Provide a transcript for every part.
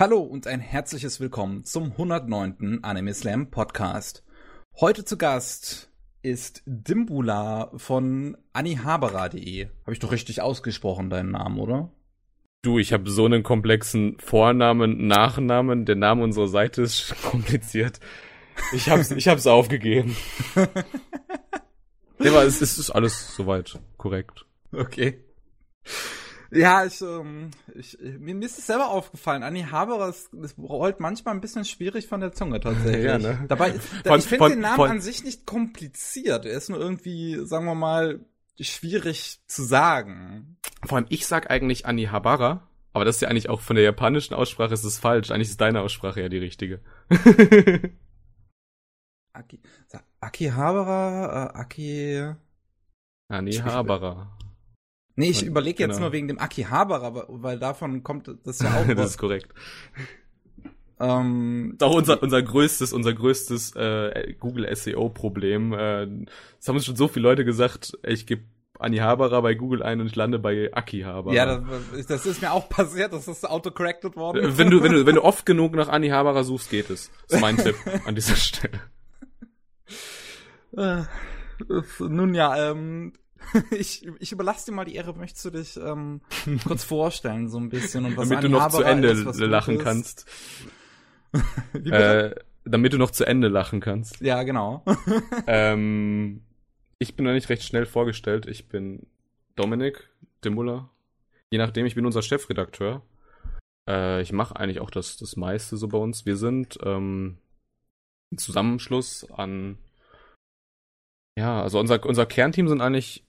Hallo und ein herzliches Willkommen zum 109. Anime Slam Podcast. Heute zu Gast ist Dimbula von anihabara.de. Habe ich doch richtig ausgesprochen, deinen Namen, oder? Du, ich habe so einen komplexen Vornamen, Nachnamen. Der Name unserer Seite ist kompliziert. Ich hab's, ich hab's aufgegeben. nee, aber es, es ist alles soweit korrekt. Okay. Ja, ich, ähm, ich, mir, mir ist es selber aufgefallen. Anni Haberer, das, das rollt manchmal ein bisschen schwierig von der Zunge tatsächlich. Ja, ne? Dabei, da, von, ich finde den Namen von, an sich nicht kompliziert. Er ist nur irgendwie, sagen wir mal, schwierig zu sagen. Vor allem, ich sag eigentlich Anni Habara, aber das ist ja eigentlich auch von der japanischen Aussprache ist es falsch. Eigentlich ist deine Aussprache ja die richtige. Aki, Akihabara, äh, Aki. Anihabara. Nee, ich überlege jetzt genau. nur wegen dem Akihabara, weil davon kommt das ja auch. das ist korrekt. Ähm, auch unser, unser größtes, unser größtes äh, Google SEO-Problem. Äh, das haben uns schon so viele Leute gesagt, ich gebe Anihabara bei Google ein und ich lande bei Akihabara. Ja, das, das ist mir auch passiert, dass das autocorrected worden ist. Wenn du, wenn du, wenn du oft genug nach Anihabara suchst, geht es. Das ist mein Tipp an dieser Stelle. Äh, nun ja, ähm, ich, ich überlasse dir mal die Ehre, möchtest du dich ähm, kurz vorstellen, so ein bisschen und was Damit du noch zu Ende ist, lachen kannst. äh, damit du noch zu Ende lachen kannst. Ja, genau. ähm, ich bin eigentlich recht schnell vorgestellt. Ich bin Dominik Dimuller. Je nachdem, ich bin unser Chefredakteur. Äh, ich mache eigentlich auch das, das meiste so bei uns. Wir sind ähm, ein Zusammenschluss an ja, also unser, unser Kernteam sind eigentlich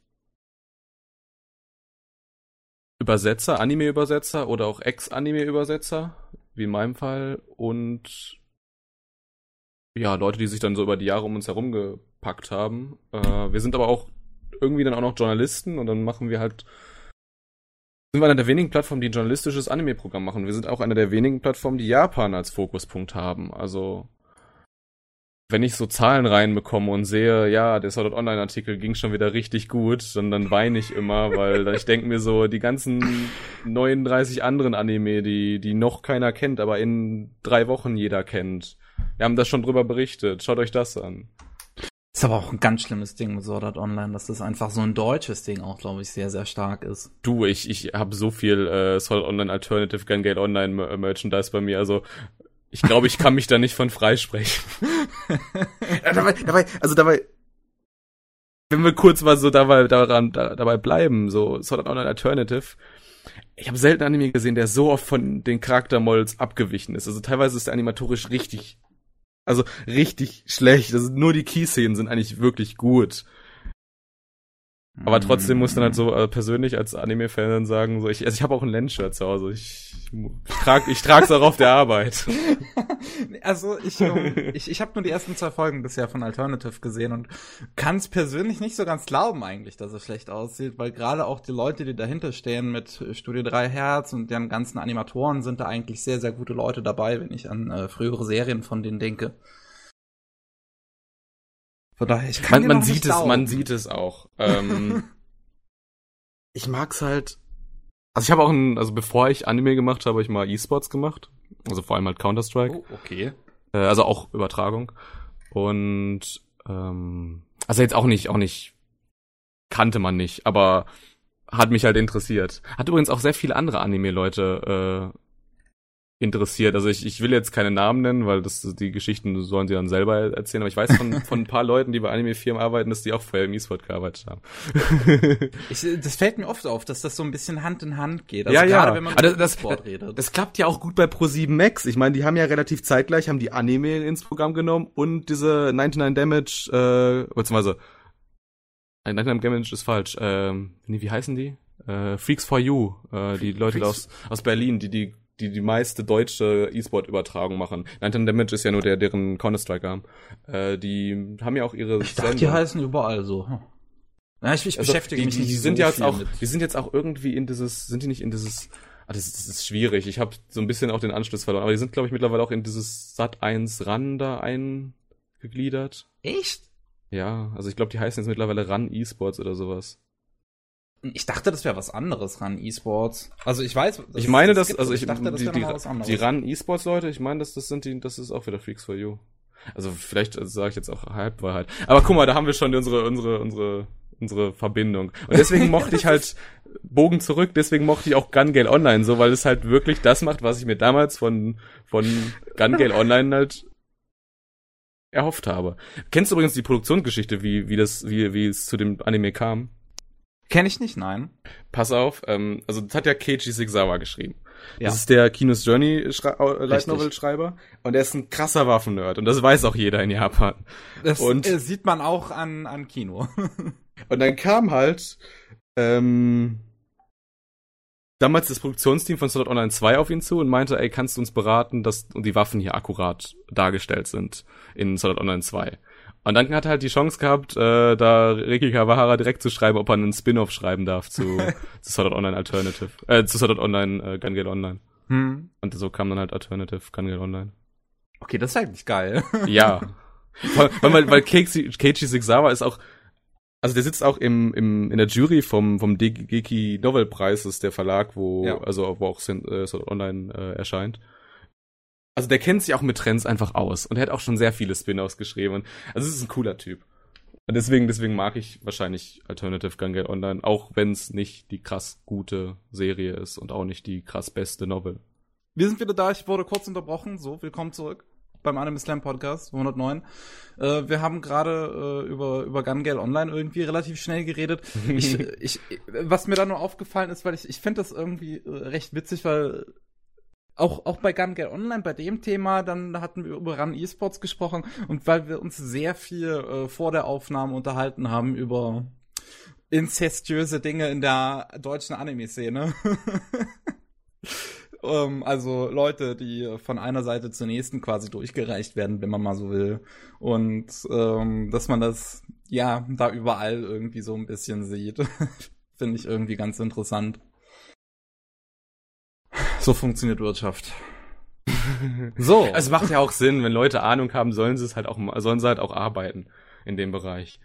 Übersetzer, Anime-Übersetzer oder auch Ex-Anime-Übersetzer, wie in meinem Fall, und ja, Leute, die sich dann so über die Jahre um uns herum gepackt haben. Äh, wir sind aber auch irgendwie dann auch noch Journalisten und dann machen wir halt sind wir einer der wenigen Plattformen, die ein journalistisches Anime-Programm machen. Wir sind auch einer der wenigen Plattformen, die Japan als Fokuspunkt haben. Also wenn ich so Zahlen reinbekomme und sehe, ja, der Sword Online-Artikel ging schon wieder richtig gut, dann, dann weine ich immer, weil ich denke mir so, die ganzen 39 anderen Anime, die, die noch keiner kennt, aber in drei Wochen jeder kennt. Wir haben das schon drüber berichtet. Schaut euch das an. Ist aber auch ein ganz schlimmes Ding mit Sword Art Online, dass das einfach so ein deutsches Ding auch, glaube ich, sehr, sehr stark ist. Du, ich, ich habe so viel äh, Sword Art Online Alternative Gun Gate Online Merchandise bei mir, also ich glaube, ich kann mich da nicht von freisprechen. ja, dabei, dabei, also dabei, wenn wir kurz mal so dabei, daran, da, dabei bleiben, so Sword Art Online Alternative. Ich habe selten Anime gesehen, der so oft von den Charaktermolds abgewichen ist. Also teilweise ist der animatorisch richtig, also richtig schlecht. Also nur die Key-Szenen sind eigentlich wirklich gut. Aber trotzdem muss dann halt so äh, persönlich als Anime-Fan dann sagen, so ich, also ich habe auch ein Lens-Shirt zu Hause. Ich, ich trag, ich trag's auch auf der Arbeit. also ich, um, ähm, ich, ich habe nur die ersten zwei Folgen bisher von Alternative gesehen und kann es persönlich nicht so ganz glauben eigentlich, dass es schlecht aussieht, weil gerade auch die Leute, die dahinter stehen mit Studio 3 Herz und deren ganzen Animatoren sind da eigentlich sehr, sehr gute Leute dabei, wenn ich an äh, frühere Serien von denen denke. Von daher, ich kann man, man sieht es, man sieht es auch. Ähm, ich mag's halt. Also ich habe auch ein, also bevor ich Anime gemacht habe, habe ich mal E-Sports gemacht. Also vor allem halt Counter-Strike. Oh, okay. Äh, also auch Übertragung. Und ähm, also jetzt auch nicht, auch nicht kannte man nicht, aber hat mich halt interessiert. Hat übrigens auch sehr viele andere Anime-Leute äh, interessiert. Also ich, ich will jetzt keine Namen nennen, weil das die Geschichten sollen sie dann selber erzählen, aber ich weiß von, von ein paar Leuten, die bei Anime-Firmen arbeiten, dass die auch vorher im E-Sport gearbeitet haben. ich, das fällt mir oft auf, dass das so ein bisschen Hand in Hand geht. Also ja, ja. wenn man also das, E-Sport redet. Das klappt ja auch gut bei Pro7 Max. Ich meine, die haben ja relativ zeitgleich, haben die Anime ins Programm genommen und diese 99 Damage, äh, beziehungsweise 99 Damage ist falsch. Ähm, nee, wie heißen die? Äh, Freaks for You, äh, die Leute aus, aus Berlin, die die die die meiste deutsche E-Sport-Übertragung machen. Nineteen Damage ist ja nur der, deren Counter-Strike haben. Äh, die haben ja auch ihre Ich dachte, die heißen überall so. Hm. Ich, ich also, beschäftige die, mich die, nicht die sind so jetzt auch, mit. Die sind jetzt auch irgendwie in dieses, sind die nicht in dieses, ah, das, das ist schwierig. Ich habe so ein bisschen auch den Anschluss verloren. Aber die sind, glaube ich, mittlerweile auch in dieses Sat 1 RAN da eingegliedert. Echt? Ja, also ich glaube, die heißen jetzt mittlerweile RAN E-Sports oder sowas. Ich dachte, das wäre was anderes, Run E-Sports. Also ich weiß, ich meine, dass, also ich, dachte, das die, die, die Run E-Sports Leute, ich meine, dass das sind die, das ist auch wieder Freaks for You. Also vielleicht also sage ich jetzt auch Halbwahrheit. Aber guck mal, da haben wir schon unsere, unsere, unsere, unsere Verbindung. Und deswegen mochte ich halt Bogen zurück, deswegen mochte ich auch Gun Gale Online so, weil es halt wirklich das macht, was ich mir damals von, von Gun Gale Online halt erhofft habe. Kennst du übrigens die Produktionsgeschichte, wie, wie das, wie, wie es zu dem Anime kam? Kenn ich nicht, nein. Pass auf, ähm, also das hat ja Keiji Sigsawa geschrieben. Ja. Das ist der Kinos Journey Light Novel Schreiber und er ist ein krasser Waffennerd und das weiß auch jeder in Japan. Das und, äh, sieht man auch an, an Kino. und dann kam halt ähm, damals das Produktionsteam von Sword Online 2 auf ihn zu und meinte, ey, kannst du uns beraten, dass die Waffen hier akkurat dargestellt sind in Sword Online 2. Und dann hat er halt die Chance gehabt, äh, da Riki Kawahara direkt zu schreiben, ob er einen Spin-off schreiben darf zu, zu Sword Online Alternative, äh, zu Sword Online äh, Gun Gale Online. Hm. Und so kam dann halt Alternative Gun Gale Online. Okay, das ist eigentlich geil. ja. weil, weil, weil Keiichi, Keiichi ist auch, also der sitzt auch im, im, in der Jury vom, vom Degeki Novel Preis, ist der Verlag, wo, ja. also, wo auch äh, Sword Online äh, erscheint also der kennt sich auch mit Trends einfach aus und er hat auch schon sehr viele Spin-offs geschrieben. Also es ist ein cooler Typ. Und deswegen, deswegen mag ich wahrscheinlich Alternative Gun Gale Online, auch wenn es nicht die krass gute Serie ist und auch nicht die krass beste Novel. Wir sind wieder da, ich wurde kurz unterbrochen. So, willkommen zurück beim Anime Slam Podcast 109. Äh, wir haben gerade äh, über über Gun Gale Online irgendwie relativ schnell geredet. ich, ich, was mir da nur aufgefallen ist, weil ich ich finde das irgendwie äh, recht witzig, weil auch, auch bei Gun Get Online, bei dem Thema, dann hatten wir über Run Esports gesprochen und weil wir uns sehr viel äh, vor der Aufnahme unterhalten haben über inzestiöse Dinge in der deutschen Anime-Szene. um, ähm, also Leute, die von einer Seite zur nächsten quasi durchgereicht werden, wenn man mal so will. Und ähm, dass man das ja da überall irgendwie so ein bisschen sieht, finde ich irgendwie ganz interessant. So funktioniert Wirtschaft. so. Es macht ja auch Sinn, wenn Leute Ahnung haben, sollen sie es halt auch, sollen sie halt auch arbeiten in dem Bereich.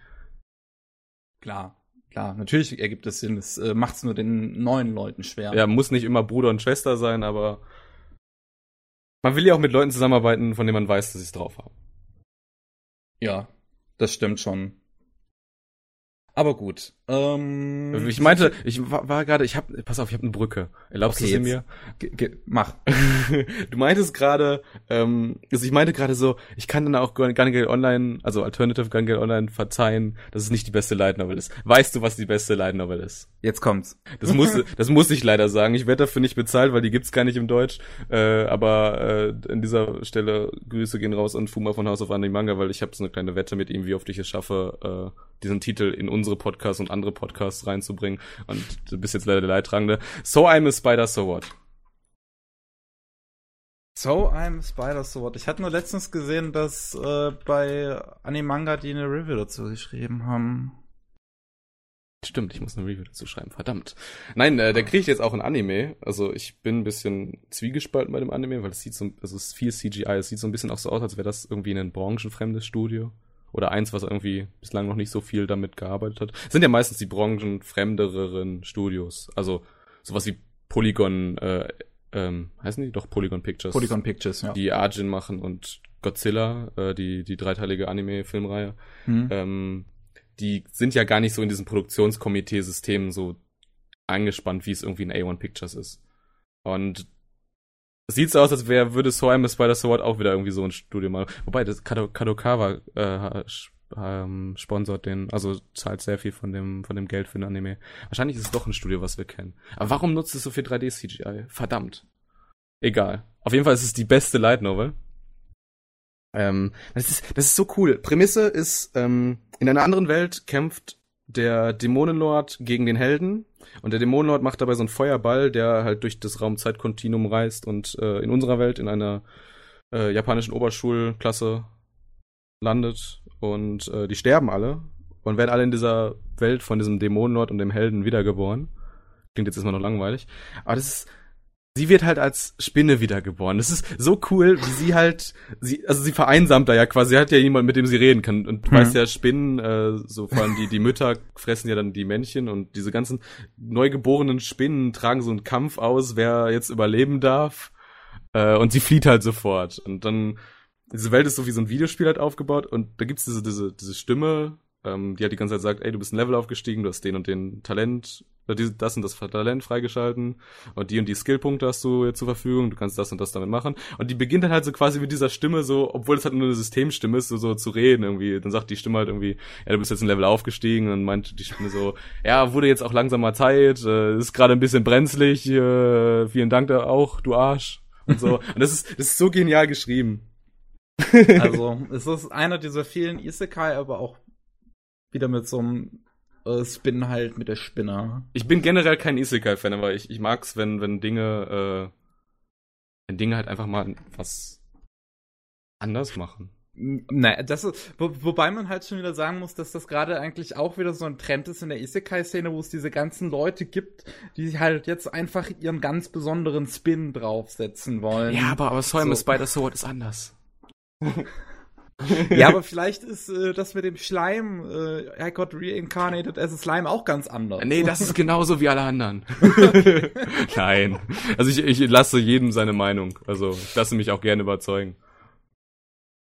Klar. Klar, natürlich ergibt es Sinn. Es äh, macht es nur den neuen Leuten schwer. Ja, muss nicht immer Bruder und Schwester sein, aber man will ja auch mit Leuten zusammenarbeiten, von denen man weiß, dass sie es drauf haben. Ja, das stimmt schon. Aber gut. Ähm, ich meinte, ich war, war gerade, ich hab, pass auf, ich habe eine Brücke. Erlaubst okay, du sie mir? Ge ge mach. du meintest gerade, ähm, also ich meinte gerade so, ich kann dann auch Gun Gale Online, also Alternative Gun Gale Online verzeihen, dass es nicht die beste Light Novel ist. Weißt du, was die beste Light Novel ist? Jetzt kommt's. Das muss, das muss ich leider sagen. Ich werde dafür nicht bezahlt, weil die gibt's gar nicht im Deutsch. Äh, aber äh, an dieser Stelle Grüße gehen raus an Fuma von House of Anime Manga, weil ich habe so eine kleine Wette mit ihm, wie oft ich es schaffe, äh, diesen Titel in unsere Podcasts und andere Podcasts reinzubringen. Und du bist jetzt leider der Leidtragende. So I'm a Spider, so what? So I'm a Spider, so what? Ich hatte nur letztens gesehen, dass äh, bei Animanga die eine Review dazu geschrieben haben. Stimmt, ich muss eine Review dazu schreiben, verdammt. Nein, äh, der kriege ich jetzt auch ein Anime. Also ich bin ein bisschen zwiegespalten bei dem Anime, weil es sieht so, also es ist viel CGI, es sieht so ein bisschen auch so aus, als wäre das irgendwie ein branchenfremdes Studio oder eins, was irgendwie bislang noch nicht so viel damit gearbeitet hat. sind ja meistens die branchenfremdereren Studios. Also sowas wie Polygon, äh, ähm, heißen die doch Polygon Pictures? Polygon Pictures, ja. Die Arjin machen und Godzilla, äh, die, die dreiteilige Anime-Filmreihe. Hm. Ähm, die sind ja gar nicht so in diesem Produktionskomitee-System so eingespannt, wie es irgendwie in A1 Pictures ist. Und Sieht so aus, als wäre, würde So I'm a Spider Sword auch wieder irgendwie so ein Studio mal. Wobei, das Kadokawa äh, ähm, sponsort den, also zahlt sehr viel von dem, von dem Geld für den Anime. Wahrscheinlich ist es doch ein Studio, was wir kennen. Aber warum nutzt es so viel 3D-CGI? Verdammt. Egal. Auf jeden Fall ist es die beste Light Novel. Ähm, das ist, das ist so cool. Prämisse ist, ähm, in einer anderen Welt kämpft der Dämonenlord gegen den Helden. Und der Dämonenlord macht dabei so einen Feuerball, der halt durch das Raumzeitkontinuum reist und äh, in unserer Welt in einer äh, japanischen Oberschulklasse landet. Und äh, die sterben alle und werden alle in dieser Welt von diesem Dämonenlord und dem Helden wiedergeboren. Klingt jetzt erstmal noch langweilig, aber das ist sie wird halt als Spinne wiedergeboren. Das ist so cool, wie sie halt, sie, also sie vereinsamt da ja quasi, sie hat ja jemand, mit dem sie reden kann. Und du Mhm. weißt ja, Spinnen, äh, so vor allem die, die Mütter fressen ja dann die Männchen und diese ganzen neugeborenen Spinnen tragen so einen Kampf aus, wer jetzt überleben darf. Äh, und sie flieht halt sofort. Und dann, diese Welt ist so wie so ein Videospiel halt aufgebaut und da gibt's diese, diese, diese Stimme, ähm, die halt die ganze Zeit sagt, ey, du bist ein Level aufgestiegen, du hast den und den Talent, das und das Talent freigeschalten und die und die Skillpunkte hast du jetzt zur Verfügung, du kannst das und das damit machen. Und die beginnt dann halt so quasi mit dieser Stimme so, obwohl es halt nur eine Systemstimme ist, so, so zu reden irgendwie. Dann sagt die Stimme halt irgendwie, ja, du bist jetzt ein Level aufgestiegen und meint die Stimme so, ja, wurde jetzt auch langsam mal Zeit, äh, ist gerade ein bisschen brenzlig, äh, vielen Dank da auch, du Arsch. Und so. Und das ist, das ist so genial geschrieben. Also, es ist einer dieser vielen Isekai, aber auch wieder mit so einem äh, Spin halt mit der Spinne. Ich bin generell kein Isekai-Fan, aber ich, ich mag's, wenn, wenn Dinge, äh, wenn Dinge halt einfach mal was anders machen. Naja, das ist, wo, wobei man halt schon wieder sagen muss, dass das gerade eigentlich auch wieder so ein Trend ist in der Isekai-Szene, wo es diese ganzen Leute gibt, die halt jetzt einfach ihren ganz besonderen Spin draufsetzen wollen. Ja, aber, aber Soul So. Spider Sword ist anders. ja, aber vielleicht ist äh, das mit dem Schleim, äh, I got reincarnated as a Slime auch ganz anders. Nee, das ist genauso wie alle anderen. Nein. Also ich, ich lasse jedem seine Meinung. Also ich lasse mich auch gerne überzeugen.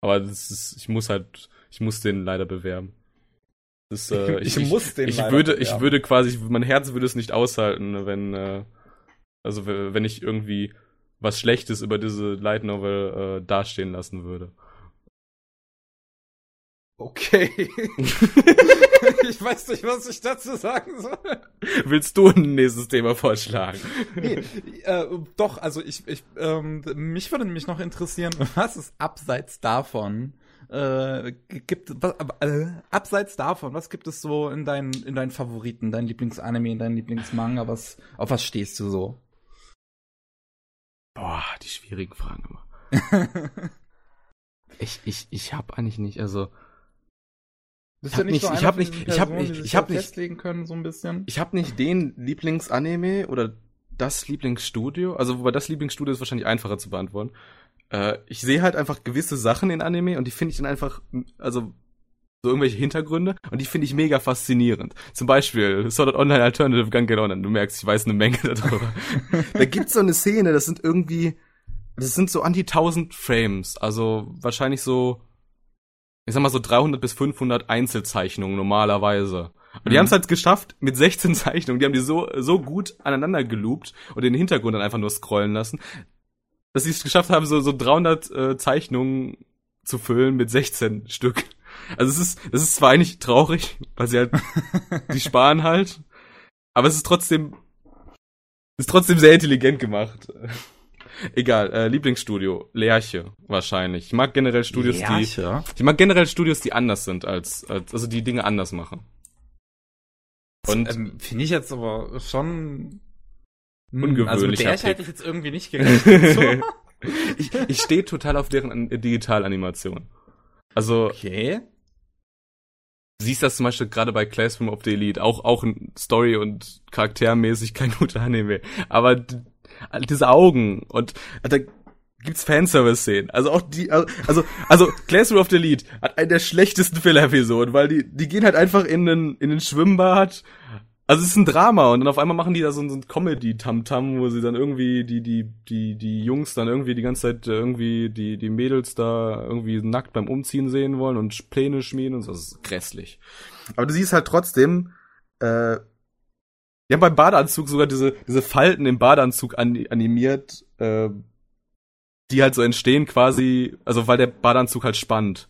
Aber das ist, ich muss halt, ich muss den leider bewerben. Das, äh, Ich muss den ich leider würde, ich bewerben. würde quasi, mein Herz würde es nicht aushalten, wenn, äh, also wenn ich irgendwie was Schlechtes über diese Light Novel äh, dastehen lassen würde. Okay. ich weiß nicht, was ich dazu sagen soll. Willst du ein nächstes Thema vorschlagen? Nee, äh, doch, also ich, ich ähm, mich würde nämlich noch interessieren, was es abseits davon äh, gibt, was, äh, abseits davon, was gibt es so in deinen, in deinen Favoriten, dein Lieblingsanime, in deinen Lieblingsmanga, was, auf was stehst du so? Boah, die schwierigen Fragen immer. Ich, ich, ich hab eigentlich nicht, also Bist Ich hab nicht- ich hab nicht- ich hab nicht- ich hab da nicht- festlegen können, so ein bisschen. ich habe nicht den Lieblingsanime oder das Lieblingsstudio, also wobei das Lieblingsstudio ist wahrscheinlich einfacher zu beantworten. Äh, ich sehe halt einfach gewisse Sachen in Anime und die finde ich dann einfach, also so irgendwelche Hintergründe und die finde ich mega faszinierend. Zum Beispiel Sword Art Online Alternative On. Du merkst, ich weiß eine Menge darüber. da gibt's so eine Szene, das sind irgendwie, das sind so an die 1000 Frames, also wahrscheinlich so, ich sag mal so 300 bis 500 Einzelzeichnungen normalerweise. Und die Mhm. haben es halt geschafft mit 16 Zeichnungen. Die haben die so, so gut aneinander geloopt und den Hintergrund dann einfach nur scrollen lassen, dass sie es geschafft haben, so, so 300 äh, Zeichnungen zu füllen mit 16 Stück. Also es ist, es ist zwar eigentlich traurig, weil sie halt, die sparen halt, aber es ist trotzdem, ist trotzdem sehr intelligent gemacht. Egal, äh, Lieblingsstudio, Lerche wahrscheinlich. Ich mag generell Studios, die, Lerche? ich mag generell Studios, die anders sind als, als also die Dinge anders machen. Und ähm, finde ich jetzt aber schon Hm, Ungewöhnlicher Also mit Pick. hätte ich jetzt irgendwie nicht gerechnet. ich, ich stehe total auf deren An- Digitalanimation. Also, Okay. du siehst das zum Beispiel gerade bei Classroom of the Elite, auch, auch Story- und charaktermäßig kein guter Anime. Aber diese Augen und da gibt's Fanservice-Szenen. Also auch die, also, also, also Classroom of the Elite hat eine der schlechtesten Filler-Episoden, weil die, die gehen halt einfach in den, in den Schwimmbad. Also es ist ein Drama und dann auf einmal machen die da so, ein- so ein Comedy-Tam-Tam, wo sie dann irgendwie die, die, die, die Jungs dann irgendwie die ganze Zeit irgendwie die, die Mädels da irgendwie nackt beim Umziehen sehen wollen und Pläne schmieden und so. Das ist grässlich. Aber du siehst halt trotzdem, äh, die haben beim Badeanzug sogar diese, diese Falten im Badeanzug an, animiert, äh, die halt so entstehen quasi, also weil der Badeanzug halt spannt.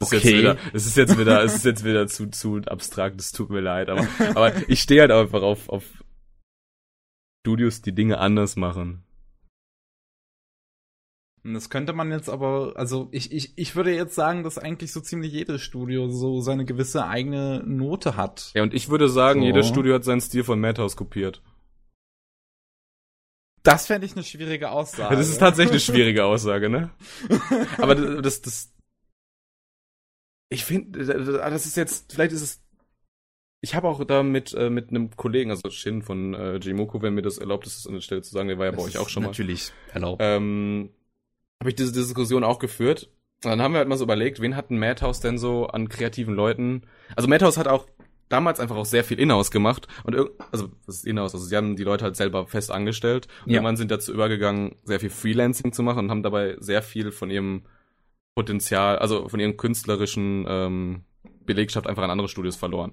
Das ist Okay. jetzt wieder, es ist jetzt wieder, es ist jetzt wieder zu, zu abstrakt, es tut mir leid, aber, aber ich stehe halt einfach auf, auf Studios, die Dinge anders machen. Und Das könnte man jetzt aber, also ich, ich, ich würde jetzt sagen, dass eigentlich so ziemlich jedes Studio so seine gewisse eigene Note hat. Ja, und ich würde sagen, So. jedes Studio hat seinen Stil von Madhouse kopiert. Das fände ich eine schwierige Aussage. Das ist tatsächlich eine schwierige Aussage, ne? Aber das, das, ich finde, das ist jetzt, vielleicht ist es ich habe auch da mit, äh, mit einem Kollegen, also Shin von äh, Jimoku, wenn mir das erlaubt ist, an der Stelle zu sagen, der war ja das bei euch auch schon natürlich mal. Natürlich erlaubt. Ähm, habe ich diese Diskussion auch geführt. Und dann haben wir halt mal so überlegt, wen hat ein Madhouse denn so an kreativen Leuten? Also Madhouse hat auch damals einfach auch sehr viel Inhouse gemacht und also was ist Inhouse? Also sie haben die Leute halt selber fest angestellt und ja. irgendwann sind dazu übergegangen, sehr viel Freelancing zu machen und haben dabei sehr viel von ihrem Potenzial, also von ihren künstlerischen ähm, Belegschaft einfach an andere Studios verloren.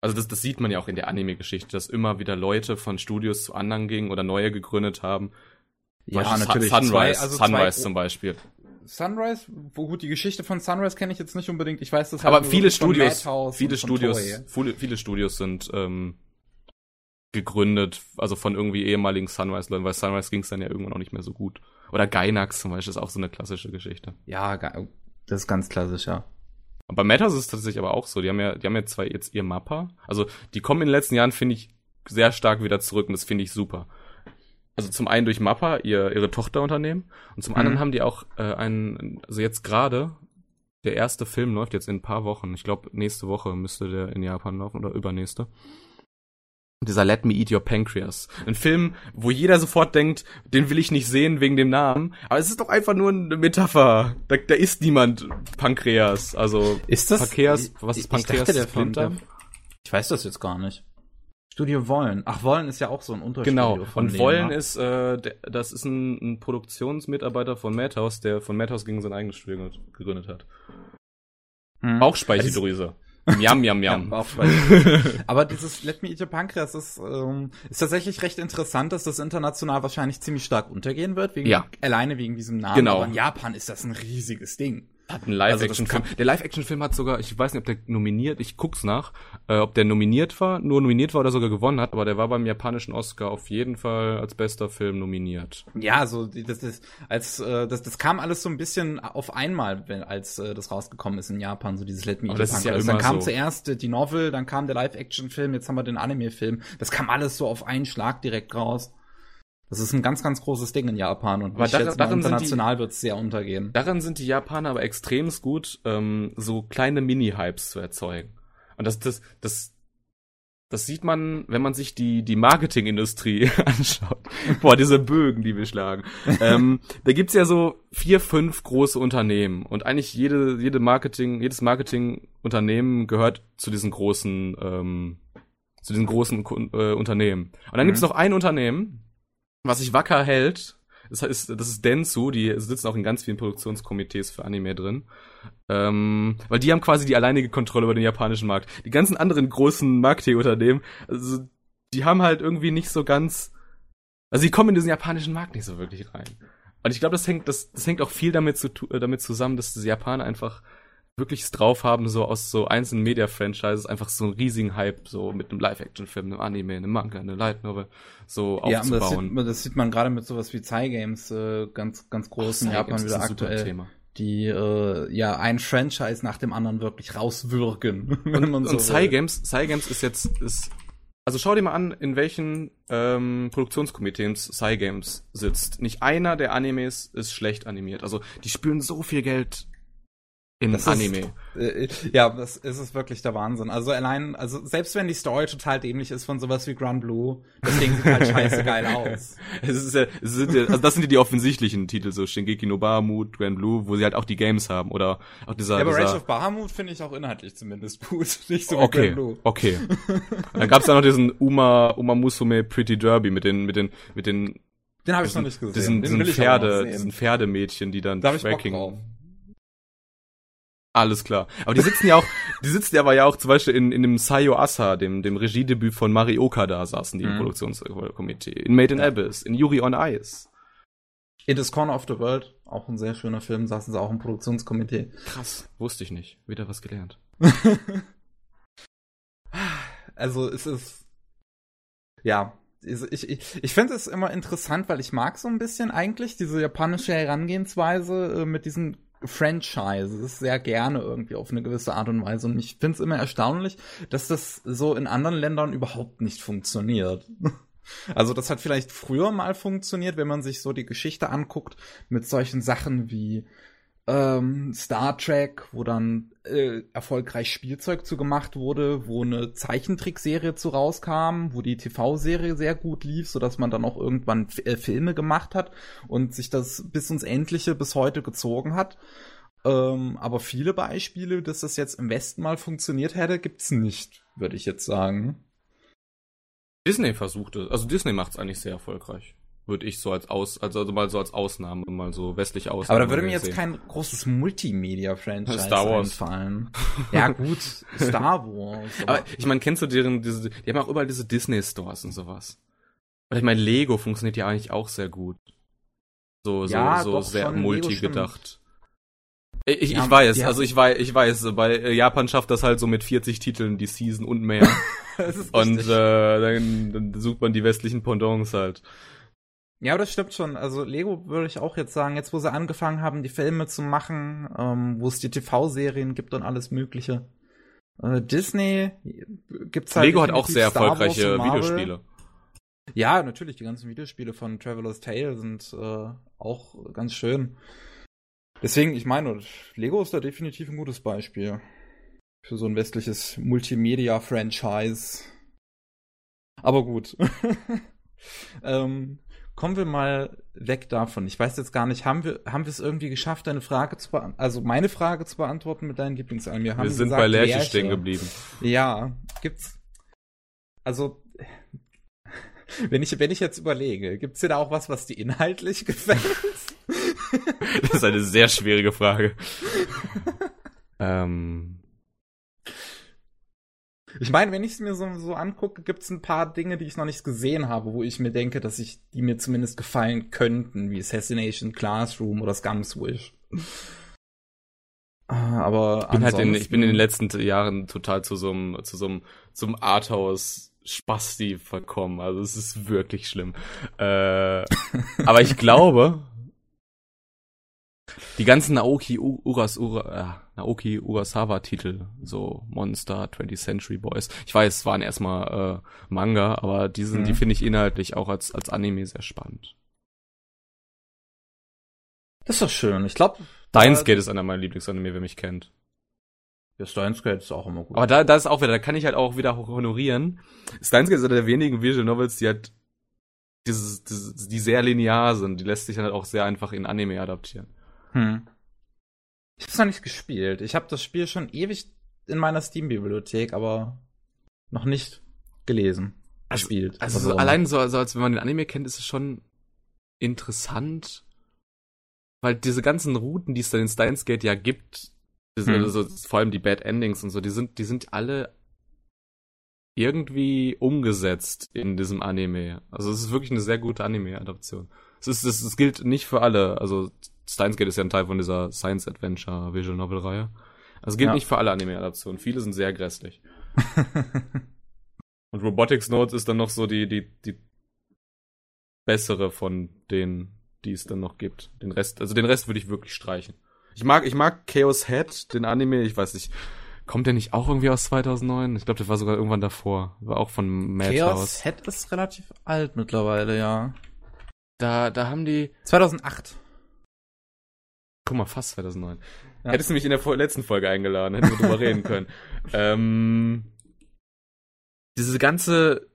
Also das, das sieht man ja auch in der Anime-Geschichte, dass immer wieder Leute von Studios zu anderen gingen oder neue gegründet haben. Ja, natürlich. Sunrise, zwei, also Sunrise zwei, zum Beispiel. Sunrise, wo gut die Geschichte von Sunrise kenne ich jetzt nicht unbedingt. Ich weiß das. Halt Aber viele Studios, viele Studios, viele, viele Studios sind ähm, gegründet, also von irgendwie ehemaligen Sunrise-Leuten, weil Sunrise ging es dann ja irgendwann auch nicht mehr so gut. Oder Gainax zum Beispiel ist auch so eine klassische Geschichte. Ja, das ist ganz klassisch, ja. Und bei Matters ist es tatsächlich aber auch so. Die haben ja, die haben ja zwar jetzt ihr Mappa. Also, die kommen in den letzten Jahren, finde ich, sehr stark wieder zurück und das finde ich super. Also zum einen durch Mappa, ihr, ihre Tochterunternehmen, und zum mhm. anderen haben die auch äh, einen, also jetzt gerade, der erste Film läuft jetzt in ein paar Wochen. Ich glaube, nächste Woche müsste der in Japan laufen oder übernächste dieser Let Me Eat Your Pancreas. Ein Film, wo jeder sofort denkt, den will ich nicht sehen wegen dem Namen. Aber es ist doch einfach nur eine Metapher. Da, da ist niemand Pankreas. Also ist das Pankreas, was ist Pankreas? Ich, der Film, der, ich weiß das jetzt gar nicht. Studio Wollen. Ach, Wollen ist ja auch so ein Unterschied. Genau. Von und Wollen ne? ist, äh, der, das ist ein, ein Produktionsmitarbeiter von Madhouse, der von Madhouse gegen sein eigenes Studio gegründet hat. Hm. Bauchspeicheldrüse. Miam, miam, miam. Ja, Aber dieses Let Me Eat Your Pancreas ist, ähm, ist tatsächlich recht interessant, dass das international wahrscheinlich ziemlich stark untergehen wird, wegen, ja. alleine wegen diesem Namen. Genau. Aber in Japan ist das ein riesiges Ding. Hat einen Live-Action-Film. Also der Live-Action-Film hat sogar, ich weiß nicht, ob der nominiert, ich guck's nach, äh, ob der nominiert war, nur nominiert war oder sogar gewonnen hat, aber der war beim japanischen Oscar auf jeden Fall als bester Film nominiert. Ja, so das, das als äh, das, das kam alles so ein bisschen auf einmal, wenn, als äh, das rausgekommen ist in Japan, so dieses Let Me Eat das ist ja also Dann kam so. zuerst die Novel, dann kam der Live-Action-Film, jetzt haben wir den Anime-Film. Das kam alles so auf einen Schlag direkt raus. Das ist ein ganz, ganz großes Ding in Japan und aber schätze, mal, international wird es sehr untergehen. Daran sind die Japaner aber extrem gut, ähm, so kleine Mini-Hypes zu erzeugen. Und das, das, das, das sieht man, wenn man sich die, die Marketingindustrie anschaut. Boah, diese Bögen, die wir schlagen. ähm, da gibt's ja so vier, fünf große Unternehmen. Und eigentlich jede, jede Marketing, jedes Marketingunternehmen gehört zu diesen großen, ähm, zu diesen großen äh, Unternehmen. Und dann mhm. gibt's noch ein Unternehmen, was sich wacker hält, das ist, das ist Densu, die sitzen auch in ganz vielen Produktionskomitees für Anime drin. Ähm, weil die haben quasi die alleinige Kontrolle über den japanischen Markt. Die ganzen anderen großen Marketingunternehmen, also die haben halt irgendwie nicht so ganz. Also die kommen in diesen japanischen Markt nicht so wirklich rein. Und ich glaube, das hängt, das, das hängt auch viel damit, zu, äh, damit zusammen, dass Japaner einfach wirklich es drauf haben, so aus so einzelnen Media-Franchises einfach so einen riesigen Hype, so mit einem Live-Action-Film, einem Anime, einem Manga, einer Light Novel, so ja, aufzubauen. Das sieht, man, das sieht man gerade mit sowas wie Cy-Games äh, ganz, ganz groß in Japan wieder aktuell. Thema. Die äh, ja ein Franchise nach dem anderen wirklich rauswürgen. und, und so Cy-Games, Cy-Games ist jetzt, ist also schau dir mal an, in welchen ähm, Produktionskomitees Cy-Games sitzt. Nicht einer der Animes ist schlecht animiert. Also die spüren so viel Geld in das Anime. Ist, äh, ja, das ist es wirklich der Wahnsinn. Also allein, also selbst wenn die Story total dämlich ist von sowas wie Grand Blue, das Ding sieht halt scheiße geil aus. Es ist ja, es sind ja, also das sind ja die offensichtlichen Titel, so Shingeki no Bahamut, Grand Blue, wo sie halt auch die Games haben oder auch dieser. Ja, aber dieser, Rage of Bahamut finde ich auch inhaltlich zumindest gut, nicht so okay, Grand Blue. Okay. Dann gab's ja noch diesen Uma Uma Musume Pretty Derby mit den mit den mit den den habe ich noch nicht gesehen. Diesen, diesen Pferde, diesen Pferdemädchen, die dann da Tracking. Alles klar. Aber die sitzen ja auch, die sitzen ja aber ja auch zum Beispiel in, in dem Sayo Asa, dem, dem Regiedebüt von Mari Okada, saßen die mhm. im Produktionskomitee. In Made in Abyss, in Yuri on Ice. In This Corner of the World, auch ein sehr schöner Film, saßen sie auch im Produktionskomitee. Krass, wusste ich nicht. Wieder was gelernt. also es ist, ja, ich, ich, ich finde es immer interessant, weil ich mag so ein bisschen eigentlich diese japanische Herangehensweise äh, mit diesen Franchises sehr gerne irgendwie auf eine gewisse Art und Weise. Und ich finde es immer erstaunlich, dass das so in anderen Ländern überhaupt nicht funktioniert. Also das hat vielleicht früher mal funktioniert, wenn man sich so die Geschichte anguckt mit solchen Sachen wie ähm, Star Trek, wo dann äh, erfolgreich Spielzeug zu gemacht wurde, wo eine Zeichentrickserie zu rauskam, wo die TV-Serie sehr gut lief, so dass man dann auch irgendwann äh, Filme gemacht hat und sich das bis ins Endliche bis heute gezogen hat. Ähm, aber viele Beispiele, dass das jetzt im Westen mal funktioniert hätte, gibt's nicht, würde ich jetzt sagen. Disney versucht es, also Disney macht es eigentlich sehr erfolgreich würde ich so als aus, also, also mal so als Ausnahme, mal so westliche Ausnahme. Aber da würde mir jetzt sehen. kein großes Multimedia-Franchise Star Wars. einfallen. ja, gut, Star Wars. Aber, aber ich meine, kennst du deren, diese, die haben auch überall diese Disney-Stores und sowas. Oder ich meine, Lego funktioniert ja eigentlich auch sehr gut. So, so, ja, so sehr multi gedacht. Ich, ich weiß, also ich weiß, ich weiß, bei Japan schafft das halt so mit 40 Titeln die Season und mehr. und äh, dann, dann sucht man die westlichen Pendants halt. Ja, das stimmt schon. Also Lego würde ich auch jetzt sagen, jetzt wo sie angefangen haben, die Filme zu machen, ähm, wo es die TV-Serien gibt und alles Mögliche. Äh, Disney gibt's halt. Lego hat auch sehr Star erfolgreiche Videospiele. Ja, natürlich, die ganzen Videospiele von Traveler's Tale sind äh, auch ganz schön. Deswegen, ich meine, Lego ist da definitiv ein gutes Beispiel für so ein westliches Multimedia-Franchise. Aber gut. ähm, kommen wir mal weg davon. Ich weiß jetzt gar nicht, haben wir, haben wir es irgendwie geschafft, deine Frage zu beantworten, also meine Frage zu beantworten mit deinen Lieblingsanime? Wir, wir sind gesagt, bei Lerche stehen geblieben. Ja, gibt's, also, wenn ich, wenn ich jetzt überlege, gibt's dir da auch was, was dir inhaltlich gefällt? das ist eine sehr schwierige Frage. ähm, ich meine, wenn ich es mir so, so angucke, gibt es ein paar Dinge, die ich noch nicht gesehen habe, wo ich mir denke, dass ich die mir zumindest gefallen könnten, wie Assassination Classroom oder Scum's Wish. Ah, aber ich bin, halt in, ich bin in den letzten Jahren total zu so einem, zu so einem, zum Arthouse Spasti verkommen. Also es ist wirklich schlimm. Äh, aber ich glaube, die ganzen Naoki Uras, Ura, äh, Naoki Urasawa Titel, so Monster, 20th Century Boys. Ich weiß, es waren erstmal äh, Manga, aber die sind, mhm. die finde ich inhaltlich auch als als Anime sehr spannend. Das ist doch schön. Ich glaube, Steins Gate ist einer meiner Lieblingsanime, wer mich kennt. Ja, Steins Gate ist auch immer gut. Aber da, da ist auch wieder, da kann ich halt auch wieder honorieren. Steins Gate ist einer der wenigen Visual Novels, die halt dieses, dieses, die sehr linear sind. Die lässt sich dann halt auch sehr einfach in Anime adaptieren. Hm. Ich hab's noch nicht gespielt. Ich habe das Spiel schon ewig in meiner Steam-Bibliothek, aber noch nicht gelesen. Also, gespielt. Also, so allein so, also als wenn man den Anime kennt, ist es schon interessant, weil diese ganzen Routen, die es dann in Steins Gate ja gibt, hm. also, vor allem die Bad Endings und so, die sind, die sind alle irgendwie umgesetzt in diesem Anime. Also es ist wirklich eine sehr gute Anime-Adaption. Es ist, es, es gilt nicht für alle. Also Steins Gate ist ja ein Teil von dieser Science Adventure Visual Novel Reihe. Also gilt ja. nicht für alle Anime-Adaptionen. Viele sind sehr grässlich. Und Robotics Notes ist dann noch so die, die, die bessere von denen, die es dann noch gibt. Den Rest, also den Rest würde ich wirklich streichen. Ich mag, ich mag Chaos Head, den Anime, ich weiß nicht. Kommt der nicht auch irgendwie aus 2009? Ich glaube, der war sogar irgendwann davor. War auch von Madhouse. Chaos Head ist relativ alt mittlerweile, ja. Da, da haben die. 2008. Guck mal, fast 2009. Ja. Hättest du mich in der letzten Folge eingeladen, hätten wir drüber reden können. Ähm, diese ganze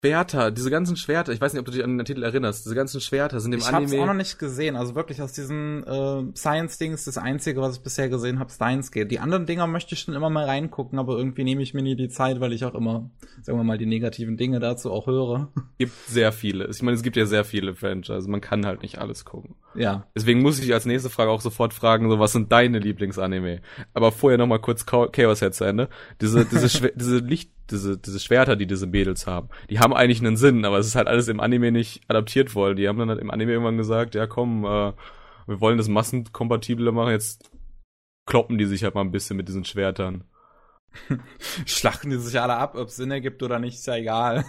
Schwerter, diese ganzen Schwerter, ich weiß nicht, ob du dich an den Titel erinnerst, diese ganzen Schwerter sind im ich Anime. Ich hab's auch noch nicht gesehen, also wirklich aus diesen äh, Science-Dings, das einzige, was ich bisher gesehen habe, Steins geht. Die anderen Dinger möchte ich schon immer mal reingucken, aber irgendwie nehme ich mir nie die Zeit, weil ich auch immer, sagen wir mal, die negativen Dinge dazu auch höre. Gibt sehr viele. Ich meine, es gibt ja sehr viele Franchises, man kann halt nicht alles gucken. Ja. Deswegen muss ich als nächste Frage auch sofort fragen, so was sind deine Lieblingsanime? Aber vorher noch mal kurz Chaos Head zu Ende. Diese, diese, diese Licht diese, diese Schwerter, die diese Mädels haben, die haben eigentlich einen Sinn, aber es ist halt alles im Anime nicht adaptiert worden. Die haben dann halt im Anime irgendwann gesagt, ja komm, äh, wir wollen das massenkompatibler machen, jetzt kloppen die sich halt mal ein bisschen mit diesen Schwertern. Schlachten die sich alle ab, ob es Sinn ergibt oder nicht, ist ja egal.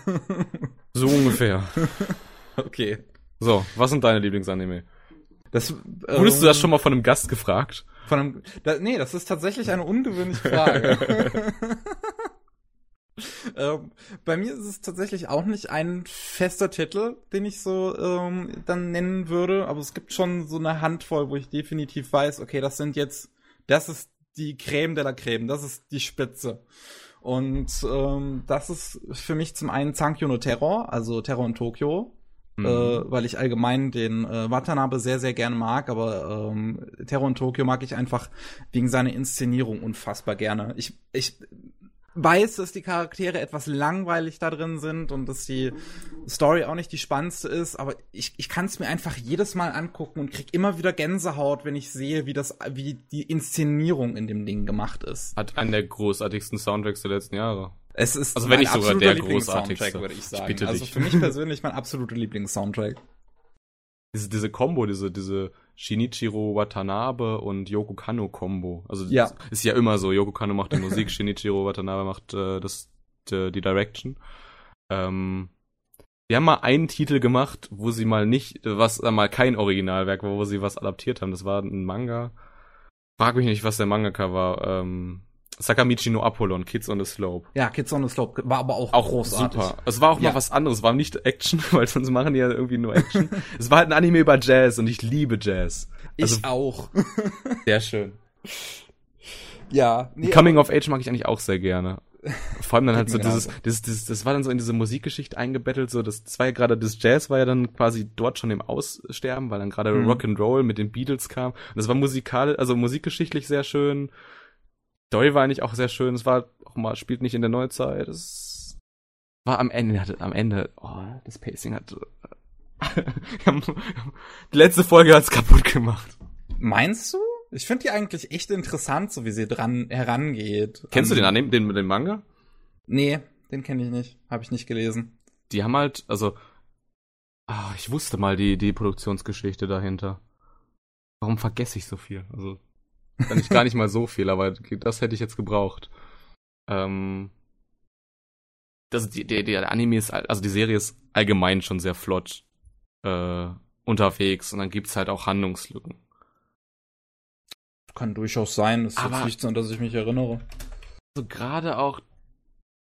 so ungefähr. Okay. So, was sind deine Lieblingsanime? Das, Wurdest ähm, du das schon mal von einem Gast gefragt? Von einem, da, nee, das ist tatsächlich eine ungewöhnliche Frage. ähm, bei mir ist es tatsächlich auch nicht ein fester Titel, den ich so ähm, dann nennen würde, aber es gibt schon so eine Handvoll, wo ich definitiv weiß, okay, das sind jetzt, das ist die Creme de la Creme, das ist die Spitze. Und ähm, das ist für mich zum einen Sankyo no Terror, also Terror in Tokio, mhm. äh, weil ich allgemein den äh, Watanabe sehr, sehr gerne mag, aber ähm, Terror in Tokio mag ich einfach wegen seiner Inszenierung unfassbar gerne. Ich, ich weiß, dass die Charaktere etwas langweilig da drin sind und dass die Story auch nicht die spannendste ist, aber ich, ich kann es mir einfach jedes Mal angucken und krieg immer wieder Gänsehaut, wenn ich sehe, wie das, wie die Inszenierung in dem Ding gemacht ist. Hat einen der großartigsten Soundtracks der letzten Jahre. Es ist also wenn nicht sogar der großartigste, würde ich sagen. Ich also für mich persönlich mein absoluter Lieblings-Soundtrack. Diese, diese Combo, diese, diese Shinichiro Watanabe und Yoko Kano Combo. Also ja. ist ja immer so. Yoko Kano macht die Musik, Shinichiro Watanabe macht äh, das, die, die Direction. Ähm, die haben mal einen Titel gemacht, wo sie mal nicht, was äh, mal kein Originalwerk war, wo sie was adaptiert haben. Das war ein Manga. Frag mich nicht, was der Mangaka war. Ähm, Sakamichi no Apollon, Kids on the Slope. Ja, Kids on the Slope war aber auch, auch großartig. Super. Es war auch ja. mal was anderes, es war nicht Action, weil sonst machen die ja irgendwie nur Action. es war halt ein Anime über Jazz und ich liebe Jazz. Also, ich auch. sehr schön. Ja. Nee, Coming of Age mag ich eigentlich auch sehr gerne. Vor allem dann halt so dieses, dieses, dieses, das war dann so in diese Musikgeschichte eingebettelt, so das, ja gerade, das Jazz war ja dann quasi dort schon im Aussterben, weil dann gerade mhm. Rock'n'Roll mit den Beatles kam. Und das war musikal, also musikgeschichtlich sehr schön. Story war eigentlich auch sehr schön. Es war auch mal, spielt nicht in der Neuzeit. Es war am Ende, hatte, am Ende, oh, das Pacing hat, die letzte Folge hat's kaputt gemacht. Meinst du? Ich finde die eigentlich echt interessant, so wie sie dran herangeht. Kennst um, du den Anime, den, den Manga? Nee, den kenne ich nicht. Habe ich nicht gelesen. Die haben halt, also, ah, ich wusste mal die, die Produktionsgeschichte dahinter. Warum vergesse ich so viel? Also, kann ich gar nicht mal so viel, aber das hätte ich jetzt gebraucht. Ähm, das, die, die, der Anime ist, also die Serie ist allgemein schon sehr flott äh, unterwegs und dann gibt's halt auch Handlungslücken. Kann durchaus sein, es ist aber, jetzt nicht so, dass ich mich erinnere. Also gerade auch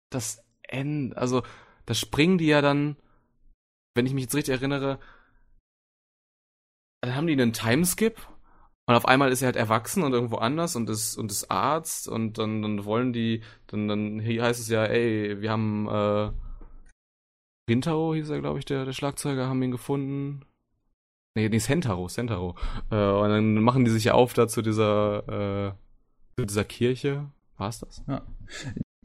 das Ende, also da springen die ja dann, wenn ich mich jetzt richtig erinnere, dann haben die einen Timeskip und auf einmal ist er halt erwachsen und irgendwo anders und ist, und ist Arzt und dann, dann wollen die, dann, dann heißt es ja, ey, wir haben, äh, Rintaro hieß er, glaube ich, der, der Schlagzeuger, haben ihn gefunden. Nee, nee, Sentaro, Sentaro. Äh, und dann machen die sich ja auf da zu dieser, äh, zu dieser Kirche. War's das? Ja.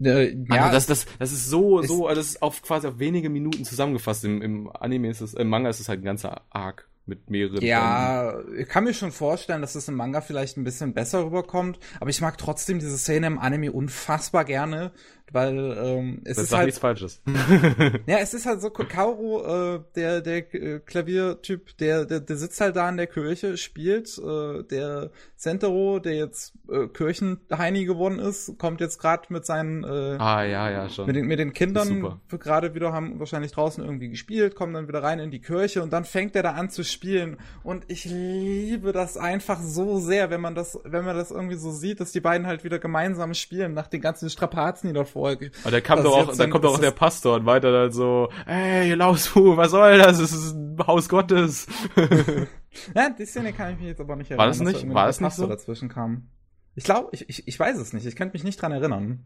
Äh, ja, also das, das, das ist so, so, das ist auf quasi auf wenige Minuten zusammengefasst. Im, im Anime ist es, im Manga ist es halt ein ganzer Arc mit mehreren. Ja, Bänden. ich kann mir schon vorstellen, dass es im Manga vielleicht ein bisschen besser rüberkommt, aber ich mag trotzdem diese Szene im Anime unfassbar gerne, weil ähm, es das ist halt nichts Falsches. ja, es ist halt so Kaoru, äh, der der äh, Klaviertyp, der, der der sitzt halt da in der Kirche, spielt. Äh, der Sentaro, der jetzt äh, Kirchenheini geworden ist, kommt jetzt gerade mit seinen äh, ah ja ja schon mit den mit den Kindern gerade wieder haben wahrscheinlich draußen irgendwie gespielt, kommen dann wieder rein in die Kirche und dann fängt er da an zu spielen und ich liebe das einfach so sehr, wenn man das wenn man das irgendwie so sieht, dass die beiden halt wieder gemeinsam spielen nach den ganzen Strapazen, die dort Folge. Aber da kam doch auch, da kommt doch auch der Pastor und weiter dann so, ey, Lausfu, was soll das? Es ist ein Haus Gottes. ja, die Szene kann ich mich jetzt aber nicht erinnern. War das nicht? War das nicht so? dazwischen kam. Ich glaube, ich, ich, ich weiß es nicht. Ich könnte mich nicht dran erinnern.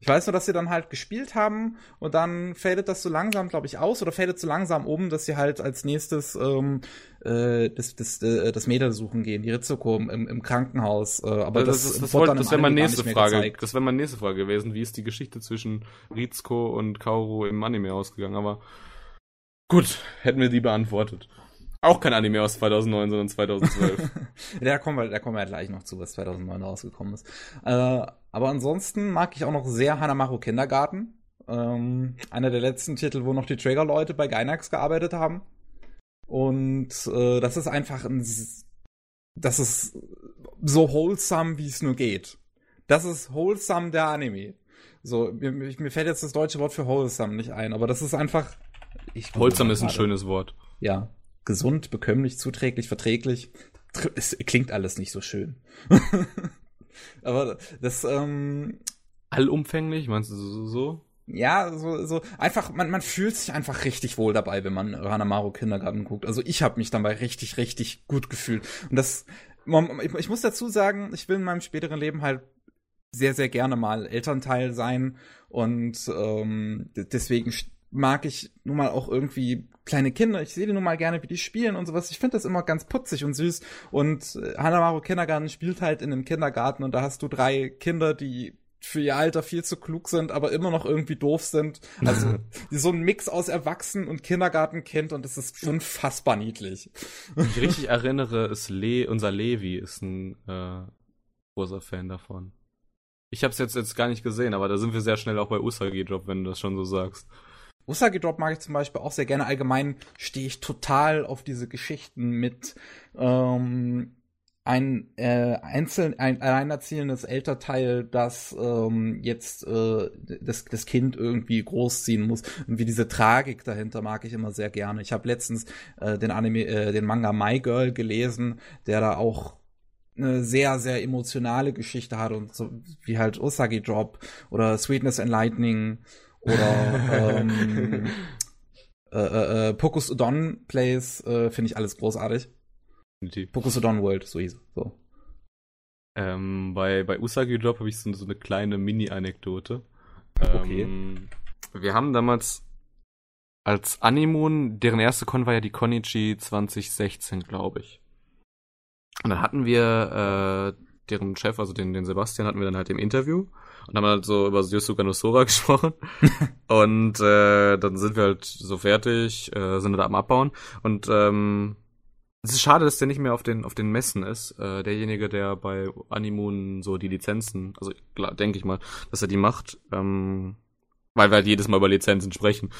Ich weiß nur, dass sie dann halt gespielt haben und dann fadet das so langsam, glaube ich, aus oder fadet so langsam um, dass sie halt als nächstes ähm, äh, das, das, äh, das Mädel suchen gehen, die Ritsuko im, im Krankenhaus. Äh, aber das, das, das, das, das wäre meine nächste Frage. Gezeigt. Das wäre meine nächste Frage gewesen. Wie ist die Geschichte zwischen Ritsuko und Kaoru im Anime ausgegangen? Aber gut, hätten wir die beantwortet. Auch kein Anime aus 2009, sondern 2012. da kommen wir, da kommen wir ja gleich noch zu, was 2009 rausgekommen ist. Äh, aber ansonsten mag ich auch noch sehr Hanamaru Kindergarten. Ähm, einer der letzten Titel, wo noch die Trigger-Leute bei Gainax gearbeitet haben. Und äh, das ist einfach ein, das ist so wholesome, wie es nur geht. Das ist wholesome der Anime. So, mir, mir fällt jetzt das deutsche Wort für wholesome nicht ein, aber das ist einfach. Ich wholesome ist ein schönes Wort. Ja, gesund, bekömmlich, zuträglich, verträglich. Es klingt alles nicht so schön. Aber das, ähm. Allumfänglich, meinst du so? ja, so, so einfach, man, man fühlt sich einfach richtig wohl dabei, wenn man Hanamaru Kindergarten guckt. Also ich habe mich dabei richtig, richtig gut gefühlt. Und das, ich, muss dazu sagen, ich will in meinem späteren Leben halt sehr, sehr gerne mal Elternteil sein. Und ähm, deswegen mag ich nun mal auch irgendwie kleine Kinder. Ich sehe die nun mal gerne, wie die spielen und sowas. Ich finde das immer ganz putzig und süß. Und äh, Hanamaru Kindergarten spielt halt in einem Kindergarten und da hast du drei Kinder, die für ihr Alter viel zu klug sind, aber immer noch irgendwie doof sind. Also so ein Mix aus Erwachsenen und Kindergartenkind und das ist unfassbar niedlich. Ich richtig erinnere, ist Le unser Levi ist ein äh, großer Fan davon. Ich habe es jetzt jetzt gar nicht gesehen, aber da sind wir sehr schnell auch bei Usagi Drop, wenn du das schon so sagst. Usagi Drop mag ich zum Beispiel auch sehr gerne. Allgemein stehe ich total auf diese Geschichten mit ähm, ein äh, einzeln ein alleinerziehendes Elternteil, das ähm, jetzt äh, das, das Kind irgendwie großziehen muss und wie diese Tragik dahinter mag ich immer sehr gerne. Ich habe letztens äh, den Anime, äh, den Manga My Girl gelesen, der da auch eine sehr sehr emotionale Geschichte hat und so wie halt Usagi Drop oder Sweetness and Lightning oder ähm, äh, äh, äh Pokus Udon Plays äh, finde ich alles großartig. Definitiv. Pokusodon World, so hieß es. So. Ähm, bei, bei Usagi Drop habe ich so, so, eine kleine Mini-Anekdote. Okay. Ähm, wir haben damals als Animon, deren erste Con war ja die Konichi 2016, glaube ich. Und dann hatten wir äh, deren Chef, also den, den Sebastian, hatten wir dann halt im Interview und haben halt so über Yosuga no gesprochen. und äh, dann sind wir halt so fertig, äh, sind da am Abbauen. Und ähm, es ist schade, dass der nicht mehr auf den, auf den Messen ist. Äh, derjenige, der bei Animoon so die Lizenzen, also denke ich mal, dass er die macht, ähm, weil wir halt jedes Mal über Lizenzen sprechen.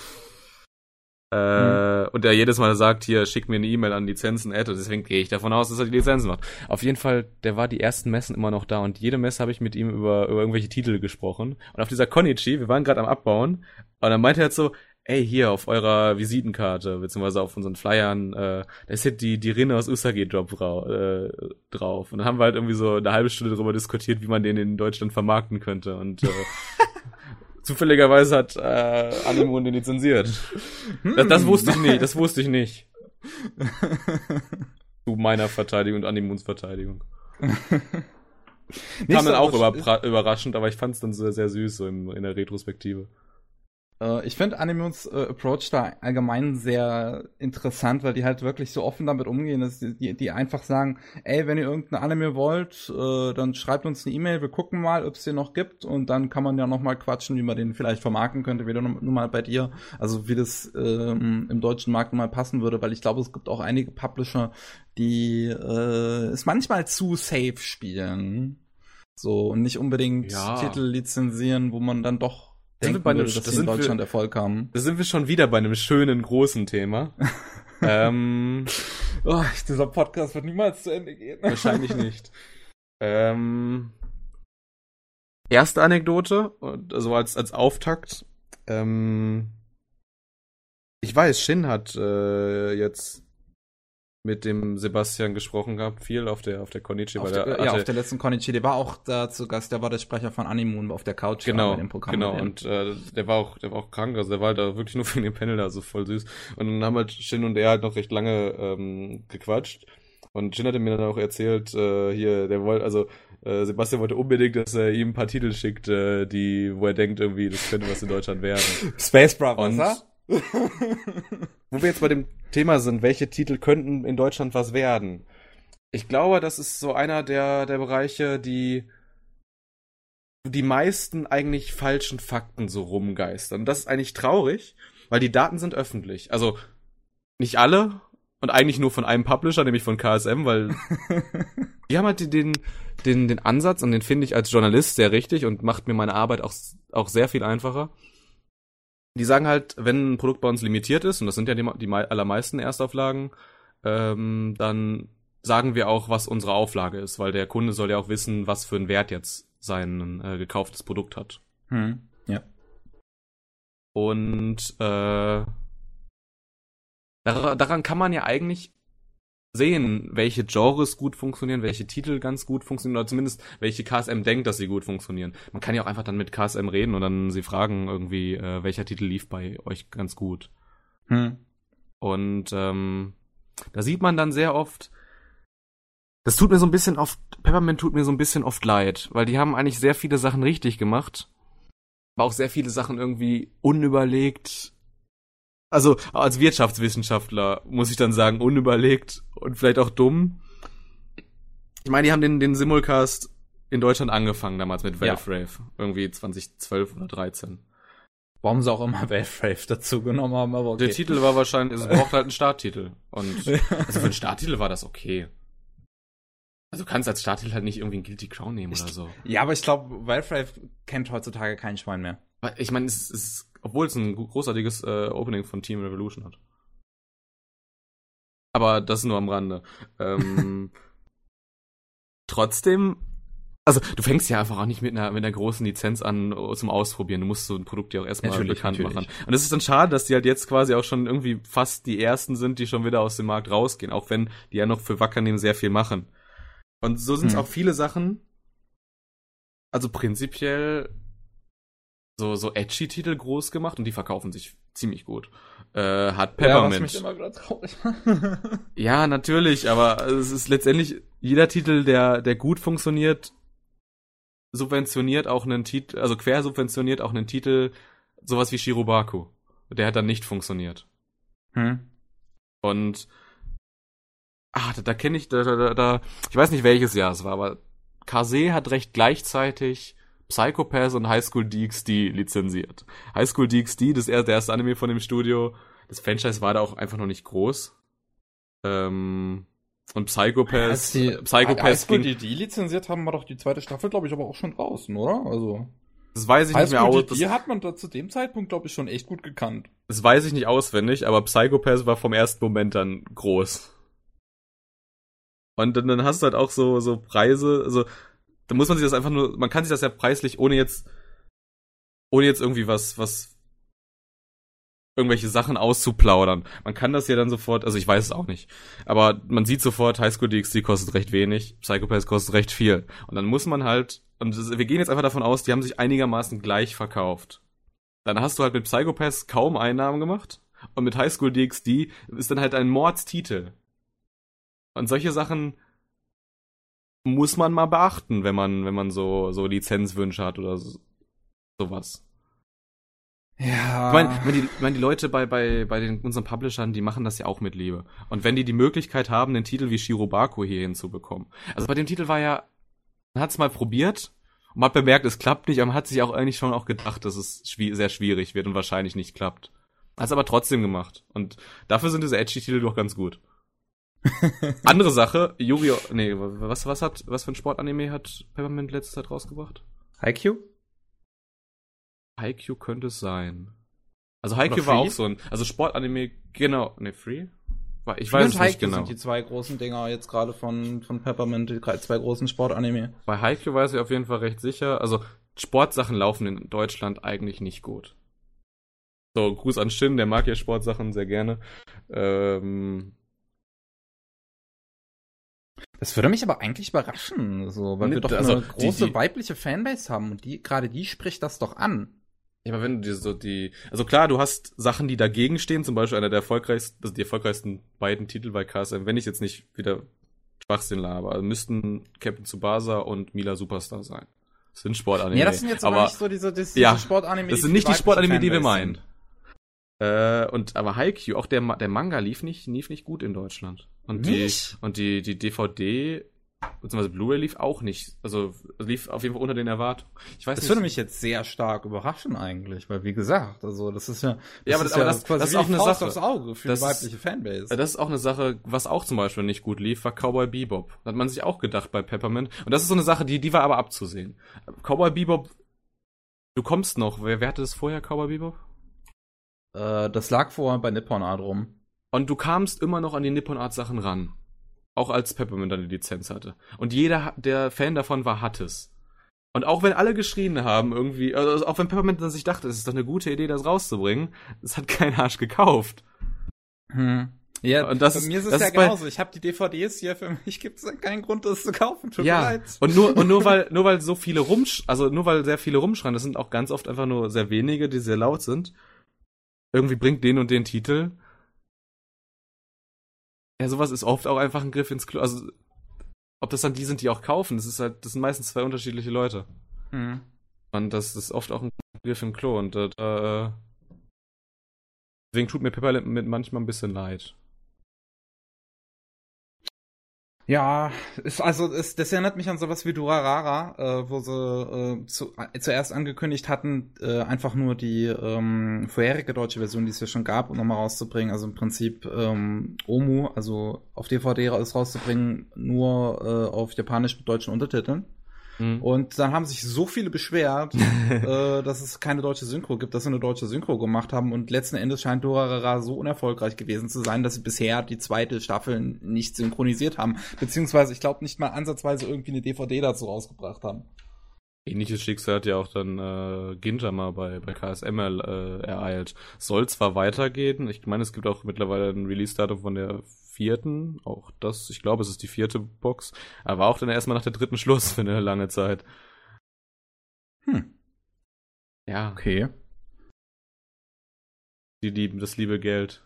Äh. Und der jedes Mal sagt, hier, schick mir eine E-Mail an Lizenzen, Ad, deswegen gehe ich davon aus, dass er die Lizenzen macht. Auf jeden Fall, der war die ersten Messen immer noch da und jede Messe habe ich mit ihm über, über irgendwelche Titel gesprochen. Und auf dieser Konichi, wir waren gerade am Abbauen, und dann meinte er halt so, ey, hier auf eurer Visitenkarte, beziehungsweise auf unseren Flyern, äh, da ist jetzt die, die Rinne aus Usagi Drop äh, drauf. Und dann haben wir halt irgendwie so eine halbe Stunde darüber diskutiert, wie man den in Deutschland vermarkten könnte. Und äh, zufälligerweise hat äh, Animon den lizenziert. Das, das wusste ich nicht, das wusste ich nicht. Zu meiner Verteidigung und Animons Verteidigung. Kam dann auch überraschend, aber ich fand es dann sehr, sehr süß, so in, in der Retrospektive. Äh, ich finde Animus äh, Approach da allgemein sehr interessant, weil die halt wirklich so offen damit umgehen, dass die, die einfach sagen, ey, wenn ihr irgendein Anime wollt, äh, dann schreibt uns eine E-Mail, wir gucken mal, ob es den noch gibt und dann kann man ja noch mal quatschen, wie man den vielleicht vermarkten könnte, wieder nur mal bei dir, also wie das ähm, im deutschen Markt mal passen würde, weil ich glaube, es gibt auch einige Publisher, die äh, es manchmal zu safe spielen. So, und nicht unbedingt ja. Titel lizenzieren, wo man dann doch einem, würde, dass das in Deutschland wir, Erfolg haben. Da sind wir schon wieder bei einem schönen, großen Thema. ähm, oh, dieser Podcast wird niemals zu Ende gehen. Wahrscheinlich nicht. ähm, erste Anekdote, also als, als Auftakt. Ähm, ich weiß, Shin hat äh, jetzt mit dem Sebastian gesprochen gehabt, viel auf der auf der Konichi. Auf der, der, ja, auf der letzten Konichi, der war auch da zu Gast, der war der Sprecher von Animoon auf der Couch genau, dem Programm. Genau, und äh, der war auch der war auch krank, also der war da wirklich nur für den Panel da so voll süß. Und dann haben halt Shin und er halt noch recht lange ähm, gequatscht. Und Shin hatte mir dann auch erzählt, äh, hier, der wollte, also äh, Sebastian wollte unbedingt, dass er ihm ein paar Titel schickt, äh, die, wo er denkt, irgendwie, das könnte was in Deutschland werden. Space Brothers, und, Wo wir jetzt bei dem Thema sind, welche Titel könnten in Deutschland was werden? Ich glaube, das ist so einer der, der Bereiche, die die meisten eigentlich falschen Fakten so rumgeistern. Das ist eigentlich traurig, weil die Daten sind öffentlich. Also nicht alle und eigentlich nur von einem Publisher, nämlich von KSM, weil die haben halt den, den, den Ansatz und den finde ich als Journalist sehr richtig und macht mir meine Arbeit auch, auch sehr viel einfacher die sagen halt, wenn ein Produkt bei uns limitiert ist, und das sind ja die, die allermeisten Erstauflagen, ähm, dann sagen wir auch, was unsere Auflage ist, weil der Kunde soll ja auch wissen, was für einen Wert jetzt sein äh, gekauftes Produkt hat. Hm, ja. Und äh, daran kann man ja eigentlich sehen, welche Genres gut funktionieren, welche Titel ganz gut funktionieren oder zumindest welche KSM denkt, dass sie gut funktionieren. Man kann ja auch einfach dann mit KSM reden und dann sie fragen irgendwie, äh, welcher Titel lief bei euch ganz gut. Hm. Und ähm, da sieht man dann sehr oft, das tut mir so ein bisschen oft, Peppermint tut mir so ein bisschen oft leid, weil die haben eigentlich sehr viele Sachen richtig gemacht, aber auch sehr viele Sachen irgendwie unüberlegt. Also als Wirtschaftswissenschaftler muss ich dann sagen, unüberlegt und vielleicht auch dumm. Ich meine, die haben den, den Simulcast in Deutschland angefangen damals mit Valve ja. Irgendwie 2012 oder 13. Warum sie auch immer Valve dazu genommen haben, aber okay. Der Titel war wahrscheinlich, es braucht halt einen Starttitel. Und also für einen Starttitel war das okay. Also du kannst als Starttitel halt nicht irgendwie ein Guilty Crown nehmen ich, oder so. Ja, aber ich glaube, Valve kennt heutzutage keinen Schwein mehr. Ich meine, es ist, obwohl es ein großartiges äh, Opening von Team Revolution hat. Aber das nur am Rande. Ähm, trotzdem, also du fängst ja einfach auch nicht mit einer, mit einer großen Lizenz an uh, zum Ausprobieren. Du musst so ein Produkt ja auch erstmal natürlich, bekannt natürlich. machen. Und es ist dann schade, dass die halt jetzt quasi auch schon irgendwie fast die ersten sind, die schon wieder aus dem Markt rausgehen, auch wenn die ja noch für Wackernehmen sehr viel machen. Und so sind es hm. auch viele Sachen. Also prinzipiell so, so edgy Titel groß gemacht und die verkaufen sich ziemlich gut. Äh, hat Peppermint. Ja, ja, natürlich, aber es ist letztendlich jeder Titel, der, der gut funktioniert, subventioniert auch einen Titel, also quer subventioniert auch einen Titel, sowas wie Shirobaku. Der hat dann nicht funktioniert. Hm. Und Ah, da, da kenne ich, da, da, da, ich weiß nicht welches Jahr es war, aber Kase hat recht gleichzeitig Psychopath und High School DxD lizenziert. High School DxD, das ist der erste Anime von dem Studio. Das Franchise war da auch einfach noch nicht groß. Ähm, und Psychopath, ja, als die, Psychopath als ging, die die lizenziert haben, war doch die zweite Staffel, glaube ich, aber auch schon draußen, oder? Also das weiß ich High nicht mehr aus. Die hat man da zu dem Zeitpunkt, glaube ich, schon echt gut gekannt. Das weiß ich nicht auswendig, aber Psychopath war vom ersten Moment dann groß. Und dann, dann hast du halt auch so, so Preise, also da muss man sich das einfach nur, man kann sich das ja preislich, ohne jetzt, ohne jetzt irgendwie was, was, irgendwelche Sachen auszuplaudern. Man kann das ja dann sofort, also ich weiß es auch nicht, aber man sieht sofort, Highschool DxD kostet recht wenig, Psychopath kostet recht viel. Und dann muss man halt, und wir gehen jetzt einfach davon aus, die haben sich einigermaßen gleich verkauft. Dann hast du halt mit Psychopath kaum Einnahmen gemacht und mit Highschool DxD ist dann halt ein Mordstitel. Und solche Sachen muss man mal beachten, wenn man, wenn man so, so Lizenzwünsche hat oder so, sowas. Ja. Ich meine, wenn die, ich meine, die Leute bei, bei, bei den, unseren Publishern, die machen das ja auch mit Liebe. Und wenn die die Möglichkeit haben, einen Titel wie Shirobako hier hinzubekommen. Also bei dem Titel war ja, man hat es mal probiert und man hat bemerkt, es klappt nicht, aber man hat sich auch eigentlich schon auch gedacht, dass es schwi sehr schwierig wird und wahrscheinlich nicht klappt. Hat es aber trotzdem gemacht. Und dafür sind diese Edgy-Titel doch ganz gut. Andere Sache, Yu-Gi-Oh! Nee, was, was hat, was für ein Sportanime hat Peppermint letzte Zeit rausgebracht? Haikyuu? Haikyuu könnte es sein. Also Haikyuu war auch so ein, also Sportanime, genau, ne, Free? Ich weiß es nicht genau. sind die zwei großen Dinger jetzt gerade von, von Peppermint, die zwei großen Sportanime. Bei Haikyuu weiß ich auf jeden Fall recht sicher, also Sportsachen laufen in Deutschland eigentlich nicht gut. So, Gruß an Shin, der mag ja Sportsachen sehr gerne. Ähm, das würde mich aber eigentlich überraschen, so, weil nee, wir doch also eine große die, die, weibliche Fanbase haben und die, gerade die spricht das doch an. Ja, aber wenn du dir so die, also klar, du hast Sachen, die dagegen stehen, zum Beispiel einer der erfolgreichsten, also die erfolgreichsten beiden Titel bei KSM, wenn ich jetzt nicht wieder Schwachsinn laber, also müssten Captain Tsubasa und Mila Superstar sein. Das sind Sportanime. Ja, das sind jetzt aber, aber nicht so diese, diese ja, Sportanime. Das sind nicht die Sportanime, die wir meinen. Äh, und aber Haikyuu, auch der, der Manga lief nicht, lief nicht gut in Deutschland. Und nicht? die und die die DVD beziehungsweise Blu-ray lief auch nicht, also lief auf jeden Fall unter den Erwartungen. Ich weiß das nicht. würde mich jetzt sehr stark überraschen eigentlich, weil wie gesagt, also das ist ja das ja, aber, ist aber ja das, das ist auch eine Faust Sache aufs Auge für das die weibliche Fanbase. Das ist auch eine Sache, was auch zum Beispiel nicht gut lief, war Cowboy Bebop. Da hat man sich auch gedacht bei Peppermint und das ist so eine Sache, die die war aber abzusehen. Cowboy Bebop, du kommst noch. Wer, wer hatte das vorher Cowboy Bebop? Äh, das lag vorher bei Nippon Art rum. Und du kamst immer noch an die Nippon Art Sachen ran. Auch als Peppermint dann die Lizenz hatte. Und jeder, der Fan davon war, hat es. Und auch wenn alle geschrien haben, irgendwie, also auch wenn Peppermint dann sich dachte, es ist doch eine gute Idee, das rauszubringen, es hat kein Arsch gekauft. Hm. Ja, und das bei ist, mir ist es das ja ist bei, genauso. Ich habe die DVDs hier, für mich gibt es keinen Grund, das zu kaufen. Tut mir ja, leid. und nur, und nur weil, nur weil so viele rumsch, also nur weil sehr viele rumschreien, das sind auch ganz oft einfach nur sehr wenige, die sehr laut sind. Irgendwie bringt den und den Titel. Ja, sowas ist oft auch einfach ein Griff ins Klo. Also, ob das dann die sind, die auch kaufen, das ist halt, das sind meistens zwei unterschiedliche Leute. Hm. Und das ist oft auch ein Griff im Klo und äh, äh, deswegen tut mir Pepperlint mit manchmal ein bisschen leid. Ja, ist, also es, das erinnert mich an sowas wie Durarara, äh, wo sie äh, zu, äh, zuerst angekündigt hatten, äh, einfach nur die ähm, vorherige deutsche Version, die es ja schon gab, um nochmal rauszubringen. Also im Prinzip ähm, Omu, also auf DVD rauszubringen, nur äh, auf Japanisch mit deutschen Untertiteln. Mhm. Und dann haben sich so viele beschwert, äh, dass es keine deutsche Synchro gibt, dass sie eine deutsche Synchro gemacht haben. Und letzten Endes scheint Dorara so unerfolgreich gewesen zu sein, dass sie bisher die zweite Staffel nicht synchronisiert haben. Beziehungsweise, ich glaube, nicht mal ansatzweise irgendwie eine DVD dazu rausgebracht haben. Ähnliches Schicksal hat ja auch dann äh, Ginter mal bei, bei KSML äh, ereilt. Soll zwar weitergehen, ich meine, es gibt auch mittlerweile ein Release-Datum von der vierten, auch das, ich glaube, es ist die vierte Box, aber auch dann erstmal nach der dritten Schluss für eine lange Zeit. Hm. Ja, Okay. die lieben das liebe Geld.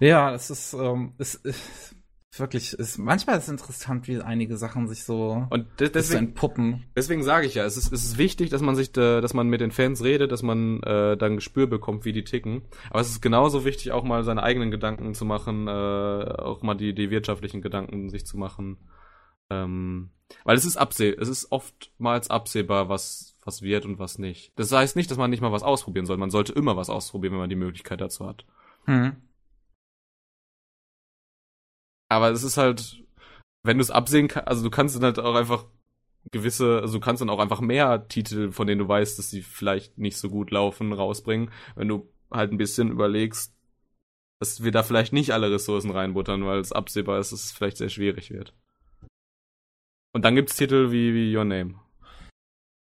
Ja, das ist, ähm, es ist wirklich, ist, manchmal ist es interessant, wie einige Sachen sich so Und de deswegen entpuppen. deswegen sage ich ja, es ist, es ist wichtig, dass man sich, da, dass man mit den Fans redet, dass man äh, dann Gespür bekommt, wie die ticken. Aber es ist genauso wichtig, auch mal seine eigenen Gedanken zu machen, äh, auch mal die, die wirtschaftlichen Gedanken sich zu machen. Ähm, weil es ist abseh, es ist oftmals absehbar, was, was wird und was nicht. Das heißt nicht, dass man nicht mal was ausprobieren soll. Man sollte immer was ausprobieren, wenn man die Möglichkeit dazu hat. Hm. Aber es ist halt, wenn du es absehen kannst, also du kannst dann halt auch einfach gewisse, also du kannst dann auch einfach mehr Titel, von denen du weißt, dass sie vielleicht nicht so gut laufen, rausbringen, wenn du halt ein bisschen überlegst, dass wir da vielleicht nicht alle Ressourcen reinbuttern, weil es absehbar ist, dass es vielleicht sehr schwierig wird. Und dann gibt's Titel wie, wie Your Name.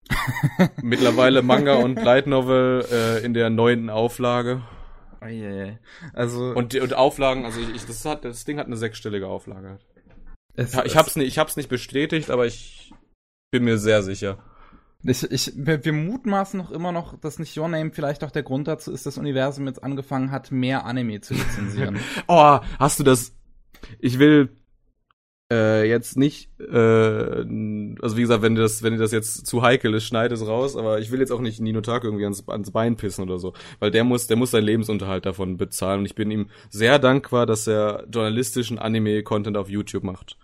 Mittlerweile Manga und Light Novel äh, in der neunten Auflage. Eieiei. Also, Und, und Auflagen, also ich, ich, das, hat, das Ding hat eine sechsstellige Auflage. es, ich hab's nicht, ich hab's nicht bestätigt, aber ich bin mir sehr sicher. Ich, ich, wir, wir mutmaßen noch immer noch, dass nicht Your Name vielleicht auch der Grund dazu ist, dass das Universum jetzt angefangen hat, mehr Anime zu lizenzieren. Oh, hast du das? Ich will äh, jetzt nicht, äh, also wie gesagt, wenn dir das, wenn dir das jetzt zu heikel ist, schneid es raus. Aber ich will jetzt auch nicht Nino Tag irgendwie ans, ans Bein pissen oder so, weil der muss, der muss seinen Lebensunterhalt davon bezahlen. Und ich bin ihm sehr dankbar, dass er journalistischen Anime-Content auf YouTube macht.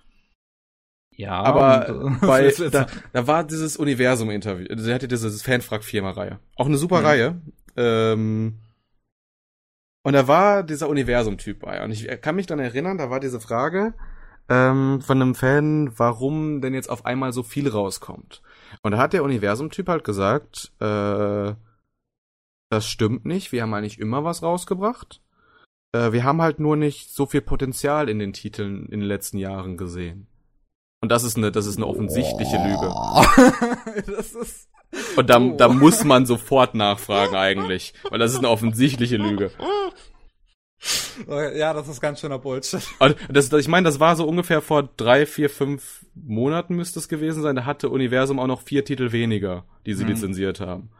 ja, Aber äh, bei, da, da war dieses Universum-Interview, also er hatte dieses Fanfrag-Firma-Reihe. Auch eine super Mhm. Reihe. Ähm, und da war dieser Universum-Typ bei. Und ich kann mich dann erinnern, da war diese Frage ähm, von einem Fan, warum denn jetzt auf einmal so viel rauskommt. Und da hat der Universum-Typ halt gesagt, äh, das stimmt nicht, wir haben eigentlich immer was rausgebracht. Äh, wir haben halt nur nicht so viel Potenzial in den Titeln in den letzten Jahren gesehen. Und das ist eine, das ist eine offensichtliche Lüge. das ist. Und da, Oh. da muss man sofort nachfragen eigentlich, weil das ist eine offensichtliche Lüge. Ja, das ist ganz schöner Bullshit. Und das, das, ich meine, das war so ungefähr vor drei, vier, fünf Monaten müsste es gewesen sein. Da hatte Universum auch noch vier Titel weniger, die sie Mhm. lizenziert haben.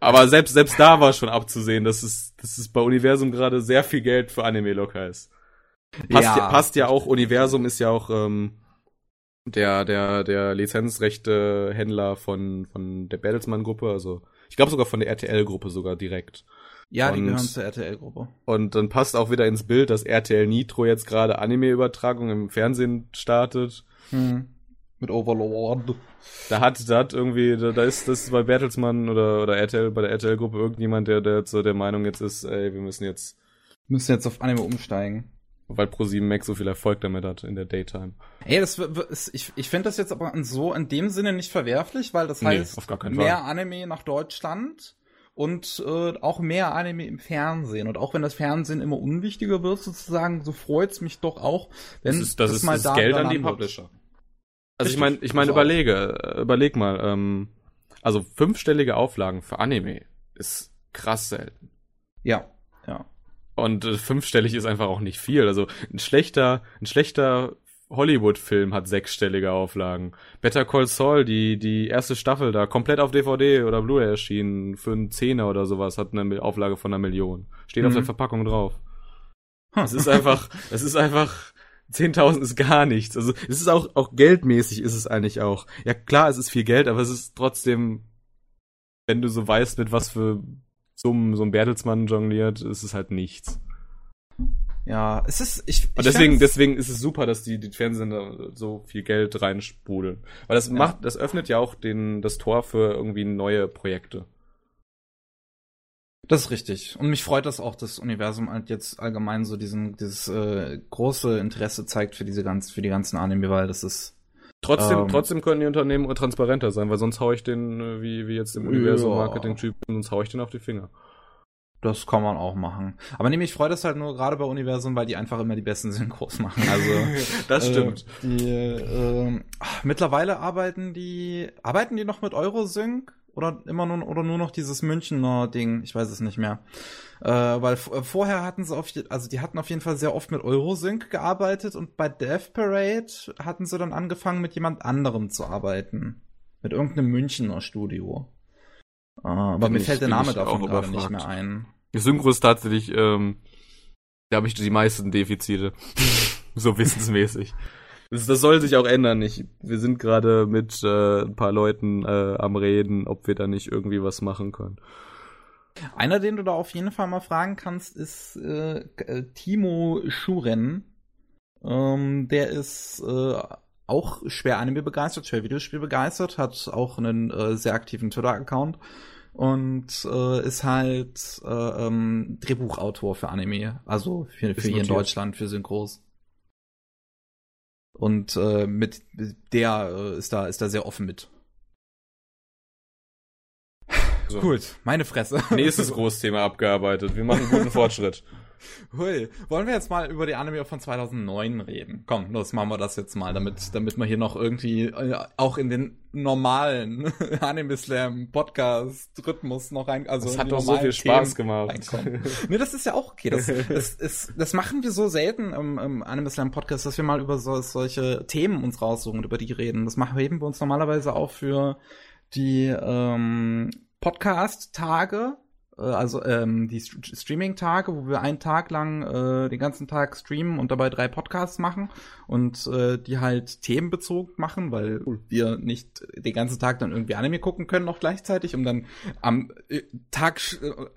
Aber selbst selbst da war schon abzusehen, dass es, dass es bei Universum gerade sehr viel Geld für Anime locker ist. Passt ja, passt ja auch. Universum ist ja auch ähm, der der der Lizenzrechte-Händler von von der Bertelsmann-Gruppe. Also ich glaube sogar von der RTL-Gruppe sogar direkt. Ja, die Und- gehören zur RTL-Gruppe. Und dann passt auch wieder ins Bild, dass RTL Nitro jetzt gerade Anime-Übertragung im Fernsehen startet. Hm. Mit Overlord. Da hat, da hat irgendwie, da, da ist das ist bei Bertelsmann oder, oder RTL, bei der RTL-Gruppe irgendjemand, der, der so der Meinung jetzt ist, ey, wir müssen jetzt, Müssen jetzt auf Anime umsteigen. weil ProSieben Max so viel Erfolg damit hat in der Daytime. Ey, das ich, ich finde das jetzt aber in so in dem Sinne nicht verwerflich, weil das Nee, heißt mehr Fall. Anime nach Deutschland und äh, auch mehr Anime im Fernsehen. Und auch wenn das Fernsehen immer unwichtiger wird, sozusagen, so freut's mich doch auch, wenn Das ist, das ist, das ist da Geld an die. Publisher. Also ich meine, ich meine, das auch. überlege, äh, überleg mal, ähm, also fünfstellige Auflagen für Anime ist krass selten. Ja, ja. Und äh, fünfstellig ist einfach auch nicht viel. Also ein schlechter, ein schlechter Hollywood-Film hat sechsstellige Auflagen. Better Call Saul, die, die erste Staffel da, komplett auf DVD oder Blu-ray erschienen, für einen Zehner oder sowas, hat eine Auflage von einer Million. Steht mhm. auf der Verpackung drauf. Es ist einfach, es ist einfach, 10.000 ist gar nichts. Also, es ist auch, auch geldmäßig ist es eigentlich auch. Ja, klar, es ist viel Geld, aber es ist trotzdem, wenn du so weißt, mit was für Summen so ein Bertelsmann jongliert, ist es halt nichts. Ja, es ist, ich, ich deswegen, deswegen ist es super, dass die, die Fernsehsender so viel Geld reinsprudeln. Weil das ja. macht, das öffnet ja auch den, das Tor für irgendwie neue Projekte. Das ist richtig. Und mich freut das auch, dass das Universum halt jetzt allgemein so diesen, dieses äh, große Interesse zeigt für diese ganz, für die ganzen Anime, weil das ist. Trotzdem, ähm, trotzdem können die Unternehmen transparenter sein, weil sonst hau ich den, äh, wie, wie jetzt im Universum-Marketing-Typ, sonst hau ich den auf die Finger. Das kann man auch machen. Aber nee, mich freut das halt nur gerade bei Universum, weil die einfach immer die besten Synchros machen. Also das stimmt. Äh, die, äh, mittlerweile arbeiten die arbeiten die noch mit Eurosync oder immer nur oder nur noch dieses Münchner Ding. Ich weiß es nicht mehr. Äh, weil äh, vorher hatten sie auf also die hatten auf jeden Fall sehr oft mit Eurosync gearbeitet und bei Death Parade hatten sie dann angefangen mit jemand anderem zu arbeiten. Mit irgendeinem Münchner Studio. Uh, aber mir fällt der Name davon gerade nicht mehr ein. Synchro ist tatsächlich, ähm, da habe ich die meisten Defizite. so wissensmäßig. Das, das, soll sich auch ändern. Ich, wir sind gerade mit äh, ein paar Leuten äh, am Reden, ob wir da nicht irgendwie was machen können. Einer, den du da auf jeden Fall mal fragen kannst, ist äh, äh Timo Schuren. Ähm, der ist äh, auch schwer Anime begeistert, schwer Videospiel begeistert, hat auch einen äh, sehr aktiven Twitter-Account und äh, ist halt äh, ähm, Drehbuchautor für Anime, also für, für hier in Deutschland, für Synchros. Und äh, mit der äh, ist da ist da sehr offen mit. So. Gut, meine Fresse. Nächstes Großthema abgearbeitet. Wir machen guten Fortschritt. Hui. Wollen wir jetzt mal über die Anime von 2009 reden? Komm, los, machen wir das jetzt mal, damit, damit wir hier noch irgendwie äh, auch in den normalen Anime Slam Podcast Rhythmus noch rein, also das hat doch so viel Spaß Themen gemacht. nee, das ist ja auch okay. Das, das, ist, das machen wir so selten im, im Anime Slam Podcast, dass wir mal über so, solche Themen uns raussuchen und über die reden. Das machen heben wir uns normalerweise auch für die ähm, Podcast-Tage also ähm, die St Streaming-Tage, wo wir einen Tag lang äh, den ganzen Tag streamen und dabei drei Podcasts machen und äh, die halt themenbezogen machen, weil wir nicht den ganzen Tag dann irgendwie Anime gucken können noch gleichzeitig, um dann am äh, Tag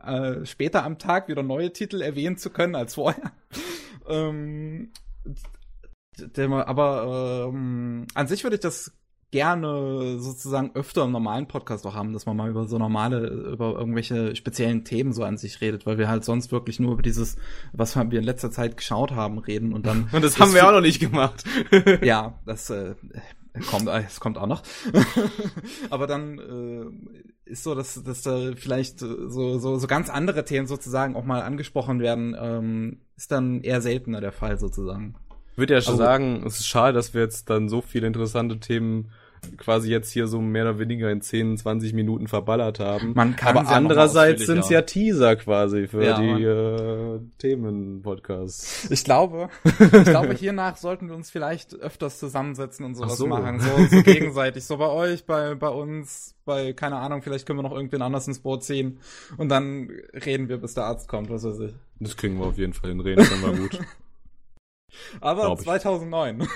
äh, später am Tag wieder neue Titel erwähnen zu können als vorher. ähm, aber ähm, an sich würde ich das gerne sozusagen öfter im normalen Podcast auch haben, dass man mal über so normale, über irgendwelche speziellen Themen so an sich redet, weil wir halt sonst wirklich nur über dieses, was wir in letzter Zeit geschaut haben, reden und dann. Und das haben wir auch noch nicht gemacht. ja, das äh, kommt, äh, es kommt auch noch. Aber dann äh, ist so, dass, dass da vielleicht so, so, so ganz andere Themen sozusagen auch mal angesprochen werden, ähm, ist dann eher seltener der Fall sozusagen. Ich würde ja schon also, sagen, es ist schade, dass wir jetzt dann so viele interessante Themen quasi jetzt hier so mehr oder weniger in 10, 20 Minuten verballert haben. Man kann Aber andererseits sind es ja Teaser quasi für ja, die äh, Themen-Podcasts. Ich glaube, ich glaube, hiernach sollten wir uns vielleicht öfters zusammensetzen und sowas so. machen. So, so gegenseitig. So bei euch, bei, bei uns, bei, keine Ahnung, vielleicht können wir noch irgendwen anders ins Boot ziehen und dann reden wir, bis der Arzt kommt, was weiß ich. Das kriegen wir auf jeden Fall hin. Reden können wir gut. Aber 2009.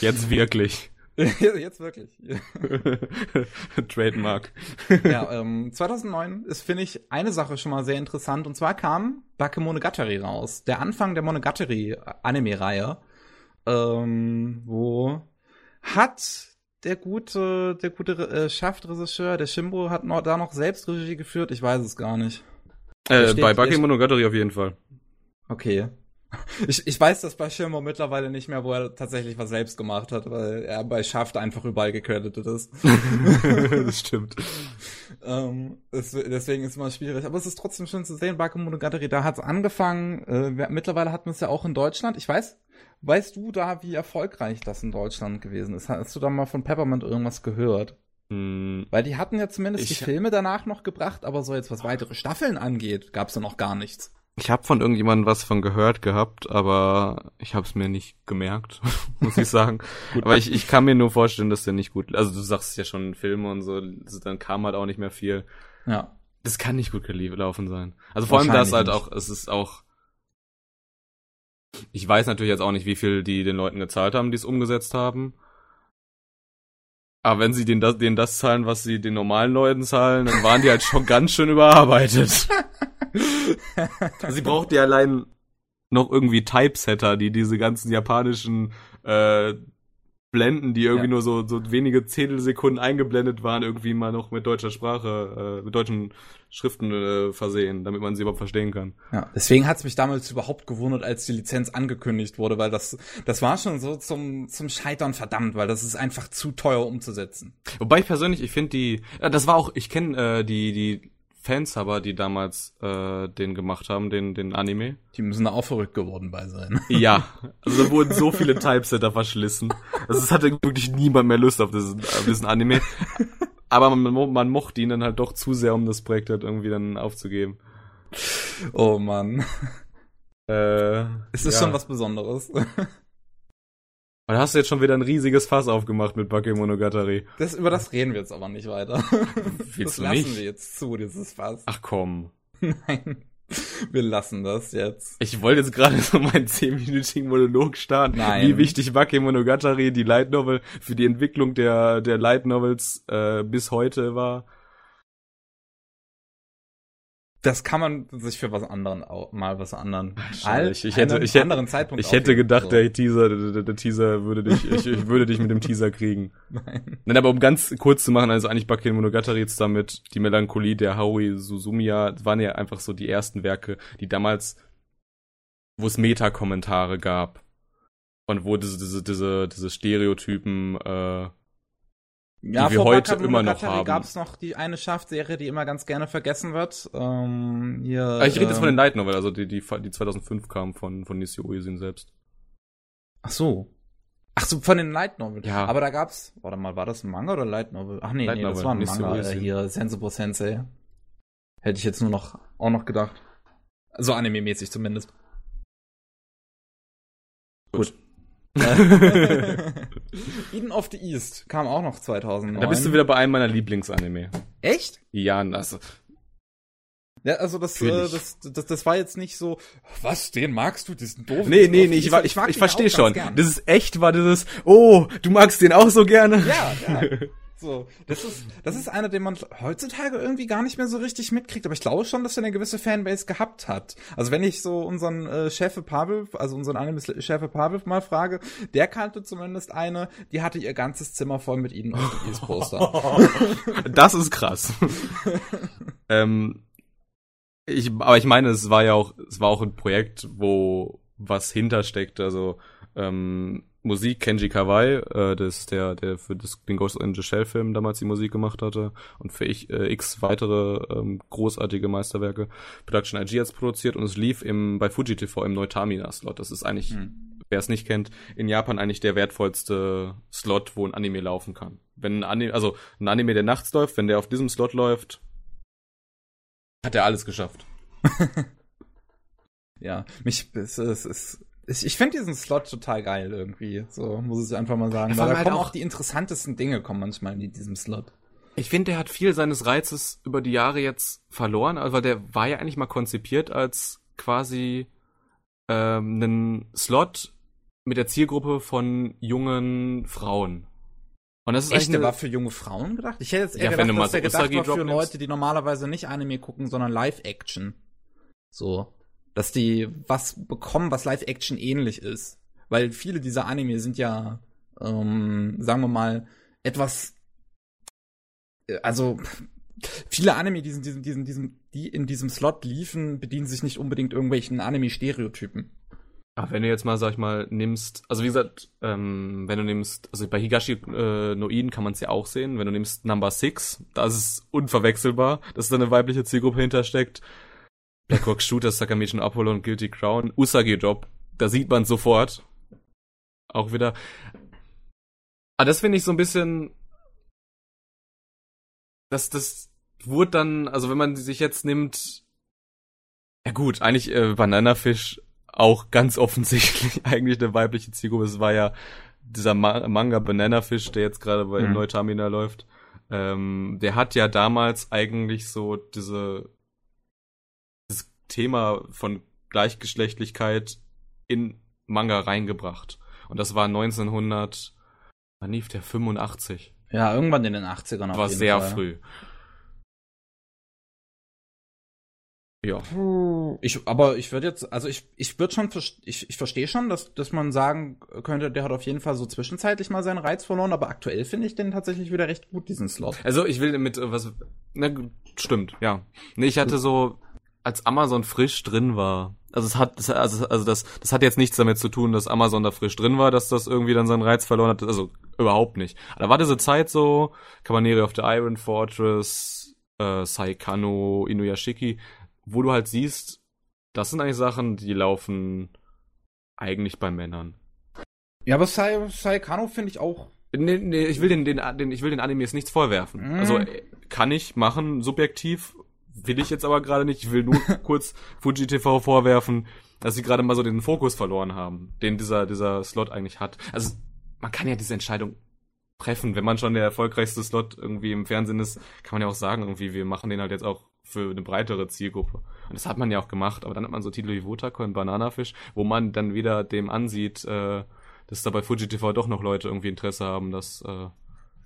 Jetzt wirklich. Jetzt wirklich. Trademark. ja, ähm, 2009 ist, finde ich, eine Sache schon mal sehr interessant. Und zwar kam Bakemonogatari raus. Der Anfang der Monogatari-Anime-Reihe. Ähm, wo hat der gute, der gute äh, Schaftregisseur, der Shimbo, hat noch, da noch selbst Regie geführt? Ich weiß es gar nicht. Äh, bei Bakemonogatari auf jeden Fall. Okay. Ich, ich weiß das bei Schirmer mittlerweile nicht mehr, wo er tatsächlich was selbst gemacht hat, weil er bei Shaft einfach überall gecredited ist. das stimmt. ähm, es, deswegen ist es immer schwierig. Aber es ist trotzdem schön zu sehen, Bakemonogatari, da hat es angefangen. Äh, mittlerweile hat man es ja auch in Deutschland. Ich weiß, weißt du da, wie erfolgreich das in Deutschland gewesen ist? Hast du da mal von Peppermint irgendwas gehört? Hm. Weil die hatten ja zumindest ich, die Filme danach noch gebracht, aber so jetzt was weitere Staffeln angeht, gab's da noch gar nichts. Ich habe von irgendjemandem was von gehört gehabt, aber ich habe es mir nicht gemerkt, muss ich sagen. aber ich, ich kann mir nur vorstellen, dass der nicht gut. Also du sagst ja schon Filme und so, dann kam halt auch nicht mehr viel. Ja. Das kann nicht gut gelaufen sein. Also vor allem das halt nicht. auch, es ist auch. Ich weiß natürlich jetzt auch nicht, wie viel die den Leuten gezahlt haben, die es umgesetzt haben. Aber wenn sie denen das, denen das zahlen, was sie den normalen Leuten zahlen, dann waren die halt schon ganz schön überarbeitet. sie braucht ja allein noch irgendwie Typesetter, die diese ganzen japanischen äh, Blenden, die irgendwie ja. nur so, so wenige Zehntelsekunden eingeblendet waren, irgendwie mal noch mit deutscher Sprache, äh, mit deutschen Schriften äh, versehen, damit man sie überhaupt verstehen kann. Ja, deswegen hat's mich damals überhaupt gewundert, als die Lizenz angekündigt wurde, weil das, das war schon so zum, zum Scheitern verdammt, weil das ist einfach zu teuer umzusetzen. Wobei ich persönlich, ich finde die, das war auch, ich kenne äh, die, die Fans aber, die damals äh, den gemacht haben, den, den Anime. Die müssen da auch verrückt geworden bei sein. Ja, also da wurden so viele Typesetter verschlissen. Also es hatte wirklich niemand mehr Lust auf diesen, auf diesen Anime. Aber man, man mochte ihn dann halt doch zu sehr, um das Projekt halt irgendwie dann aufzugeben. Oh Mann. Äh, es ist ja. schon was Besonderes. Da hast du jetzt schon wieder ein riesiges Fass aufgemacht mit Bakemonogatari. Das, über das reden wir jetzt aber nicht weiter. Willst das lassen nicht? wir jetzt zu, dieses Fass. Ach komm. Nein. Wir lassen das jetzt. Ich wollte jetzt gerade so meinen zehnminütigen Monolog starten, Nein. wie wichtig Bakemonogatari, die Light Novel, für die Entwicklung der, der Light Novels äh, bis heute war das kann man sich für was anderen auch, mal was anderen ich, ich hätte ich hätte Zeitpunkt ich hätte gedacht so. der Teaser der, der, Teaser würde dich ich, ich würde dich mit dem Teaser kriegen. Nein. Nein aber um ganz kurz zu machen also eigentlich Bakken Monogatari jetzt damit die Melancholie der Haui Suzumiya waren ja einfach so die ersten Werke die damals wo es Meta-Kommentare gab und wo diese diese diese diese Stereotypen äh, ja, die wir heute immer noch haben. gab es noch die eine Shaft-Serie, die immer ganz gerne vergessen wird. Ähm, hier, ah, ich rede ähm, jetzt von den Light Novel, also die, die, die 2005 kam von, von Nishio Uesin selbst. Ach so. Ach so, von den Light Novel. Ja. Aber da gab's, warte mal, war das ein Manga oder Light Novel? Ach nee, Light nee, Novel, das war ein Manga äh, hier, Sensible Sensei. Hätte ich jetzt nur noch, auch noch gedacht. So anime-mäßig zumindest. Gut. Eden of the East kam auch noch 2009. Da bist du wieder bei einem meiner Lieblingsanime. Echt? Ja, also. Ja, also das, äh, das, das, das war jetzt nicht so, was, den magst du, diesen doofen? Nee, nee, nee, ich, ich, ich, ich verstehe schon. Das ist echt, war dieses, oh, du magst den auch so gerne. Ja, ja. So, das ist, das ist einer, den man heutzutage irgendwie gar nicht mehr so richtig mitkriegt, aber ich glaube schon, dass er eine gewisse Fanbase gehabt hat. Also wenn ich so unseren äh, Chef Pavel, also unseren Anime-Chef Pavel mal frage, der kannte zumindest eine, die hatte ihr ganzes Zimmer voll mit ihnen auf Poster. das ist krass. ähm, ich, aber ich meine, es war ja auch, es war auch ein Projekt, wo was hintersteckt, also ähm, Musik Kenji Kawai, äh, das ist der, der für das, den Ghost in the Shell Film damals die Musik gemacht hatte und für ich, äh, x weitere ähm, großartige Meisterwerke. Production IG hat's produziert und es lief im, bei Fuji TV im Neutamina-Slot. Das ist eigentlich, hm. wer es nicht kennt, in Japan eigentlich der wertvollste Slot, wo ein Anime laufen kann. Wenn ein Anime, also ein Anime, der nachts läuft, wenn der auf diesem Slot läuft, hat er alles geschafft. ja, mich, es, es, es ich, ich finde diesen Slot total geil irgendwie. So muss ich einfach mal sagen. Weil da halt kommen auch die interessantesten Dinge kommen manchmal in diesem Slot. Ich finde, der hat viel seines Reizes über die Jahre jetzt verloren, also weil der war ja eigentlich mal konzipiert als quasi ähm, einen Slot mit der Zielgruppe von jungen Frauen. Und das ist Echt, der war für junge Frauen gedacht? Ich hätte jetzt eher ja, gedacht, dass der gedacht war für Leute, die normalerweise nicht Anime gucken, sondern Live-Action. So dass die was bekommen, was Live-Action ähnlich ist. Weil viele dieser Anime sind ja, ähm, sagen wir mal, etwas, äh, also viele Anime, die, diesen, diesen, diesen, die in diesem Slot liefen, bedienen sich nicht unbedingt irgendwelchen Anime-Stereotypen. Ach, wenn du jetzt mal, sag ich mal, nimmst, also wie gesagt, ähm, wenn du nimmst, also bei Higashi äh, Noin kann man es ja auch sehen, wenn du nimmst Number Six, das ist unverwechselbar, dass da eine weibliche Zielgruppe hintersteckt. Blackhawk Shooter, Sakamission Apollo und Guilty Crown, Usagi Job, da sieht man sofort. Auch wieder. Ah, das finde ich so ein bisschen. das, das wurde dann, also wenn man sich jetzt nimmt, ja gut, eigentlich äh, Bananafisch auch ganz offensichtlich eigentlich eine weibliche Zielgruppe. Es war ja dieser Ma Manga Bananafisch, der jetzt gerade bei mhm. Neutamina läuft. Ähm, der hat ja damals eigentlich so diese das Thema von Gleichgeschlechtlichkeit in Manga reingebracht. Und das war 1900, wann lief der? 85. Ja, irgendwann in den 80ern. Auf war sehr Fall. früh. Ja. Ich, aber ich würde jetzt, also ich, ich würde schon, ich, ich verstehe schon, dass, dass man sagen könnte, der hat auf jeden Fall so zwischenzeitlich mal seinen Reiz verloren, aber aktuell finde ich den tatsächlich wieder recht gut, diesen Slot. Also ich will mit äh, was, na, stimmt, ja. Nee, ich hatte so, als Amazon frisch drin war, also es hat, also, also das, das hat jetzt nichts damit zu tun, dass Amazon da frisch drin war, dass das irgendwie dann seinen Reiz verloren hat, also überhaupt nicht. Da war diese Zeit so, Cabaneri of the Iron Fortress, äh, Saikano, Inuyashiki, wo du halt siehst, das sind eigentlich Sachen, die laufen eigentlich bei Männern. Ja, aber Sai, Sai Kano finde ich auch. Nee, nee, ich will den, den, den, ich will den Animes nichts vorwerfen. Mm. Also kann ich machen, subjektiv, will ich jetzt aber gerade nicht. Ich will nur kurz Fuji TV vorwerfen, dass sie gerade mal so den Fokus verloren haben, den dieser, dieser Slot eigentlich hat. Also man kann ja diese Entscheidung treffen. Wenn man schon der erfolgreichste Slot irgendwie im Fernsehen ist, kann man ja auch sagen, irgendwie, wir machen den halt jetzt auch für eine breitere Zielgruppe. Und das hat man ja auch gemacht, aber dann hat man so Titel wie Wotako und Bananafisch, wo man dann wieder dem ansieht, äh, dass da bei Fuji TV doch noch Leute irgendwie Interesse haben, das äh,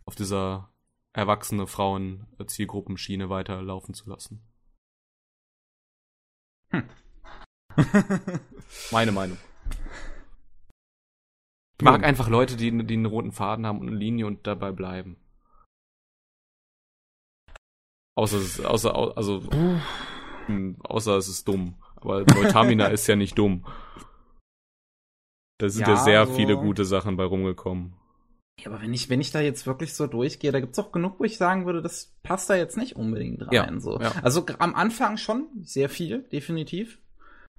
auf dieser erwachsene Frauen Zielgruppenschiene weiterlaufen zu lassen. Hm. Meine Meinung. Ich mag einfach Leute, die, die einen roten Faden haben und eine Linie und dabei bleiben. Außer, außer, also, hm, außer es ist dumm. Aber Neutamina ist ja nicht dumm. Da sind ja, ja sehr so. viele gute Sachen bei rumgekommen. Ja, aber wenn ich, wenn ich da jetzt wirklich so durchgehe, da gibt's auch genug, wo ich sagen würde, das passt da jetzt nicht unbedingt rein. Ja, so. Ja. Also am Anfang schon sehr viel, definitiv.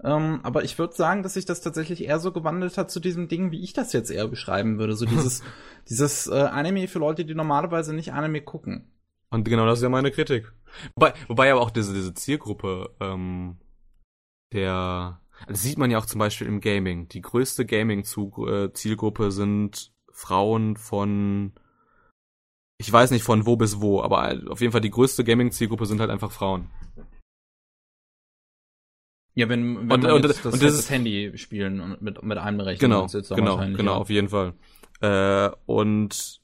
Ähm, aber ich würde sagen, dass sich das tatsächlich eher so gewandelt hat zu diesem Ding, wie ich das jetzt eher beschreiben würde. So dieses, dieses äh, Anime für Leute, die normalerweise nicht Anime gucken. Und genau das ist ja meine Kritik. Wobei, wobei aber auch diese, diese Zielgruppe, ähm, der, das sieht man ja auch zum Beispiel im Gaming. Die größte Gaming-Zielgruppe sind Frauen von, ich weiß nicht von wo bis wo, aber auf jeden Fall die größte Gaming-Zielgruppe sind halt einfach Frauen. Ja, wenn, wenn und, man und, das, und das, Handy spielen mit, mit einem rechnen. Genau, genau, genau, ja. auf jeden Fall. Äh, und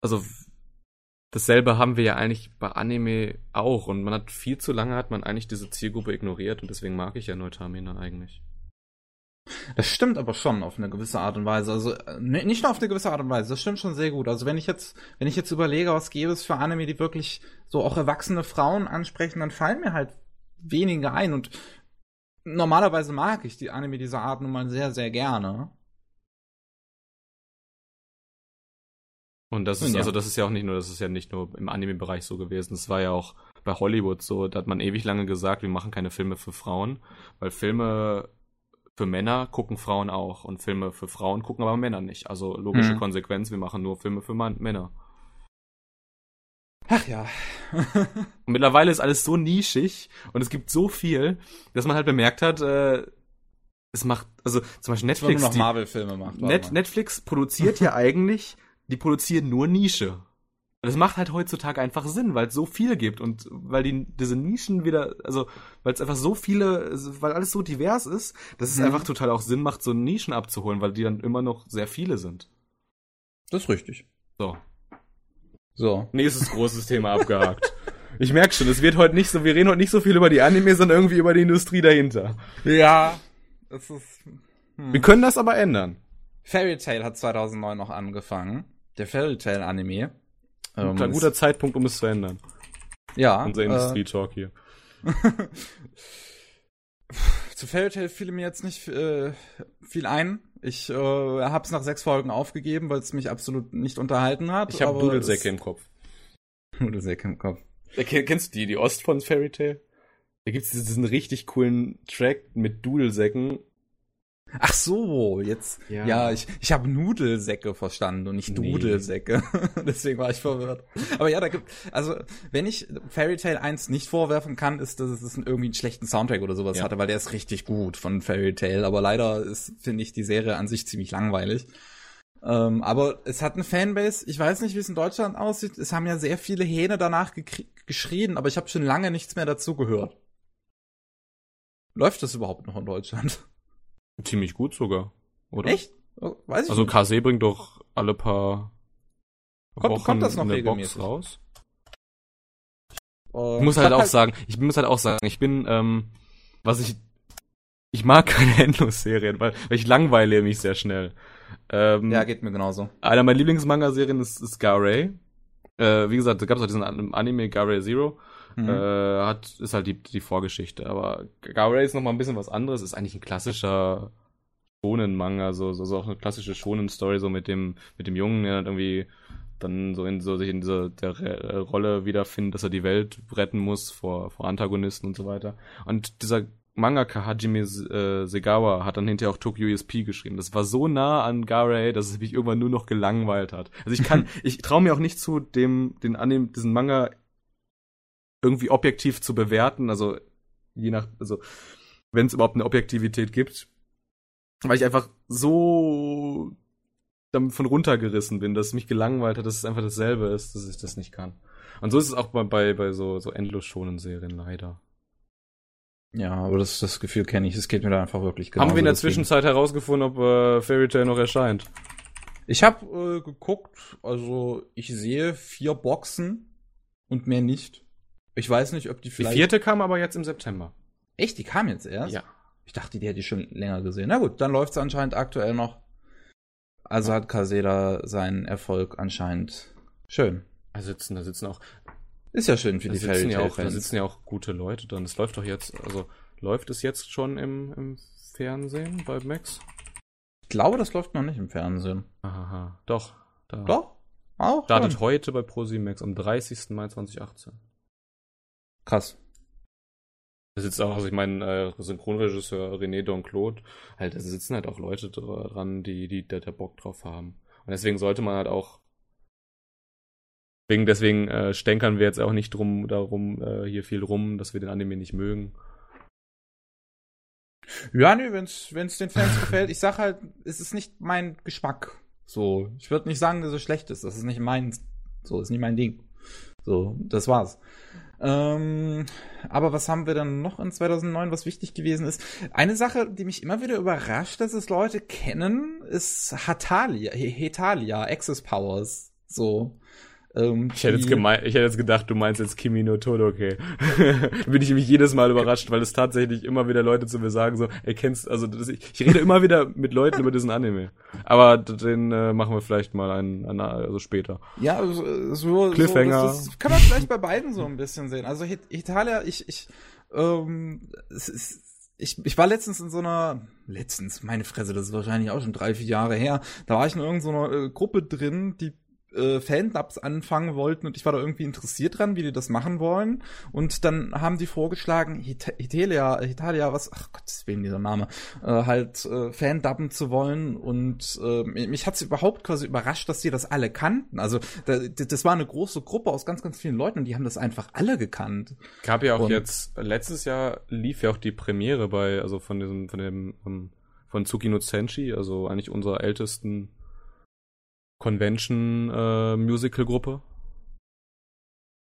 also dasselbe haben wir ja eigentlich bei Anime auch und man hat viel zu lange hat man eigentlich diese Zielgruppe ignoriert und deswegen mag ich ja Neutamina eigentlich. Das stimmt aber schon auf eine gewisse Art und Weise. Also ne, nicht nur auf eine gewisse Art und Weise, das stimmt schon sehr gut. Also wenn ich jetzt, wenn ich jetzt überlege, was gäbe es für Anime, die wirklich so auch erwachsene Frauen ansprechen, dann fallen mir halt wenige ein. Und normalerweise mag ich die Anime dieser Art nun mal sehr, sehr gerne. Und das ist, ja. also das ist ja auch nicht nur, das ist ja nicht nur im Anime-Bereich so gewesen. Das war ja auch bei Hollywood so, da hat man ewig lange gesagt, wir machen keine Filme für Frauen, weil Filme für Männer gucken Frauen auch und Filme für Frauen gucken aber Männer nicht. Also logische mhm. Konsequenz, wir machen nur Filme für Männer. Ach ja. und mittlerweile ist alles so nischig und es gibt so viel, dass man halt bemerkt hat, äh, es macht, also zum Beispiel Netflix. Nur noch Marvel-Filme macht. Net, Netflix produziert ja eigentlich die produzieren nur Nische. Das macht halt heutzutage einfach Sinn, weil es so viele gibt und weil die diese Nischen wieder, also weil es einfach so viele, weil alles so divers ist, dass es mhm. einfach total auch Sinn macht, so Nischen abzuholen, weil die dann immer noch sehr viele sind. Das ist richtig. So. So. Nächstes großes Thema abgehakt. Ich merke schon, es wird heute nicht so, wir reden heute nicht so viel über die Anime, sondern irgendwie über die Industrie dahinter. Ja, das ist. Hm. Wir können das aber ändern. Fairy Tail hat 2009 noch angefangen der Fairy Tail Anime. Ähm, ein guter Zeitpunkt, um es zu ändern. Ja. Unser Industrie Talk hier. Zu Fairy Tail fiel mir jetzt nicht äh, viel ein. Ich äh, habe es nach sechs Folgen aufgegeben, weil es mich absolut nicht unterhalten hat. Ich habe Dudelsäcke im Kopf. Dudelsäcke im Kopf. Kennst du die, die Ost von Fairy Tail? Da gibt es diesen richtig coolen Track mit Dudelsäcken Ach so, jetzt. Ja, ja ich, ich habe Nudelsäcke verstanden und nicht nee. Dudelsäcke. Deswegen war ich verwirrt. Aber ja, da gibt, also, wenn ich Fairy Tail 1 nicht vorwerfen kann, ist, dass es irgendwie einen schlechten Soundtrack oder sowas ja. hatte, weil der ist richtig gut von Fairy Tail. Aber leider ist, finde ich, die Serie an sich ziemlich langweilig. Ähm, aber es hat eine Fanbase, ich weiß nicht, wie es in Deutschland aussieht. Es haben ja sehr viele Hähne danach geschrien, aber ich habe schon lange nichts mehr dazu gehört. Läuft das überhaupt noch in Deutschland? Ziemlich gut sogar, oder? Echt? Oh, weiß ich also nicht. KC bringt doch alle paar kommt, Wochen kommt das noch eine Box raus. Uh, ich muss halt auch halt sagen, ich muss halt auch sagen, ich bin, ähm, was ich, ich mag keine Endlos-Serien, weil, weil ich langweile mich sehr schnell. Ähm, ja, geht mir genauso. Einer meiner Lieblingsmanga-Serien ist, ist Garay. Äh, wie gesagt, da gab es auch diesen Anime Garay Zero. Mhm. Äh, hat, ist halt die, die Vorgeschichte. Aber Garay ist nochmal ein bisschen was anderes. Ist eigentlich ein klassischer Shonen-Manga, so, so, so auch eine klassische Shonen-Story, so mit dem, mit dem Jungen, der irgendwie dann so in so sich in dieser der Rolle wiederfindet, dass er die Welt retten muss vor, vor Antagonisten und so weiter. Und dieser Mangaka Hajime äh, Segawa hat dann hinterher auch Tokyo ESP geschrieben. Das war so nah an Garay, dass es mich irgendwann nur noch gelangweilt hat. Also ich kann, ich traue mir auch nicht zu, dem, den Anime, diesen Manga irgendwie objektiv zu bewerten. Also je nach, also wenn es überhaupt eine Objektivität gibt, weil ich einfach so davon runtergerissen bin, dass es mich gelangweilt hat, dass es einfach dasselbe ist, dass ich das nicht kann. Und so ist es auch bei, bei, bei so, so endlos schonen Serien leider. Ja, aber das, das Gefühl kenne ich. Es geht mir da einfach wirklich genau. Haben wir in der deswegen. Zwischenzeit herausgefunden, ob äh, Fairy Tail noch erscheint? Ich habe äh, geguckt, also ich sehe vier Boxen und mehr nicht. Ich weiß nicht, ob die vielleicht. Die vierte kam aber jetzt im September. Echt? Die kam jetzt erst? Ja. Ich dachte, die hätte ich schon länger gesehen. Na gut, dann läuft es anscheinend aktuell noch. Also hat Kaseda seinen Erfolg anscheinend schön. Da sitzen, da sitzen auch ist ja schön für da die Fairy ja auch, Da sitzen ja auch gute Leute dann. Es läuft doch jetzt, also läuft es jetzt schon im, im Fernsehen bei Max? Ich glaube, das läuft noch nicht im Fernsehen. Aha, doch. Da. Doch? Auch? Startet schon. heute bei ProSimax am 30. Mai 2018. Krass. Da sitzt auch, also ich meine, äh, Synchronregisseur René Donclot, halt, da sitzen halt auch Leute dran, die, die, die da Bock drauf haben. Und deswegen sollte man halt auch Deswegen, deswegen äh, stänkern wir jetzt auch nicht drum darum äh, hier viel rum, dass wir den Anime nicht mögen. Ja, nö, wenn's, wenn's den Fans gefällt, ich sag halt, es ist nicht mein Geschmack. So, ich würde nicht sagen, dass es schlecht ist. Das ist nicht mein, so, ist nicht mein Ding. So, das war's. Ähm, aber was haben wir dann noch in 2009, was wichtig gewesen ist? Eine Sache, die mich immer wieder überrascht, dass es Leute kennen, ist Hatalia, Hetalia, Access Powers. So. Ähm, ich, hätte jetzt gemein, ich hätte jetzt gedacht, du meinst jetzt Kimi no Todoke. da bin ich nämlich jedes Mal überrascht, weil es tatsächlich immer wieder Leute zu mir sagen, so, ey, kennst, also das, ich, ich rede immer wieder mit Leuten über diesen Anime. Aber den äh, machen wir vielleicht mal einen, einen also später. Ja, so, so Cliffhanger. So, das, das kann man vielleicht bei beiden so ein bisschen sehen. Also Italia, ich, ich, ähm, es ist, ich, ich war letztens in so einer, letztens, meine Fresse, das ist wahrscheinlich auch schon drei, vier Jahre her, da war ich in irgendeiner äh, Gruppe drin, die äh, Fan-Dubs anfangen wollten und ich war da irgendwie interessiert dran, wie die das machen wollen. Und dann haben die vorgeschlagen, Hit Hitalia, Hitalia, was, ach Gott, wem dieser Name, äh, halt äh, Fan-Dubben zu wollen. Und äh, mich hat's überhaupt quasi überrascht, dass die das alle kannten. Also da, das war eine große Gruppe aus ganz, ganz vielen Leuten und die haben das einfach alle gekannt. Gab ja auch und, jetzt, letztes Jahr lief ja auch die Premiere bei, also von diesem, von dem, um, ähm, von Tsukino Senshi, also eigentlich unserer ältesten Convention-Musical-Gruppe.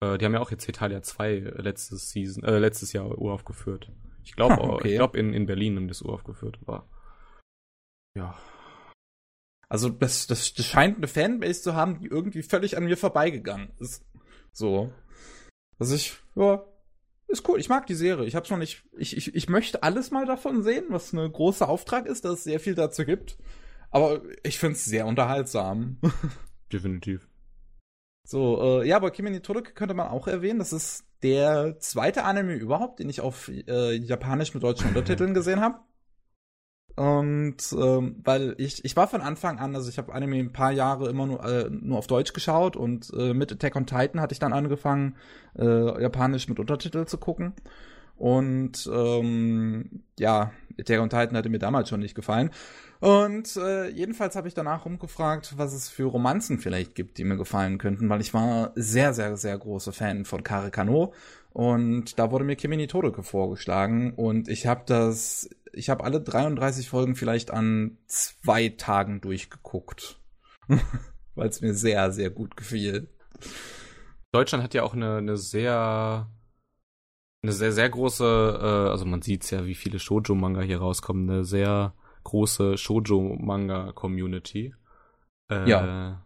Äh, die haben ja auch jetzt Italia 2 letztes Season, äh, letztes Jahr uraufgeführt. Ich glaube, okay. ich glaube in, in Berlin haben das uraufgeführt war. Ja. Also das, das, das scheint eine Fanbase zu haben, die irgendwie völlig an mir vorbeigegangen ist. So. Also ich, ja, ist cool. Ich mag die Serie. Ich hab's noch nicht. Ich, ich, ich möchte alles mal davon sehen, was eine große Auftrag ist, dass es sehr viel dazu gibt. Aber ich finde es sehr unterhaltsam. Definitiv. So, äh, ja, aber Kimi ni Todoroki könnte man auch erwähnen. Das ist der zweite Anime überhaupt, den ich auf äh, Japanisch mit deutschen Untertiteln gesehen habe. Und ähm, weil ich, ich war von Anfang an, also ich habe Anime ein paar Jahre immer nur, äh, nur auf Deutsch geschaut und äh, mit Attack on Titan hatte ich dann angefangen, äh, Japanisch mit Untertitel zu gucken. Und ähm, ja, on Titan hatte mir damals schon nicht gefallen. Und äh, jedenfalls habe ich danach rumgefragt, was es für Romanzen vielleicht gibt, die mir gefallen könnten, weil ich war sehr, sehr, sehr großer Fan von Kare Kano. Und da wurde mir Kimi Todeke vorgeschlagen. Und ich habe das, ich habe alle 33 Folgen vielleicht an zwei Tagen durchgeguckt. weil es mir sehr, sehr gut gefiel. Deutschland hat ja auch eine, eine sehr eine sehr, sehr große, äh, also man sieht ja, wie viele Shoujo-Manga hier rauskommen, eine sehr große Shoujo-Manga-Community. Äh, ja.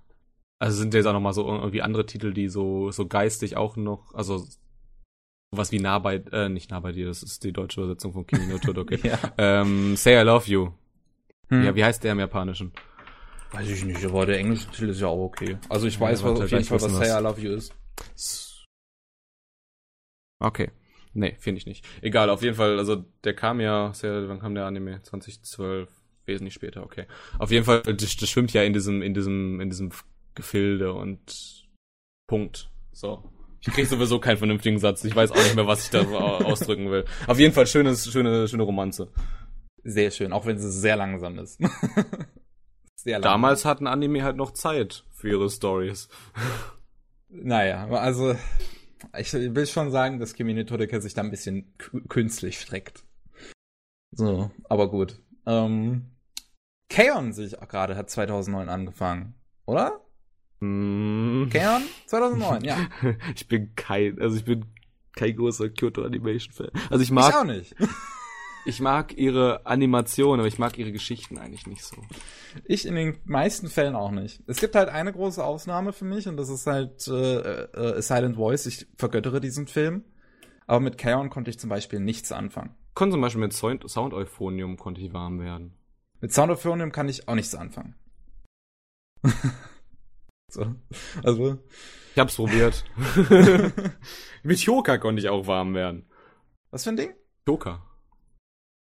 Also sind jetzt auch noch mal so irgendwie andere Titel, die so, so geistig auch noch, also was wie nah bei, äh, nicht nah bei dir, das ist die deutsche Übersetzung von Kimi no Todoke. ja. ähm, Say I Love You. Hm. Ja, wie heißt der im Japanischen? Weiß ich nicht, aber der englische Titel ist ja auch okay. Also ich weiß ja, was, auf jeden Fall, was Say I Love You ist. Okay. Nee, finde ich nicht. Egal, auf jeden Fall, also der kam ja, sehr, wann kam der Anime? 2012, wesentlich später, okay. Auf jeden Fall, das, das schwimmt ja in diesem, in diesem, in diesem Gefilde und Punkt. So. Ich krieg sowieso keinen vernünftigen Satz. Ich weiß auch nicht mehr, was ich da ausdrücken will. Auf jeden Fall schönes, schöne, schöne Romanze. Sehr schön, auch wenn sie sehr langsam ist. sehr langsam. Damals hatten Anime halt noch Zeit für ihre Stories. Naja, also ich will schon sagen, dass Kimi Todeke sich da ein bisschen künstlich streckt. So, aber gut. Ähm, Kaon sehe ich auch gerade, hat 2009 angefangen, oder? Mm. Kaon? 2009, ja. ich bin kein, also ich bin kein großer Kyoto Animation Fan. Also ich mag. Ich auch nicht. Ich mag ihre Animation, aber ich mag ihre Geschichten eigentlich nicht so. Ich in den meisten Fällen auch nicht. Es gibt halt eine große Ausnahme für mich und das ist halt äh, äh, Silent Voice. Ich vergöttere diesen Film. Aber mit Kaon konnte ich zum Beispiel nichts anfangen. Konnte zum Beispiel mit Sound, Sound Euphonium konnte ich warm werden. Mit Sound Euphonium kann ich auch nichts anfangen. so, also. Ich hab's probiert. mit Choka konnte ich auch warm werden. Was für ein Ding? Choka.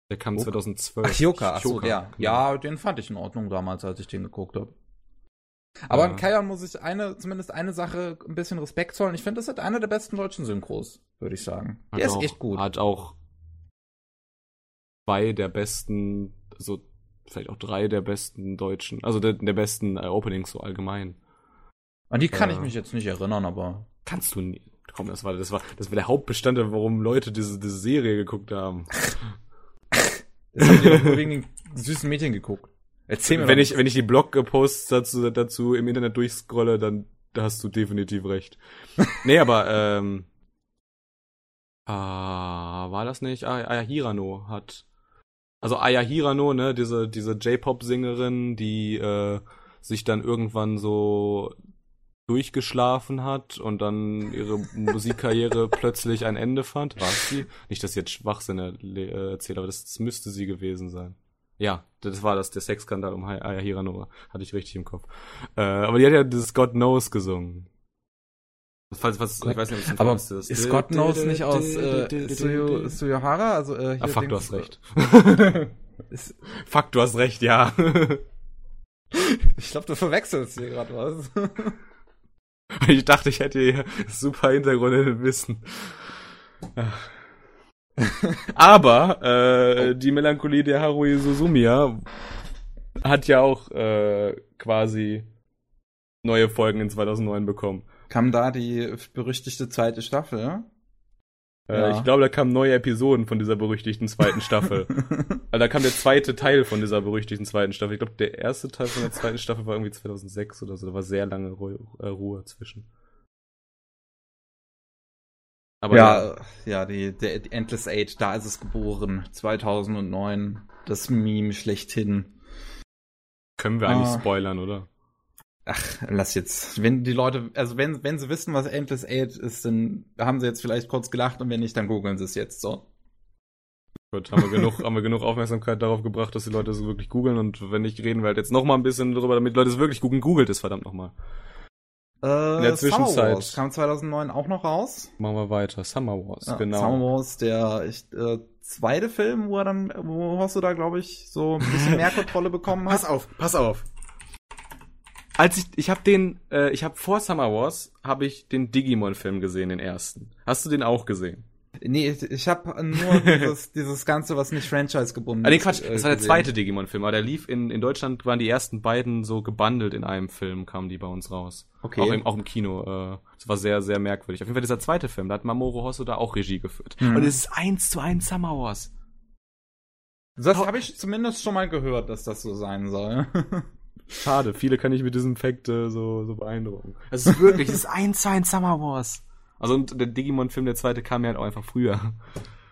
Der kam 2012. Ach, Yoka, ach so, ja. Genau. Ja, den fand ich in Ordnung damals, als ich den geguckt habe. Aber ja. an Kayan muss ich eine, zumindest eine Sache ein bisschen Respekt zollen. Ich finde, das ist einer der besten deutschen Synchros, würde ich sagen. Hat der auch, ist echt gut. Hat auch zwei der besten, so vielleicht auch drei der besten deutschen, also der, der besten äh, Openings so allgemein. An die kann äh, ich mich jetzt nicht erinnern, aber. Kannst du nie. Komm, das war, das war, das war der Hauptbestandteil, warum Leute diese, diese Serie geguckt haben. Das haben die doch nur wegen den süßen Mädchen geguckt. Erzähl mir Wenn ich, wenn ich die Blogposts dazu, dazu im Internet durchscrolle, dann da hast du definitiv recht. nee, aber, ähm, ah, war das nicht? Ah, Aya Hirano hat, also Aya Hirano, ne, diese, diese J-Pop-Sängerin, die, äh, sich dann irgendwann so durchgeschlafen hat und dann ihre Musikkarriere plötzlich ein Ende fand. War sie? Nicht, dass ich jetzt Schwachsinn äh, erzähle, aber das, das, müsste sie gewesen sein. Ja, das war das, der Sexskandal um Aya Hiranova. Hatte ich richtig im Kopf. Äh, aber die hat ja dieses God Knows gesungen. Falls, was, ich weiß nicht, aber ist, das. ist God Knows nicht aus äh, Suyo, Suyohara? Also, äh, ah, fuck, du hast recht. fuck, du hast recht, ja. ich glaube, du verwechselst hier gerade was. Ich dachte, ich hätte hier super Hintergrundwissen. Aber äh, oh. die Melancholie der Haruhi Suzumiya hat ja auch äh, quasi neue Folgen in 2009 bekommen. Kam da die berüchtigte zweite Staffel? Äh, ja. Ich glaube, da kamen neue Episoden von dieser berüchtigten zweiten Staffel. also da kam der zweite Teil von dieser berüchtigten zweiten Staffel. Ich glaube, der erste Teil von der zweiten Staffel war irgendwie 2006 oder so. Da war sehr lange Ruhe, äh, Ruhe zwischen. Aber ja, ja, die, der, die Endless Age, da ist es geboren. 2009. Das Meme schlechthin. Können wir eigentlich ah. spoilern, oder? Ach, lass jetzt. Wenn die Leute, also wenn, wenn sie wissen, was Endless Eight ist, dann haben sie jetzt vielleicht kurz gelacht und wenn nicht, dann googeln sie es jetzt so. Gut, haben wir genug, haben wir genug Aufmerksamkeit darauf gebracht, dass die Leute es wirklich googeln und wenn nicht, reden wir halt jetzt noch mal ein bisschen darüber, damit die Leute es wirklich googeln. Googelt es verdammt nochmal. Äh, In der Zwischenzeit. Wars kam 2009 auch noch raus. Machen wir weiter. Summer Wars, ja, genau. Summer Wars, der ich, äh, zweite Film, wo er dann, wo hast du da, glaube ich, so ein bisschen mehr Kontrolle bekommen hat. Pass auf, pass auf als ich ich habe den äh, ich habe vor Summer Wars habe ich den Digimon Film gesehen den ersten. Hast du den auch gesehen? Nee, ich, habe nur dieses, dieses Ganze, was nicht Franchise gebunden ist. Ah, nee, Quatsch, das war der zweite Digimon-Film, aber der lief in, in Deutschland, waren die ersten beiden so gebundelt in einem Film, kamen die bei uns raus. Okay. Auch im, auch im Kino. Äh, das war sehr, sehr merkwürdig. Auf jeden Fall dieser zweite Film, da hat Mamoru Hosoda auch Regie geführt. Mhm. Und es ist eins zu eins Summer Wars. Das habe ich zumindest schon mal gehört, dass das so sein soll. Schade, viele kann ich mit diesem Fact äh, so, so beeindrucken. Es ist wirklich, es ist eins zu eins Summer Wars. Also und der Digimon-Film, der zweite, kam ja halt auch einfach früher.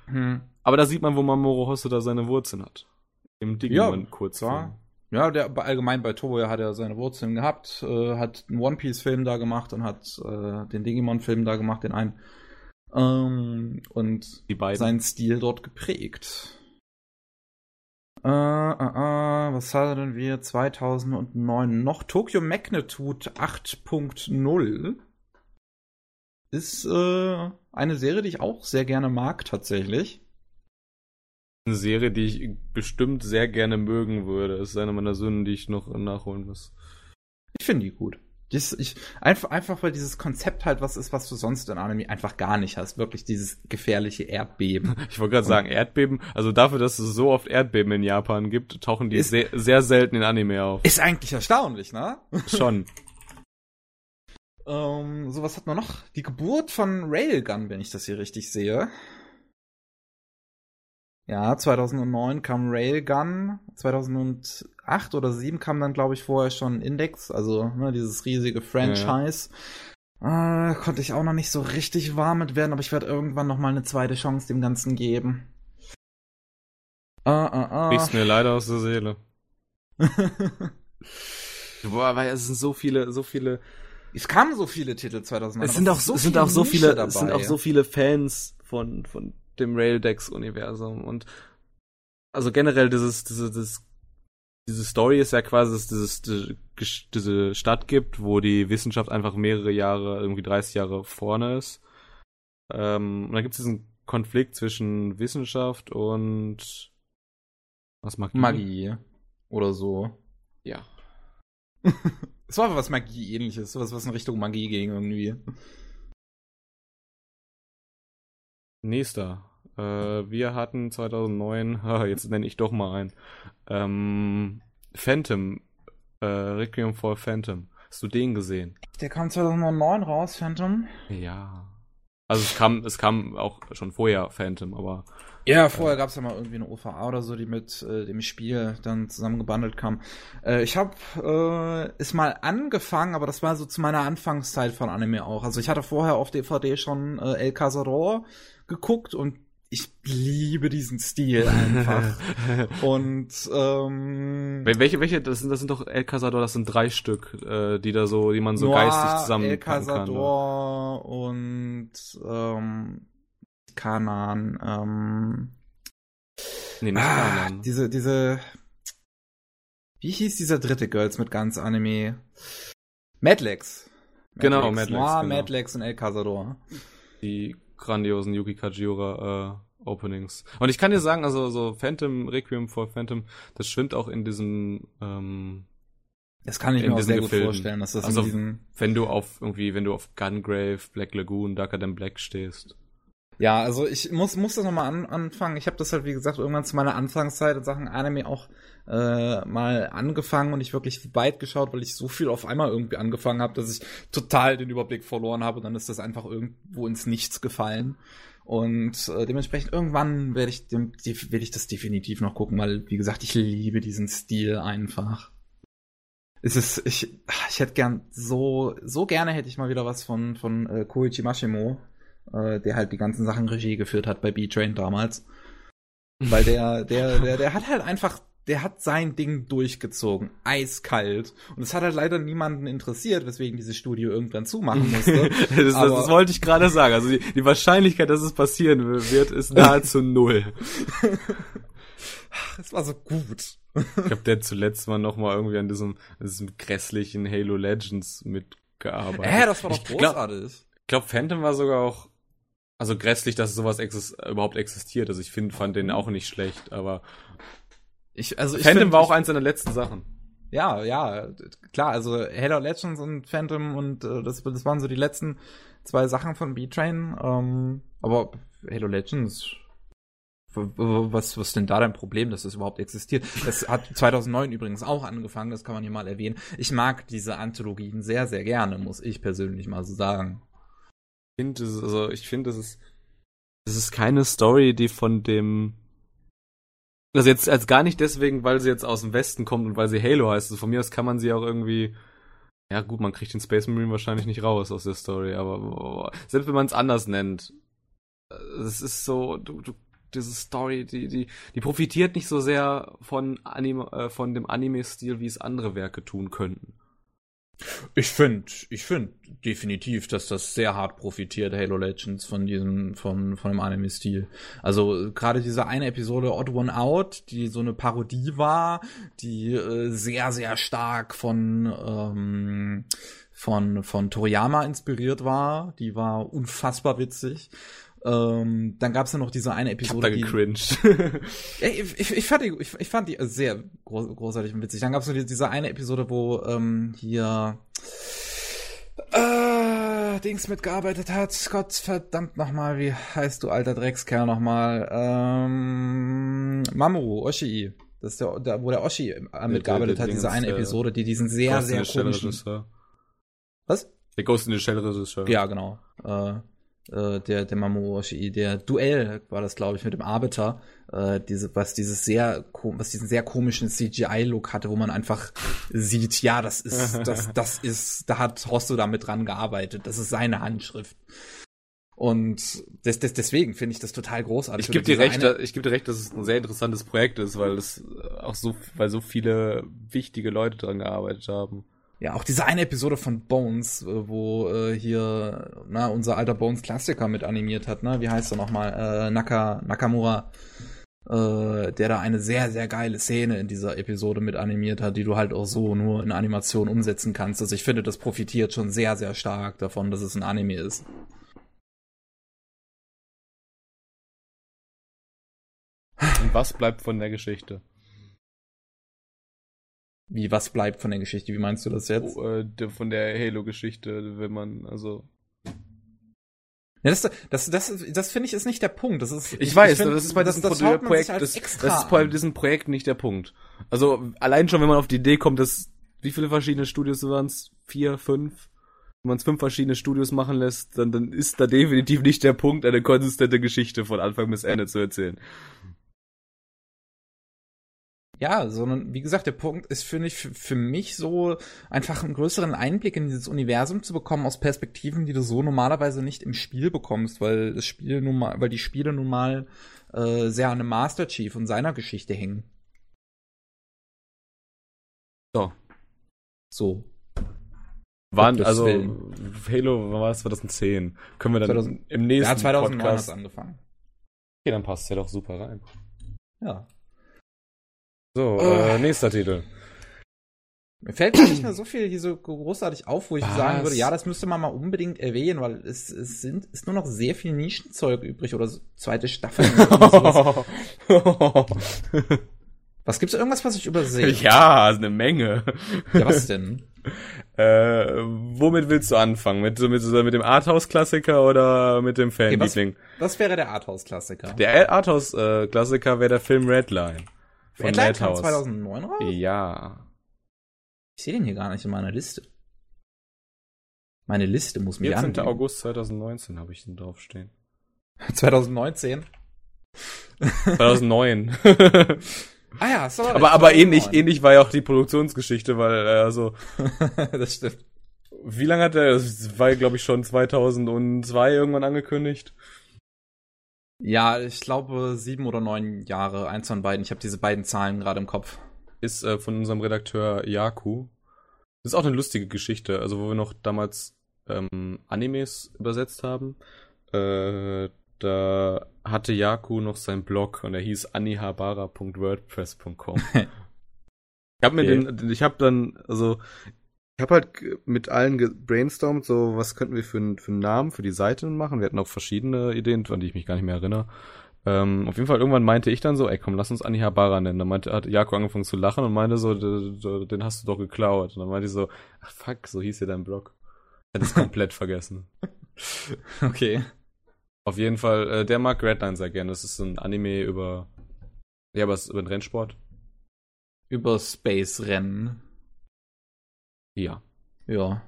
Hm. Aber da sieht man, wo Mamoru Hosoda seine Wurzeln hat. Im Digimon-Kurzfilm. Ja, ja, der allgemein bei Toei hat er seine Wurzeln gehabt, äh, hat einen One Piece-Film da gemacht und hat äh, den Digimon-Film da gemacht, den einen. Ähm, und seinen Stil dort geprägt. Äh, äh, äh, was hatten wir 2009 noch? Tokyo Magnitude 8.0 ist äh, eine Serie, die ich auch sehr gerne mag, tatsächlich. Eine Serie, die ich bestimmt sehr gerne mögen würde. Das ist eine meiner Sünden, die ich noch nachholen muss. Ich finde die gut. Das, ich, einfach, einfach weil dieses Konzept halt was ist, was du sonst in Anime einfach gar nicht hast. Wirklich dieses gefährliche Erdbeben. Ich wollte gerade sagen, Erdbeben, also dafür, dass es so oft Erdbeben in Japan gibt, tauchen die ist, sehr, sehr selten in Anime auf. Ist eigentlich erstaunlich, ne? Schon. ähm, so was hat man noch? Die Geburt von Railgun, wenn ich das hier richtig sehe. Ja, 2009 kam Railgun, 2008 oder 2007 kam dann, glaube ich, vorher schon Index, also ne, dieses riesige Franchise. Ja. Äh, konnte ich auch noch nicht so richtig warm mit werden, aber ich werde irgendwann noch mal eine zweite Chance dem Ganzen geben. Ah, ah, ah. Bist mir leider aus der Seele. Boah, weil es sind so viele, so viele. Es kamen so viele Titel 2009. Es sind auch so, es sind auch so viele, dabei. es sind auch so viele Fans von, von dem Raildex-Universum. Und also generell dieses, diese, dieses, diese Story ist ja quasi, dass dieses, diese, Stadt gibt, wo die Wissenschaft einfach mehrere Jahre, irgendwie 30 Jahre vorne ist. Ähm, und dann gibt es diesen Konflikt zwischen Wissenschaft und was Magie? Magie. Oder so. Ja. es war was Magie-ähnliches, was, was in Richtung Magie ging irgendwie. Nächster. Äh, wir hatten 2009, jetzt nenne ich doch mal ein, ähm, Phantom, äh, Requiem for Phantom. Hast du den gesehen? Der kam 2009 raus, Phantom. Ja. Also es kam, es kam auch schon vorher Phantom, aber. Ja, vorher äh, gab es ja mal irgendwie eine OVA oder so, die mit äh, dem Spiel dann zusammengebundelt kam. Äh, ich habe äh, es mal angefangen, aber das war so zu meiner Anfangszeit von Anime auch. Also ich hatte vorher auf DVD schon äh, El Cazador geguckt und ich liebe diesen Stil einfach. und ähm, welche, welche, das sind, das sind doch El Cazador, das sind drei Stück, äh, die da so, die man so Noir, geistig zusammen El Cazador kann, und ähm, Kanan, ähm, Nee, nicht ah, Kanan. Diese, diese, wie hieß dieser dritte Girls mit ganz Anime? Madlex. Genau, Madlex. Noir, genau. Madlex und El Cazador. Die grandiosen Yuki Kajiura äh, Openings. Und ich kann dir sagen, also so Phantom, Requiem for Phantom, das schwimmt auch in diesem ähm, das kann ich mir auch sehr gut vorstellen, dass das also, in diesem wenn du auf irgendwie, wenn du auf Gungrave, Black Lagoon, Darker Than Black stehst. Ja, also ich muss, muss das nochmal an, anfangen. Ich habe das halt, wie gesagt, irgendwann zu meiner Anfangszeit in Sachen Anime auch äh, mal angefangen und ich wirklich weit geschaut, weil ich so viel auf einmal irgendwie angefangen habe, dass ich total den Überblick verloren habe und dann ist das einfach irgendwo ins Nichts gefallen. Und äh, dementsprechend irgendwann werde ich, dem, werde ich das definitiv noch gucken, weil, wie gesagt, ich liebe diesen Stil einfach. Es ist, ich, ich hätte gern so, so gerne hätte ich mal wieder was von, von äh, Koichi Mashimo äh, der halt die ganzen Sachen Regie geführt hat bei B-Train damals. Weil der, der, der, der hat halt einfach, der hat sein Ding durchgezogen. Eiskalt. Und es hat halt leider niemanden interessiert, weswegen dieses Studio irgendwann zumachen musste. das, das, das, wollte ich gerade sagen. Also die, die Wahrscheinlichkeit, dass es passieren wird, ist nahezu null. Es war so gut. ich habe der zuletzt mal noch mal irgendwie an diesem, diesem grässlichen Halo Legends mitgearbeitet. Hä, das war doch großartig. Ich glaube, glaub, Phantom war sogar auch also grässlich, dass sowas exist überhaupt existiert. Also ich find, fand den auch nicht schlecht, aber ich, also ich Phantom find, war auch eins seiner letzten Sachen. Ja, ja, klar, also Halo Legends und Phantom und äh, das, das waren so die letzten zwei Sachen von B-Train. Ähm, aber Halo Legends was, was denn da dein Problem, dass das überhaupt existiert? Das hat 2009 übrigens auch angefangen, das kann man hier mal erwähnen. Ich mag diese Anthologien sehr, sehr gerne, muss ich persönlich mal so sagen. Ich finde, also ich finde, das ist, das ist keine Story, die von dem, also jetzt als gar nicht deswegen, weil sie jetzt aus dem Westen kommt und weil sie Halo heißt. Also von mir aus kann man sie auch irgendwie, ja gut, man kriegt den Space Marine wahrscheinlich nicht raus aus der Story, aber selbst wenn man es anders nennt, es ist so, du, du diese Story, die, die, die profitiert nicht so sehr von, Anime, äh, von dem Anime-Stil, wie es andere Werke tun könnten. Ich finde, ich finde definitiv, dass das sehr hart profitiert, Halo Legends, von diesem, von, von dem Anime-Stil. Also gerade diese eine Episode Odd One Out, die so eine Parodie war, die äh, sehr, sehr stark von, ähm, von, von Toriyama inspiriert war, die war unfassbar witzig. Ähm, dann gab es ja noch diese eine Episode. Ich hab da gecringed. Die, ich, ich, ich, fand die, ich, ich fand die sehr groß, großartig und witzig. Dann gab es noch diese eine Episode, wo ähm, hier äh, Dings mitgearbeitet hat. Gott verdammt nochmal, wie heißt du, alter Dreckskerl nochmal? Ähm, Mamoru Oshii. Das ist der, der wo der Oshi äh, mitgearbeitet hat, diese eine Episode, die diesen sehr, sehr komischen... Was? Der Ghost in the Shell Regisseur. Ja, genau. Äh, äh, der, der Mamoru Oshii, der Duell war das, glaube ich, mit dem Arbiter, äh, diese, was dieses sehr, was diesen sehr komischen CGI-Look hatte, wo man einfach sieht, ja, das ist, das, das ist, da hat Hosso damit dran gearbeitet, das ist seine Handschrift. Und des, des, deswegen finde ich das total großartig. Ich gebe dir recht, ich gebe dir recht, dass es ein sehr interessantes Projekt ist, weil es auch so, weil so viele wichtige Leute dran gearbeitet haben. Ja, auch diese eine Episode von Bones, äh, wo äh, hier na, unser alter Bones-Klassiker mit animiert hat, ne? Wie heißt er nochmal? Äh, Naka, Nakamura, äh, der da eine sehr, sehr geile Szene in dieser Episode mit animiert hat, die du halt auch so nur in Animation umsetzen kannst. Also ich finde, das profitiert schon sehr, sehr stark davon, dass es ein Anime ist. Und was bleibt von der Geschichte? Wie, was bleibt von der Geschichte? Wie meinst du das jetzt? Oh, äh, von der Halo-Geschichte, wenn man, also. Ja, das, das, das, das finde ich ist nicht der Punkt. Das ist, ich, ich weiß, ich find, das ist bei diesem das, das Projekt, das, das, ist bei diesem Projekt nicht der Punkt. Also allein schon, wenn man auf die Idee kommt, dass wie viele verschiedene Studios waren es? Vier, fünf? Wenn man es fünf verschiedene Studios machen lässt, dann, dann ist da definitiv nicht der Punkt, eine konsistente Geschichte von Anfang bis Ende zu erzählen. Ja, sondern wie gesagt, der Punkt ist, finde ich, für, für mich so einfach einen größeren Einblick in dieses Universum zu bekommen aus Perspektiven, die du so normalerweise nicht im Spiel bekommst, weil das Spiel nun mal, weil die Spiele nun mal äh, sehr an dem Master Chief und seiner Geschichte hängen. So. So. Wann, also Willen. Halo, wann war das? 2010. Können wir dann 2000, im nächsten Ja, 2009 Podcast... hat angefangen. Okay, dann passt ja doch super rein. Ja. So, oh. äh, nächster Titel. Mir fällt nicht mehr so viel hier so großartig auf, wo ich Was? sagen würde, ja, das müsste man mal unbedingt erwähnen, weil es, es sind, ist nur noch sehr viel Nischenzeug übrig oder so zweite Staffel. was gibt's irgendwas, was ich übersehe? Ja, eine Menge. Ja, was denn? äh, womit willst du anfangen? Mit, mit, mit dem Arthouse-Klassiker oder mit dem Fanliebling? Okay, was, was wäre der Arthouse-Klassiker? Der Arthouse-Klassiker wäre der Film Redline. Von Madhouse. kam 2009 raus? Ja. Ich sehe den hier gar nicht in meiner Liste. Meine Liste muss mir 14. angeben. August 2019 habe ich den draufstehen. 2019? 2009. ah ja, sorry. Aber, aber ähnlich, ähnlich war ja auch die Produktionsgeschichte, weil, äh, also. das stimmt. Wie lange hat der, das war glaube ich schon 2002 irgendwann angekündigt. Ja, ich glaube sieben oder neun Jahre, eins von beiden. Ich habe diese beiden Zahlen gerade im Kopf. Ist äh, von unserem Redakteur Yaku. Das ist auch eine lustige Geschichte, also wo wir noch damals ähm, Animes übersetzt haben. Äh, da hatte Yaku noch seinen Blog und er hieß anihabara.wordpress.com. ich habe mir okay. den, ich habe dann, also ich habe halt mit allen gebrainstormt, so was könnten wir für, für einen Namen für die Seite machen. Wir hatten auch verschiedene Ideen, an die ich mich gar nicht mehr erinnere. Ähm, auf jeden Fall irgendwann meinte ich dann so, ey komm, lass uns Anihabara nennen. Dann meinte, hat Jako angefangen zu lachen und meinte so, den hast du doch geklaut. Und dann meinte ich so, ach fuck, so hieß ja dein Blog. Ich hatte es komplett vergessen. Okay. Auf jeden Fall, äh, der mag Redline sehr gerne. Das ist ein Anime über. Ja, was über den Rennsport. Über Space-Rennen. Ja. Ja.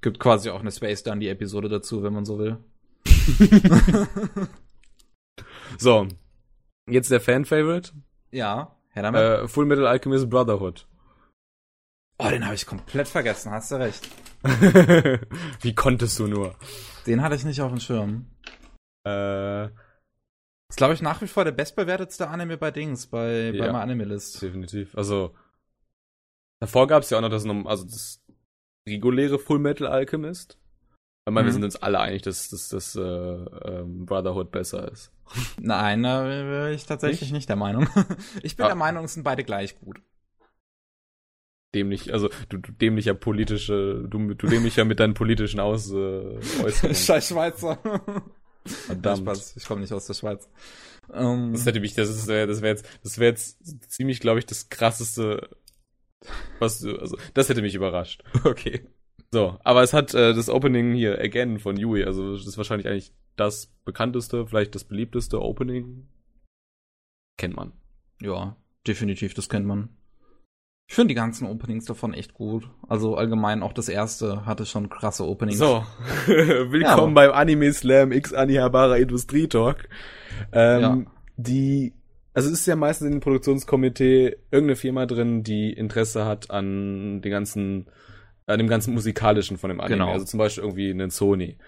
Gibt quasi auch eine Space Done die Episode dazu, wenn man so will. so. Jetzt der Fan-Favorite. Ja, Herr damit. Äh, Full Metal Alchemist Brotherhood. Oh, den habe ich komplett vergessen, hast du recht. Wie konntest du nur? Den hatte ich nicht auf dem Schirm. Äh, ist, glaube ich, nach wie vor der bestbewertetste Anime bei Dings, bei, Ja. bei meiner Anime-List. definitiv. Also, davor gab es ja auch noch das, also das reguläre Full Metal Alchemist. Ich meine, wir Mhm. sind uns alle einig, dass, dass das äh, ähm, Brotherhood besser ist. Nein, da wäre ich tatsächlich Nicht? nicht, der Meinung. Ich bin Ah. der Meinung, es sind beide gleich gut. Dämlich, also du, du dämlicher politische, du, du dämlicher mit deinen politischen Aus, äh, Äußerungen. Scheiß Schweizer. Verdammt. Spaß, ich komme nicht aus der Schweiz. Ähm, Das hätte mich, das ist, das wäre jetzt, das wäre jetzt ziemlich, glaube ich, das krasseste, was also, das hätte mich überrascht. okay. So, aber es hat äh, das Opening hier, Again, von Yui, also das ist wahrscheinlich eigentlich das bekannteste, vielleicht das beliebteste Opening. Kennt man. Ja, definitiv, das kennt man. Ich finde die ganzen Openings davon echt gut. Also allgemein auch das erste hatte schon krasse Openings. So, willkommen beim Anime Slam X Anihabara Industrie Talk. Ähm, Ja. Die, also es ist ja meistens in dem Produktionskomitee irgendeine Firma drin, die Interesse hat an den ganzen, an dem ganzen musikalischen von dem Anime. Genau. Also zum Beispiel irgendwie einen Sony.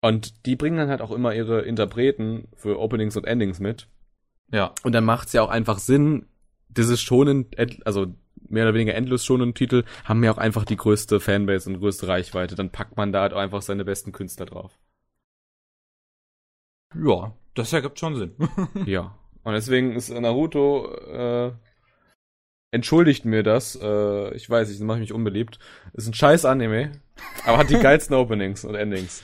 Und die bringen dann halt auch immer ihre Interpreten für Openings und Endings mit. Ja, Und dann macht es ja auch einfach Sinn, dieses schonen, also mehr oder weniger endlos schonen Titel, haben ja auch einfach die größte Fanbase und größte Reichweite. Dann packt man da halt auch einfach seine besten Künstler drauf. ja, das ergibt schon Sinn. ja. Und deswegen ist Naruto, äh, entschuldigt mir das, äh, ich weiß, ich mache mich unbeliebt. Ist ein scheiß Anime, aber hat die geilsten Openings und Endings.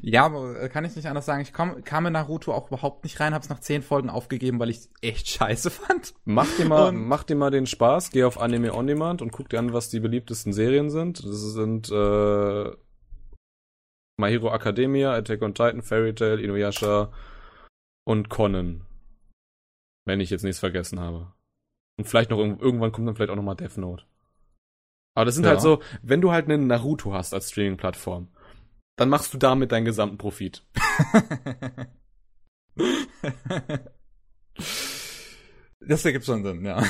ja, aber äh, kann ich nicht anders sagen. Ich komm, kam in Naruto auch überhaupt nicht rein, hab's nach zehn Folgen aufgegeben, weil ich echt scheiße fand. Mach dir mal, Und- mach dir mal den Spaß, geh auf Anime On Demand und guck dir an, was die beliebtesten Serien sind. Das sind äh, My Hero Academia, Attack on Titan, Fairy Tail, Inuyasha und Conan. Wenn ich jetzt nichts vergessen habe. Und vielleicht noch irgend- irgendwann kommt dann vielleicht auch noch mal Death Note. Aber das sind Ja. halt so, wenn du halt einen Naruto hast als Streaming-Plattform, dann machst du damit deinen gesamten Profit. das ergibt schon Sinn, ja.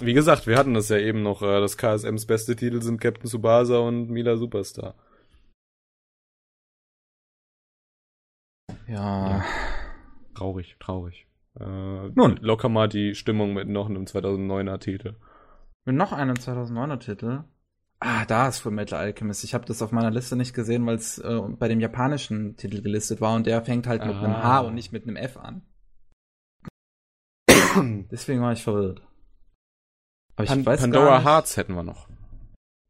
Wie gesagt, wir hatten das ja eben noch, äh, dass KSMs beste Titel sind Captain Tsubasa und Mila Superstar. Ja. Traurig, traurig. Äh, Nun. Locker mal die Stimmung mit noch einem 2009er Titel. Mit noch einem 2009er Titel. Ah, da ist Full Metal Alchemist. Ich habe das auf meiner Liste nicht gesehen, weil es äh, bei dem japanischen Titel gelistet war und der fängt halt mit einem Ah. H und nicht mit einem F an. Deswegen war ich verwirrt. Aber ich Pan weiß Pandora gar nicht. Hearts hätten wir noch.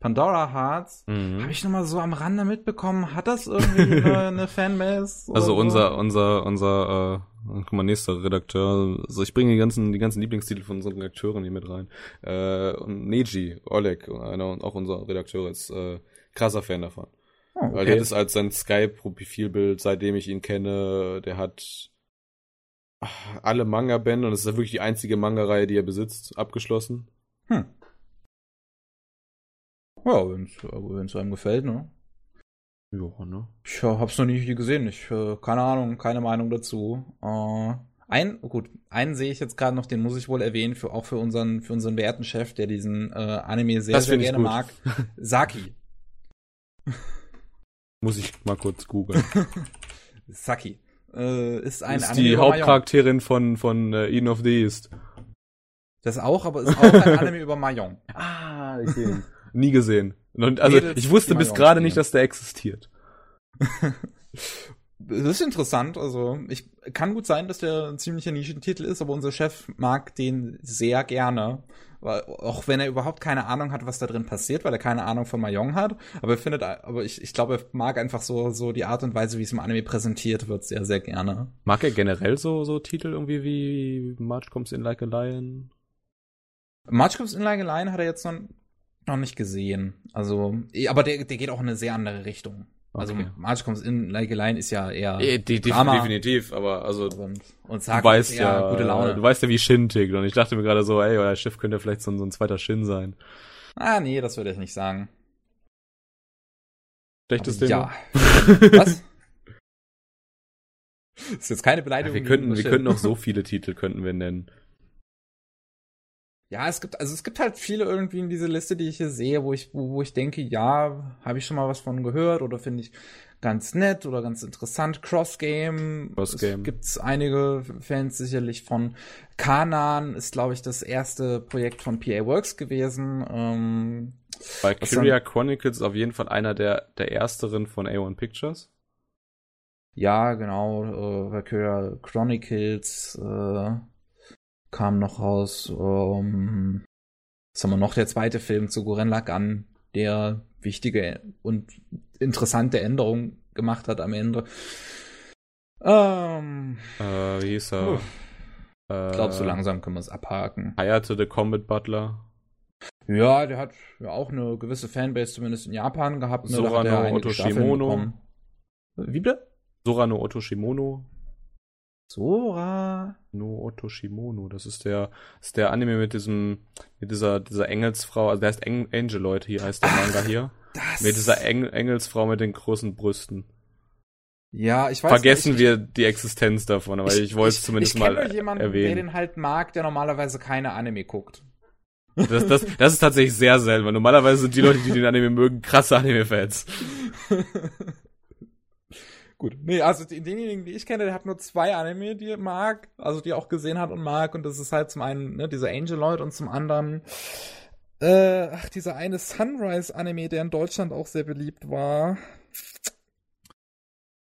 Pandora Hearts. Mhm. Habe ich noch mal so am Rande mitbekommen. Hat das irgendwie eine, eine Fanbase? Also so? unser, unser, unser, äh, guck mal, nächster Redakteur. Also ich bringe die ganzen, die ganzen Lieblingstitel von unseren Redakteuren hier mit rein. Äh, und Neji, Oleg, einer und auch unser Redakteur ist äh, krasser Fan davon. Oh, Weil okay. der hat es als sein Skype-Profilbild, seitdem ich ihn kenne. Der hat ach, alle Manga-Bände und es ist wirklich die einzige Manga-Reihe, die er besitzt, abgeschlossen. Hm. Ja, wenn es einem gefällt, ne? Ja, ne? Ich äh, hab's noch nie gesehen. Ich, äh, keine Ahnung, keine Meinung dazu. Äh, ein, gut, einen sehe ich jetzt gerade noch, den muss ich wohl erwähnen, für, auch für unseren, für unseren werten Chef, der diesen äh, Anime sehr, Das sehr ich gerne mag. Saki. Muss ich mal kurz googeln. Saki. Äh, ist ein ist Anime die. Hauptcharakterin von, von äh, Eden of the East. Das auch, aber ist auch ein Anime über Mayong. Ah, okay. Nie gesehen. Also Mädels, ich wusste bis gerade nicht, dass der existiert. Das ist interessant, also ich kann gut sein, dass der ein ziemlicher Nischentitel ist, aber unser Chef mag den sehr gerne. Weil, auch wenn er überhaupt keine Ahnung hat, was da drin passiert, weil er keine Ahnung von Mayong hat. Aber er findet, aber ich, ich glaube, er mag einfach so, so die Art und Weise, wie es im Anime präsentiert wird, sehr, sehr gerne. Mag er generell so, so Titel irgendwie wie March Comes in Like a Lion? March Comes in Like a Line hat er jetzt noch, noch nicht gesehen. Also, eh, aber der, der geht auch in eine sehr andere Richtung. Also Okay. March Comes In Like a Lion ist ja eher Eh, die, die, Drama. definitiv, aber also und, und du sagt weißt ja, gute Laune. du weißt ja, wie Shin tickt und ich dachte mir gerade so, ey, euer Schiff könnte vielleicht so, ein- so ein zweiter Shin sein. ah, nee, das würde ich nicht sagen. Schlechtes Thema. Ja. Was? ist jetzt keine Ja, Beleidigung. wir könnten, wir könnten noch so viele Titel könnten wir nennen. Ja, es gibt, also es gibt halt viele irgendwie in dieser Liste, die ich hier sehe, wo ich, wo, wo ich denke, ja, habe ich schon mal was von gehört oder finde ich ganz nett oder ganz interessant. Cross Game. Cross Game. Es gibt's einige Fans sicherlich von. Kanan ist, glaube ich, das erste Projekt von PA Works gewesen. Ähm, Bei Kyria Chronicles ist auf jeden Fall einer der, der ersteren von A1 Pictures. ja, genau, äh, Valkyria Chronicles äh, kam noch raus. Ähm, was haben wir noch? Der zweite Film zu Guren Lagann, der wichtige und interessante Änderungen gemacht hat am Ende. Ähm, Äh, wie hieß er? Äh, ich glaube, so langsam können wir es abhaken. Hayate the Combat Butler. Ja, der hat ja auch eine gewisse Fanbase, zumindest in Japan gehabt. Ne? Sorano. Staffeln bekommen. Wie bitte? Sorano Otoshimono. Sora. No Otoshimono. Das ist der, ist der Anime mit diesem, mit dieser, dieser Engelsfrau. Also der heißt Angel, Leute. Hier heißt der Manga hier. Das. Mit dieser Eng Engelsfrau mit den großen Brüsten. ja, ich weiß Vergessen nicht. wir die Existenz davon, aber ich, wollte es zumindest ich mal kenn nur jemanden, der erwähnen. den halt mag, der normalerweise keine Anime guckt. Das, das, das ist tatsächlich sehr selten, weil normalerweise sind die Leute, die den Anime mögen, krasse Anime-Fans. Gut. Nee, also die- denjenigen, die ich kenne, der hat nur zwei Anime, die er mag, also die er auch gesehen hat und mag. Und das ist halt zum einen, ne, dieser Angel Lloyd und zum anderen, äh, ach, dieser eine Sunrise-Anime, der in Deutschland auch sehr beliebt war.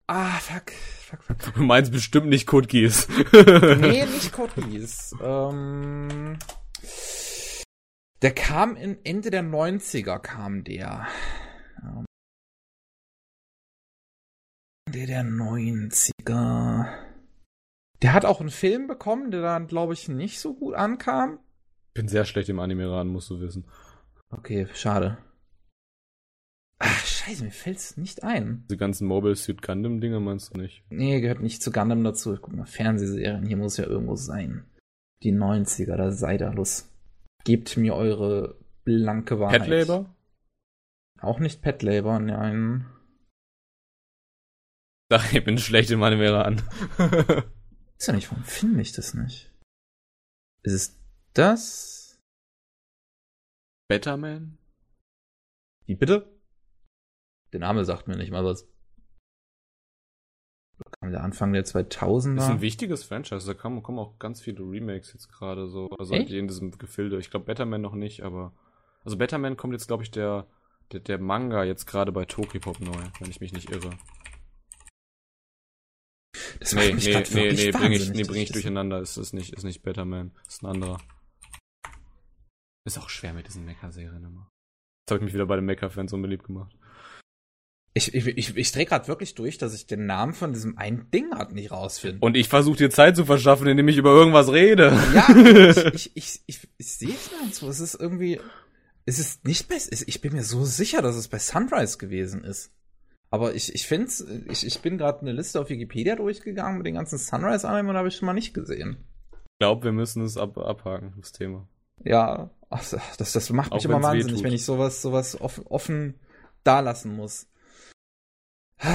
Ah, fuck, fuck, fuck. Du meinst bestimmt nicht Code Geass. Nee, nicht Code Geass. Ähm, der kam in Ende der 90er kam der. Ähm, Ende der 90er. Der hat auch einen Film bekommen, der dann, glaube ich, nicht so gut ankam. bin sehr schlecht im Anime-Raten, musst du wissen. Okay, schade. Ach, scheiße, mir fällt's nicht ein. Diese ganzen Mobile Suit Gundam-Dinger meinst du nicht? Nee, gehört nicht zu Gundam dazu. Guck mal, Fernsehserien, hier muss ja irgendwo sein. Die 90er, da seid ihr los. Gebt mir eure blanke Wahrheit. Pet Labor? Auch nicht Pet Labor, nein. Sag, ich bin schlecht im Anime-Raten. Ist ja nicht, warum finde ich das nicht? Ist es das? Betterman? Wie bitte? Der Name sagt mir nicht mal was. Kam der Anfang der 2000er? Ist ein wichtiges Franchise, da kommen, kommen auch ganz viele Remakes jetzt gerade so. Also Echt? in diesem Gefilde. Ich glaube Betterman noch nicht, aber. Also Betterman kommt jetzt, glaube ich, der, der, der Manga jetzt gerade bei Tokipop neu, wenn ich mich nicht irre. Das Nee, nee, grad nee, nee, bring ich, nee, bring ich durcheinander. Ist das nicht, ist nicht Betterman. Ist ein anderer. Ist auch schwer mit diesen Mecha-Serien immer. Jetzt habe ich mich wieder bei den Mecha-Fans unbeliebt gemacht. Ich, ich, ich, ich drehe gerade wirklich durch, dass ich den Namen von diesem einen Ding halt nicht rausfinde. Und ich versuche dir Zeit zu verschaffen, indem ich über irgendwas rede. Ja, ich, ich, ich, ich, ich sehe es nirgendwo. Es ist irgendwie. Es ist nicht bei. Ich bin mir so sicher, dass es bei Sunrise gewesen ist. Aber ich, ich finde ich, ich bin gerade eine Liste auf Wikipedia durchgegangen mit den ganzen Sunrise-Anime und habe ich schon mal nicht gesehen. Ich glaube, wir müssen es ab, abhaken, das Thema. Ja, ach, das, das macht mich Auch immer wahnsinnig, wenn ich sowas, sowas offen, offen dalassen muss.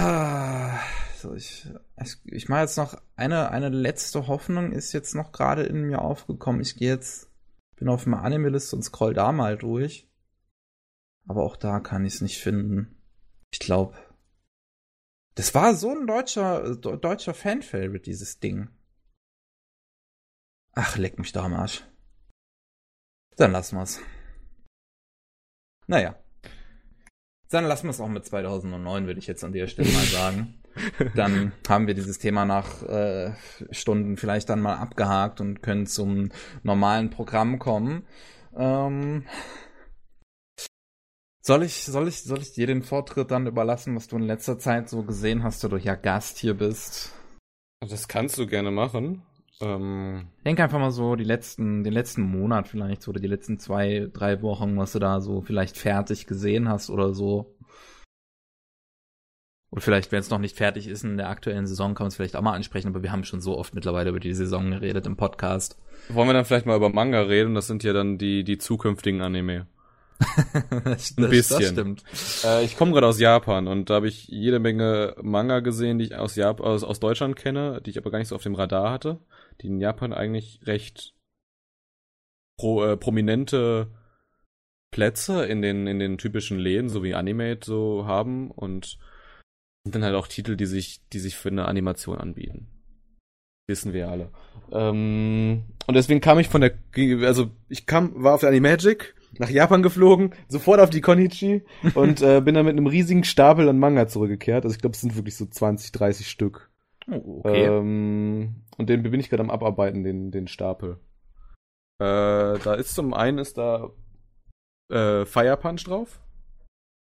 So, ich, ich, ich mache jetzt noch eine, eine letzte Hoffnung ist jetzt noch gerade in mir aufgekommen. Ich gehe jetzt, bin auf meiner Anime-Liste und scroll da mal durch. Aber auch da kann ich es nicht finden. Ich glaube, das war so ein deutscher, de- deutscher Fan-Favorite, dieses Ding. Ach, leck mich da am Arsch. Dann lassen wir's. Naja. Dann lassen wir es auch mit 2009, würde ich jetzt an der Stelle mal sagen. Dann haben wir dieses Thema nach äh, Stunden vielleicht dann mal abgehakt und können zum normalen Programm kommen. Ähm, soll ich, soll ich, soll ich dir den Vortritt dann überlassen, was du in letzter Zeit so gesehen hast, da du ja Gast hier bist? Das kannst du gerne machen. Ähm, Denk einfach mal so die letzten, den letzten Monat vielleicht oder die letzten zwei, drei Wochen, was du da so vielleicht fertig gesehen hast oder so. Und vielleicht, wenn es noch nicht fertig ist in der aktuellen Saison, kann man es vielleicht auch mal ansprechen, aber wir haben schon so oft mittlerweile über die Saison geredet im Podcast. Wollen wir dann vielleicht mal über Manga reden? Das sind ja dann die, die zukünftigen Anime. Das, Ein bisschen. Stimmt. Äh, ich komme gerade aus Japan und da habe ich jede Menge Manga gesehen, die ich aus, Jap aus, aus Deutschland kenne, die ich aber gar nicht so auf dem Radar hatte, die in Japan eigentlich recht pro, äh, prominente Plätze in den, in den typischen Läden, so wie Animate so haben und sind dann halt auch Titel, die sich, die sich für eine Animation anbieten. Wissen wir alle. Ähm, und deswegen kam ich von der, also ich kam, war auf der Animagic, nach Japan geflogen, sofort auf die Konichi und äh, bin dann mit einem riesigen Stapel an Manga zurückgekehrt. Also ich glaube, es sind wirklich so 20, 30 Stück. Oh, okay. Ähm, und den bin ich gerade am Abarbeiten, den, den Stapel. Äh, da ist zum einen ist da äh, Fire Punch drauf.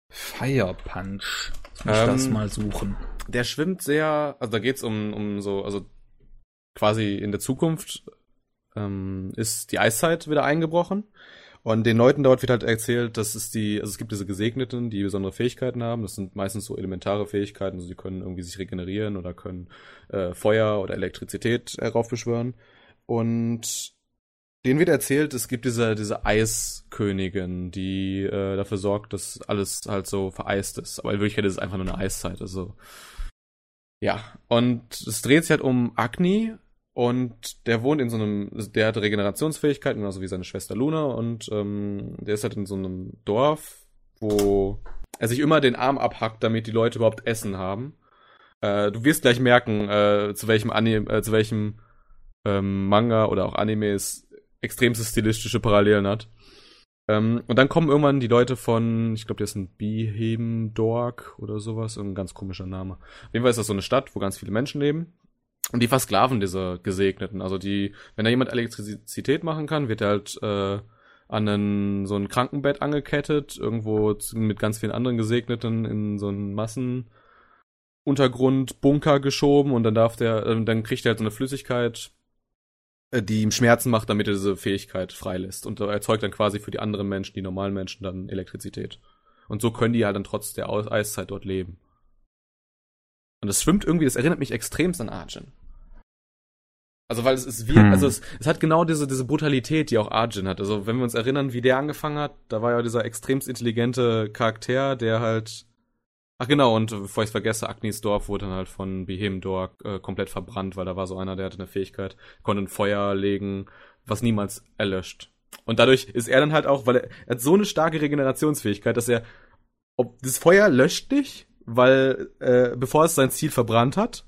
Fire Punch. Muss ich Ähm, das mal suchen. Der schwimmt sehr, also da geht's um, um so, also quasi in der Zukunft ähm, ist die Eiszeit wieder eingebrochen. Und den Leuten dort wird halt erzählt, dass es die, also es gibt diese Gesegneten, die besondere Fähigkeiten haben. Das sind meistens so elementare Fähigkeiten, also die können irgendwie sich regenerieren oder können äh, Feuer oder Elektrizität heraufbeschwören. Und denen wird erzählt, es gibt diese, diese Eiskönigin, die äh, dafür sorgt, dass alles halt so vereist ist. Aber in Wirklichkeit ist es einfach nur eine Eiszeit. Also ja, und es dreht sich halt um Agni und der wohnt in so einem, der hat Regenerationsfähigkeiten, genauso wie seine Schwester Luna und ähm, der ist halt in so einem Dorf, wo er sich immer den Arm abhackt, damit die Leute überhaupt Essen haben. Äh, du wirst gleich merken, äh, zu welchem Anime, äh, zu welchem ähm, Manga oder auch Anime es extremste stilistische Parallelen hat. Ähm, und dann kommen irgendwann die Leute von, ich glaube, der ist ein Bihemdorg oder sowas, irgendein ganz komischer Name. Auf jeden Fall ist das so eine Stadt, wo ganz viele Menschen leben. Und die versklaven diese Gesegneten. Also die, wenn da jemand Elektrizität machen kann, wird er halt äh, an einen, so ein Krankenbett angekettet, irgendwo mit ganz vielen anderen Gesegneten in so einen Massenuntergrundbunker geschoben und dann darf der, äh, dann kriegt er halt so eine Flüssigkeit, äh, die ihm Schmerzen macht, damit er diese Fähigkeit freilässt. Und er erzeugt dann quasi für die anderen Menschen, die normalen Menschen, dann Elektrizität. Und so können die halt dann trotz der Eiszeit dort leben. Und das schwimmt irgendwie, das erinnert mich extremst an Arjun. Also, weil es ist wie, Hm. also es, es hat genau diese, diese Brutalität, die auch Arjun hat. Also, wenn wir uns erinnern, wie der angefangen hat, da war ja dieser extremst intelligente Charakter, der halt, ach genau, und bevor ich vergesse, Agnis Dorf wurde dann halt von Behemdorg äh, komplett verbrannt, weil da war so einer, der hatte eine Fähigkeit, konnte ein Feuer legen, was niemals erlöscht. Und dadurch ist er dann halt auch, weil er, er hat so eine starke Regenerationsfähigkeit, dass er, ob das Feuer löscht dich, weil äh, bevor es sein Ziel verbrannt hat,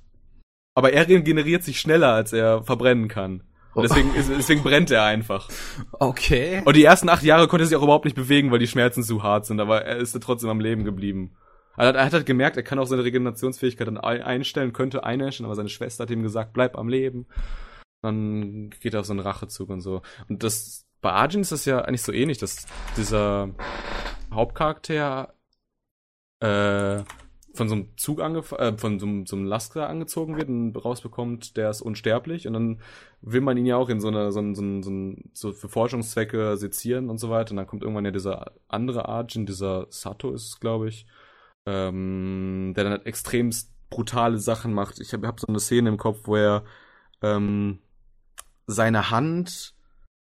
aber er regeneriert sich schneller, als er verbrennen kann. Und deswegen, deswegen brennt er einfach. Okay. Und die ersten acht Jahre konnte er sich auch überhaupt nicht bewegen, weil die Schmerzen zu hart sind, aber er ist trotzdem am Leben geblieben. Er hat, er hat halt gemerkt, er kann auch seine Regenerationsfähigkeit dann ein- einstellen, könnte einäschen, aber seine Schwester hat ihm gesagt, bleib am Leben. Dann geht er auf so einen Rachezug und so. Und das, bei Arjun ist das ja eigentlich so ähnlich, dass dieser Hauptcharakter äh, von so einem Zug angef äh, von so so einem Laster angezogen wird und rausbekommt, der ist unsterblich und dann will man ihn ja auch in so eine so, so, so, so für Forschungszwecke sezieren und so weiter und dann kommt irgendwann ja dieser andere Arjun, dieser Sato ist es, glaube ich, ähm, der dann halt extremst brutale Sachen macht. Ich habe hab so eine Szene im Kopf, wo er ähm, seine Hand,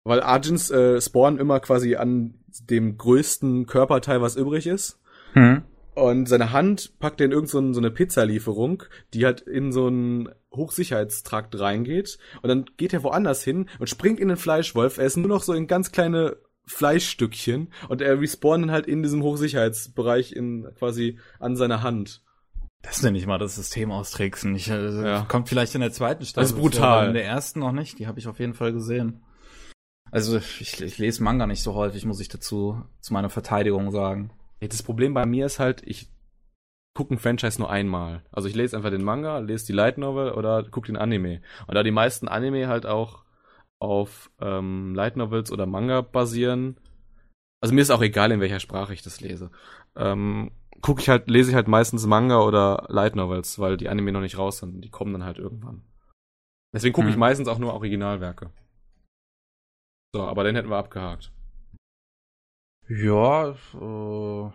weil Arjuns äh, spawnen immer quasi an dem größten Körperteil, was übrig ist. Hm. Und seine Hand packt er in irgend so, ein- so eine Pizzalieferung, die halt in so einen Hochsicherheitstrakt reingeht. Und dann geht er woanders hin und springt in den Fleischwolf. Er ist nur noch so in ganz kleine Fleischstückchen. Und er respawnt dann halt in diesem Hochsicherheitsbereich in quasi an seiner Hand. Das nenne ich mal das System austricksen. Ich, äh, Ja. Kommt vielleicht in der zweiten Staffel. Das ist brutal. In der ersten noch nicht. Die habe ich auf jeden Fall gesehen. Also ich, ich lese Manga nicht so häufig, muss ich dazu zu meiner Verteidigung sagen. Das Problem bei mir ist halt, ich gucke ein Franchise nur einmal. Also ich lese einfach den Manga, lese die Light Novel oder gucke den Anime. Und da die meisten Anime halt auch auf ähm, Light Novels oder Manga basieren, also mir ist auch egal, in welcher Sprache ich das lese, ähm, gucke ich halt, lese ich halt meistens Manga oder Light Novels, weil die Anime noch nicht raus sind. Die kommen dann halt irgendwann. Deswegen gucke ich Hm. meistens auch nur Originalwerke. So, aber den hätten wir abgehakt. Ja, äh,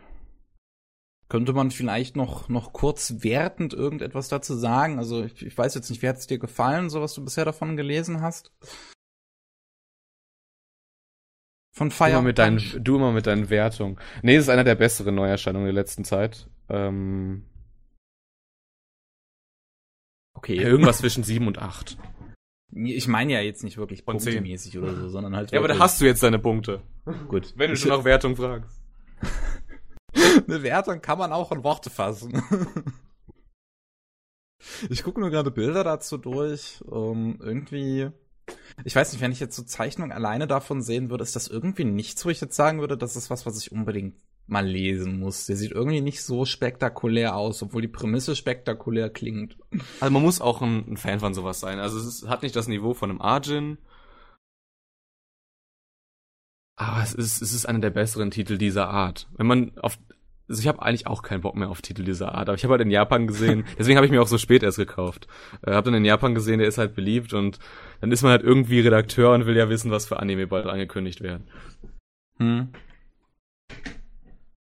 Könnte man vielleicht noch, noch kurz wertend irgendetwas dazu sagen? Also ich, ich weiß jetzt nicht, wie hat es dir gefallen, so was du bisher davon gelesen hast? Von Fire. Du immer mit deinen, du immer mit deinen Wertungen. Nee, es ist einer der besseren Neuerscheinungen der letzten Zeit. Ähm, okay. Irgendwas zwischen sieben und acht. Ich meine ja jetzt nicht wirklich punktemäßig oder so, sondern halt. Ja, aber da hast du jetzt deine Punkte. Gut. Wenn du schon nach Wertung fragst. Eine Wertung kann man auch in Worte fassen. ich gucke nur gerade Bilder dazu durch. Um, irgendwie. Ich weiß nicht, wenn ich jetzt so Zeichnungen alleine davon sehen würde, ist das irgendwie nichts, wo ich jetzt sagen würde, das ist was, was ich unbedingt mal lesen muss. Der sieht irgendwie nicht so spektakulär aus, obwohl die Prämisse spektakulär klingt. Also man muss auch ein, ein Fan von sowas sein. Also es ist, hat nicht das Niveau von einem Arjin. Aber es ist, es ist einer der besseren Titel dieser Art. Wenn man auf also ich habe eigentlich auch keinen Bock mehr auf Titel dieser Art, aber ich habe halt in Japan gesehen, deswegen habe ich mir auch so spät erst gekauft. Äh, habe dann in Japan gesehen, der ist halt beliebt und dann ist man halt irgendwie Redakteur und will ja wissen, was für Anime bald angekündigt werden. Hm.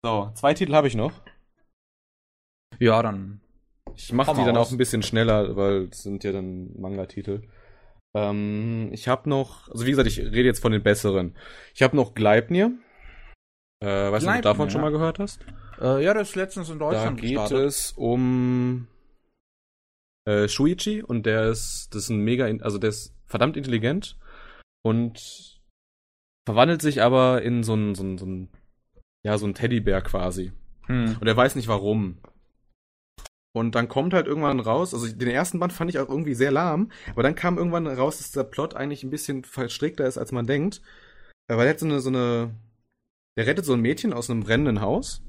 So, zwei Titel habe ich noch. Ja, dann. Ich mache die dann aus. auch ein bisschen schneller, weil es sind ja dann Manga-Titel. Ähm, ich habe noch, also wie gesagt, ich rede jetzt von den besseren. Ich habe noch Gleipnir. Äh, weißt du, ob du davon ja. schon mal gehört hast? Äh, ja, das ist letztens in Deutschland Da geht gestartet. es um äh, Shuichi und der ist, das ist ein mega, also der ist verdammt intelligent und verwandelt sich aber in so ein, so ein, so ein ja, so ein Teddybär quasi. Hm. Und er weiß nicht warum. Und dann kommt halt irgendwann raus, also den ersten Band fand ich auch irgendwie sehr lahm, aber dann kam irgendwann raus, dass der Plot eigentlich ein bisschen verstrickter ist, als man denkt. Weil er hat so eine, so eine, der rettet so ein Mädchen aus einem brennenden Haus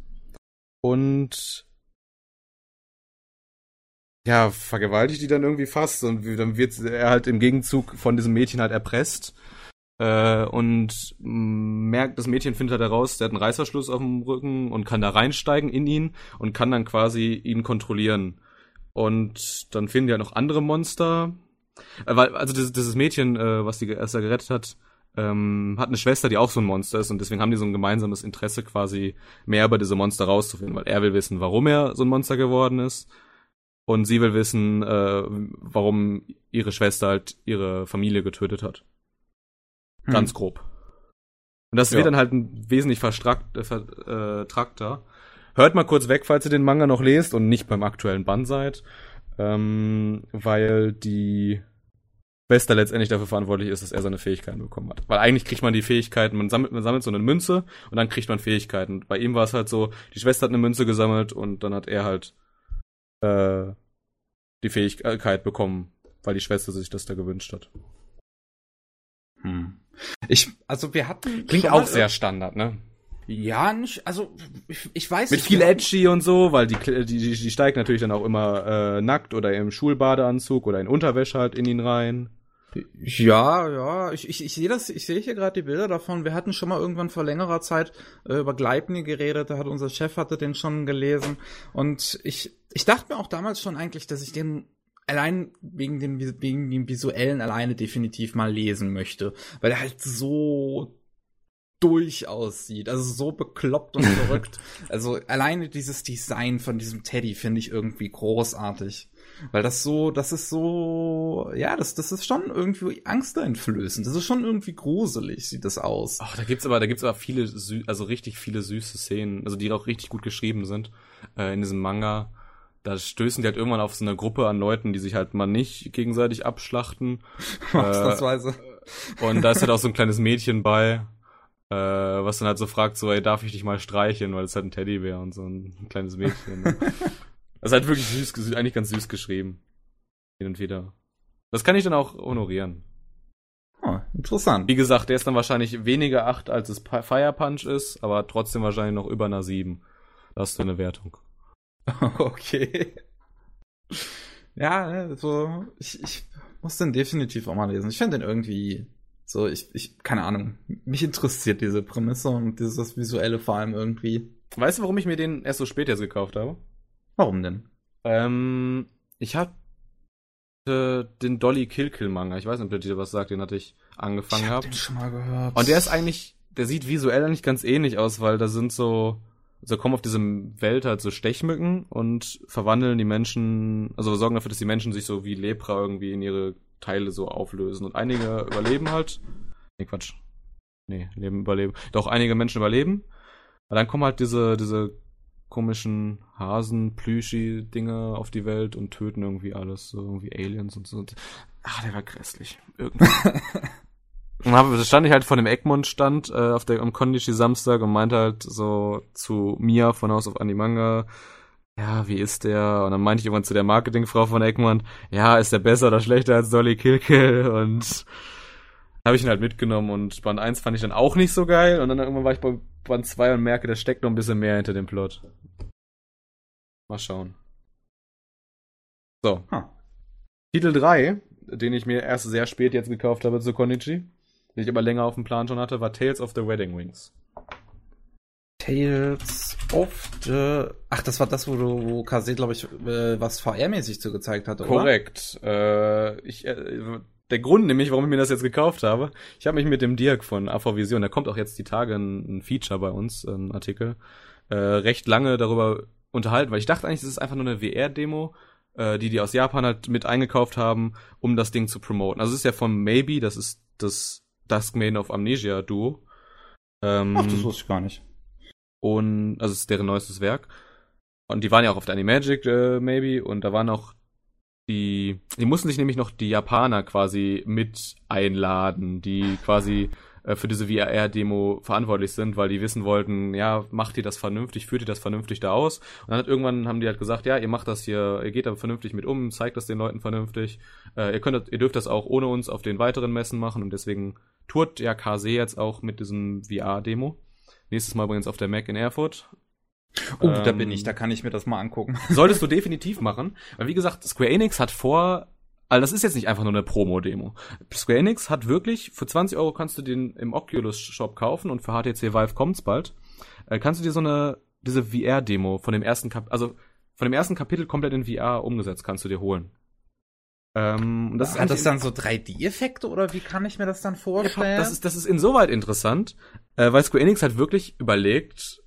und ja, vergewaltigt die dann irgendwie fast und dann wird er halt im Gegenzug von diesem Mädchen halt erpresst. Äh, und merkt, das Mädchen findet halt heraus, der hat einen Reißverschluss auf dem Rücken und kann da reinsteigen in ihn und kann dann quasi ihn kontrollieren. Und dann finden die halt noch andere Monster. Äh, weil, also dieses, dieses Mädchen, äh, was die erst gerettet hat, ähm, hat eine Schwester, die auch so ein Monster ist und deswegen haben die so ein gemeinsames Interesse quasi mehr über diese Monster rauszufinden, weil er will wissen, warum er so ein Monster geworden ist und sie will wissen, äh, warum ihre Schwester halt ihre Familie getötet hat. Hm. Ganz grob. Und das ja. wird dann halt ein wesentlich verstrakt, äh, vertrakter. Hört mal kurz weg, falls ihr den Manga noch lest und nicht beim aktuellen Band seid, ähm, weil die Bester letztendlich dafür verantwortlich ist, dass er seine Fähigkeiten bekommen hat. Weil eigentlich kriegt man die Fähigkeiten, man sammelt, man sammelt so eine Münze und dann kriegt man Fähigkeiten. Bei ihm war es halt so, die Schwester hat eine Münze gesammelt und dann hat er halt äh, die Fähigkeit bekommen, weil die Schwester sich das da gewünscht hat. Ich, also wir hatten. Klingt auch sehr Standard, ne? Ja, nicht, also ich, ich weiß Mit nicht. Mit viel Edgy und so, weil die, die, die, die steigt natürlich dann auch immer äh, nackt oder im Schulbadeanzug oder in Unterwäsche halt in ihn rein. Ja, ja, ich, ich, ich sehe das, ich sehe hier gerade die Bilder davon. Wir hatten schon mal irgendwann vor längerer Zeit äh, über Gleipnir geredet, da hat unser Chef hatte den schon gelesen und ich, ich dachte mir auch damals schon eigentlich, dass ich den allein wegen dem, wegen dem visuellen alleine definitiv mal lesen möchte, weil er halt so durch aussieht, also so bekloppt und verrückt. Also alleine dieses Design von diesem Teddy finde ich irgendwie großartig. Weil das so, das ist so, ja, das, das ist schon irgendwie angsteinflößend. Das ist schon irgendwie gruselig, sieht das aus. Ach, da gibt's aber, da gibt's aber viele, also richtig viele süße Szenen, also die auch richtig gut geschrieben sind, äh, in diesem Manga. Da stößen die halt irgendwann auf so eine Gruppe an Leuten, die sich halt mal nicht gegenseitig abschlachten. Ausnahmsweise. Äh, und da ist halt auch so ein kleines Mädchen bei, äh, was dann halt so fragt, so, ey, darf ich dich mal streicheln, weil es halt ein Teddybär und so ein kleines Mädchen. Ne? Das ist halt wirklich süß, eigentlich ganz süß geschrieben. Hin und wieder. Das kann ich dann auch honorieren. Oh, interessant. Wie gesagt, der ist dann wahrscheinlich weniger 8, als es Fire Punch ist, aber trotzdem wahrscheinlich noch über einer 7. Da hast du eine Wertung. okay. Ja, ne, so, ich, ich muss den definitiv auch mal lesen. Ich finde den irgendwie so, ich, ich, keine Ahnung. Mich interessiert diese Prämisse und dieses Visuelle vor allem irgendwie. Weißt du, warum ich mir den erst so spät jetzt gekauft habe? Warum denn? Ähm, ich hatte den Dolly Kill Kill Manga. Ich weiß nicht, ob der dir was sagt, den hatte ich angefangen ich hab. Den schon mal gehört. Und der ist eigentlich, der sieht visuell eigentlich ganz ähnlich aus, weil da sind so also kommen auf diese Welt halt so Stechmücken und verwandeln die Menschen, also sorgen dafür, dass die Menschen sich so wie Lepra irgendwie in ihre Teile so auflösen. Und einige überleben halt. Nee, Quatsch. Nee, leben, überleben. Doch, einige Menschen überleben. Aber dann kommen halt diese, diese komischen Hasen, Plüschi-Dinge auf die Welt und töten irgendwie alles, so irgendwie Aliens und so. Ach, der war grässlich. Irgendwie. Und hab, stand ich halt vor dem Egmont-Stand äh, auf der am Kondichi Samstag und meinte halt so zu Mia von House of Animanga, ja, wie ist der? Und dann meinte ich irgendwann zu der Marketingfrau von Egmont, ja, ist der besser oder schlechter als Dolly Kilkill? Und habe ich ihn halt mitgenommen und Band 1 fand ich dann auch nicht so geil und dann irgendwann war ich bei Band 2 und merke, da steckt noch ein bisschen mehr hinter dem Plot. Mal schauen. So. Huh. Titel 3, den ich mir erst sehr spät jetzt gekauft habe zu Konichi den ich aber länger auf dem Plan schon hatte, war Tales of the Wedding Wings. Tales of the. Ach, das war das, wo du, wo KZ, glaube ich, äh, was VR-mäßig zu gezeigt hat, oder? Korrekt. Äh, ich, äh, der Grund nämlich, warum ich mir das jetzt gekauft habe, ich habe mich mit dem Dirk von AV Vision, da kommt auch jetzt die Tage ein, ein Feature bei uns, ein Artikel, äh, recht lange darüber unterhalten, weil ich dachte eigentlich, das ist einfach nur eine VR-Demo, äh, die die aus Japan halt mit eingekauft haben, um das Ding zu promoten. Also es ist ja von Maybe, das ist das Duskmane of Amnesia Duo. Ähm, Ach, das wusste ich gar nicht. Und, also es ist deren neuestes Werk. Und die waren ja auch auf der Animagic, äh, maybe, und da waren auch die, die mussten sich nämlich noch die Japaner quasi mit einladen, die quasi äh, für diese VR-Demo verantwortlich sind, weil die wissen wollten, ja, macht ihr das vernünftig, führt ihr das vernünftig da aus? Und dann hat irgendwann haben die halt gesagt, ja, ihr macht das hier, ihr geht da vernünftig mit um, zeigt das den Leuten vernünftig. Äh, ihr könnt, ihr dürft das auch ohne uns auf den weiteren Messen machen und deswegen tourt ja KC jetzt auch mit diesem VR-Demo. Nächstes Mal übrigens auf der Mac in Erfurt. Oh, ähm, da bin ich, da kann ich mir das mal angucken. Solltest du definitiv machen. Weil wie gesagt, Square Enix hat vor, also das ist jetzt nicht einfach nur eine Promo-Demo. Square Enix hat wirklich, für 20 Euro kannst du den im Oculus Shop kaufen und für HTC Vive kommt's bald. Äh, kannst du dir so eine, diese VR-Demo von dem ersten Kap also von dem ersten Kapitel komplett in VR umgesetzt kannst du dir holen. Ähm, das Hat das dann so 3D-Effekte oder wie kann ich mir das dann vorstellen? Ja, das ist, das ist insoweit interessant, äh, weil Square Enix hat wirklich überlegt,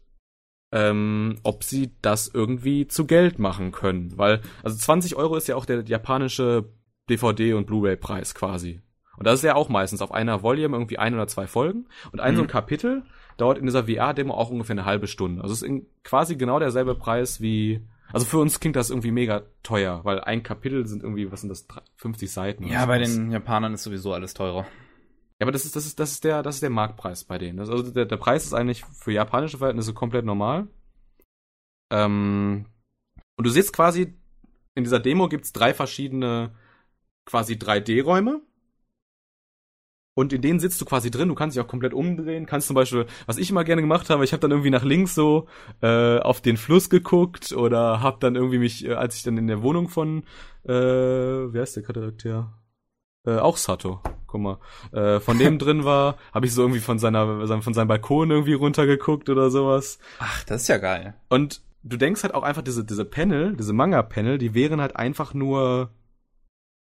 ähm, ob sie das irgendwie zu Geld machen können. Weil, also 20 Euro ist ja auch der japanische DVD- und Blu-ray-Preis quasi. Und das ist ja auch meistens auf einer Volume irgendwie ein oder zwei Folgen. Und ein mhm. so ein mhm. Kapitel dauert in dieser VR-Demo auch ungefähr eine halbe Stunde. Also es ist quasi genau derselbe Preis wie also für uns klingt das irgendwie mega teuer, weil ein Kapitel sind irgendwie, was sind das, 50 Seiten? Ja, bei den Japanern ist sowieso alles teurer. Ja, aber das ist, das ist, das ist der, das ist der Marktpreis bei denen. also der, der Preis ist eigentlich für japanische Verhältnisse komplett normal. Ähm, und du siehst quasi, in dieser Demo gibt's drei verschiedene, quasi 3D-Räume. Und in denen sitzt du quasi drin, du kannst dich auch komplett umdrehen, kannst zum Beispiel, was ich immer gerne gemacht habe, ich habe dann irgendwie nach links so äh, auf den Fluss geguckt oder hab dann irgendwie mich, äh, als ich dann in der Wohnung von, äh, wer ist der Charakter? Äh, auch Sato, guck mal, äh, von dem drin war, habe ich so irgendwie von seiner, von seinem Balkon irgendwie runtergeguckt oder sowas. Ach, das ist ja geil. Und du denkst halt auch einfach, diese, diese Panel, diese Manga-Panel, die wären halt einfach nur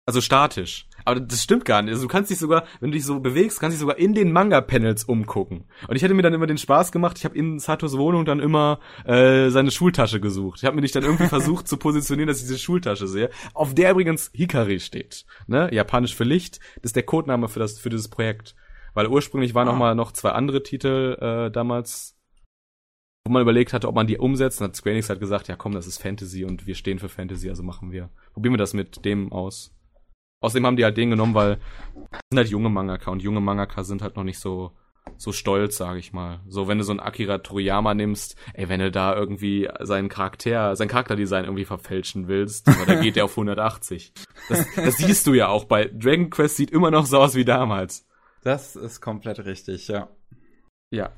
also statisch. Aber das stimmt gar nicht. Also du kannst dich sogar, wenn du dich so bewegst, kannst dich sogar in den Manga-Panels umgucken. Und ich hätte mir dann immer den Spaß gemacht, ich habe in Satos Wohnung dann immer äh, seine Schultasche gesucht. Ich habe mir nicht dann irgendwie versucht zu positionieren, dass ich diese Schultasche sehe. Auf der übrigens Hikari steht. Ne? Japanisch für Licht. Das ist der Codename für, das, für dieses Projekt. Weil ursprünglich waren ah. noch mal noch zwei andere Titel äh, damals, wo man überlegt hatte, ob man die umsetzt. Dann hat Square Enix halt gesagt, ja komm, das ist Fantasy und wir stehen für Fantasy, also machen wir. Probieren wir das mit dem aus. Außerdem haben die halt den genommen, weil sind halt junge Mangaka und junge Mangaka sind halt noch nicht so so stolz, sage ich mal. So, wenn du so einen Akira Toriyama nimmst, ey, wenn du da irgendwie seinen Charakter, sein Charakterdesign irgendwie verfälschen willst, da geht der auf 180. Das, das siehst du ja auch bei Dragon Quest sieht immer noch so aus wie damals. Das ist komplett richtig, ja. Ja.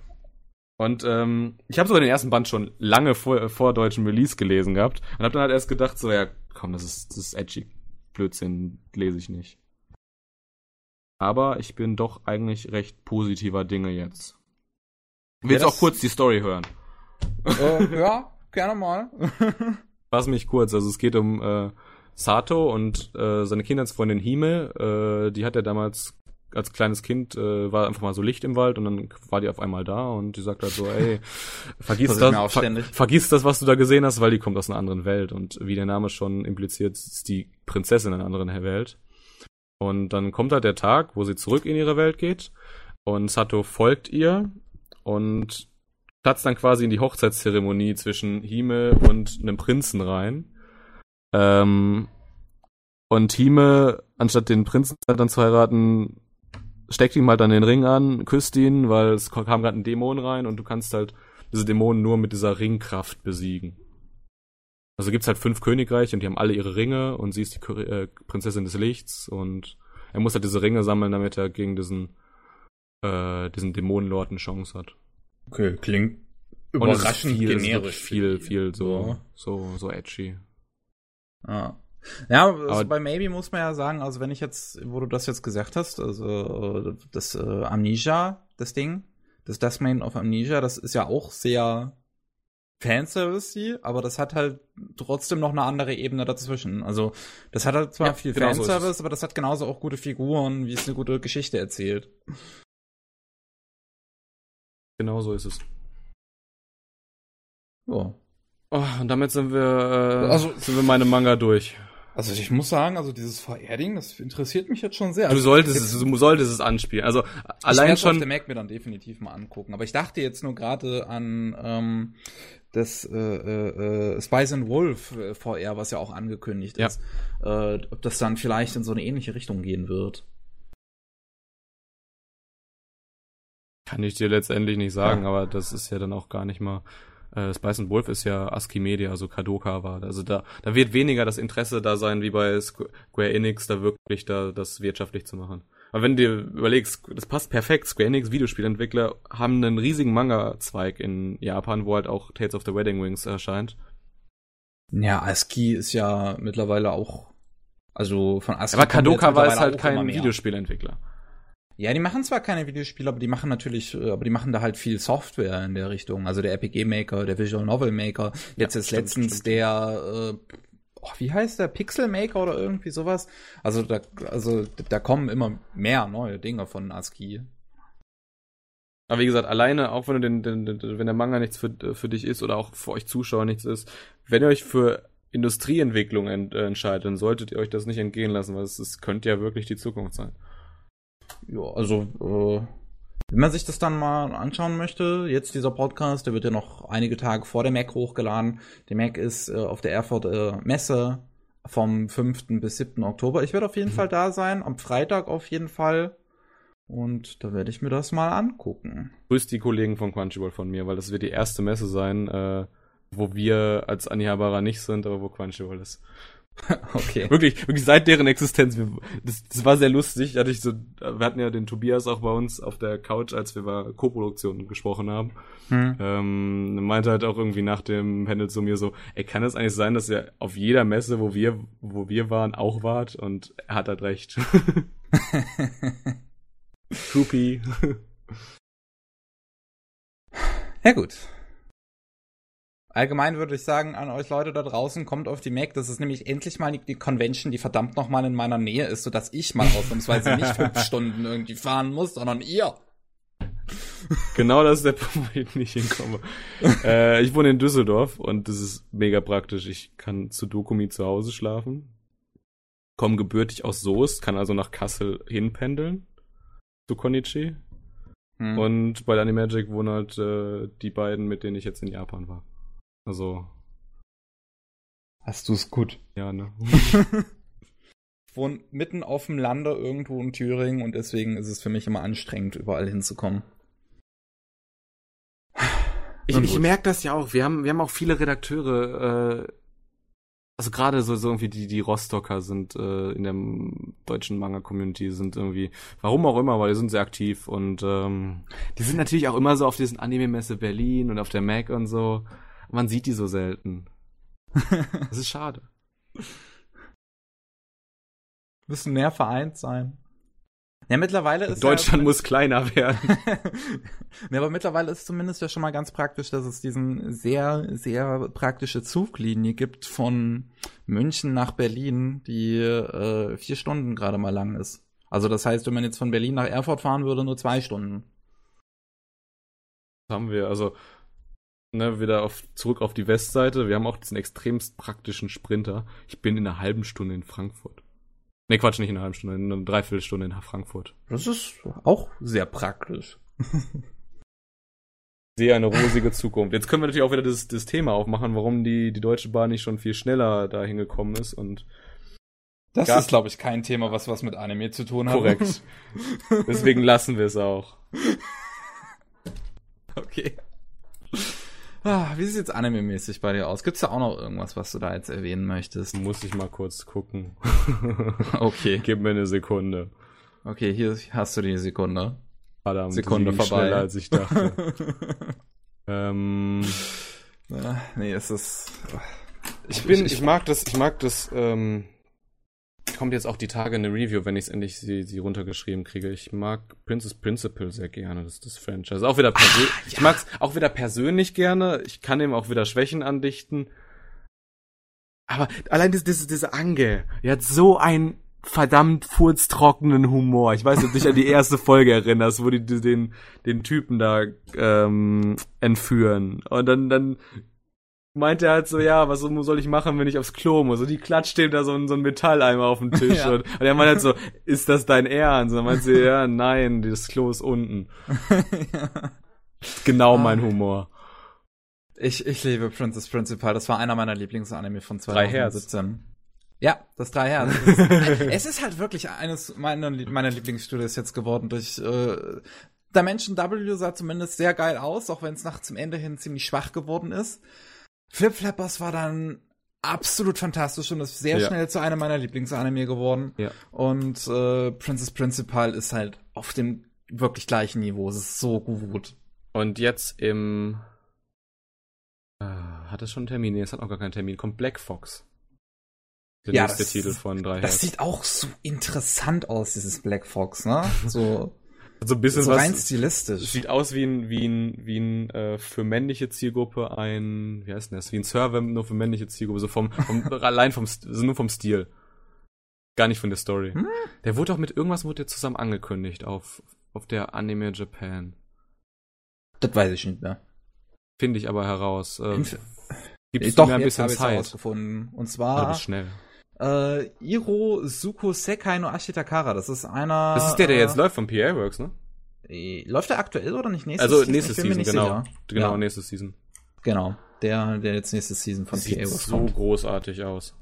Und ähm, ich habe sogar den ersten Band schon lange vor, vor deutschem Release gelesen gehabt und habe dann halt erst gedacht, so ja, komm, das ist das ist edgy. Blödsinn lese ich nicht. Aber ich bin doch eigentlich recht positiver Dinge jetzt. Willst ja, auch kurz die Story hören? Äh, ja, gerne mal. Fass mich kurz. Also es geht um äh, Sato und äh, seine Kindheitsfreundin Hime. Äh, die hat er damals als kleines Kind äh, war einfach mal so Licht im Wald und dann war die auf einmal da und die sagt halt so, ey, vergiss Das ver vergiss das, was du da gesehen hast, weil die kommt aus einer anderen Welt und wie der Name schon impliziert, ist die Prinzessin einer anderen Welt. Und dann kommt halt der Tag, wo sie zurück in ihre Welt geht und Sato folgt ihr und platzt dann quasi in die Hochzeitszeremonie zwischen Hime und einem Prinzen rein. Ähm, und Hime, anstatt den Prinzen dann zu heiraten, steckt ihm halt dann den Ring an, küsst ihn, weil es kam gerade ein Dämon rein und du kannst halt diese Dämonen nur mit dieser Ringkraft besiegen. Also gibt's halt fünf Königreiche und die haben alle ihre Ringe und sie ist die äh, Prinzessin des Lichts und er muss halt diese Ringe sammeln, damit er gegen diesen äh, diesen Dämonenlord eine Chance hat. Okay, klingt Und es ist überraschend viel, es ist generisch. viel, viel so, Ja. so, so edgy. Ja. Ja, also bei Maybe muss man ja sagen, also wenn ich jetzt, wo du das jetzt gesagt hast, also das äh, Amnesia, das Ding, das Main of Amnesia, das ist ja auch sehr Fanservice, aber das hat halt trotzdem noch eine andere Ebene dazwischen. Also das hat halt zwar Ja, viel genau so Fanservice, es. aber das hat genauso auch gute Figuren, wie es eine gute Geschichte erzählt. Genau so ist es. Ja. Oh, und damit sind wir, äh, Also- sind wir meine Manga durch. Also ich muss sagen, also dieses VR-Ding, das interessiert mich jetzt schon sehr. Du Also solltest es, du solltest es anspielen. Also ich allein auf schon. der Mac mir dann definitiv mal angucken. Aber ich dachte jetzt nur gerade an ähm, das äh, äh, äh, Spice and Wolf äh, VR, was ja auch angekündigt Ja. ist. Äh, ob das dann vielleicht in so eine ähnliche Richtung gehen wird. Kann ich dir letztendlich nicht sagen, Ja. aber das ist ja dann auch gar nicht mal. Äh, Spice and Wolf ist ja ASCII Media, also Kadoka war. Also da, da wird weniger das Interesse da sein, wie bei Squ- Square Enix, da wirklich da das wirtschaftlich zu machen. Aber wenn du dir überlegst, das passt perfekt. Square Enix Videospielentwickler haben einen riesigen Manga-Zweig in Japan, wo halt auch Tales of the Wedding Wings erscheint. Ja, ASCII ist ja mittlerweile auch. Also von ASCII. Aber Kadoka war es halt kein. Videospielentwickler. Ja, die machen zwar keine Videospiele, aber die machen natürlich, äh, aber die machen da halt viel Software in der Richtung. Also der RPG Maker, der Visual Novel Maker, jetzt ist stimmt, letztens stimmt. der, äh, oh, wie heißt der, Pixel Maker oder irgendwie sowas. Also da, also da kommen immer mehr neue Dinge von ASCII. Aber wie gesagt, alleine, auch wenn du den, den, den wenn der Manga nichts für, für dich ist oder auch für euch Zuschauer nichts ist, wenn ihr euch für Industrieentwicklung ent, äh, entscheidet, dann solltet ihr euch das nicht entgehen lassen, weil es, es könnte ja wirklich die Zukunft sein. Ja, also äh, wenn man sich das dann mal anschauen möchte, jetzt dieser Podcast, der wird ja noch einige Tage vor der Mac hochgeladen. Der Mac ist äh, auf der Erfurt äh, Messe vom 5. bis 7. Oktober. Ich werde auf jeden Mhm. Fall da sein, am Freitag auf jeden Fall. Und da werde ich mir das mal angucken. Grüßt die Kollegen von Crunchyroll von mir, weil das wird die erste Messe sein, äh, wo wir als Anihabara nicht sind, aber wo Crunchyroll ist. Okay. Wirklich, wirklich seit deren Existenz. Wir, das, das war sehr lustig. Hatte ich so, wir hatten ja den Tobias auch bei uns auf der Couch, als wir über Co-Produktion gesprochen haben. Hm. Ähm, meinte halt auch irgendwie nach dem Panel zu mir so, ey, kann es eigentlich sein, dass ihr auf jeder Messe, wo wir, wo wir waren, auch wart? Und er hat halt recht. Groupie. Ja gut. Allgemein würde ich sagen an euch Leute da draußen, kommt auf die Mac. Das ist nämlich endlich mal die, Convention, die verdammt noch mal in meiner Nähe ist, sodass ich mal ausnahmsweise nicht fünf Stunden irgendwie fahren muss, sondern ihr. genau das ist der Punkt, wo ich nicht hinkomme. äh, ich wohne in Düsseldorf und das ist mega praktisch. Ich kann zu Dokumi zu Hause schlafen. Komme gebürtig aus Soest, kann also nach Kassel hinpendeln. Zu Konichi. Hm. Und bei Animagic wohnen halt äh, die beiden, mit denen ich jetzt in Japan war. Also, Hast du's gut? ja, ne? Ich wohne mitten auf dem Lande irgendwo in Thüringen und deswegen ist es für mich immer anstrengend, überall hinzukommen. Ich, ich merke das ja auch. Wir haben, wir haben auch viele Redakteure, äh, also gerade so, so irgendwie die, die Rostocker sind äh, in der deutschen Manga-Community sind irgendwie, warum auch immer, aber die sind sehr aktiv und ähm, die sind natürlich auch immer so auf diesen Anime-Messe Berlin und auf der Mac und so. Man sieht die so selten. Das ist schade. Müssen mehr vereint sein. Ja, mittlerweile ist Deutschland ja, muss kleiner werden. ja, aber mittlerweile ist zumindest ja schon mal ganz praktisch, dass es diesen sehr, sehr praktische Zuglinie gibt von München nach Berlin, die äh, vier Stunden gerade mal lang ist. Also das heißt, wenn man jetzt von Berlin nach Erfurt fahren würde, nur zwei Stunden. haben wir, also ne, wieder auf, zurück auf die Westseite. Wir haben auch diesen extremst praktischen Sprinter. Ich bin in einer halben Stunde in Frankfurt. Ne, Quatsch, nicht in einer halben Stunde, in einer Dreiviertelstunde in Frankfurt. Das ist auch sehr praktisch. sehe eine rosige Zukunft. Jetzt können wir natürlich auch wieder das, das Thema aufmachen, warum die, die Deutsche Bahn nicht schon viel schneller dahin gekommen ist und das ist, glaube ich, kein Thema, was was mit Anime zu tun hat. Korrekt. Deswegen lassen wir es auch. Okay. Ah, wie sieht es jetzt anime-mäßig bei dir aus? Gibt's da auch noch irgendwas, was du da jetzt erwähnen möchtest? Muss ich mal kurz gucken. okay. Gib mir eine Sekunde. Okay, hier hast du die Sekunde. Verdammt, Sekunde vorbei. schneller als ich dachte. ähm, ja, nee, es ist. Ich bin, ich, ich mag das, ich mag das, ähm, kommt jetzt auch die Tage eine Review, wenn ich es endlich sie, sie runtergeschrieben kriege. Ich mag Princess Principle sehr gerne, das ist das Franchise. Auch wieder persönlich. Ah, ja. Ich mag's auch wieder persönlich gerne. Ich kann ihm auch wieder Schwächen andichten. Aber allein das, das, diese Ange, die hat so ein verdammt furztrockenen Humor. Ich weiß nicht, ob du dich an die erste Folge erinnerst, wo die den, den Typen da ähm, entführen. Und dann, dann meint er halt so, ja, was soll ich machen, wenn ich aufs Klo muss? Und die klatscht dem da so ein, so ein Metalleimer auf den Tisch. ja. und, und er meint halt so, ist das dein Ernst? Und dann meint sie, ja, nein, das Klo ist unten. ja. Genau ah. mein Humor. Ich, ich liebe Princess Principal. Das war einer meiner Lieblingsanime von 2017. Ja, das drei Herren. es ist halt wirklich eines meiner, meiner Lieblingsstudios jetzt geworden durch äh, Dimension W sah zumindest sehr geil aus, auch wenn es nach zum Ende hin ziemlich schwach geworden ist. Flip Flappers war dann absolut fantastisch und ist sehr ja. schnell zu einem meiner Lieblingsanime geworden. Ja. Und äh, Princess Principal ist halt auf dem wirklich gleichen Niveau. Es ist so gut. Und jetzt im äh, hat es schon einen Termin? Nee, es hat noch gar keinen Termin. Kommt Black Fox. Der ja, nächste das, Titel von drei Das Herz. sieht auch so interessant aus, dieses Black Fox, ne? So. So ein bisschen so rein was, stilistisch. Sieht aus wie ein, wie ein, wie ein äh, für männliche Zielgruppe ein, wie heißt denn das? Wie ein Server nur für männliche Zielgruppe, so vom, vom allein vom, so nur vom Stil. Gar nicht von der Story. Hm? Der wurde auch mit irgendwas wurde zusammen angekündigt auf, auf der Anime Japan. Das weiß ich nicht mehr. Finde ich aber heraus. Äh, gibst Doch, mir ein bisschen Zeit? herausgefunden. Und zwar. Also schnell. Äh, Iro Suko Sekai no Ashitakara, das ist einer. Das ist der, der äh, jetzt läuft von PA Works, ne? Äh, läuft der aktuell oder nicht nächstes Also nächstes Season, genau. Sicher. Genau, ja. nächstes Season. Genau, der, der jetzt nächstes Season von Sieht PA Works so kommt. großartig aus.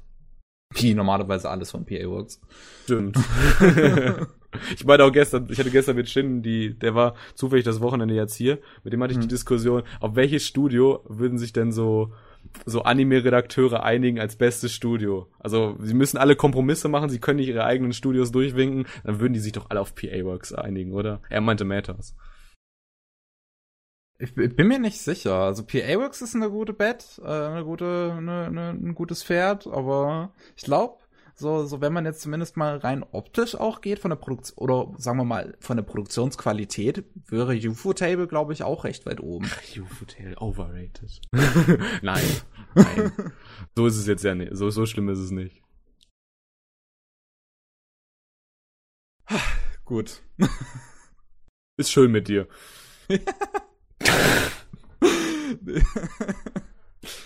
Wie normalerweise alles von PA Works. Stimmt. ich meine auch gestern, ich hatte gestern mit Shin, die, der war zufällig das Wochenende jetzt hier, mit dem hatte ich hm. die Diskussion, auf welches Studio würden sich denn so so Anime-Redakteure einigen als bestes Studio. Also sie müssen alle Kompromisse machen, sie können nicht ihre eigenen Studios durchwinken, dann würden die sich doch alle auf PA Works einigen, oder? Er meinte Matters. Ich bin mir nicht sicher. Also PA Works ist eine gute Bett, äh, eine gute, eine, eine, ein gutes Pferd, aber ich glaube, so, so wenn man jetzt zumindest mal rein optisch auch geht von der Produktion oder sagen wir mal von der Produktionsqualität, wäre UFO Table glaube ich auch recht weit oben. UFO Table overrated. nein, nein. So ist es jetzt ja nicht. So so schlimm ist es nicht. Gut. Ist schön mit dir.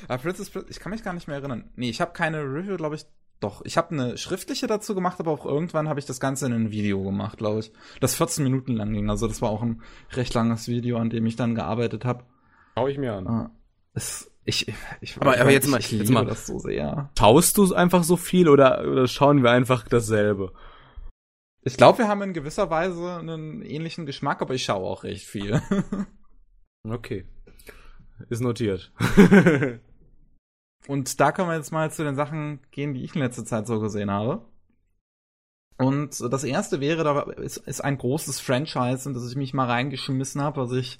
Aber Princess, ich kann mich gar nicht mehr erinnern. Nee, ich habe keine Review, glaube ich, doch, ich habe eine schriftliche dazu gemacht, aber auch irgendwann habe ich das Ganze in ein Video gemacht, glaube ich. Das 14 Minuten lang ging. Also das war auch ein recht langes Video, an dem ich dann gearbeitet habe. Schau ich mir an. Ah, es, ich, ich, aber, aber jetzt mal, ich jetzt mal, das so sehr. Schaust du einfach so viel oder, oder schauen wir einfach dasselbe? Ich glaube, wir haben in gewisser Weise einen ähnlichen Geschmack, aber ich schaue auch recht viel. okay. Ist notiert. Und da können wir jetzt mal zu den Sachen gehen, die ich in letzter Zeit so gesehen habe. Und das erste wäre, da ist, ist ein großes Franchise, in das ich mich mal reingeschmissen habe, was ich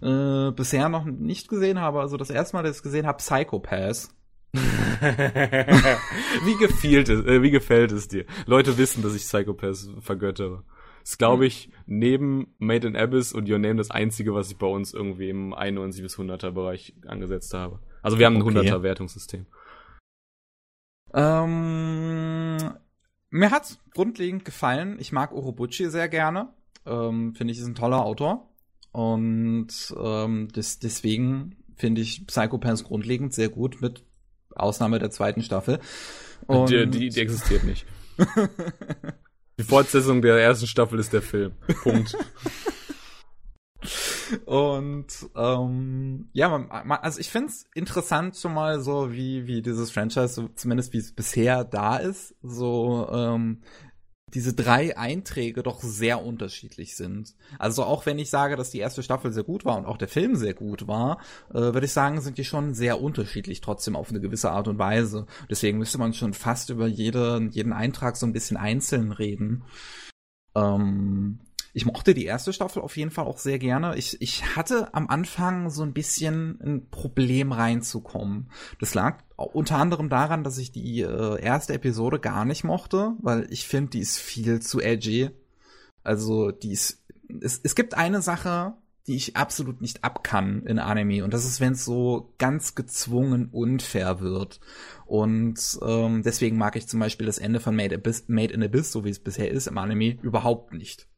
äh, bisher noch nicht gesehen habe. Also das erste Mal, dass ich es gesehen habe, Psychopath. wie, gefielt es, äh, wie gefällt es dir? Leute wissen, dass ich Psychopath vergöttere. Ist, glaube ich, neben Made in Abyss und Your Name das einzige, was ich bei uns irgendwie im 91 bis 100er Bereich angesetzt habe. Also wir haben ein okay. 100er Wertungssystem. Ähm, mir hat's grundlegend gefallen. Ich mag Orobuchi sehr gerne. Ähm, finde ich, ist ein toller Autor. Und ähm, das, deswegen finde ich Psychopaths grundlegend sehr gut, mit Ausnahme der zweiten Staffel. Und die, die, die existiert nicht. die Fortsetzung der ersten Staffel ist der Film. Punkt. Und ähm, ja, man, man, also ich finde es interessant schon mal so, wie, wie dieses Franchise, so, zumindest wie es bisher da ist, so ähm, diese drei Einträge doch sehr unterschiedlich sind. Also auch wenn ich sage, dass die erste Staffel sehr gut war und auch der Film sehr gut war, äh, würde ich sagen, sind die schon sehr unterschiedlich trotzdem auf eine gewisse Art und Weise. Deswegen müsste man schon fast über jede, jeden Eintrag so ein bisschen einzeln reden. Ähm, ich mochte die erste Staffel auf jeden Fall auch sehr gerne. Ich, ich hatte am Anfang so ein bisschen ein Problem reinzukommen. Das lag unter anderem daran, dass ich die äh, erste Episode gar nicht mochte, weil ich finde, die ist viel zu edgy. Also, die ist. Es, es gibt eine Sache, die ich absolut nicht abkann in Anime. Und das ist, wenn es so ganz gezwungen unfair wird. Und ähm, deswegen mag ich zum Beispiel das Ende von Made, Abyss, Made in Abyss, so wie es bisher ist im Anime, überhaupt nicht.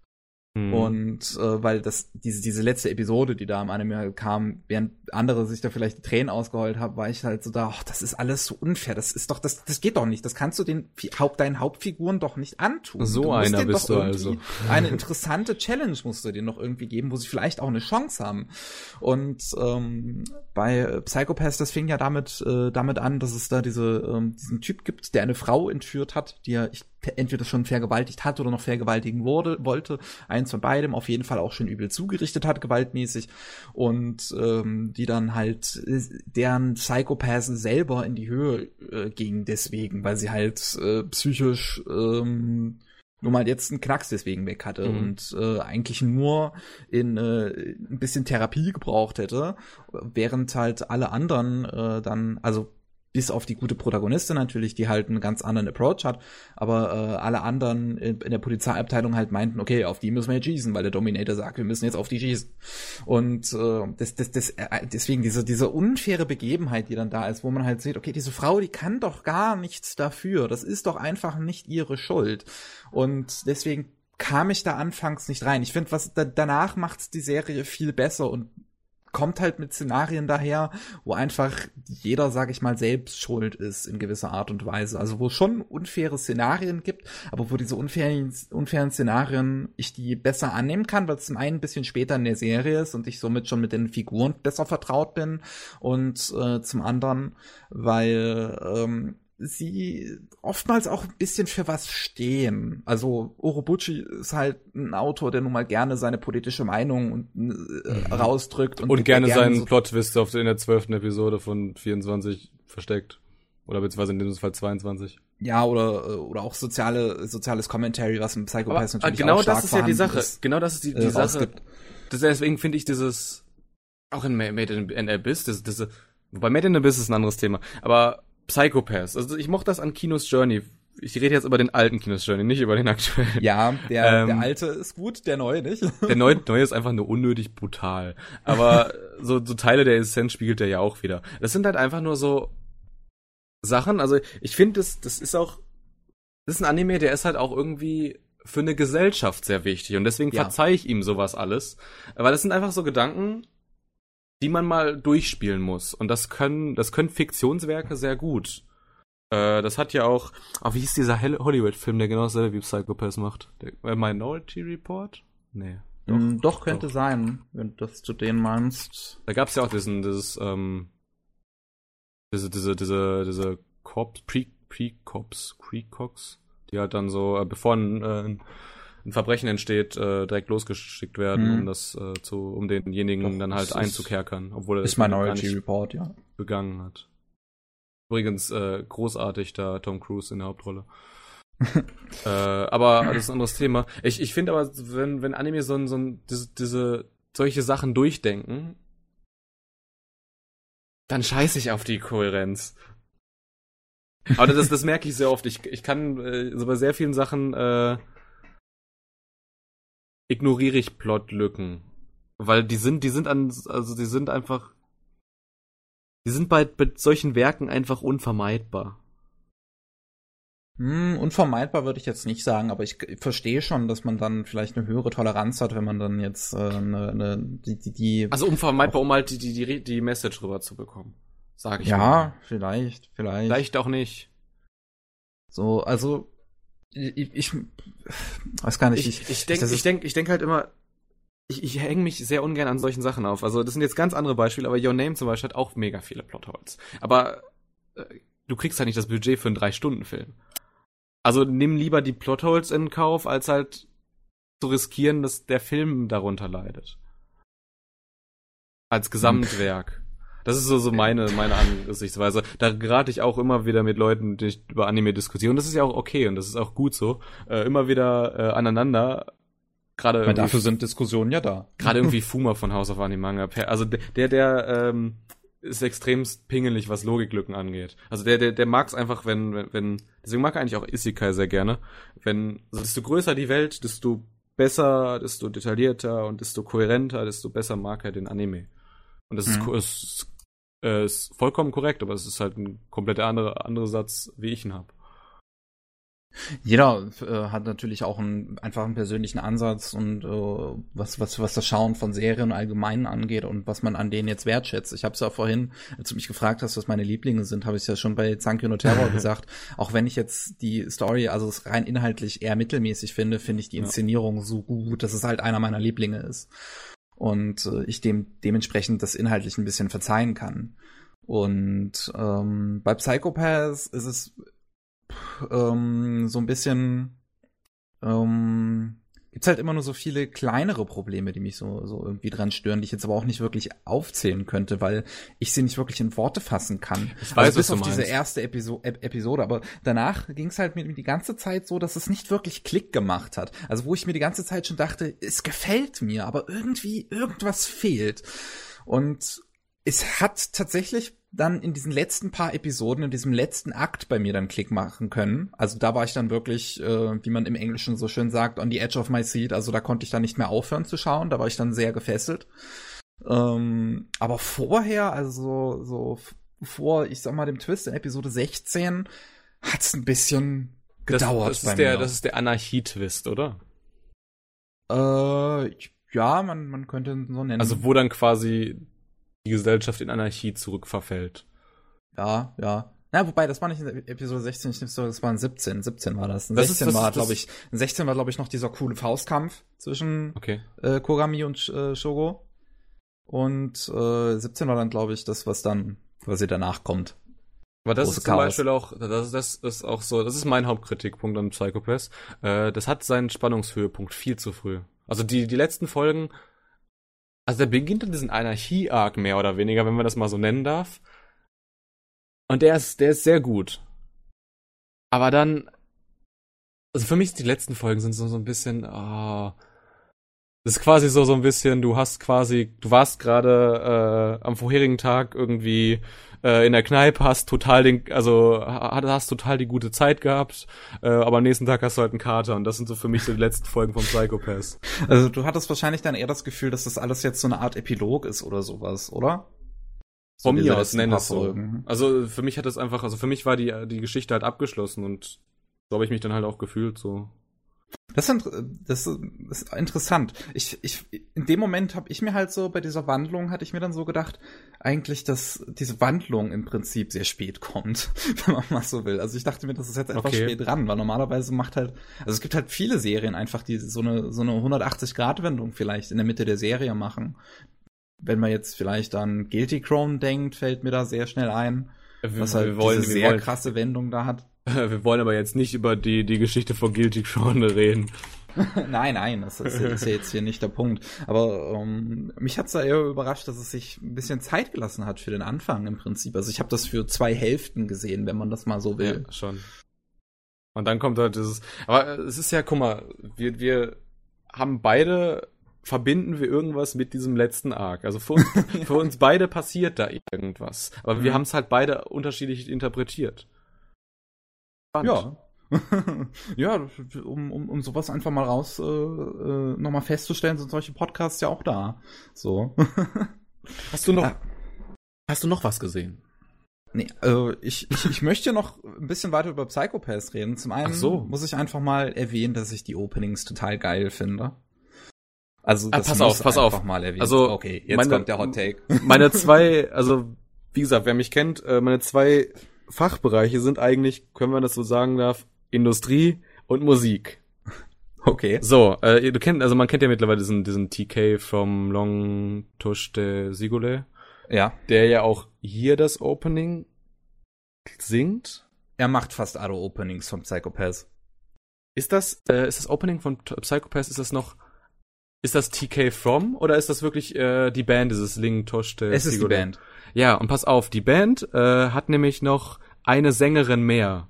Mhm. Und äh, weil das diese diese letzte Episode, die da am Anime kam, während andere sich da vielleicht die Tränen ausgeheult haben, war ich halt so da, ach, das ist alles so unfair. Das ist doch das das geht doch nicht. Das kannst du den Haupt deinen Hauptfiguren doch nicht antun. So einer bist du also. Eine interessante Challenge musst du dir noch irgendwie geben, wo sie vielleicht auch eine Chance haben. Und ähm, bei Psychopath, das fing ja damit äh, damit an, dass es da diese ähm, diesen Typ gibt, der eine Frau entführt hat, die ja ich entweder schon vergewaltigt hat oder noch vergewaltigen wurde, wollte. Eins von beidem, auf jeden Fall auch schon übel zugerichtet hat, gewaltmäßig. Und ähm, die dann halt deren Psychopathen selber in die Höhe äh, ging deswegen, weil sie halt äh, psychisch ähm, nur mal jetzt einen Knacks deswegen weg hatte mhm. und äh, eigentlich nur in äh, ein bisschen Therapie gebraucht hätte, während halt alle anderen äh, dann, also bis auf die gute Protagonistin natürlich, die halt einen ganz anderen Approach hat, aber äh, alle anderen in, in, der Polizeiabteilung halt meinten, okay, auf die müssen wir jetzt schießen, weil der Dominator sagt, wir müssen jetzt auf die schießen. Und äh, das, das, das, äh, deswegen diese, diese unfaire Begebenheit, die dann da ist, wo man halt sieht, okay, diese Frau, die kann doch gar nichts dafür, das ist doch einfach nicht ihre Schuld. Und deswegen kam ich da anfangs nicht rein. Ich finde, was da, danach macht die Serie viel besser und kommt halt mit Szenarien daher, wo einfach jeder, sag ich mal, selbst schuld ist in gewisser Art und Weise. Also wo es schon unfaire Szenarien gibt, aber wo diese unfairen, unfairen Szenarien ich die besser annehmen kann, weil es zum einen ein bisschen später in der Serie ist und ich somit schon mit den Figuren besser vertraut bin und äh, zum anderen, weil ähm, sie oftmals auch ein bisschen für was stehen. Also Orobuchi ist halt ein Autor, der nun mal gerne seine politische Meinung und, äh, mhm. rausdrückt. Und, und gerne, gerne seinen so Plot-Twist auf in der zwölften Episode von 24 versteckt. Oder beziehungsweise in dem Fall 22. Ja, oder, äh, oder auch soziale, soziales Commentary, was im Psychopath natürlich genau auch stark das ist ja die Sache. Ist, genau das ist die, die äh, Sache. Das, deswegen finde ich dieses, auch in Made in Abyss, das, das, wobei Made in Abyss ist ein anderes Thema, aber Psychopaths. Also ich mochte das an Kinos Journey. Ich rede jetzt über den alten Kinos Journey, nicht über den aktuellen. Ja, der, ähm, der alte ist gut, der neue nicht. Der neue, neue ist einfach nur unnötig brutal. Aber so, so Teile der Essenz spiegelt er ja auch wieder. Das sind halt einfach nur so Sachen. Also ich finde, das, das ist auch, das ist ein Anime, der ist halt auch irgendwie für eine Gesellschaft sehr wichtig. Und deswegen ja. verzeihe ich ihm sowas alles. Weil das sind einfach so Gedanken, die man mal durchspielen muss. Und das können, das können Fiktionswerke sehr gut. Äh, das hat ja auch, oh, wie hieß dieser Hollywood-Film, der genau dasselbe wie Psychopath macht? Der, äh, Minority Report? Nee. Doch, mm, doch könnte doch. sein, wenn du das zu denen meinst. Da gab's ja auch diesen, dieses, ähm, diese, diese, diese, diese Cops, Pre, Pre-Cops, Pre-Cox, die halt dann so, äh, bevor ein, äh, ein Verbrechen entsteht, äh, direkt losgeschickt werden, mhm. um das äh, zu, um denjenigen Doch, dann halt einzukerkern, obwohl er ist Minority Report, ja. begangen hat. Übrigens äh, großartig da Tom Cruise in der Hauptrolle. äh, aber das ist ein anderes Thema. Ich, ich finde aber, wenn, wenn Anime so, so diese, diese solche Sachen durchdenken, dann scheiße ich auf die Kohärenz. Aber das, das merke ich sehr oft. Ich, ich kann äh, so bei sehr vielen Sachen äh, ignoriere ich Plotlücken. Weil die sind, die sind an, also die sind einfach, die sind bei, bei solchen Werken einfach unvermeidbar. Hm, unvermeidbar würde ich jetzt nicht sagen, aber ich, verstehe schon, dass man dann vielleicht eine höhere Toleranz hat, wenn man dann jetzt äh, eine, eine die, die, die Also unvermeidbar, um halt die, die, die, die Message rüberzubekommen. Sag ich Ja, mal. vielleicht, vielleicht. Vielleicht auch nicht. So, also ich, ich weiß gar nicht. Ich, ich denke ich denk, ich denk halt immer, ich, ich hänge mich sehr ungern an solchen Sachen auf. Also das sind jetzt ganz andere Beispiele, aber Your Name zum Beispiel hat auch mega viele Plotholes. Aber äh, du kriegst halt nicht das Budget für einen Drei-Stunden-Film. Also nimm lieber die Plotholes in Kauf, als halt zu riskieren, dass der Film darunter leidet. Als Gesamtwerk. Das ist so, so meine, meine Ansichtsweise. Da gerate ich auch immer wieder mit Leuten, die über Anime diskutieren. Und das ist ja auch okay und das ist auch gut so. Äh, immer wieder äh, aneinander. Gerade dafür sind Diskussionen ja da. Gerade irgendwie Fuma von House of Animanga. Also der, der, ähm, ist extremst pingelig, was Logiklücken angeht. Also der, der, der mag es einfach, wenn, wenn, wenn, deswegen mag er eigentlich auch Isekai sehr gerne. Wenn, also desto größer die Welt, desto besser, desto detaillierter und desto kohärenter, desto besser mag er den Anime. Und das ist, Mhm. ko- ist, äh, ist vollkommen korrekt, aber es ist halt ein komplett andere, andere Satz, wie ich ihn habe. Jeder äh, hat natürlich auch einen, einfach einen persönlichen Ansatz und äh, was, was, was das Schauen von Serien allgemein angeht und was man an denen jetzt wertschätzt. Ich habe es ja vorhin, als du mich gefragt hast, was meine Lieblinge sind, habe ich ja schon bei Zankyo no Terror gesagt. Auch wenn ich jetzt die Story, also es rein inhaltlich eher mittelmäßig finde, finde ich die Ja. Inszenierung so gut, dass es halt einer meiner Lieblinge ist. Und äh, ich dem dementsprechend das inhaltlich ein bisschen verzeihen kann. Und ähm, bei Psychopaths ist es ähm, so ein bisschen ähm, gibt's halt immer nur so viele kleinere Probleme, die mich so, so irgendwie dran stören, die ich jetzt aber auch nicht wirklich aufzählen könnte, weil ich sie nicht wirklich in Worte fassen kann. Ich weiß, also bis auf diese meinst. erste Episo Ep Episode, aber danach ging's halt mit mir die ganze Zeit so, dass es nicht wirklich Klick gemacht hat. Also wo ich mir die ganze Zeit schon dachte, es gefällt mir, aber irgendwie irgendwas fehlt. Und es hat tatsächlich dann in diesen letzten paar Episoden, in diesem letzten Akt bei mir dann Klick machen können. Also da war ich dann wirklich, äh, wie man im Englischen so schön sagt, on the edge of my seat. Also da konnte ich dann nicht mehr aufhören zu schauen. Da war ich dann sehr gefesselt. Ähm, aber vorher, also so vor, ich sag mal, dem Twist in Episode 16, hat's ein bisschen gedauert das, das ist der. Das ist der Anarchie-Twist, oder? äh, ja, man, man könnte ihn so nennen. Also wo dann quasi die Gesellschaft in Anarchie zurückverfällt. Ja, ja. Ja, wobei, das war nicht in Episode 16, ich nehme so, das war in 17. 17 war das. In Das ist- 16 das war, ist- das- glaube ich, in 16 war, glaube ich, noch dieser coole Faustkampf zwischen Okay. äh, Kogami und äh, Shogo. Und äh, 17 war dann, glaube ich, das, was dann quasi danach kommt. Aber das Große ist zum Chaos. Beispiel auch, das, das ist auch so, das ist mein Hauptkritikpunkt an Psychopath. Äh, das hat seinen Spannungshöhepunkt viel zu früh. Also die, die letzten Folgen, also der beginnt in diesen Anarchie-Arc mehr oder weniger, wenn man das mal so nennen darf. Und der ist, der ist sehr gut. Aber dann, also für mich die letzten Folgen sind so, so ein bisschen, ah, das ist quasi so, so ein bisschen, du hast quasi, du warst gerade äh, am vorherigen Tag irgendwie äh, in der Kneipe, hast total den, also ha- hast total die gute Zeit gehabt, äh, aber am nächsten Tag hast du halt einen Kater und das sind so für mich so die letzten Folgen von Psychopath. Also du hattest wahrscheinlich dann eher das Gefühl, dass das alles jetzt so eine Art Epilog ist oder sowas, oder? So Von mir aus nenn es so. Folgen. Also für mich hat es einfach, also für mich war die, die Geschichte halt abgeschlossen und so habe ich mich dann halt auch gefühlt so. Das ist, das ist interessant. Ich, ich, in dem Moment habe ich mir halt so, bei dieser Wandlung hatte ich mir dann so gedacht, eigentlich, dass diese Wandlung im Prinzip sehr spät kommt, wenn man mal so will. Also ich dachte mir, das ist jetzt etwas Okay. spät dran, weil normalerweise macht halt, also es gibt halt viele Serien einfach, die so eine, so eine 180-Grad-Wendung vielleicht in der Mitte der Serie machen. Wenn man jetzt vielleicht an Guilty Crown denkt, fällt mir da sehr schnell ein, Wir, was halt wir wollen, diese sehr wollen, krasse Wendung da hat. wir wollen aber jetzt nicht über die, die Geschichte von Guilty Crown reden. nein, nein, das ist, ist ja jetzt hier nicht der Punkt. Aber ähm, mich hat's da eher überrascht, dass es sich ein bisschen Zeit gelassen hat für den Anfang im Prinzip. Also ich habe das für zwei Hälften gesehen, wenn man das mal so will. Ja, schon. Und dann kommt halt dieses. Aber es ist ja, guck mal, wir, wir haben beide, verbinden wir irgendwas mit diesem letzten Arc. Also für uns, für uns beide passiert da irgendwas. Aber wir Mhm. haben es halt beide unterschiedlich interpretiert. Ja. ja, um, um, um sowas einfach mal raus äh, äh, nochmal festzustellen, sind solche Podcasts ja auch da. So. Hast du noch, Ja. hast du noch was gesehen? Nee, also ich, ich, ich möchte noch ein bisschen weiter über Psychopaths reden. Zum einen so. muss ich einfach mal erwähnen, dass ich die Openings total geil finde. Also Ah, das pass muss auf, pass einfach auf. mal erwähnt. Also, okay, jetzt meine- kommt der Hot Take. Meine zwei, also wie gesagt, wer mich kennt, äh, meine zwei Fachbereiche sind eigentlich, können man das so sagen darf, Industrie und Musik. Okay. So, äh, du kennt, also man kennt ja mittlerweile diesen, diesen TK from Long Touche de Sigole, Ja. der ja auch hier das Opening singt. Er macht fast alle Openings von Psychopaths. Ist das, äh, ist das Opening von Psychopath, ist das noch, ist das TK from oder ist das wirklich äh, die Band, dieses Ling Touche de Es ist die Sigole? Band. Ja, und pass auf, die Band äh, hat nämlich noch eine Sängerin mehr.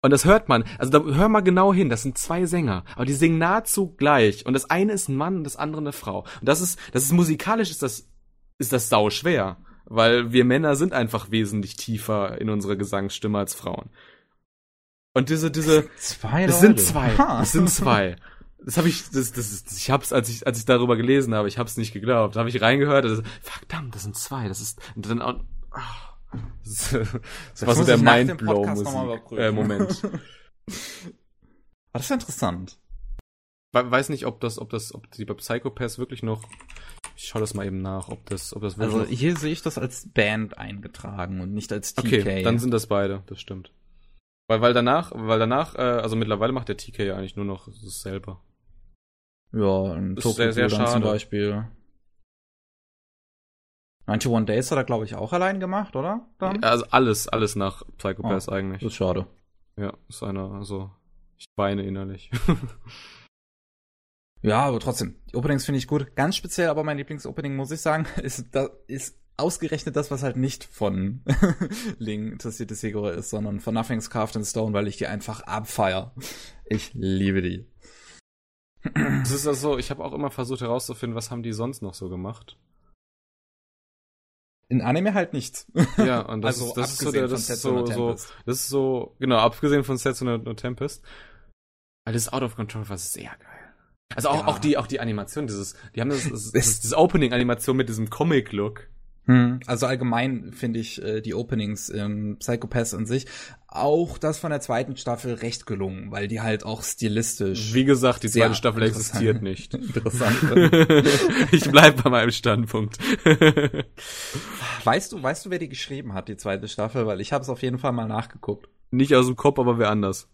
Und das hört man, also da hör mal genau hin, das sind zwei Sänger, aber die singen nahezu gleich. Und das eine ist ein Mann und das andere eine Frau. Und das ist, das ist musikalisch ist das, ist das sau schwer. Weil wir Männer sind einfach wesentlich tiefer in unserer Gesangsstimme als Frauen. Und diese, diese, Zwei das sind zwei. Das sind zwei. Das habe ich, das, das, ist- ich hab's, als ich, als ich darüber gelesen habe, ich hab's nicht geglaubt. Da habe ich reingehört, das, verdammt, das sind zwei. Das ist, und dann, auch- ah, das, ist, das, war so der ich nach dem Mindblow Podcast noch mal Musik, überprüfen. äh, Moment. Ah, das ist interessant. We- Weiß nicht, ob das, ob das, ob die bei Psychopaths wirklich noch, ich schau das mal eben nach, ob das, ob das wirklich Also hier sehe ich das als Band eingetragen und nicht als TK. okay, dann sind das beide, das stimmt. Weil, weil danach, weil danach, äh, also mittlerweile macht der TK ja eigentlich nur noch dasselbe. Ja, Ist Tokyo sehr, sehr dann zum schade. Beispiel. 91 Days hat er, glaube ich, auch allein gemacht, oder? Dann? Also alles, alles nach Psychopaths Oh, eigentlich. Das ist schade. Ja, ist einer, also, ich weine innerlich. Ja, aber trotzdem, die Openings finde ich gut. Ganz speziell aber mein Lieblingsopening, muss ich sagen, ist, da, ist ausgerechnet das, was halt nicht von Ling interessierte Segura ist, sondern von Nothing's Carved in Stone, weil ich die einfach abfeier. Ich liebe die. Es ist also, ich habe auch immer versucht herauszufinden, was haben die sonst noch so gemacht. In Anime halt nichts. Ja, und das also ist, das ist so, der, das ist so, so, das ist so, genau, abgesehen von Setsuno und Tempest. Weil das Out of Control war sehr geil. Also auch, Ja. auch die, auch die Animation, dieses, die haben das, das, das, das Opening-Animation mit diesem Comic-Look. Hm. Also allgemein finde ich äh, die Openings in Psychopaths an sich, auch das von der zweiten Staffel recht gelungen, weil die halt auch stilistisch Wie gesagt, die zweite Staffel existiert nicht. interessant ich bleib bei meinem Standpunkt. Weißt du, weißt du, wer die geschrieben hat, die zweite Staffel? Weil ich habe es auf jeden Fall mal nachgeguckt. nicht aus dem Kopf, aber wer anders.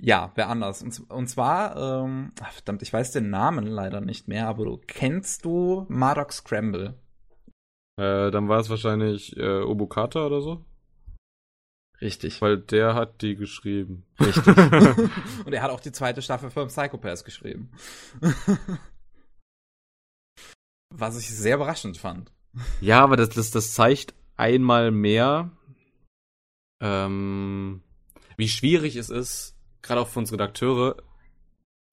Ja, wer anders. Und, und zwar, ähm, ach, verdammt, ich weiß den Namen leider nicht mehr, aber du kennst du Marduk Scramble? Äh, dann war es wahrscheinlich äh, Obukata oder so. Richtig. Weil der hat die geschrieben. Richtig. und er hat auch die zweite Staffel von Psychopaths geschrieben. Was ich sehr überraschend fand. Ja, aber das, das, das zeigt einmal mehr, ähm, wie schwierig es ist, gerade auch für uns Redakteure,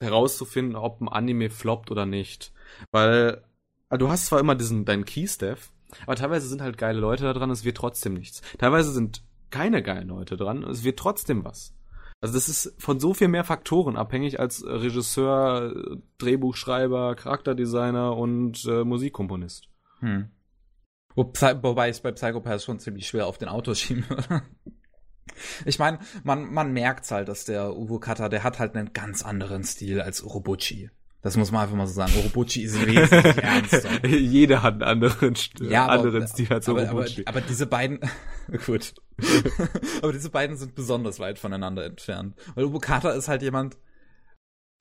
herauszufinden, ob ein Anime floppt oder nicht. Weil also du hast zwar immer diesen deinen Key-Staff, aber teilweise sind halt geile Leute da dran, es wird trotzdem nichts. Teilweise sind keine geilen Leute dran, es wird trotzdem was. Also das ist von so viel mehr Faktoren abhängig als äh, Regisseur, Drehbuchschreiber, Charakterdesigner und äh, Musikkomponist. Hm. Wobei ich es bei Psychopaths schon ziemlich schwer auf den Auto schieben würde. Ich meine, man, man merkt's halt, dass der Uwe Kata, der hat halt einen ganz anderen Stil als Urobuchi. Das muss man einfach mal so sagen. Urobuchi ist wesentlich ernster. Jeder hat einen anderen, Ja, aber, anderen Stil als aber, aber, Orobuchi. aber diese beiden, gut. aber diese beiden sind besonders weit voneinander entfernt. Weil Ubukata ist halt jemand,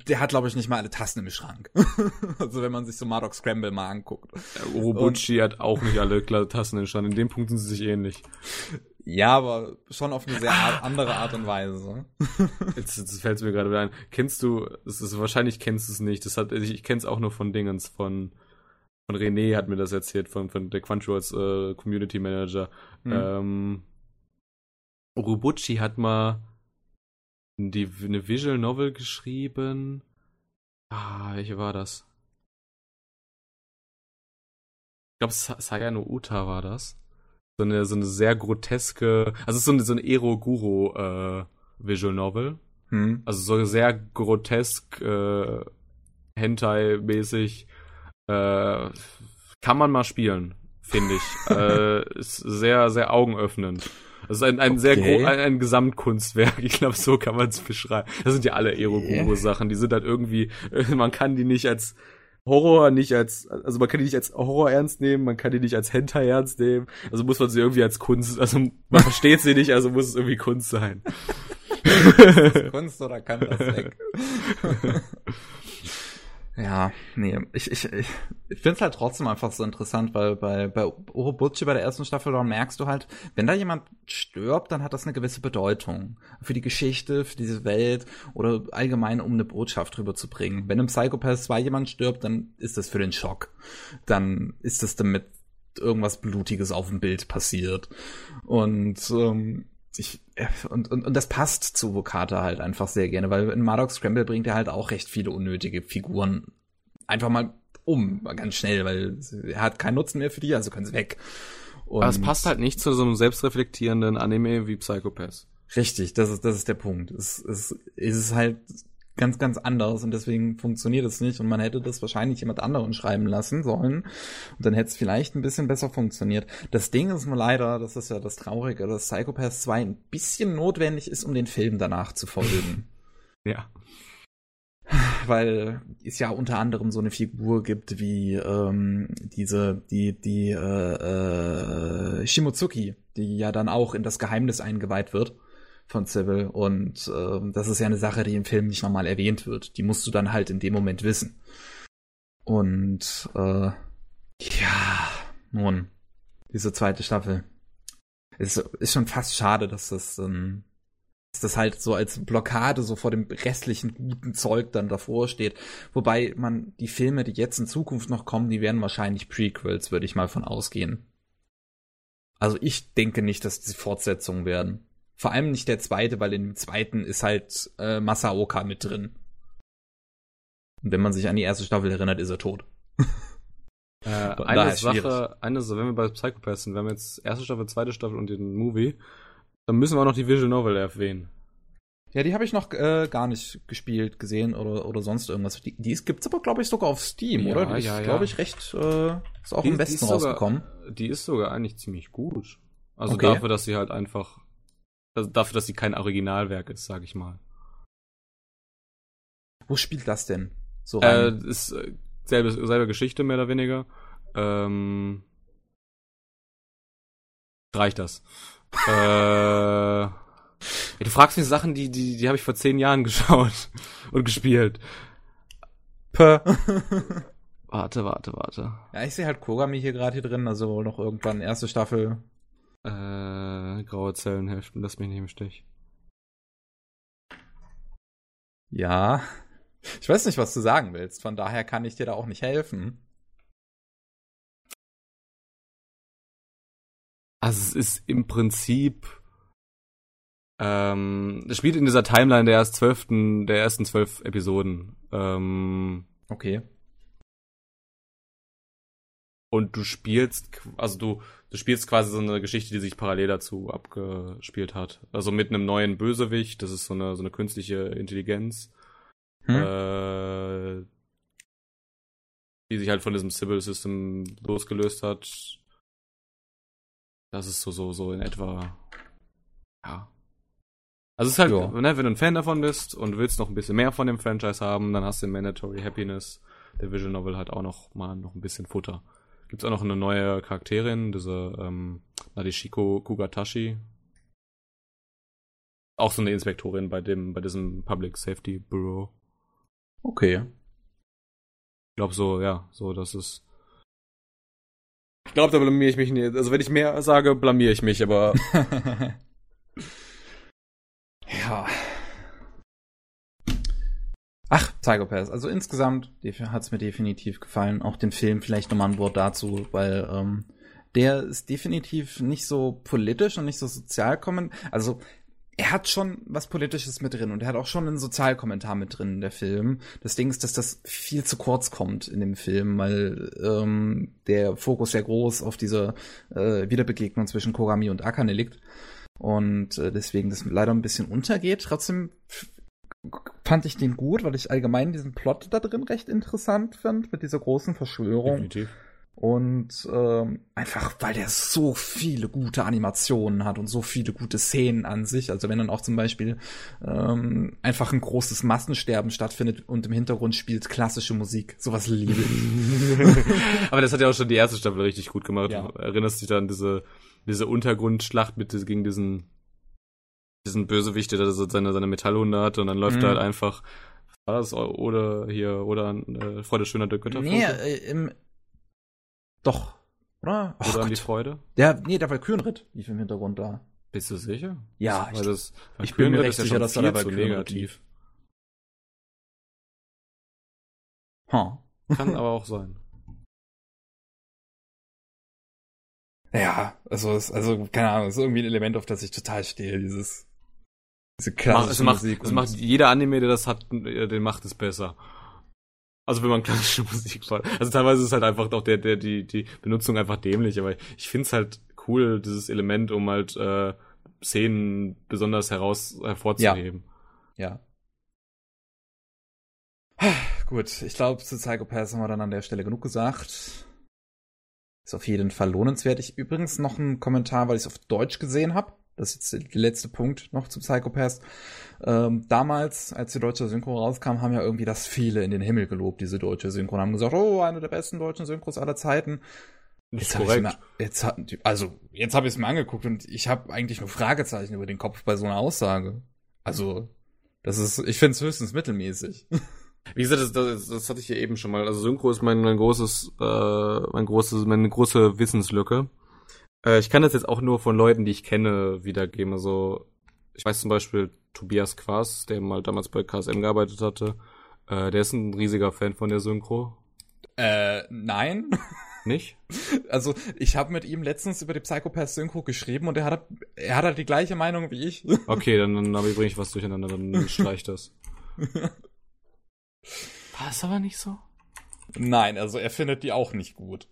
der hat, glaube ich, nicht mal alle Tasten im Schrank. also wenn man sich so Marduk Scramble mal anguckt. Orobuchi hat auch nicht alle Tassen entstanden. In dem Punkt sind sie sich ähnlich. Ja, aber schon auf eine sehr art, andere Art und Weise. Jetzt, jetzt fällt es mir gerade wieder ein. Kennst du, es ist, wahrscheinlich kennst du es nicht. Das hat, ich, ich kenne es auch nur von Dingens, von, von René hat mir das erzählt, von, von der Crunchyrolls äh, Community Manager. Hm. Ähm, Orobuchi hat mal die, eine Visual Novel geschrieben. Ah, welche war das? Ich glaube, Sa- Sayano Uta war das. So eine, so eine sehr groteske, also es ist so eine, so eine Ero-Guro äh, Visual Novel. Hm. Also so sehr grotesk, äh, Hentai-mäßig. Äh, kann man mal spielen. finde ich. äh, ist sehr, sehr augenöffnend. Das ist ein, ein okay. sehr gro ein, ein Gesamtkunstwerk. Ich glaube, so kann man es beschreiben. Das sind ja alle Eroguro-Sachen. Die sind halt irgendwie, man kann die nicht als Horror nicht als, also man kann die nicht als Horror ernst nehmen, man kann die nicht als Hentai ernst nehmen. Also muss man sie irgendwie als Kunst, also man versteht sie nicht, also muss es irgendwie Kunst sein. Kunst oder kann das weg? Ja, nee, ich, ich, ich, finde es halt trotzdem einfach so interessant, weil bei, bei Orobuchi bei der ersten Staffel, dann merkst du halt, wenn da jemand stirbt, dann hat das eine gewisse Bedeutung. Für die Geschichte, für diese Welt oder allgemein, um eine Botschaft rüberzubringen. Wenn im Psychopath 2 jemand stirbt, dann ist das für den Schock. Dann ist das damit irgendwas Blutiges auf dem Bild passiert. Und ähm, ich, und, und, und das passt zu Vokata halt einfach sehr gerne, weil in Mardok Scramble bringt er halt auch recht viele unnötige Figuren einfach mal um, ganz schnell, weil er hat keinen Nutzen mehr für die, also können sie weg. Und Aber es passt halt nicht zu so einem selbstreflektierenden Anime wie Psychopath. Richtig, das ist, das ist der Punkt. Es, es, es ist halt ganz, ganz anders und deswegen funktioniert es nicht und man hätte das wahrscheinlich jemand anderen schreiben lassen sollen und dann hätte es vielleicht ein bisschen besser funktioniert. Das Ding ist nur leider, das ist ja das Traurige, dass Psychopath 2 ein bisschen notwendig ist, um den Film danach zu folgen. ja. Weil es ja unter anderem so eine Figur gibt wie ähm, diese, die, die äh, äh, Shimotsuki, die ja dann auch in das Geheimnis eingeweiht wird von Civil. Und äh, das ist ja eine Sache, die im Film nicht nochmal erwähnt wird. Die musst du dann halt in dem Moment wissen. Und äh, ja, nun, diese zweite Staffel. Ist, ist schon fast schade, dass das, ähm, dass das halt so als Blockade so vor dem restlichen guten Zeug dann davor steht. Wobei man die Filme, die jetzt in Zukunft noch kommen, die werden wahrscheinlich Prequels, würde ich mal von ausgehen. Also ich denke nicht, dass die Fortsetzungen werden. Vor allem nicht der zweite, weil in dem zweiten ist halt äh, Masaoka mit drin. Und wenn man sich an die erste Staffel erinnert, ist er tot. Äh, eine Sache, eine Sache, wenn wir bei Psychopaths sind, wir haben jetzt erste Staffel, zweite Staffel und den Movie, dann müssen wir auch noch die Visual Novel erwähnen. Ja, die habe ich noch äh, gar nicht gespielt, gesehen oder, oder sonst irgendwas. Die, die gibt's aber, glaube ich, sogar auf Steam, ja, oder? Die ja, ist, ja. glaube ich, recht, äh, ist auch die, im Westen rausgekommen. die ist sogar eigentlich ziemlich gut. Also okay. dafür, dass sie halt einfach also dafür, dass sie kein Originalwerk ist, sag ich mal. Wo spielt das denn? So rein? Äh, ist äh, selbe, selbe Geschichte, mehr oder weniger. Ähm, reicht das. äh, du fragst mich Sachen, die, die, die habe ich vor zehn Jahren geschaut und gespielt. Puh. warte, warte, warte. Ja, ich sehe halt Kogami hier gerade hier drin, also noch irgendwann erste Staffel äh, graue Zellen helfen, lass mich nicht im Stich. Ja. Ich weiß nicht, was du sagen willst, von daher kann ich dir da auch nicht helfen. Also es ist im Prinzip ähm, es spielt in dieser Timeline der erst zwölften, der ersten zwölf Episoden. Ähm, okay. Und du spielst, also du, du spielst quasi so eine Geschichte, die sich parallel dazu abgespielt hat. Also mit einem neuen Bösewicht, das ist so eine, so eine künstliche Intelligenz, hm? äh, die sich halt von diesem Civil System losgelöst hat. Das ist so, so, so in etwa, ja. Also es ist halt, ne, wenn du ein Fan davon bist und willst noch ein bisschen mehr von dem Franchise haben, dann hast du in Mandatory Happiness der Visual Novel halt auch noch mal noch ein bisschen Futter. Gibt es auch noch eine neue Charakterin, diese ähm, Nadeshiko Kugatashi. Auch so eine Inspektorin bei dem, bei diesem Public Safety Bureau. Okay. Ich glaube so, ja, so, das ist. Ich glaube, da blamier ich mich nicht. Also wenn ich mehr sage, blamier ich mich, aber. ja. Ach, Psychopath. Also insgesamt hat es mir definitiv gefallen. Auch den Film vielleicht nochmal ein Wort dazu, weil ähm, der ist definitiv nicht so politisch und nicht so sozial kommen. Also er hat schon was Politisches mit drin und er hat auch schon einen Sozialkommentar mit drin, der Film. Das Ding ist, dass das viel zu kurz kommt in dem Film, weil ähm, der Fokus sehr groß auf diese äh, Wiederbegegnung zwischen Kogami und Akane liegt. Und äh, deswegen das leider ein bisschen untergeht. Trotzdem fand ich den gut, weil ich allgemein diesen Plot da drin recht interessant fand, mit dieser großen Verschwörung. Definitiv. Und ähm, einfach, weil der so viele gute Animationen hat und so viele gute Szenen an sich. Also wenn dann auch zum Beispiel ähm, einfach ein großes Massensterben stattfindet und im Hintergrund spielt klassische Musik. Sowas liebe ich. Aber das hat ja auch schon die erste Staffel richtig gut gemacht. Ja. Du erinnerst dich da an diese, diese Untergrundschlacht mit gegen diesen diesen Bösewicht, der da so seine, seine Metallhunde hat und dann läuft mhm. da halt einfach war das oder hier oder äh, Freude schöner der Götter? Nee, äh, im doch, oder? Oh, oder an die Freude? Der, nee, der Valkyrenritt lief im Hintergrund da. Bist du sicher? Ja, weil das, ich bin mir recht sicher, dass da der Valkyrenritt negativ. Huh. Kann aber auch sein. Ja, also, also, keine Ahnung, ist irgendwie ein Element, auf das ich total stehe, dieses, diese klassische es Musik. Macht, es macht, jeder Anime, der das hat, den macht es besser. Also wenn man klassische Musik schaut. Also teilweise ist halt einfach auch der, der, die, die Benutzung einfach dämlich, aber ich find's halt cool, dieses Element, um halt äh, Szenen besonders heraus hervorzuheben. Ja. ja. Gut, ich glaube, zu Psychopaths haben wir dann an der Stelle genug gesagt. Ist auf jeden Fall lohnenswert. Ich übrigens noch einen Kommentar, weil ich es auf Deutsch gesehen habe. Das ist jetzt der letzte Punkt noch zu Psychopaths. Ähm, damals, als die deutsche Synchro rauskam, haben ja irgendwie das viele in den Himmel gelobt, diese deutsche Synchro. Und haben gesagt, oh, eine der besten deutschen Synchros aller Zeiten. Jetzt korrekt. Mir, jetzt, also, jetzt habe ich es mir angeguckt und ich habe eigentlich nur Fragezeichen über den Kopf bei so einer Aussage. Also, das ist, ich finde es höchstens mittelmäßig. Wie gesagt, das, das, das hatte ich ja eben schon mal. Also Synchro ist mein, mein großes, äh, mein großes, meine große Wissenslücke. Äh, ich kann das jetzt auch nur von Leuten, die ich kenne, wiedergeben. Also ich weiß zum Beispiel Tobias Quas, der mal damals bei KSM gearbeitet hatte. Äh, der ist ein riesiger Fan von der Synchro. Äh, nein. Nicht? Also, ich habe mit ihm letztens über die Psychopath Synchro geschrieben und er hat, er hat halt die gleiche Meinung wie ich. Okay, dann, dann bringe ich was durcheinander, dann streich das. War es aber nicht so? Nein, also er findet die auch nicht gut.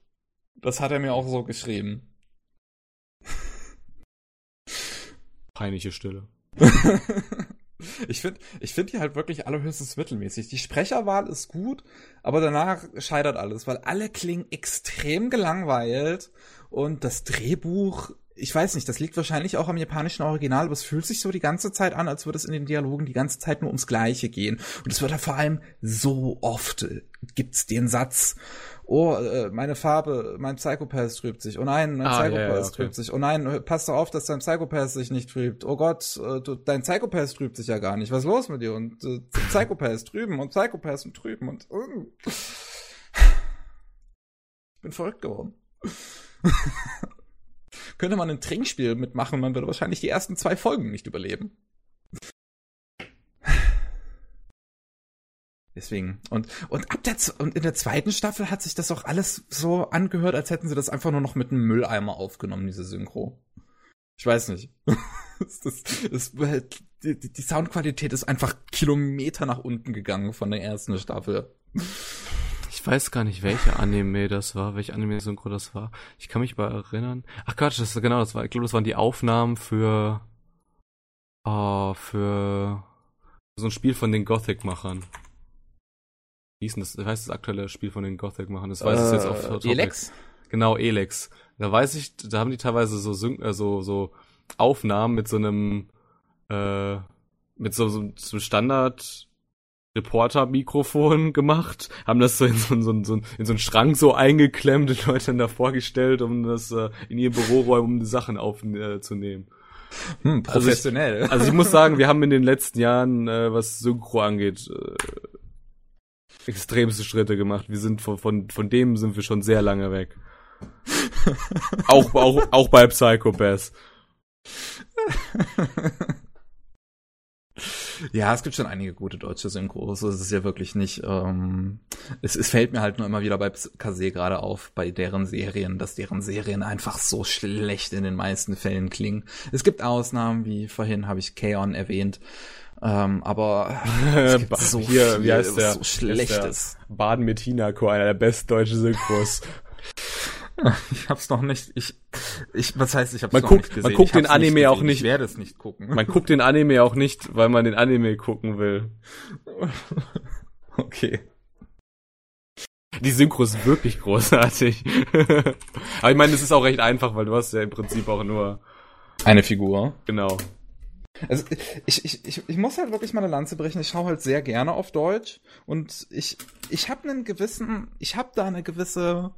Das hat er mir auch so geschrieben. Peinliche Stille. ich finde ich find die halt wirklich allerhöchstens mittelmäßig. Die Sprecherwahl ist gut, aber danach scheitert alles, weil alle klingen extrem gelangweilt und das Drehbuch ich weiß nicht, das liegt wahrscheinlich auch am japanischen Original, aber es fühlt sich so die ganze Zeit an, als würde es in den Dialogen die ganze Zeit nur ums Gleiche gehen. Und es wird da vor allem so oft äh, gibt's den Satz, oh, äh, meine Farbe, mein Psychopath trübt sich. Oh nein, mein ah, Psychopath ja, ja, okay. trübt sich. Oh nein, pass doch auf, dass dein Psychopath sich nicht trübt. Oh Gott, äh, du, dein Psychopath trübt sich ja gar nicht. Was ist los mit dir? Und äh, Psychopaths trüben und Psychopaths und trüben und uh. ich bin verrückt geworden. Könnte man ein Trinkspiel mitmachen, man würde wahrscheinlich die ersten zwei Folgen nicht überleben. Deswegen. Und, und ab der, und in der zweiten Staffel hat sich das auch alles so angehört, als hätten sie das einfach nur noch mit einem Mülleimer aufgenommen, diese Synchro. Ich weiß nicht. das, das, das, die, die Soundqualität ist einfach Kilometer nach unten gegangen von der ersten Staffel. Ich weiß gar nicht, welche Anime das war, welche Anime-Synchro das war. Ich kann mich mal erinnern. Ach Quatsch, das genau, das war, ich glaube, das waren die Aufnahmen für, oh, für so ein Spiel von den Gothic-Machern. Wie ist denn das? Heißt das aktuelle Spiel von den Gothic-Machern? Das weiß äh, ich jetzt auf Topic. Elex? Genau, Elex. Da weiß ich, da haben die teilweise so, Syn äh, so, so Aufnahmen mit so einem, äh, mit so, so, so Standard Reporter-Mikrofon gemacht, haben das so in so, so, so, in so einen Schrank so eingeklemmt und Leute dann davor gestellt, um das äh, in ihr Büroräume, um die Sachen aufzunehmen. Äh, hm, professionell. Also ich, also ich, muss sagen, wir haben in den letzten Jahren, äh, was Synchro angeht, äh, extremste Schritte gemacht. Wir sind von, von, von dem sind wir schon sehr lange weg. auch, auch, auch bei Psychopaths. Ja, es gibt schon einige gute deutsche Synchros. Es ist ja wirklich nicht. Ähm, es, es fällt mir halt nur immer wieder bei Kase gerade auf, bei deren Serien, dass deren Serien einfach so schlecht in den meisten Fällen klingen. Es gibt Ausnahmen, wie vorhin habe ich Kaon erwähnt. Ähm, aber es gibt so Hier, wie heißt der, so schlechtes. Baden mit Hinako, einer der besten deutschen Synchros. Ich hab's noch nicht. Ich, ich, was heißt, ich hab's man noch guckt, nicht gesehen. Man guckt den Anime nicht auch nicht. Ich werde es nicht gucken. Man guckt den Anime auch nicht, weil man den Anime gucken will. okay. Die Synchro ist wirklich großartig. Aber ich meine, es ist auch recht einfach, weil du hast ja im Prinzip auch nur eine Figur. Genau. Also ich, ich, ich, ich muss halt wirklich mal eine Lanze brechen. Ich schaue halt sehr gerne auf Deutsch und ich, ich habe einen gewissen, ich habe da eine gewisse,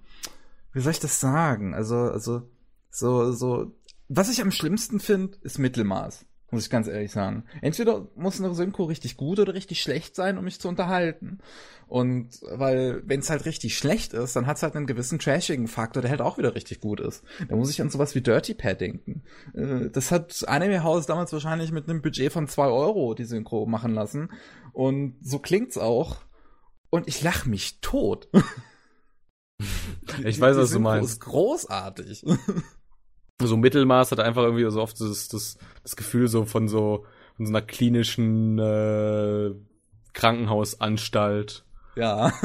wie soll ich das sagen? Also, also so, so, was ich am schlimmsten finde, ist Mittelmaß. Muss ich ganz ehrlich sagen. Entweder muss eine Synchro richtig gut oder richtig schlecht sein, um mich zu unterhalten. Und weil, wenn es halt richtig schlecht ist, dann hat es halt einen gewissen trashigen Faktor, der halt auch wieder richtig gut ist. Da muss ich an sowas wie Dirty Pad denken. Äh, das hat Anime House damals wahrscheinlich mit einem Budget von zwei Euro die Synchro machen lassen. Und so klingt's auch. Und ich lach mich tot. ich weiß, was du meinst. ist großartig so Mittelmaß hat einfach irgendwie so oft das, das, das Gefühl so von so, von so einer klinischen äh, Krankenhausanstalt. Ja.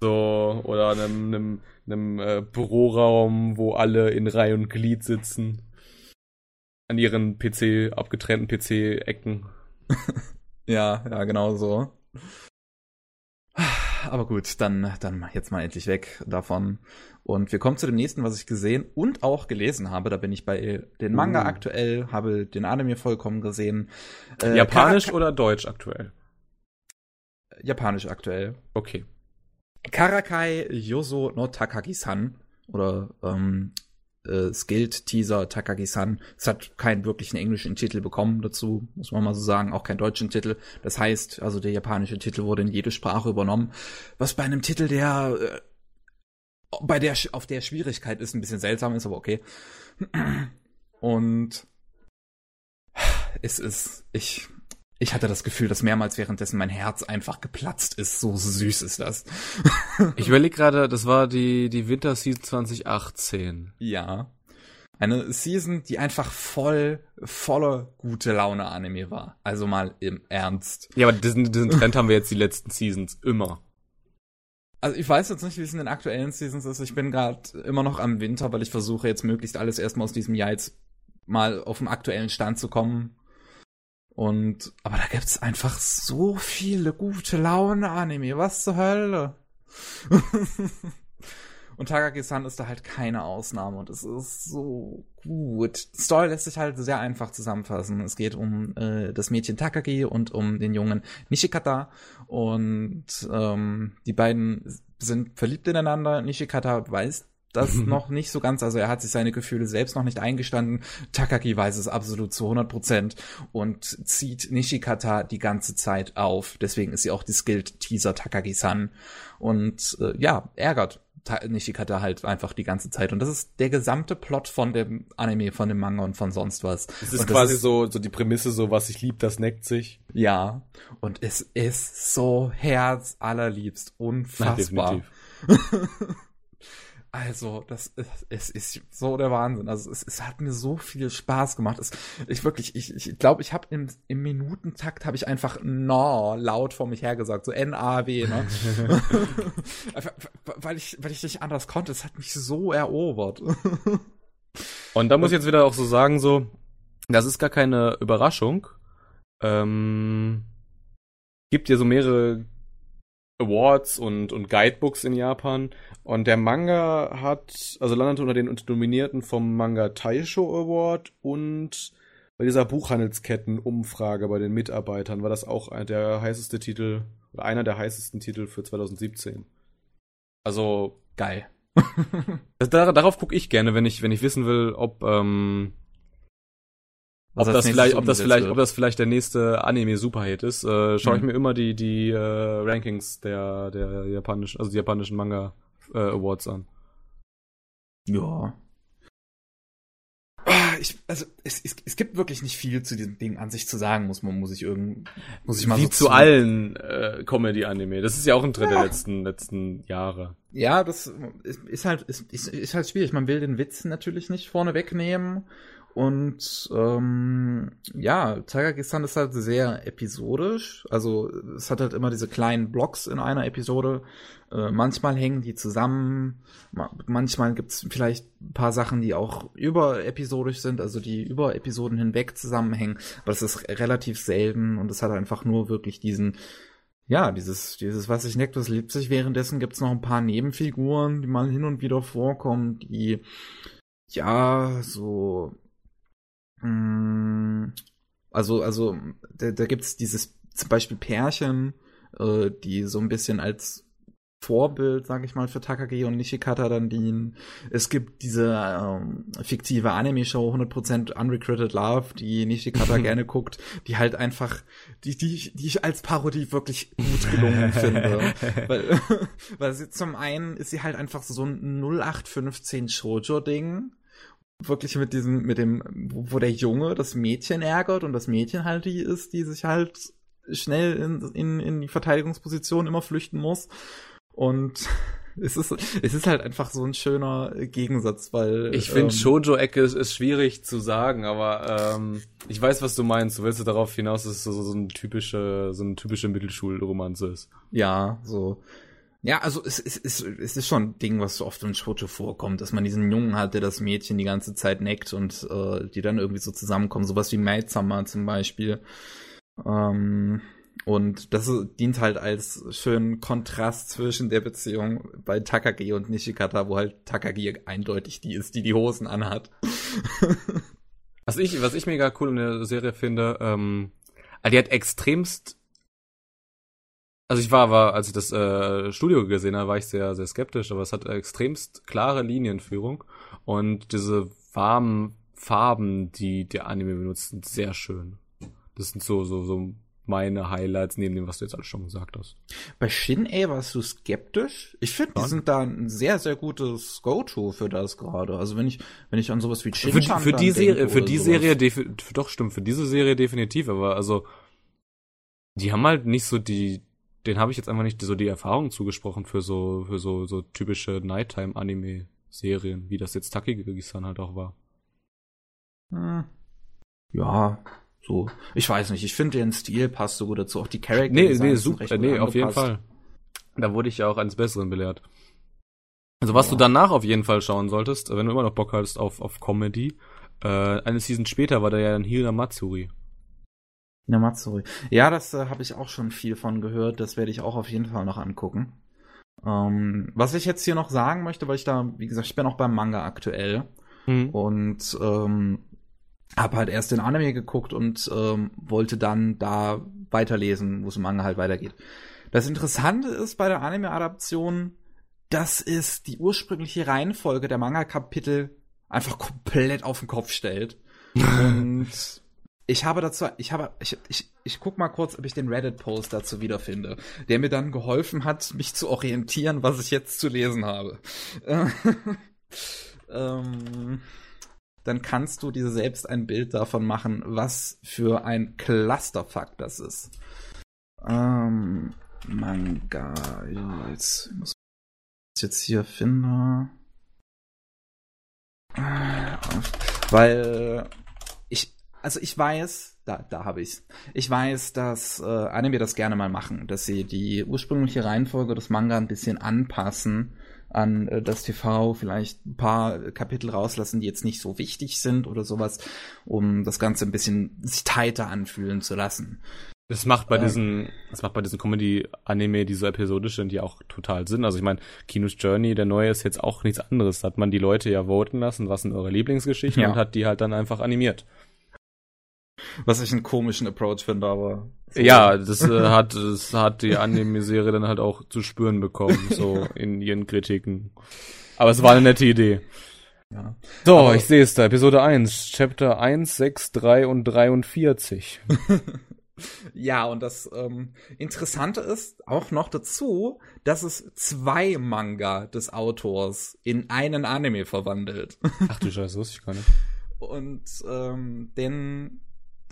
So, oder einem, einem, einem äh, Büroraum, wo alle in Reihe und Glied sitzen. An ihren PC, abgetrennten PC-Ecken. ja, ja, genau so. Aber gut, dann, dann jetzt mal endlich weg davon. Und wir kommen zu dem nächsten, was ich gesehen und auch gelesen habe. Da bin ich bei den Manga uh. aktuell, habe den Anime vollkommen gesehen. Äh, Japanisch Kara oder Deutsch aktuell? Japanisch aktuell. Okay. Karakai Yoso no Takagi-san oder ähm, äh, Skilled Teaser Takagi-san. Es hat keinen wirklichen englischen Titel bekommen dazu, muss man mal so sagen, auch keinen deutschen Titel. Das heißt, also der japanische Titel wurde in jede Sprache übernommen, was bei einem Titel, der äh, bei der auf der Schwierigkeit ist ein bisschen seltsam ist, aber okay. Und es ist ich ich hatte das Gefühl, dass mehrmals währenddessen mein Herz einfach geplatzt ist. So süß ist das. ich überlege gerade, das war die, die Winterseason 2018. Ja. Eine Season, die einfach voll, voller gute Laune Anime war. Also mal im Ernst. Ja, aber diesen, diesen Trend haben wir jetzt die letzten Seasons immer. Also ich weiß jetzt nicht, wie es in den aktuellen Seasons ist. Ich bin gerade immer noch am Winter, weil ich versuche jetzt möglichst alles erstmal aus diesem Jahr jetzt mal auf den aktuellen Stand zu kommen. Und, aber da gibt's einfach so viele gute Laune-Anime. Was zur Hölle? und Takagi-san ist da halt keine Ausnahme und es ist so gut. Story lässt sich halt sehr einfach zusammenfassen. Es geht um äh, das Mädchen Takagi und um den Jungen Nishikata und ähm, die beiden sind verliebt ineinander. Nishikata weiß das noch nicht so ganz. Also er hat sich seine Gefühle selbst noch nicht eingestanden. Takagi weiß es absolut zu 100 Prozent und zieht Nishikata die ganze Zeit auf. Deswegen ist sie auch die Skilled Teaser Takagi-san. Und äh, ja, ärgert Nishikata halt einfach die ganze Zeit. Und das ist der gesamte Plot von dem Anime, von dem Manga und von sonst was. Es ist quasi ist, so, so die Prämisse, so was ich lieb, das neckt sich. Ja. Und es ist so herzallerliebst. Unfassbar. Also, das ist, es ist so der Wahnsinn. Also, es, es hat mir so viel Spaß gemacht. Es, ich wirklich, ich glaube, ich, glaub, ich habe im, im Minutentakt habe ich einfach no laut vor mich hergesagt, so N-A-W, ne? weil ich, weil ich nicht anders konnte. Es hat mich so erobert. Und da muss ich jetzt wieder auch so sagen, so, das ist gar keine Überraschung. Ähm, gibt ja so mehrere Awards und, und Guidebooks in Japan. Und der Manga hat, also landet unter den Nominierten vom Manga Taisho Award und bei dieser Buchhandelsketten-Umfrage bei den Mitarbeitern war das auch der heißeste Titel oder einer der heißesten Titel für 2017. Also geil. darauf gucke ich gerne, wenn ich, wenn ich wissen will, ob ähm, ob das, vielleicht, ob das vielleicht, ob das vielleicht der nächste Anime-Superhit ist, äh, schaue ich mhm. mir immer die die äh, Rankings der der japanischen, also die japanischen Manga äh, Awards an. Ja. Ah, ich, also es, es, es gibt wirklich nicht viel zu diesem Ding an sich zu sagen, muss man muss ich irgend muss ich mal wie so zu, zu allen äh, Comedy-Anime. Das ist ja auch ein Trend ja. der letzten letzten Jahre. Ja, das ist, ist halt ist, ist, ist halt schwierig. Man will den Witz natürlich nicht vorne wegnehmen und ähm, ja, Tiger-Gistan ist halt sehr episodisch. Also es hat halt immer diese kleinen Blocks in einer Episode. Äh, manchmal hängen die zusammen. Manchmal gibt's vielleicht ein paar Sachen, die auch überepisodisch sind, also die über Episoden hinweg zusammenhängen. Aber das ist relativ selten und es hat einfach nur wirklich diesen ja, dieses, dieses, was sich neckt, das lebt sich. Währenddessen gibt's noch ein paar Nebenfiguren, die mal hin und wieder vorkommen, die, ja, so, also, also, da, da gibt's dieses, zum Beispiel Pärchen, äh, die so ein bisschen als Vorbild, sag ich mal, für Takagi und Nishikata dann dienen. Es gibt diese ähm, fiktive Anime-Show 100% Unrecruited Love, die Nishikata gerne guckt, die halt einfach, die, die, die ich als Parodie wirklich gut gelungen finde. Weil, weil sie zum einen ist sie halt einfach so ein 0815 Shoujo-Ding wirklich mit diesem, mit dem, wo der Junge das Mädchen ärgert und das Mädchen halt die ist, die sich halt schnell in, in, in die Verteidigungsposition immer flüchten muss. Und es ist, es ist halt einfach so ein schöner Gegensatz, weil. Ich finde, ähm, Shoujo-Ecke ist, ist, schwierig zu sagen, aber ähm, ich weiß, was du meinst. Du willst du darauf hinaus, dass es so, so eine typische, so eine typische Mittelschulromanze ist. Ja, so. Ja, also es, es, es, es ist schon ein Ding, was so oft in Shoujo vorkommt, dass man diesen Jungen hat, der das Mädchen die ganze Zeit neckt und äh, die dann irgendwie so zusammenkommen. Sowas wie Maid Summer zum Beispiel. Ähm, und das dient halt als schönen Kontrast zwischen der Beziehung bei Takagi und Nishikata, wo halt Takagi eindeutig die ist, die die Hosen anhat. was ich, was ich mega cool in der Serie finde, ähm, also die hat extremst also ich war, war, als ich das äh, Studio gesehen habe, war ich sehr, sehr skeptisch, aber es hat extremst klare Linienführung und diese warmen Farben, die der Anime benutzt, sind sehr schön. Das sind so, so, so meine Highlights neben dem, was du jetzt alles schon gesagt hast. Bei Shin-A warst du skeptisch? Ich finde, die sind da ein sehr, sehr gutes Go-To für das gerade. Also wenn ich, wenn ich an sowas wie Shin Für, für die Serie, für die sowas. Serie, doch stimmt, für diese Serie definitiv, aber also, die haben halt nicht so die, den habe ich jetzt einfach nicht so die Erfahrung zugesprochen für so, für so, so typische Nighttime-Anime-Serien, wie das jetzt Takigi-san halt auch war. Hm. Ja, so, ich weiß nicht, ich finde den Stil passt so gut dazu, auch die Charakter. Nee, nee, super, nee, auf jeden Fall. Da wurde ich ja auch eines Besseren belehrt. Also was ja. du danach auf jeden Fall schauen solltest, wenn du immer noch Bock hast auf, auf Comedy, äh, eine Season später war da ja ein Hira Matsuri. Hira Matsuri. Ja, das äh, habe ich auch schon viel von gehört, das werde ich auch auf jeden Fall noch angucken. Ähm, was ich jetzt hier noch sagen möchte, weil ich da, wie gesagt, ich bin auch beim Manga aktuell. Mhm. Und ähm, hab halt erst den Anime geguckt und ähm, wollte dann da weiterlesen, wo es im Manga halt weitergeht. Das Interessante ist bei der Anime-Adaption, dass es die ursprüngliche Reihenfolge der Manga-Kapitel einfach komplett auf den Kopf stellt. und ich habe dazu, ich habe, ich, ich, ich guck mal kurz, ob ich den Reddit-Post dazu wiederfinde, der mir dann geholfen hat, mich zu orientieren, was ich jetzt zu lesen habe. ähm, dann kannst du dir selbst ein Bild davon machen, was für ein Clusterfuck das ist. Ähm, Manga. Ja, jetzt muss ich jetzt hier finden. Weil ich, also ich weiß, da, da habe ich's. Ich weiß, dass äh, Anime das gerne mal machen, dass sie die ursprüngliche Reihenfolge des Manga ein bisschen anpassen an äh, das TV, vielleicht ein paar Kapitel rauslassen, die jetzt nicht so wichtig sind oder sowas, um das Ganze ein bisschen sich tighter anfühlen zu lassen. Das macht bei ähm, diesen, das macht bei diesen Comedy-Anime, die so episodisch sind, ja auch total Sinn. Also ich meine, Kinos Journey, der neue, ist jetzt auch nichts anderes. Da hat man die Leute ja voten lassen, was sind eure Lieblingsgeschichten ja. und hat die halt dann einfach animiert. Was ich einen komischen Approach finde, aber. So. Ja, das äh, hat, das hat die Anime-Serie dann halt auch zu spüren bekommen, so in ihren Kritiken. Aber es war eine nette Idee. Ja. So, aber ich sehe es da, Episode 1, Chapter 1, 6, 3 und 43. ja, und das ähm, Interessante ist auch noch dazu, dass es zwei Manga des Autors in einen Anime verwandelt. Ach du Scheiße, wusste ich gar nicht. Und ähm, den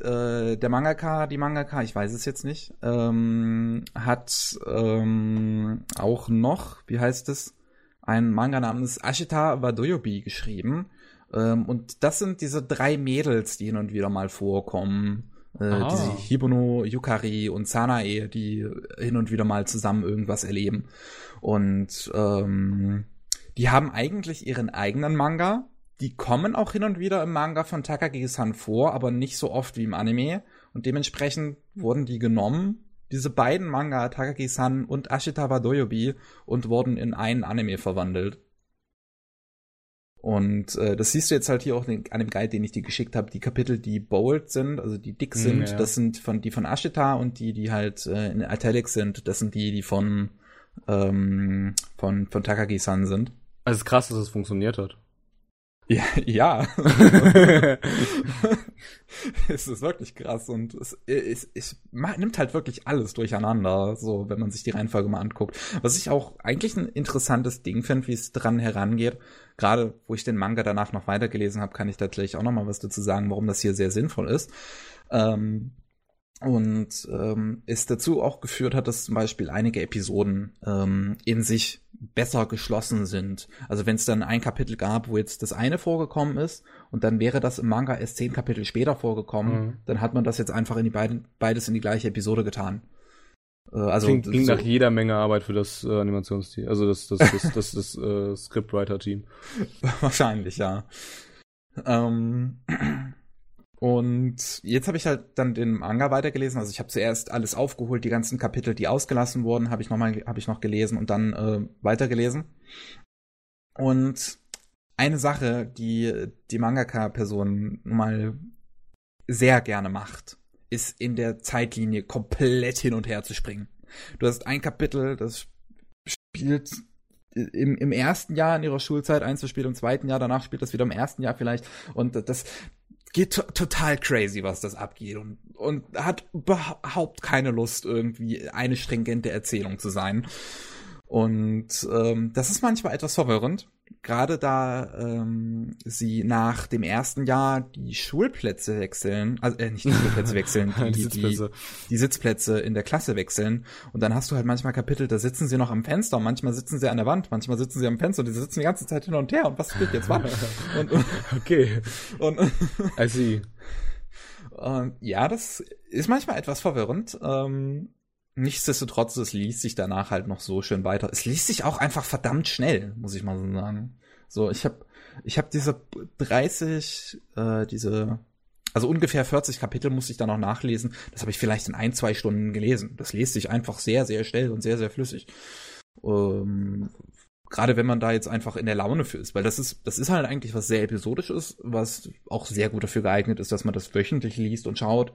äh, der Mangaka, die Mangaka, ich weiß es jetzt nicht, ähm, hat ähm, auch noch, wie heißt es, ein Manga namens Ashita Wadoyobi geschrieben. Ähm, und das sind diese drei Mädels, die hin und wieder mal vorkommen. Äh, ah. diese Hibono, Yukari und Sanae, die hin und wieder mal zusammen irgendwas erleben. Und ähm, die haben eigentlich ihren eigenen Manga, die kommen auch hin und wieder im Manga von Takagi-san vor, aber nicht so oft wie im Anime. Und dementsprechend wurden die genommen, diese beiden Manga, Takagi-san und Ashitaba Doyobi, und wurden in einen Anime verwandelt. Und äh, das siehst du jetzt halt hier auch an dem Guide, den ich dir geschickt habe. Die Kapitel, die bold sind, also die dick sind, ja. das sind von die von Ashita und die, die halt äh, in Italic sind, das sind die, die von ähm, von von Takagi-san sind. Also es ist krass, dass es funktioniert hat. Ja, ja. es ist wirklich krass und es, es, es, nimmt halt wirklich alles durcheinander, so wenn man sich die Reihenfolge mal anguckt. Was ich auch eigentlich ein interessantes Ding finde, wie es dran herangeht. Gerade wo ich den Manga danach noch weitergelesen habe, kann ich gleich auch noch mal was dazu sagen, warum das hier sehr sinnvoll ist. Ähm, und ähm, es dazu auch geführt hat, dass zum Beispiel einige Episoden ähm, in sich besser geschlossen sind. Also wenn es dann ein Kapitel gab, wo jetzt das eine vorgekommen ist und dann wäre das im Manga erst zehn Kapitel später vorgekommen, mhm. dann hat man das jetzt einfach in die beiden beides in die gleiche Episode getan. Äh, also klingt, klingt so nach jeder Menge Arbeit für das äh, Animationsteam, also das das das das, das, das äh, Scriptwriter-Team. Wahrscheinlich ja. Ähm, und jetzt habe ich halt dann den Manga weitergelesen. Also ich habe zuerst alles aufgeholt, die ganzen Kapitel, die ausgelassen wurden, habe ich noch mal habe ich noch gelesen und dann äh, weitergelesen. Und eine Sache, die die Mangaka-Person mal sehr gerne macht, ist in der Zeitlinie komplett hin und her zu springen. Du hast ein Kapitel, das spielt im, im ersten Jahr in ihrer Schulzeit, eins spielt im zweiten Jahr, danach spielt das wieder im ersten Jahr vielleicht. Und das, geht total crazy, was das abgeht und, und hat überhaupt keine Lust, irgendwie eine stringente Erzählung zu sein. Und ähm, das ist manchmal etwas verwirrend, gerade da ähm, sie nach dem ersten Jahr die Schulplätze wechseln, also äh, nicht die Schulplätze wechseln, die, die, Sitzplätze. Die, die, Sitzplätze in der Klasse wechseln. Und dann hast du halt manchmal Kapitel, da sitzen sie noch am Fenster, und manchmal sitzen sie an der Wand, manchmal sitzen sie am Fenster und die sitzen die ganze Zeit hin und her und was spielt jetzt wann? Und, und, okay. Und, I see. Und ja, das ist manchmal etwas verwirrend. Ähm, Nichtsdestotrotz, es liest sich danach halt noch so schön weiter. Es liest sich auch einfach verdammt schnell, muss ich mal so sagen. So, ich habe ich hab diese 30, äh, diese, also ungefähr 40 Kapitel musste ich dann noch nachlesen. Das habe ich vielleicht in ein, zwei Stunden gelesen. Das liest sich einfach sehr, sehr schnell und sehr, sehr flüssig. Ähm, Gerade wenn man da jetzt einfach in der Laune für ist, weil das ist, das ist halt eigentlich was sehr episodisches, was auch sehr gut dafür geeignet ist, dass man das wöchentlich liest und schaut.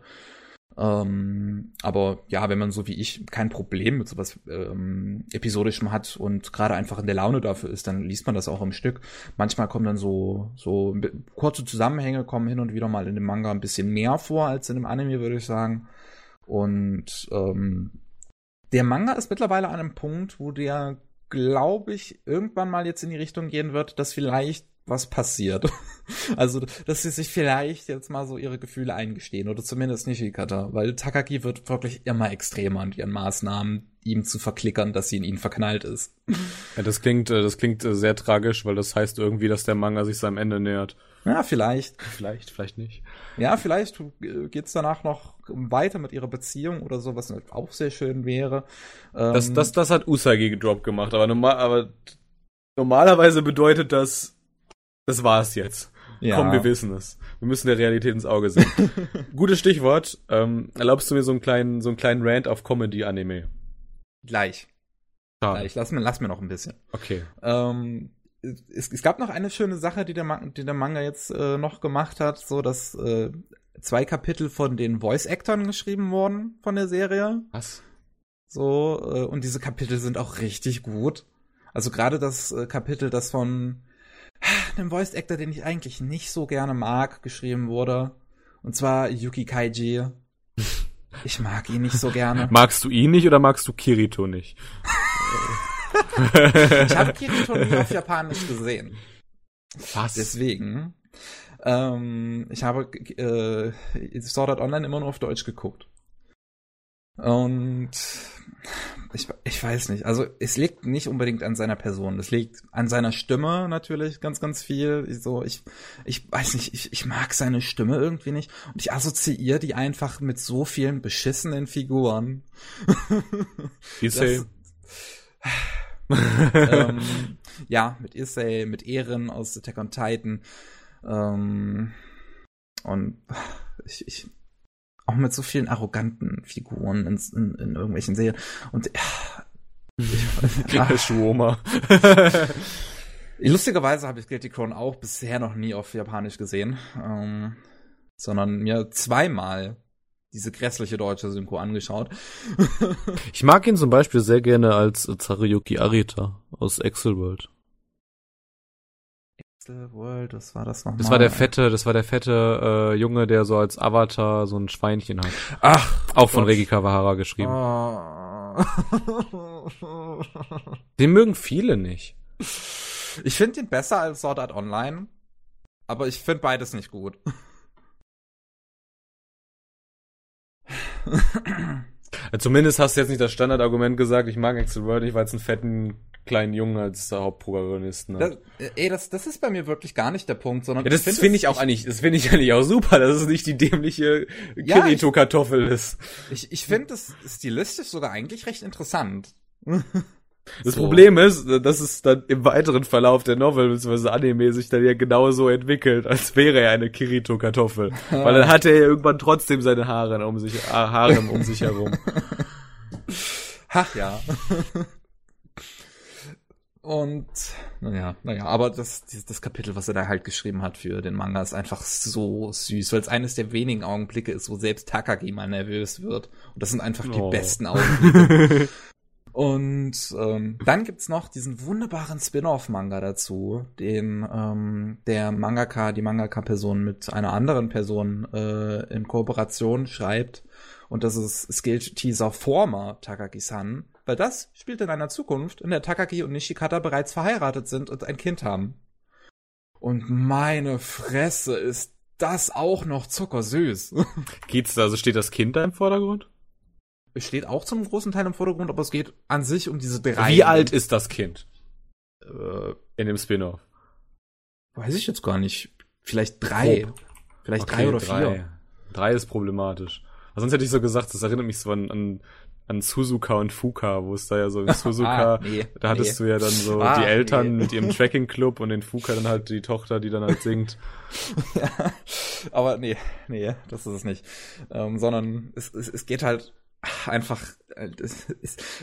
Ähm, aber ja, wenn man so wie ich kein Problem mit sowas ähm, episodischem hat und gerade einfach in der Laune dafür ist, dann liest man das auch im Stück. Manchmal kommen dann so so kurze Zusammenhänge kommen hin und wieder mal in dem Manga ein bisschen mehr vor als in dem Anime, würde ich sagen. Und ähm, der Manga ist mittlerweile an einem Punkt, wo der, glaube ich, irgendwann mal jetzt in die Richtung gehen wird, dass vielleicht was passiert. Also, dass sie sich vielleicht jetzt mal so ihre Gefühle eingestehen oder zumindest Nishikata, weil Takagi wird wirklich immer extremer in ihren Maßnahmen, ihm zu verklickern, dass sie in ihn verknallt ist. Ja, das klingt, äh, das klingt äh, sehr tragisch, weil das heißt irgendwie, dass der Manga sich seinem Ende nähert. Ja, vielleicht. Vielleicht, vielleicht nicht. Ja, vielleicht geht's danach noch weiter mit ihrer Beziehung oder so, was auch sehr schön wäre. Das, ähm, das, das hat Usagi gedroppt gemacht, aber normal, aber normalerweise bedeutet das, das war's jetzt. Ja. Komm, wir wissen es. Wir müssen der Realität ins Auge sehen. Gutes Stichwort. Ähm, erlaubst du mir so einen kleinen, so einen kleinen Rant auf Comedy-Anime? Gleich. Schade. Gleich. Lass mir, lass mir noch ein bisschen. Okay. Ähm, es, es gab noch eine schöne Sache, die der, Man die der Manga jetzt äh, noch gemacht hat, so dass äh, zwei Kapitel von den Voice-Actern geschrieben wurden von der Serie. Was? So, äh, und diese Kapitel sind auch richtig gut. Also gerade das äh, Kapitel, das von einem Voice Actor, den ich eigentlich nicht so gerne mag, geschrieben wurde. Und zwar Yuki Kaiji. Ich mag ihn nicht so gerne. Magst du ihn nicht oder magst du Kirito nicht? ich habe Kirito nie auf Japanisch gesehen. Was? Deswegen. Ähm, ich habe äh, Sword Art Online immer nur auf Deutsch geguckt. Und ich, ich weiß nicht. Also es liegt nicht unbedingt an seiner Person. Es liegt an seiner Stimme natürlich ganz, ganz viel. So, ich, ich weiß nicht, ich, ich mag seine Stimme irgendwie nicht. Und ich assoziiere die einfach mit so vielen beschissenen Figuren. Issei. ähm, ja, mit Issei, mit Ehren aus Attack on Titan. Ähm, und ich, ich auch mit so vielen arroganten Figuren in, in, in irgendwelchen Serien. Und ja, Schwoma. Lustigerweise habe ich Guilty Crown auch bisher noch nie auf Japanisch gesehen, ähm, sondern mir zweimal diese grässliche deutsche Synchro angeschaut. ich mag ihn zum Beispiel sehr gerne als Zaruyuki Arita aus Excel World. Excel World, was war das nochmal? Das war der fette, das war der fette äh, Junge, der so als Avatar so ein Schweinchen hat. Ach, auch von Regi Kawahara geschrieben. Oh. Den mögen viele nicht. Ich finde ihn besser als Sword Art Online, aber ich finde beides nicht gut. Zumindest hast du jetzt nicht das Standardargument gesagt, ich mag Axel World nicht, weil es einen fetten kleinen Jungen als Hauptprotagonisten hat. Das, ey, das, das ist bei mir wirklich gar nicht der Punkt, sondern. Ja, das finde find ich auch eigentlich, das finde ich eigentlich auch super, dass es nicht die dämliche Kirito-Kartoffel ist. Ich, ich finde das stilistisch sogar eigentlich recht interessant. Das so. Problem ist, dass es dann im weiteren Verlauf der Novel bzw. Anime sich dann ja genauso entwickelt, als wäre er eine Kirito-Kartoffel. Weil dann hat er ja irgendwann trotzdem seine Haare um sich, äh, Haare um sich herum. Ach ja. Und naja, naja, aber das, das Kapitel, was er da halt geschrieben hat für den Manga, ist einfach so süß, weil es eines der wenigen Augenblicke ist, wo selbst Takagi mal nervös wird. Und das sind einfach oh. die besten Augenblicke. Und ähm, dann gibt's noch diesen wunderbaren Spin-off-Manga dazu, den ähm, der Mangaka, die Mangaka-Person mit einer anderen Person äh, in Kooperation schreibt. Und das ist Skilled Teaser Former Takagi-san, weil das spielt in einer Zukunft, in der Takagi und Nishikata bereits verheiratet sind und ein Kind haben. Und meine Fresse ist das auch noch zuckersüß. Geht's da, also steht das Kind da im Vordergrund? steht auch zum großen Teil im Vordergrund, aber es geht an sich um diese drei. Wie alt ist das Kind? Äh, in dem Spin-off. Weiß ich jetzt gar nicht. Vielleicht drei. Grob. Vielleicht okay, drei oder drei. vier. Drei ist problematisch. Aber sonst hätte ich so gesagt, das erinnert mich so an, an, an Suzuka und Fuka, wo es da ja so in Suzuka, ah, nee, da hattest nee. du ja dann so ah, die Eltern nee. mit ihrem Tracking-Club und den Fuka dann halt die Tochter, die dann halt singt. ja, aber nee, nee, das ist es nicht. Ähm, sondern es, es, es geht halt einfach äh, es,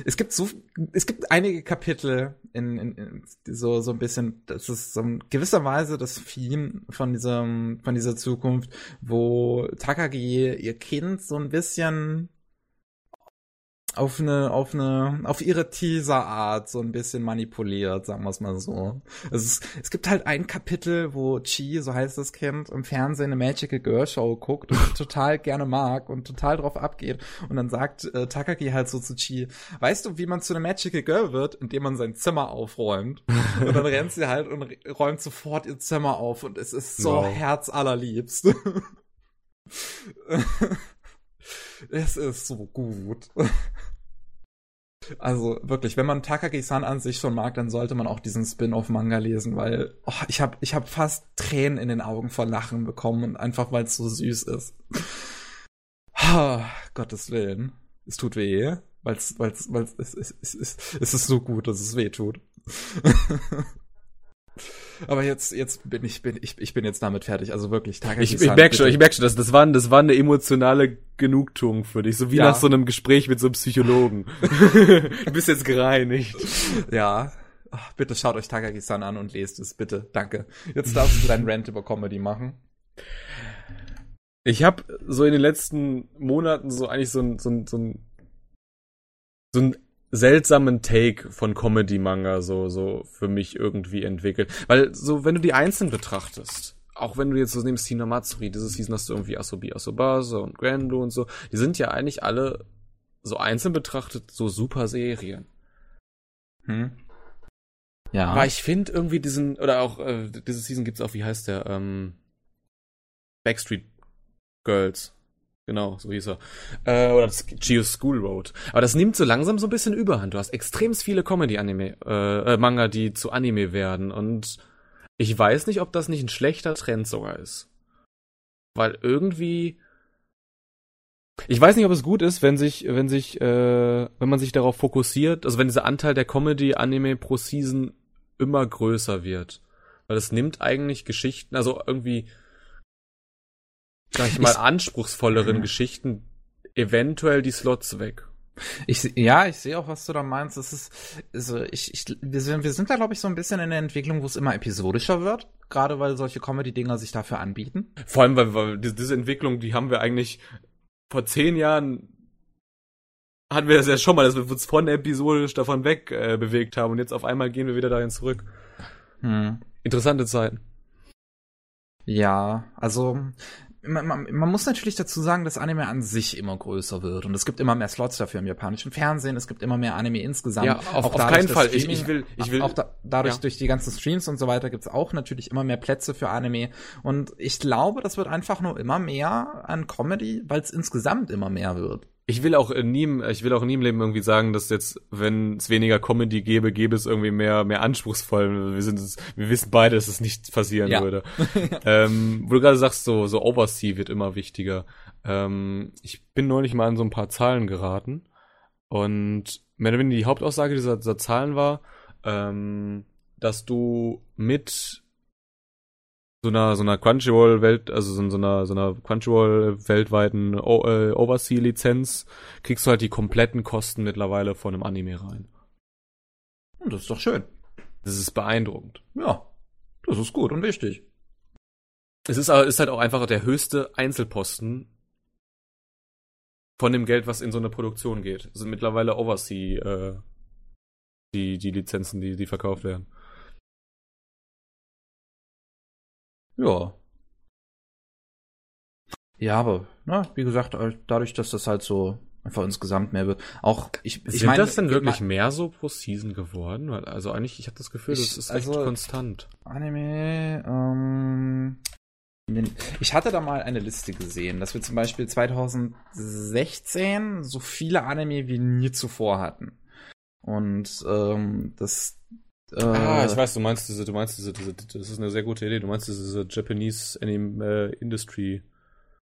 es gibt so es gibt einige Kapitel in, in, in so so ein bisschen das ist so in gewisser Weise das Theme von diesem von dieser Zukunft wo Takagi ihr Kind so ein bisschen auf eine, auf eine, auf ihre Teaser-Art so ein bisschen manipuliert, sagen wir es mal so. Es, ist, es gibt halt ein Kapitel, wo Chi, so heißt das Kind, im Fernsehen eine Magical Girl Show guckt und total gerne mag und total drauf abgeht. Und dann sagt äh, Takagi halt so zu Chi, weißt du, wie man zu einer Magical Girl wird, indem man sein Zimmer aufräumt? Und dann rennt sie halt und räumt sofort ihr Zimmer auf und es ist so wow. herzallerliebst. es ist so gut. Also wirklich, wenn man Takagi-san an sich schon mag, dann sollte man auch diesen Spin-off-Manga lesen, weil oh, ich habe ich hab fast Tränen in den Augen vor Lachen bekommen einfach weil es so süß ist. Oh, Gottes Willen, es tut weh, weil es weil's, es, es, es, es, es ist so gut, dass es weh tut. Aber jetzt, jetzt bin ich, bin ich, ich bin jetzt damit fertig. Also wirklich, Tag Ich, ich merke schon, ich merke schon, das, das war, das war eine emotionale Genugtuung für dich, so wie ja. nach so einem Gespräch mit so einem Psychologen. du bist jetzt gereinigt. Ja. Ach, bitte schaut euch Takagi-san an und lest es, bitte. Danke. Jetzt darfst du deinen Rant über Comedy machen. Ich habe so in den letzten Monaten so eigentlich so ein, so ein, so ein, so ein seltsamen Take von Comedy-Manga so, so für mich irgendwie entwickelt. Weil so, wenn du die einzeln betrachtest, auch wenn du jetzt so nimmst Hinamatsuri, diese Season hast du irgendwie Asobi Asobase und Grando und so, die sind ja eigentlich alle so einzeln betrachtet so super Serien. Hm. Ja. Aber ich finde irgendwie diesen, oder auch, äh, diese Season gibt's auch, wie heißt der, ähm, Backstreet Girls. Genau, so hieß er. Äh, oder das Geo School Road. Aber das nimmt so langsam so ein bisschen Überhand. Du hast extrem viele Comedy-Anime, äh, äh, Manga, die zu Anime werden. Und ich weiß nicht, ob das nicht ein schlechter Trend sogar ist. Weil irgendwie. Ich weiß nicht, ob es gut ist, wenn sich, wenn sich, äh, wenn man sich darauf fokussiert, also wenn dieser Anteil der Comedy-Anime pro Season immer größer wird. Weil es nimmt eigentlich Geschichten, also irgendwie sag ich mal, anspruchsvolleren Geschichten eventuell die Slots weg. Ich, ja, ich sehe auch, was du da meinst. Es ist, also ich, ich, wir sind, wir sind da, glaube ich, so ein bisschen in der Entwicklung, wo es immer episodischer wird. Gerade weil solche Comedy-Dinger sich dafür anbieten. Vor allem, weil, weil diese, diese Entwicklung, die haben wir eigentlich vor zehn Jahren hatten wir das ja schon mal, dass wir uns von episodisch davon weg äh, bewegt haben und jetzt auf einmal gehen wir wieder dahin zurück. Hm. Interessante Zeiten. Ja, also man, man, man, muss natürlich dazu sagen, dass Anime an sich immer größer wird und es gibt immer mehr Slots dafür im japanischen Fernsehen, es gibt immer mehr Anime insgesamt. Ja, auf, auf keinen Fall. ich, ich will, ich will. Auch da, dadurch ja. durch die ganzen Streams und so weiter gibt es auch natürlich immer mehr Plätze für Anime und ich glaube, das wird einfach nur immer mehr an Comedy, weil es insgesamt immer mehr wird ich will auch nie, ich will auch nie im Leben irgendwie sagen, dass jetzt, wenn es weniger Comedy gäbe, gäbe es irgendwie mehr, mehr anspruchsvoll. Wir sind, wir wissen beide, dass es nicht passieren ja. würde. ähm, wo du gerade sagst, so, so Oversea wird immer wichtiger. Ähm, ich bin neulich mal an so ein paar Zahlen geraten und mehr oder weniger die Hauptaussage dieser, dieser Zahlen war, ähm, dass du mit so einer so einer Crunchyroll Welt, also so, so einer so einer Crunchyroll weltweiten o äh, Oversea Lizenz kriegst du halt die kompletten Kosten mittlerweile von einem Anime rein. Und das ist doch schön. Das ist beeindruckend. Ja. Das ist gut und wichtig. Es ist, ist halt auch einfach der höchste Einzelposten von dem Geld, was in so eine Produktion geht. Das sind mittlerweile Oversea äh, die die Lizenzen, die die verkauft werden. Ja. Ja, aber, na, ne, wie gesagt, äh, dadurch, dass das halt so einfach insgesamt mehr wird. Auch ich, ich meine, das denn wirklich mehr so pro Season geworden? Also eigentlich, ich habe das Gefühl, ich, das ist also, echt konstant. Anime, ähm, ich hatte da mal eine Liste gesehen, dass wir zum Beispiel 2016 so viele Anime wie nie zuvor hatten. Und ähm, das ah, ich äh, weiß, du meinst diese, du meinst diese, diese, das ist eine sehr gute Idee. Du meinst diese Japanese Anime äh, Industry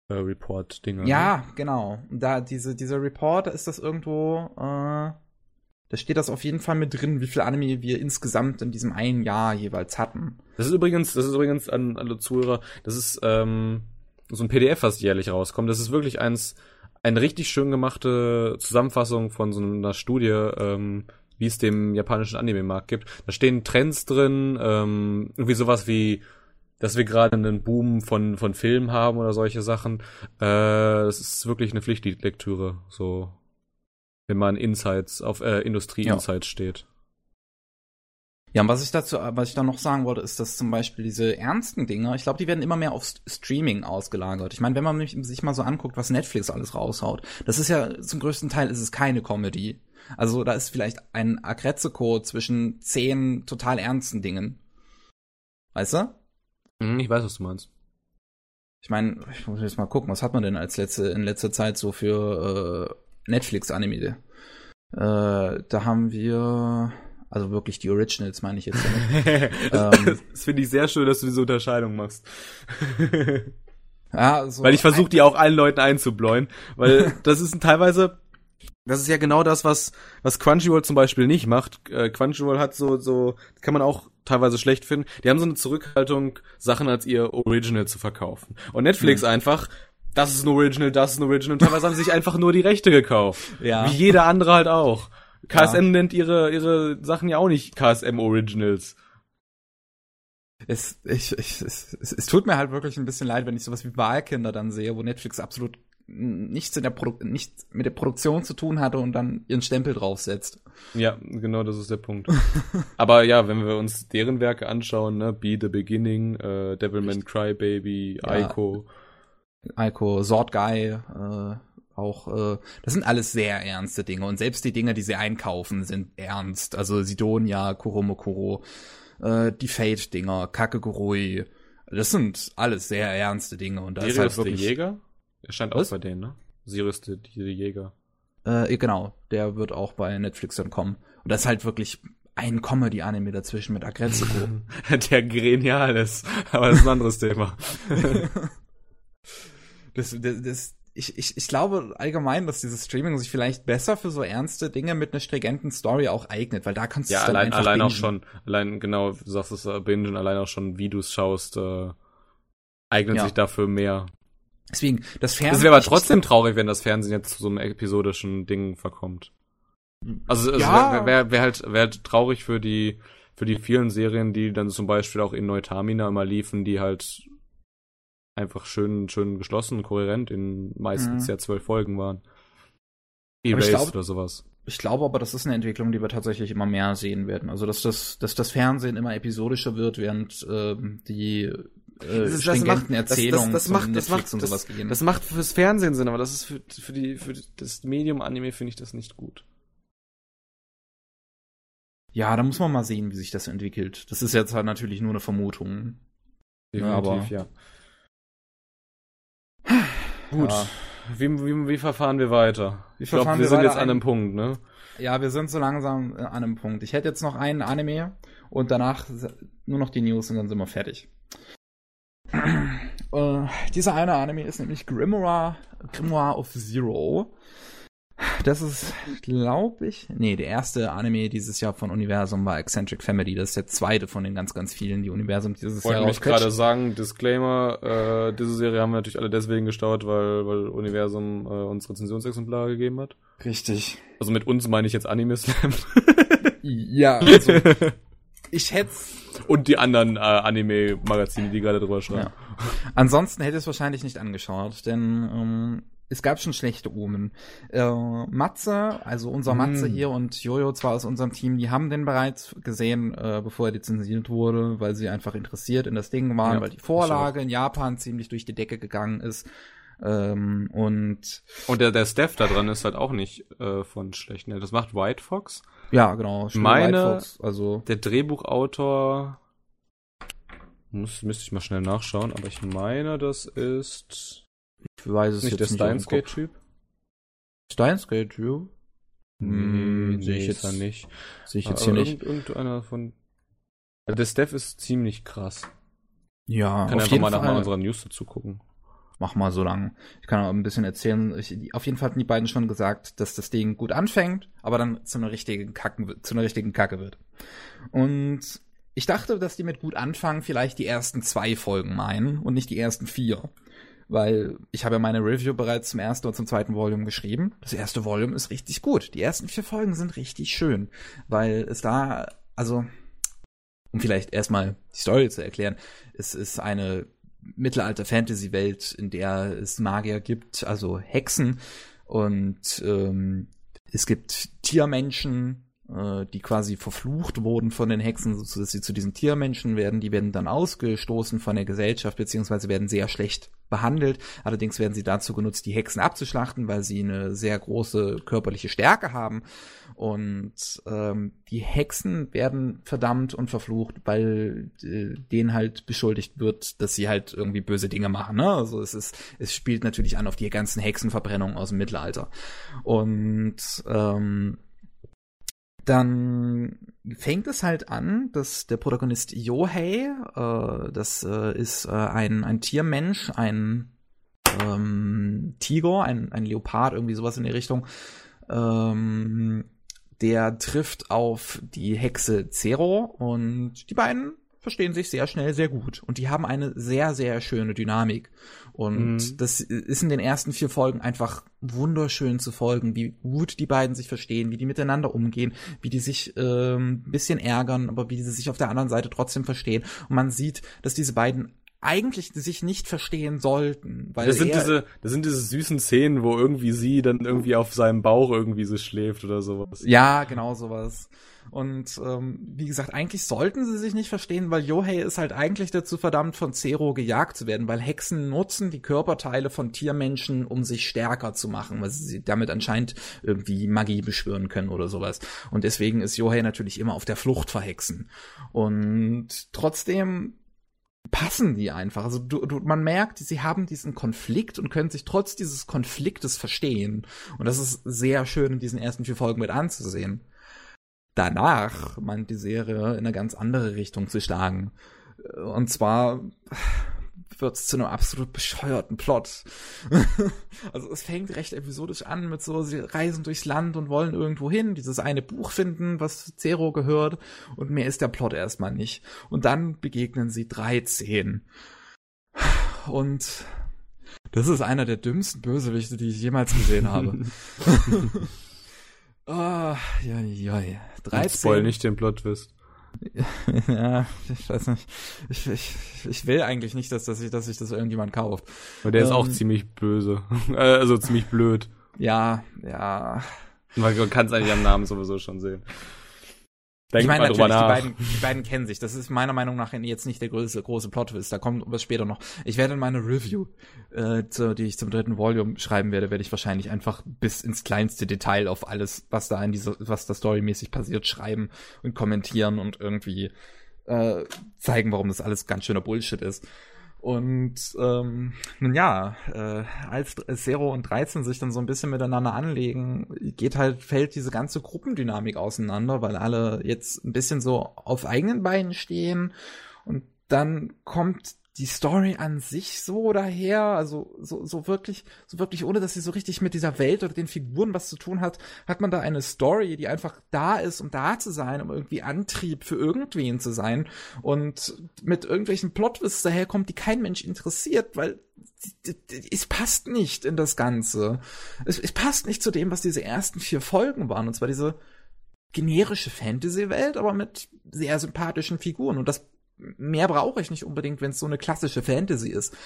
äh, Report Dinger. Ja, ne? genau. Da diese dieser Report, ist das irgendwo. Äh, da steht das auf jeden Fall mit drin, wie viel Anime wir insgesamt in diesem einen Jahr jeweils hatten. Das ist übrigens, das ist übrigens an alle Zuhörer, das ist ähm, so ein PDF, was jährlich rauskommt. Das ist wirklich eins, eine richtig schön gemachte Zusammenfassung von so einer Studie. Ähm, wie es dem japanischen Anime-Markt gibt. Da stehen Trends drin, ähm, irgendwie sowas wie, dass wir gerade einen Boom von, von Filmen haben oder solche Sachen. Äh, das ist wirklich eine Pflichtlektüre, so wenn man Insights auf äh, Industrie-Insights ja. steht. Ja, und was ich dazu, was ich da noch sagen wollte, ist, dass zum Beispiel diese ernsten Dinge, ich glaube, die werden immer mehr auf Streaming ausgelagert. Ich meine, wenn man sich mal so anguckt, was Netflix alles raushaut, das ist ja zum größten Teil ist es keine Comedy. Also da ist vielleicht ein Agrezzo-Code zwischen zehn total ernsten Dingen. Weißt du? Hm, ich weiß, was du meinst. Ich meine, ich muss jetzt mal gucken, was hat man denn als letzte, in letzter Zeit so für äh, Netflix-Anime? Äh, da haben wir, also wirklich die Originals meine ich jetzt. ähm, das finde ich sehr schön, dass du diese Unterscheidung machst. ja, so weil ich versuche die auch allen Leuten einzubläuen, weil das ist teilweise das ist ja genau das, was, was Crunchyroll zum Beispiel nicht macht. Äh, Crunchyroll hat so, so, kann man auch teilweise schlecht finden. Die haben so eine Zurückhaltung, Sachen als ihr Original zu verkaufen. Und Netflix mhm. einfach, das ist ein Original, das ist ein Original. Und teilweise haben sie sich einfach nur die Rechte gekauft. Ja. Wie jeder andere halt auch. KSM ja. nennt ihre, ihre Sachen ja auch nicht KSM Originals. Es, ich, ich, es, es, es tut mir halt wirklich ein bisschen leid, wenn ich sowas wie Wahlkinder dann sehe, wo Netflix absolut nichts, in der Produ nichts mit der Produktion zu tun hatte und dann ihren Stempel draufsetzt. Ja, genau, das ist der Punkt. Aber ja, wenn wir uns deren Werke anschauen, ne, Be the Beginning, äh, Devilman Crybaby, ja. Aiko. Aiko, Sword Guy, äh, auch, äh, das sind alles sehr ernste Dinge. Und selbst die Dinge, die sie einkaufen, sind ernst. Also Sidonia, Kuromokuro, äh, die Fate-Dinger, Kakegurui, das sind alles sehr ernste Dinge. Und da ist halt wirklich. Jäger? Er stand auch bei denen, ne? Sirius, die, die Jäger. Äh, genau, der wird auch bei Netflix dann kommen. Und das ist halt wirklich ein Comedy-Anime dazwischen mit Agretsuko. der genial ist, aber das ist ein anderes Thema. das, das, das, ich, ich, ich glaube allgemein, dass dieses Streaming sich vielleicht besser für so ernste Dinge mit einer stringenten Story auch eignet, weil da kannst du ja, allein, allein auch schon, allein genau, du sagst es, äh, bingen, allein auch schon, wie du es schaust, äh, eignet ja. sich dafür mehr. Deswegen, das Fernsehen. Es wäre aber trotzdem traurig, wenn das Fernsehen jetzt zu so einem episodischen Ding verkommt. Also, es Ja. wäre wär, wär halt, wär halt traurig für die, für die vielen Serien, die dann zum Beispiel auch in Neutamina immer liefen, die halt einfach schön, schön geschlossen, kohärent in meistens Mhm. ja zwölf Folgen waren. glaub- oder sowas. Ich glaube aber, das ist eine Entwicklung, die wir tatsächlich immer mehr sehen werden. Also, dass das, dass das Fernsehen immer episodischer wird, während ähm, die äh, Das das macht- das- das- das macht- das macht- und das- sowas gehen. Das macht fürs Fernsehen Sinn, aber das ist für, für die, für das Medium Anime finde ich das nicht gut. ja, da muss man mal sehen, wie sich das entwickelt. Das ist jetzt halt natürlich nur eine Vermutung. Ja, aber- ja. Gut. Ja. Wie, wie, wie verfahren wir weiter? Wie Ich glaube, wir wir sind jetzt an ein- einem Punkt, ne? Ja, wir sind so langsam äh, an einem Punkt. Ich hätte jetzt noch einen Anime und danach nur noch die News und dann sind wir fertig. Äh, dieser eine Anime ist nämlich Grimoire, Grimoire of Zero. Das ist, glaube ich, nee, der erste Anime dieses Jahr von Universum war Eccentric Family. Das ist der zweite von den ganz, ganz vielen, die Universum dieses Ich wollte Jahr mich rausquetscht. gerade sagen, Disclaimer, äh, diese Serie haben wir natürlich alle deswegen gestaut, weil, weil Universum äh, uns Rezensionsexemplare gegeben hat. Richtig. Also mit uns meine ich jetzt Anime Slam. Ja, also, ich hätte Und die anderen äh, Anime-Magazine, die gerade drüber schreiben. Ja. Ansonsten hätte ich es wahrscheinlich nicht angeschaut, denn ähm, es gab schon schlechte Omen. Äh, Matze, also unser Matze Mm. hier und Jojo zwar aus unserem Team, die haben den bereits gesehen, äh, bevor er lizenziert wurde, weil sie einfach interessiert in das Ding waren, Ja, weil die Vorlage in Japan ziemlich durch die Decke gegangen ist. Ähm, und Und der, der Staff da dran ist halt auch nicht äh, von schlecht. Ne? Das macht White Fox. ja, genau. Meine- White Fox, also Der Drehbuchautor muss, müsste ich mal schnell nachschauen, aber ich meine, das ist ich weiß es nicht der jetzt nicht. aus dem Steins Kopf. Gate Typ. Steins Gate, Drew? Hm, sehe ich jetzt nicht. Sehe ich jetzt Aber hier nicht. irgend- Irgendeiner von. Der Staff ist ziemlich krass. Ja, Kann einfach mal nach unserer News dazu gucken. Mach mal so lang. Ich kann auch ein bisschen erzählen. Ich, auf jeden Fall hatten die beiden schon gesagt, dass das Ding gut anfängt, aber dann zu einer richtigen Kacken, zu einer richtigen Kacke wird. Und ich dachte, dass die mit gut anfangen vielleicht die ersten zwei Folgen meinen und nicht die ersten vier. Weil ich habe ja meine Review bereits zum ersten und zum zweiten Volume geschrieben. Das erste Volume ist richtig gut. Die ersten vier Folgen sind richtig schön, weil es da, also, um vielleicht erstmal die Story zu erklären, es ist eine Mittelalter-Fantasy-Welt, in der es Magier gibt, also Hexen und ähm, es gibt Tiermenschen, äh, die quasi verflucht wurden von den Hexen, so dass sie zu diesen Tiermenschen werden. Die werden dann ausgestoßen von der Gesellschaft, beziehungsweise werden sehr schlecht behandelt. Allerdings werden sie dazu genutzt, die Hexen abzuschlachten, weil sie eine sehr große körperliche Stärke haben. Und ähm, die Hexen werden verdammt und verflucht, weil äh, denen halt beschuldigt wird, dass sie halt irgendwie böse Dinge machen. Ne? Also es ist, es spielt natürlich an auf die ganzen Hexenverbrennungen aus dem Mittelalter. Und ähm, dann fängt es halt an, dass der Protagonist Yohei, äh, das äh, ist äh, ein, ein Tiermensch, ein ähm, Tiger, ein, ein Leopard, irgendwie sowas in die Richtung, ähm, der trifft auf die Hexe Zero und die beiden verstehen sich sehr schnell sehr gut und die haben eine sehr, sehr schöne Dynamik. Und Mhm. das ist in den ersten vier Folgen einfach wunderschön zu folgen, wie gut die beiden sich verstehen, wie die miteinander umgehen, wie die sich ähm, ein bisschen ärgern, aber wie sie sich auf der anderen Seite trotzdem verstehen. Und man sieht, dass diese beiden eigentlich sich nicht verstehen sollten, weil Das sind diese, das sind diese süßen Szenen, wo irgendwie sie dann irgendwie auf seinem Bauch irgendwie so schläft oder sowas. Ja, genau sowas. Und ähm, wie gesagt, eigentlich sollten sie sich nicht verstehen, weil Yohei ist halt eigentlich dazu verdammt, von Zero gejagt zu werden, weil Hexen nutzen die Körperteile von Tiermenschen, um sich stärker zu machen, weil sie damit anscheinend irgendwie Magie beschwören können oder sowas. Und deswegen ist Yohei natürlich immer auf der Flucht vor Hexen. Und trotzdem passen die einfach. Also du, du, man merkt, sie haben diesen Konflikt und können sich trotz dieses Konfliktes verstehen. Und das ist sehr schön in diesen ersten vier Folgen mit anzusehen. Danach meint die Serie in eine ganz andere Richtung zu schlagen. Und zwar wird es zu einem absolut bescheuerten Plot. also es fängt recht episodisch an mit so, sie reisen durchs Land und wollen irgendwo hin, dieses eine Buch finden, was zu Zero gehört, und mehr ist der Plot erstmal nicht. Und dann begegnen sie 13. Und Das ist einer der dümmsten Bösewichte, die ich jemals gesehen habe. oh, ja, ja, ja. 13. Spoil nicht den Plot-Twist. ja, ich weiß nicht. Ich, ich, ich will eigentlich nicht, dass, dass, ich, dass sich das irgendjemand kauft. Aber der ähm, ist auch ähm, ziemlich böse. also ziemlich blöd. Ja, ja. Man kann es eigentlich am Namen sowieso schon sehen. Denk ich meine natürlich, die beiden, die beiden kennen sich. Das ist meiner Meinung nach jetzt nicht der größte, große Plot-Twist. Da kommt was später noch. Ich werde in meine Review, äh, zu, die ich zum dritten Volume schreiben werde, werde ich wahrscheinlich einfach bis ins kleinste Detail auf alles, was da in dieser, was da storymäßig passiert, schreiben und kommentieren und irgendwie äh, zeigen, warum das alles ganz schöner Bullshit ist. Und ähm, nun ja, äh, als Zero und 13 sich dann so ein bisschen miteinander anlegen, geht halt, fällt diese ganze Gruppendynamik auseinander, weil alle jetzt ein bisschen so auf eigenen Beinen stehen. Und dann kommt die Story an sich so daher, also so, so wirklich, so wirklich, ohne dass sie so richtig mit dieser Welt oder den Figuren was zu tun hat, hat man da eine Story, die einfach da ist, um da zu sein, um irgendwie Antrieb für irgendwen zu sein und mit irgendwelchen Plotwists daherkommt, die kein Mensch interessiert, weil es passt nicht in das Ganze. Es, es passt nicht zu dem, was diese ersten vier Folgen waren, und zwar diese generische Fantasy-Welt, aber mit sehr sympathischen Figuren. Und das mehr brauche ich nicht unbedingt, wenn es so eine klassische Fantasy ist.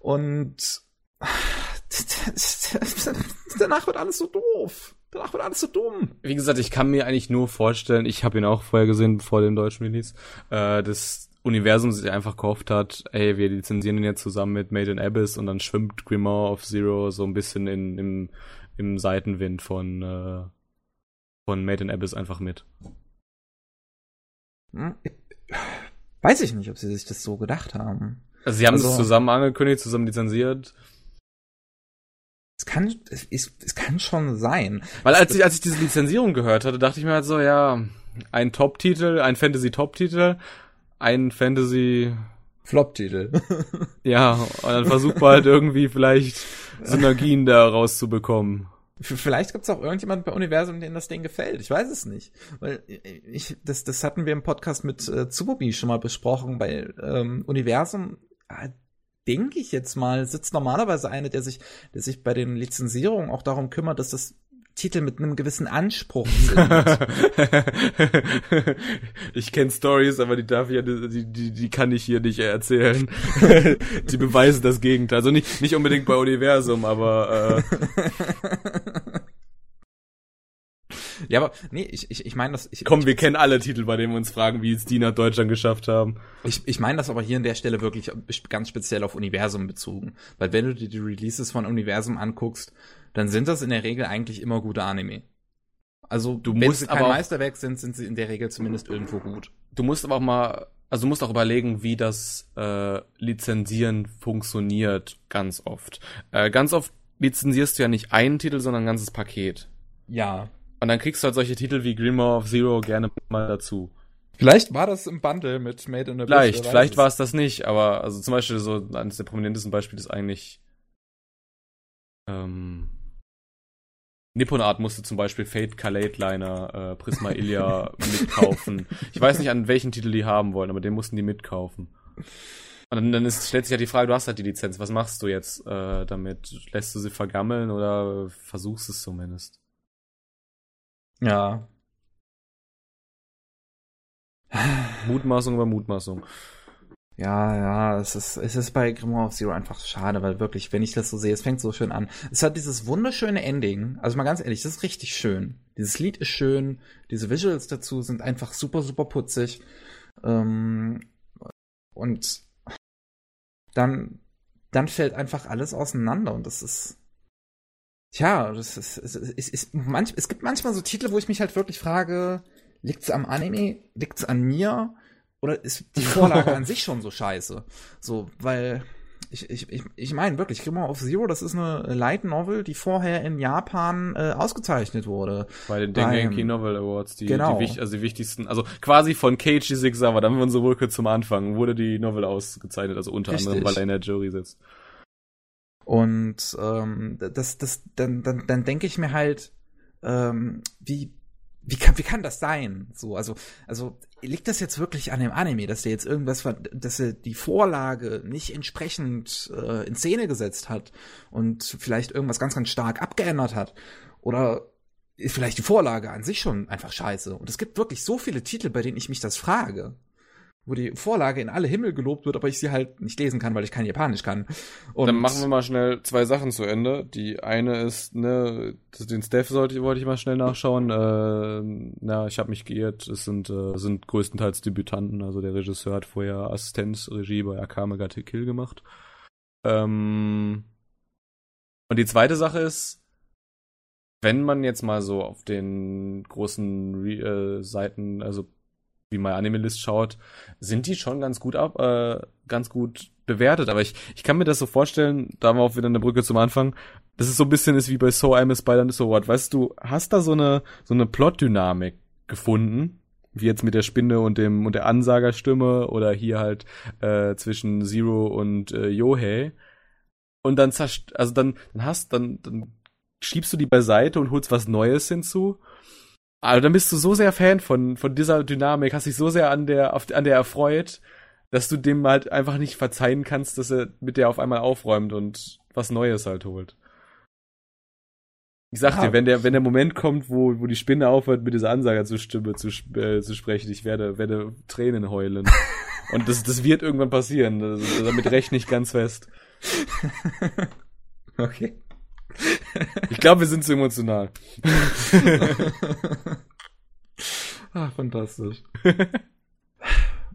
Und danach wird alles so doof. Danach wird alles so dumm. Wie gesagt, ich kann mir eigentlich nur vorstellen, ich habe ihn auch vorher gesehen, vor dem deutschen Release, äh, das Universum sich einfach gehofft hat, ey, wir lizenzieren ihn jetzt zusammen mit Made in Abyss und dann schwimmt Grimoire of Zero so ein bisschen in, im, im Seitenwind von, äh, von Made in Abyss einfach mit. Hm, Weiß ich nicht, ob sie sich das so gedacht haben. Also sie haben also, es zusammen angekündigt, zusammen lizenziert. Es kann, es, ist, es kann schon sein. Weil als ich, als ich diese Lizenzierung gehört hatte, dachte ich mir halt so, ja, ein Top-Titel, ein Fantasy-Top-Titel, ein Fantasy Flop-Titel. ja, und dann versucht man halt irgendwie vielleicht Synergien da rauszubekommen. Vielleicht gibt es auch irgendjemand bei Universum, dem das Ding gefällt. Ich weiß es nicht. Weil ich, das, das hatten wir im Podcast mit äh, Tsubobi schon mal besprochen. Bei ähm, Universum äh, denke ich jetzt mal, sitzt normalerweise einer, der sich, der sich bei den Lizenzierungen auch darum kümmert, dass das Titel mit einem gewissen Anspruch sind. ich kenne Stories, aber die darf ich ja, die, die, die kann ich hier nicht erzählen. die beweisen das Gegenteil. Also nicht, nicht unbedingt bei Universum, aber äh, Ja, aber nee, ich, ich, ich meine das. Ich, Komm, ich, wir kennen alle Titel, bei denen wir uns fragen, wie es die nach Deutschland geschafft haben. Ich, ich meine das aber hier an der Stelle wirklich ganz speziell auf Universum bezogen. Weil wenn du dir die Releases von Universum anguckst, dann sind das in der Regel eigentlich immer gute Anime. Also, du wenn sie kein Meisterwerk sind, sind sie in der Regel zumindest irgendwo gut. Du musst aber auch mal, also du musst auch überlegen, wie das äh, Lizenzieren funktioniert, ganz oft. Äh, ganz oft lizenzierst du ja nicht einen Titel, sondern ein ganzes Paket. Ja. Und dann kriegst du halt solche Titel wie Grimoire of Zero gerne mal dazu. Vielleicht war das im Bundle mit Made in the Vielleicht, vielleicht war es das nicht, aber also zum Beispiel so eines der prominentesten Beispiele ist eigentlich ähm, Nippon Art musste zum Beispiel Fate Kalate Liner, äh, Prisma Ilya mitkaufen. Ich weiß nicht, an welchen Titel die haben wollen, aber den mussten die mitkaufen. Und dann, dann ist, stellt sich ja die Frage, du hast halt die Lizenz, was machst du jetzt äh, damit? Lässt du sie vergammeln oder versuchst es zumindest? Ja. Mutmaßung über Mutmaßung. Ja, ja, es ist, es ist bei Grimoire of Zero einfach schade, weil wirklich, wenn ich das so sehe, es fängt so schön an. Es hat dieses wunderschöne Ending. Also mal ganz ehrlich, das ist richtig schön. Dieses Lied ist schön, diese Visuals dazu sind einfach super, super putzig. Ähm, und dann, dann fällt einfach alles auseinander und das ist, tja, das ist, es, ist, ist manch, es gibt manchmal so Titel, wo ich mich halt wirklich frage, liegt's am Anime, liegt's an mir? Oder ist die Vorlage an sich schon so scheiße? So, weil ich, ich, ich, ich meine wirklich, Grimmer of Zero, das ist eine Light Novel, die vorher in Japan äh, ausgezeichnet wurde. Bei den Dengenki Novel Awards, die, genau. die, also die wichtigsten, also quasi von Keiichi Zigzawa, da haben wir unsere Rücke zum Anfang, wurde die Novel ausgezeichnet, also unter Richtig. anderem, weil er in der Jury sitzt. Und ähm, das, das, dann, dann, dann denke ich mir halt, ähm, wie wie kann, wie kann das sein? So, also, also liegt das jetzt wirklich an dem Anime, dass der jetzt irgendwas, dass er die Vorlage nicht entsprechend äh, in Szene gesetzt hat und vielleicht irgendwas ganz, ganz stark abgeändert hat? Oder ist vielleicht die Vorlage an sich schon einfach scheiße? Und es gibt wirklich so viele Titel, bei denen ich mich das frage wo die Vorlage in alle Himmel gelobt wird, aber ich sie halt nicht lesen kann, weil ich kein Japanisch kann. Und Dann machen wir mal schnell zwei Sachen zu Ende. Die eine ist, ne, den Staff sollte, wollte ich mal schnell nachschauen. Äh, na, ich habe mich geirrt. Es sind, äh, sind größtenteils Debütanten. Also der Regisseur hat vorher Assistenzregie bei Akame Gate Kill gemacht. Ähm, und die zweite Sache ist, wenn man jetzt mal so auf den großen Re äh, Seiten, also wie My Anime List schaut, sind die schon ganz gut ab, äh, ganz gut bewertet. Aber ich, ich kann mir das so vorstellen, da haben wir auch wieder eine Brücke zum Anfang, dass es so ein bisschen ist wie bei So I'm a Spider and So What. Weißt du, hast da so eine, so eine Plot-Dynamik gefunden, wie jetzt mit der Spinne und dem und der Ansagerstimme oder hier halt äh, zwischen Zero und äh, Yohei. Und dann zerst also dann, dann hast, dann, dann schiebst du die beiseite und holst was Neues hinzu. Also dann bist du so sehr Fan von, von dieser Dynamik, hast dich so sehr an der, auf, an der erfreut, dass du dem halt einfach nicht verzeihen kannst, dass er mit der auf einmal aufräumt und was Neues halt holt. Ich sag ja. dir, wenn der, wenn der Moment kommt, wo, wo die Spinne aufhört, mit dieser Ansage zu Stimme zu, äh, zu sprechen, ich werde, werde Tränen heulen. und das, das wird irgendwann passieren. Das, damit rechne ich ganz fest. okay. Ich glaube, wir sind zu emotional. ah, fantastisch.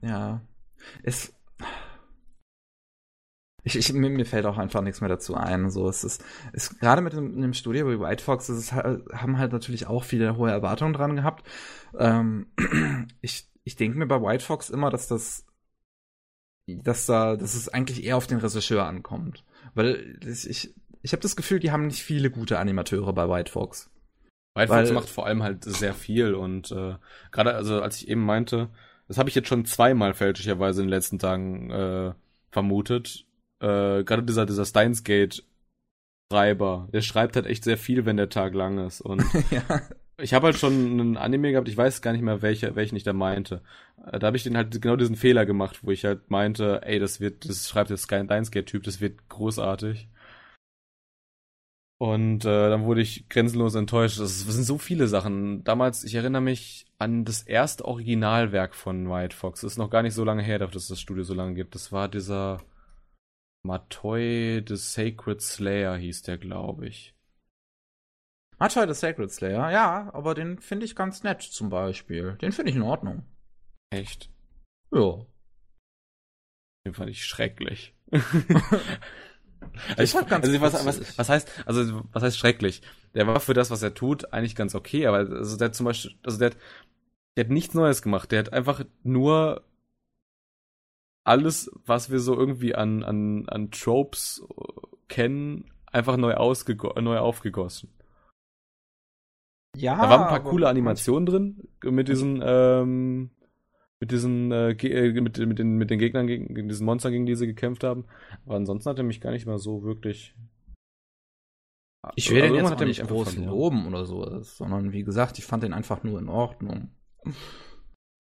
ja. Es. Ich, ich, mir, mir fällt auch einfach nichts mehr dazu ein. So, es ist, ist gerade mit dem, dem Studio wie White Fox, es haben halt natürlich auch viele hohe Erwartungen dran gehabt. Ähm, ich, ich denke mir bei White Fox immer, dass das, dass da, dass es eigentlich eher auf den Regisseur ankommt, weil ich, ich habe das Gefühl, die haben nicht viele gute Animateure bei White Fox. White Fox macht vor allem halt sehr viel und äh, gerade, also als ich eben meinte, das habe ich jetzt schon zweimal fälschlicherweise in den letzten Tagen äh, vermutet. Äh, gerade dieser, dieser Steins Gate Schreiber, der schreibt halt echt sehr viel, wenn der Tag lang ist. Und ja. ich habe halt schon einen Anime gehabt, ich weiß gar nicht mehr, welche, welchen ich da meinte. Äh, da habe ich den halt genau diesen Fehler gemacht, wo ich halt meinte, ey, das wird, das schreibt jetzt kein Steins Gate Typ, das wird großartig. Und äh, dann wurde ich grenzenlos enttäuscht. Das sind so viele Sachen. Damals, ich erinnere mich an das erste Originalwerk von White Fox. Das ist noch gar nicht so lange her, dass es das Studio so lange gibt. Das war dieser Matoi the Sacred Slayer hieß der, glaube ich. Matoi the Sacred Slayer, ja, aber den finde ich ganz nett zum Beispiel. Den finde ich in Ordnung. Echt? Ja. Den fand ich schrecklich. Ich, also, was, was, was heißt, also was heißt schrecklich? Der war für das, was er tut, eigentlich ganz okay, aber also der hat zum Beispiel, also der hat, der hat nichts Neues gemacht. Der hat einfach nur alles, was wir so irgendwie an, an, an Tropes kennen, einfach neu, neu aufgegossen. Ja. Da waren ein paar coole Animationen drin mit diesen ähm, mit diesen äh, äh, mit, mit, den, mit den Gegnern gegen, gegen diesen Monstern, gegen die sie gekämpft haben. Aber ansonsten hat er mich gar nicht mal so wirklich. Ich will also den jetzt auch nicht groß loben oder so, sondern wie gesagt, ich fand den einfach nur in Ordnung.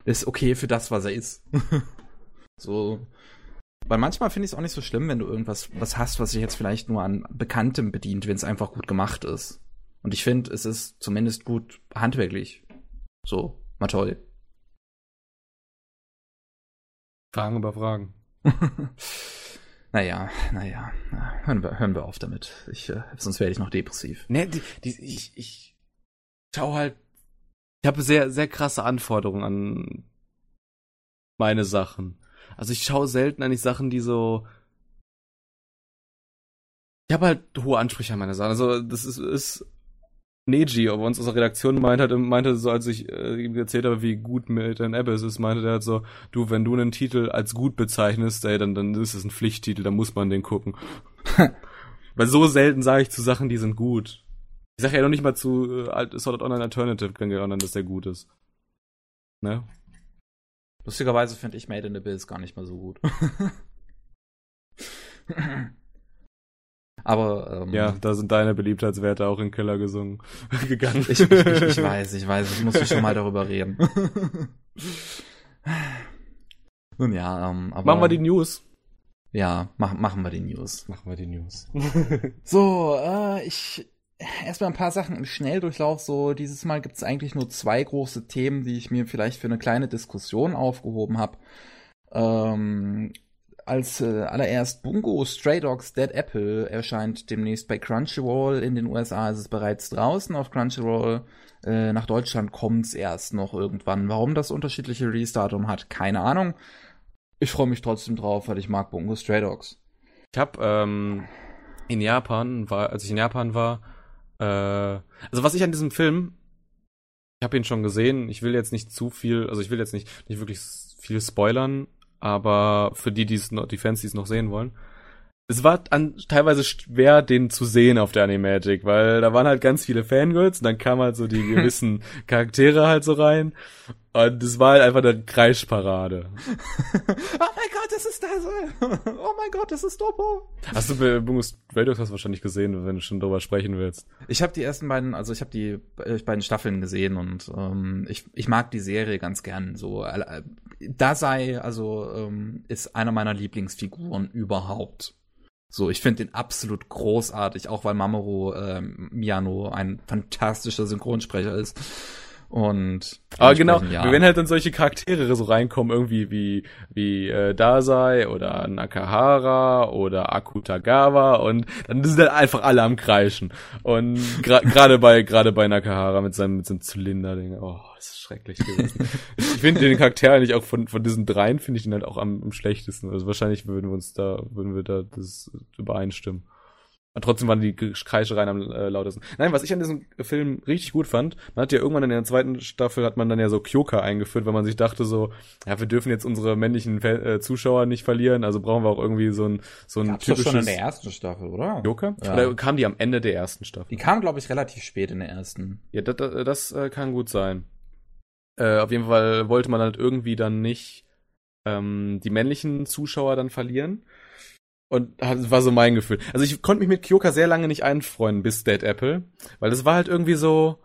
Ist okay für das, was er ist. so. Weil manchmal finde ich es auch nicht so schlimm, wenn du irgendwas was hast, was sich jetzt vielleicht nur an Bekanntem bedient, wenn es einfach gut gemacht ist. Und ich finde, es ist zumindest gut handwerklich. So, mal toll. Fragen über Fragen. naja, naja, hören wir, hören wir auf damit. Ich, äh, sonst werde ich noch depressiv. Nee, die, die, ich, ich schau halt. Ich habe sehr, sehr krasse Anforderungen an meine Sachen. Also ich schaue selten eigentlich Sachen, die so. Ich habe halt hohe Ansprüche an meine Sachen. Also das ist, ist Neji, aber uns aus der Redaktion meinte, hat, meinte so, als ich äh, ihm erzählt habe, wie gut Milton Abyss ist, meinte der halt so, du, wenn du einen Titel als gut bezeichnest, ey, dann, dann ist es ein Pflichttitel, dann muss man den gucken. Weil so selten sage ich zu Sachen, die sind gut. Ich sage ja noch nicht mal zu äh, Sword Online Alternative, wenn wir dass der gut ist. Ne? Lustigerweise finde ich Made in the Abyss gar nicht mal so gut. Aber ähm, ja, da sind deine Beliebtheitswerte auch in Killer gesungen gegangen. Ich, ich, ich, weiß, ich weiß, ich muss schon mal darüber reden. Nun ja, ähm, aber machen wir die News. Ja, mach, machen wir die News. Machen wir die News. so, äh, ich erstmal ein paar Sachen im Schnelldurchlauf. So, dieses Mal gibt es eigentlich nur zwei große Themen, die ich mir vielleicht für eine kleine Diskussion aufgehoben habe. Ähm, als äh, allererst Bungo Stray Dogs Dead Apple erscheint demnächst bei Crunchyroll. In den USA ist es bereits draußen auf Crunchyroll. Äh, nach Deutschland kommt es erst noch irgendwann. Warum das unterschiedliche Release-Datum hat, keine Ahnung. Ich freue mich trotzdem drauf, weil ich mag Bungo Stray Dogs. Ich habe ähm, in Japan, war, als ich in Japan war, äh, also was ich an diesem Film, ich habe ihn schon gesehen, ich will jetzt nicht zu viel, also ich will jetzt nicht, nicht wirklich viel spoilern, aber für die, die's noch, die Fans, die es noch sehen wollen, es war an, teilweise schwer, den zu sehen auf der Animagic, weil da waren halt ganz viele Fangirls und dann kamen halt so die gewissen Charaktere halt so rein und es war halt einfach eine Kreischparade. oh mein Gott, das ist so. Oh mein Gott, das ist Dopo. Hast du Bungus Radox hast wahrscheinlich gesehen, wenn du schon drüber sprechen willst. Ich habe die ersten beiden, also ich habe die äh, beiden Staffeln gesehen und ähm, ich, ich mag die Serie ganz gern. So, äh, Dasai, also ähm, ist einer meiner Lieblingsfiguren überhaupt. So, ich finde den absolut großartig, auch weil Mamoru ähm, Miyano ein fantastischer Synchronsprecher ist. Und aber genau, ja. wenn halt dann solche Charaktere so reinkommen, irgendwie wie wie äh, Dasai oder Nakahara oder Akutagawa und dann sind halt einfach alle am kreischen. Und gerade gra bei gerade bei Nakahara mit seinem mit seinem Zylinder-Ding, oh, das ist schrecklich gewesen. ich finde den Charakter eigentlich auch von von diesen dreien finde ich ihn halt auch am, am schlechtesten. Also wahrscheinlich würden wir uns da würden wir da das übereinstimmen. Und trotzdem waren die Kreischereien am äh, lautesten. Nein, was ich an diesem Film richtig gut fand, man hat ja irgendwann in der zweiten Staffel hat man dann ja so Kyoka eingeführt, weil man sich dachte so, ja, wir dürfen jetzt unsere männlichen äh, Zuschauer nicht verlieren, also brauchen wir auch irgendwie so ein so ein Gab's typisches das schon in der ersten Staffel, oder? Kyoka? Ja. Oder kam die am Ende der ersten Staffel? Die kam glaube ich relativ spät in der ersten. Ja, das, das, das äh, kann gut sein. Äh, auf jeden Fall wollte man halt irgendwie dann nicht ähm, die männlichen Zuschauer dann verlieren. Und war so mein Gefühl. Also ich konnte mich mit Kyoka sehr lange nicht einfreunden bis Dead Apple, weil das war halt irgendwie so,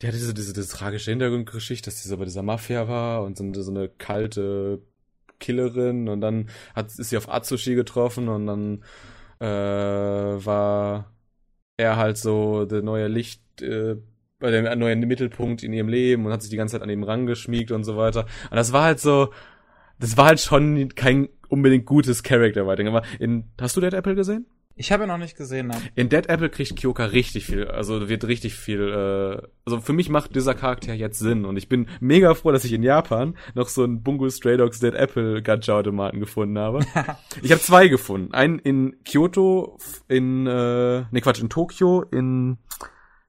die hatte diese, diese, diese tragische Hintergrundgeschichte, dass sie so bei dieser Mafia war und so, so eine kalte Killerin und dann hat, ist sie auf Atsushi getroffen und dann äh, war er halt so der neue Licht, äh, der neue Mittelpunkt in ihrem Leben und hat sich die ganze Zeit an ihm rangeschmiegt und so weiter. Und das war halt so, das war halt schon kein unbedingt gutes Character Writing. Aber in, hast du Dead Apple gesehen? Ich habe ihn noch nicht gesehen. Nein. In Dead Apple kriegt Kyoka richtig viel, also wird richtig viel, äh, also für mich macht dieser Charakter jetzt Sinn und ich bin mega froh, dass ich in Japan noch so einen Bungo Stray Dogs Dead Apple Gacha Automaten gefunden habe. ich habe zwei gefunden. Einen in Kyoto, in, äh, ne Quatsch, in Tokio, in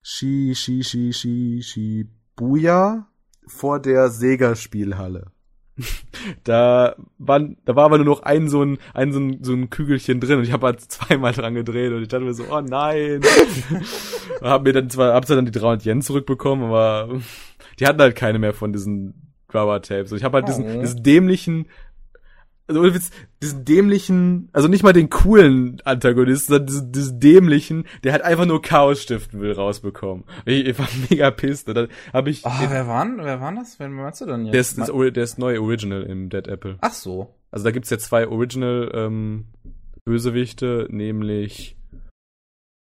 Shi, Shi, Shi, Shi, Shibuya vor der Sega Spielhalle. da war, da war aber nur noch ein so ein, ein so ein, so ein Kügelchen drin und ich habe halt zweimal dran gedreht und ich dachte mir so, oh nein. hab mir dann zwar, hab's dann die 300 Yen zurückbekommen, aber die hatten halt keine mehr von diesen Rubber Tapes. Und ich habe halt diesen, oh. diesen dämlichen also diesen dämlichen, also nicht mal den coolen Antagonisten, sondern diesen, diesen dämlichen, der halt einfach nur Chaos stiften will, rausbekommen. Ich, ich war mega pissed. Und dann habe ich. Ah, oh, wer war, wer war das? Wer meinst du denn jetzt? Der ist, das, der ist neue Original im Dead Apple. Ach so. Also da gibt's ja zwei Original ähm, Bösewichte, nämlich.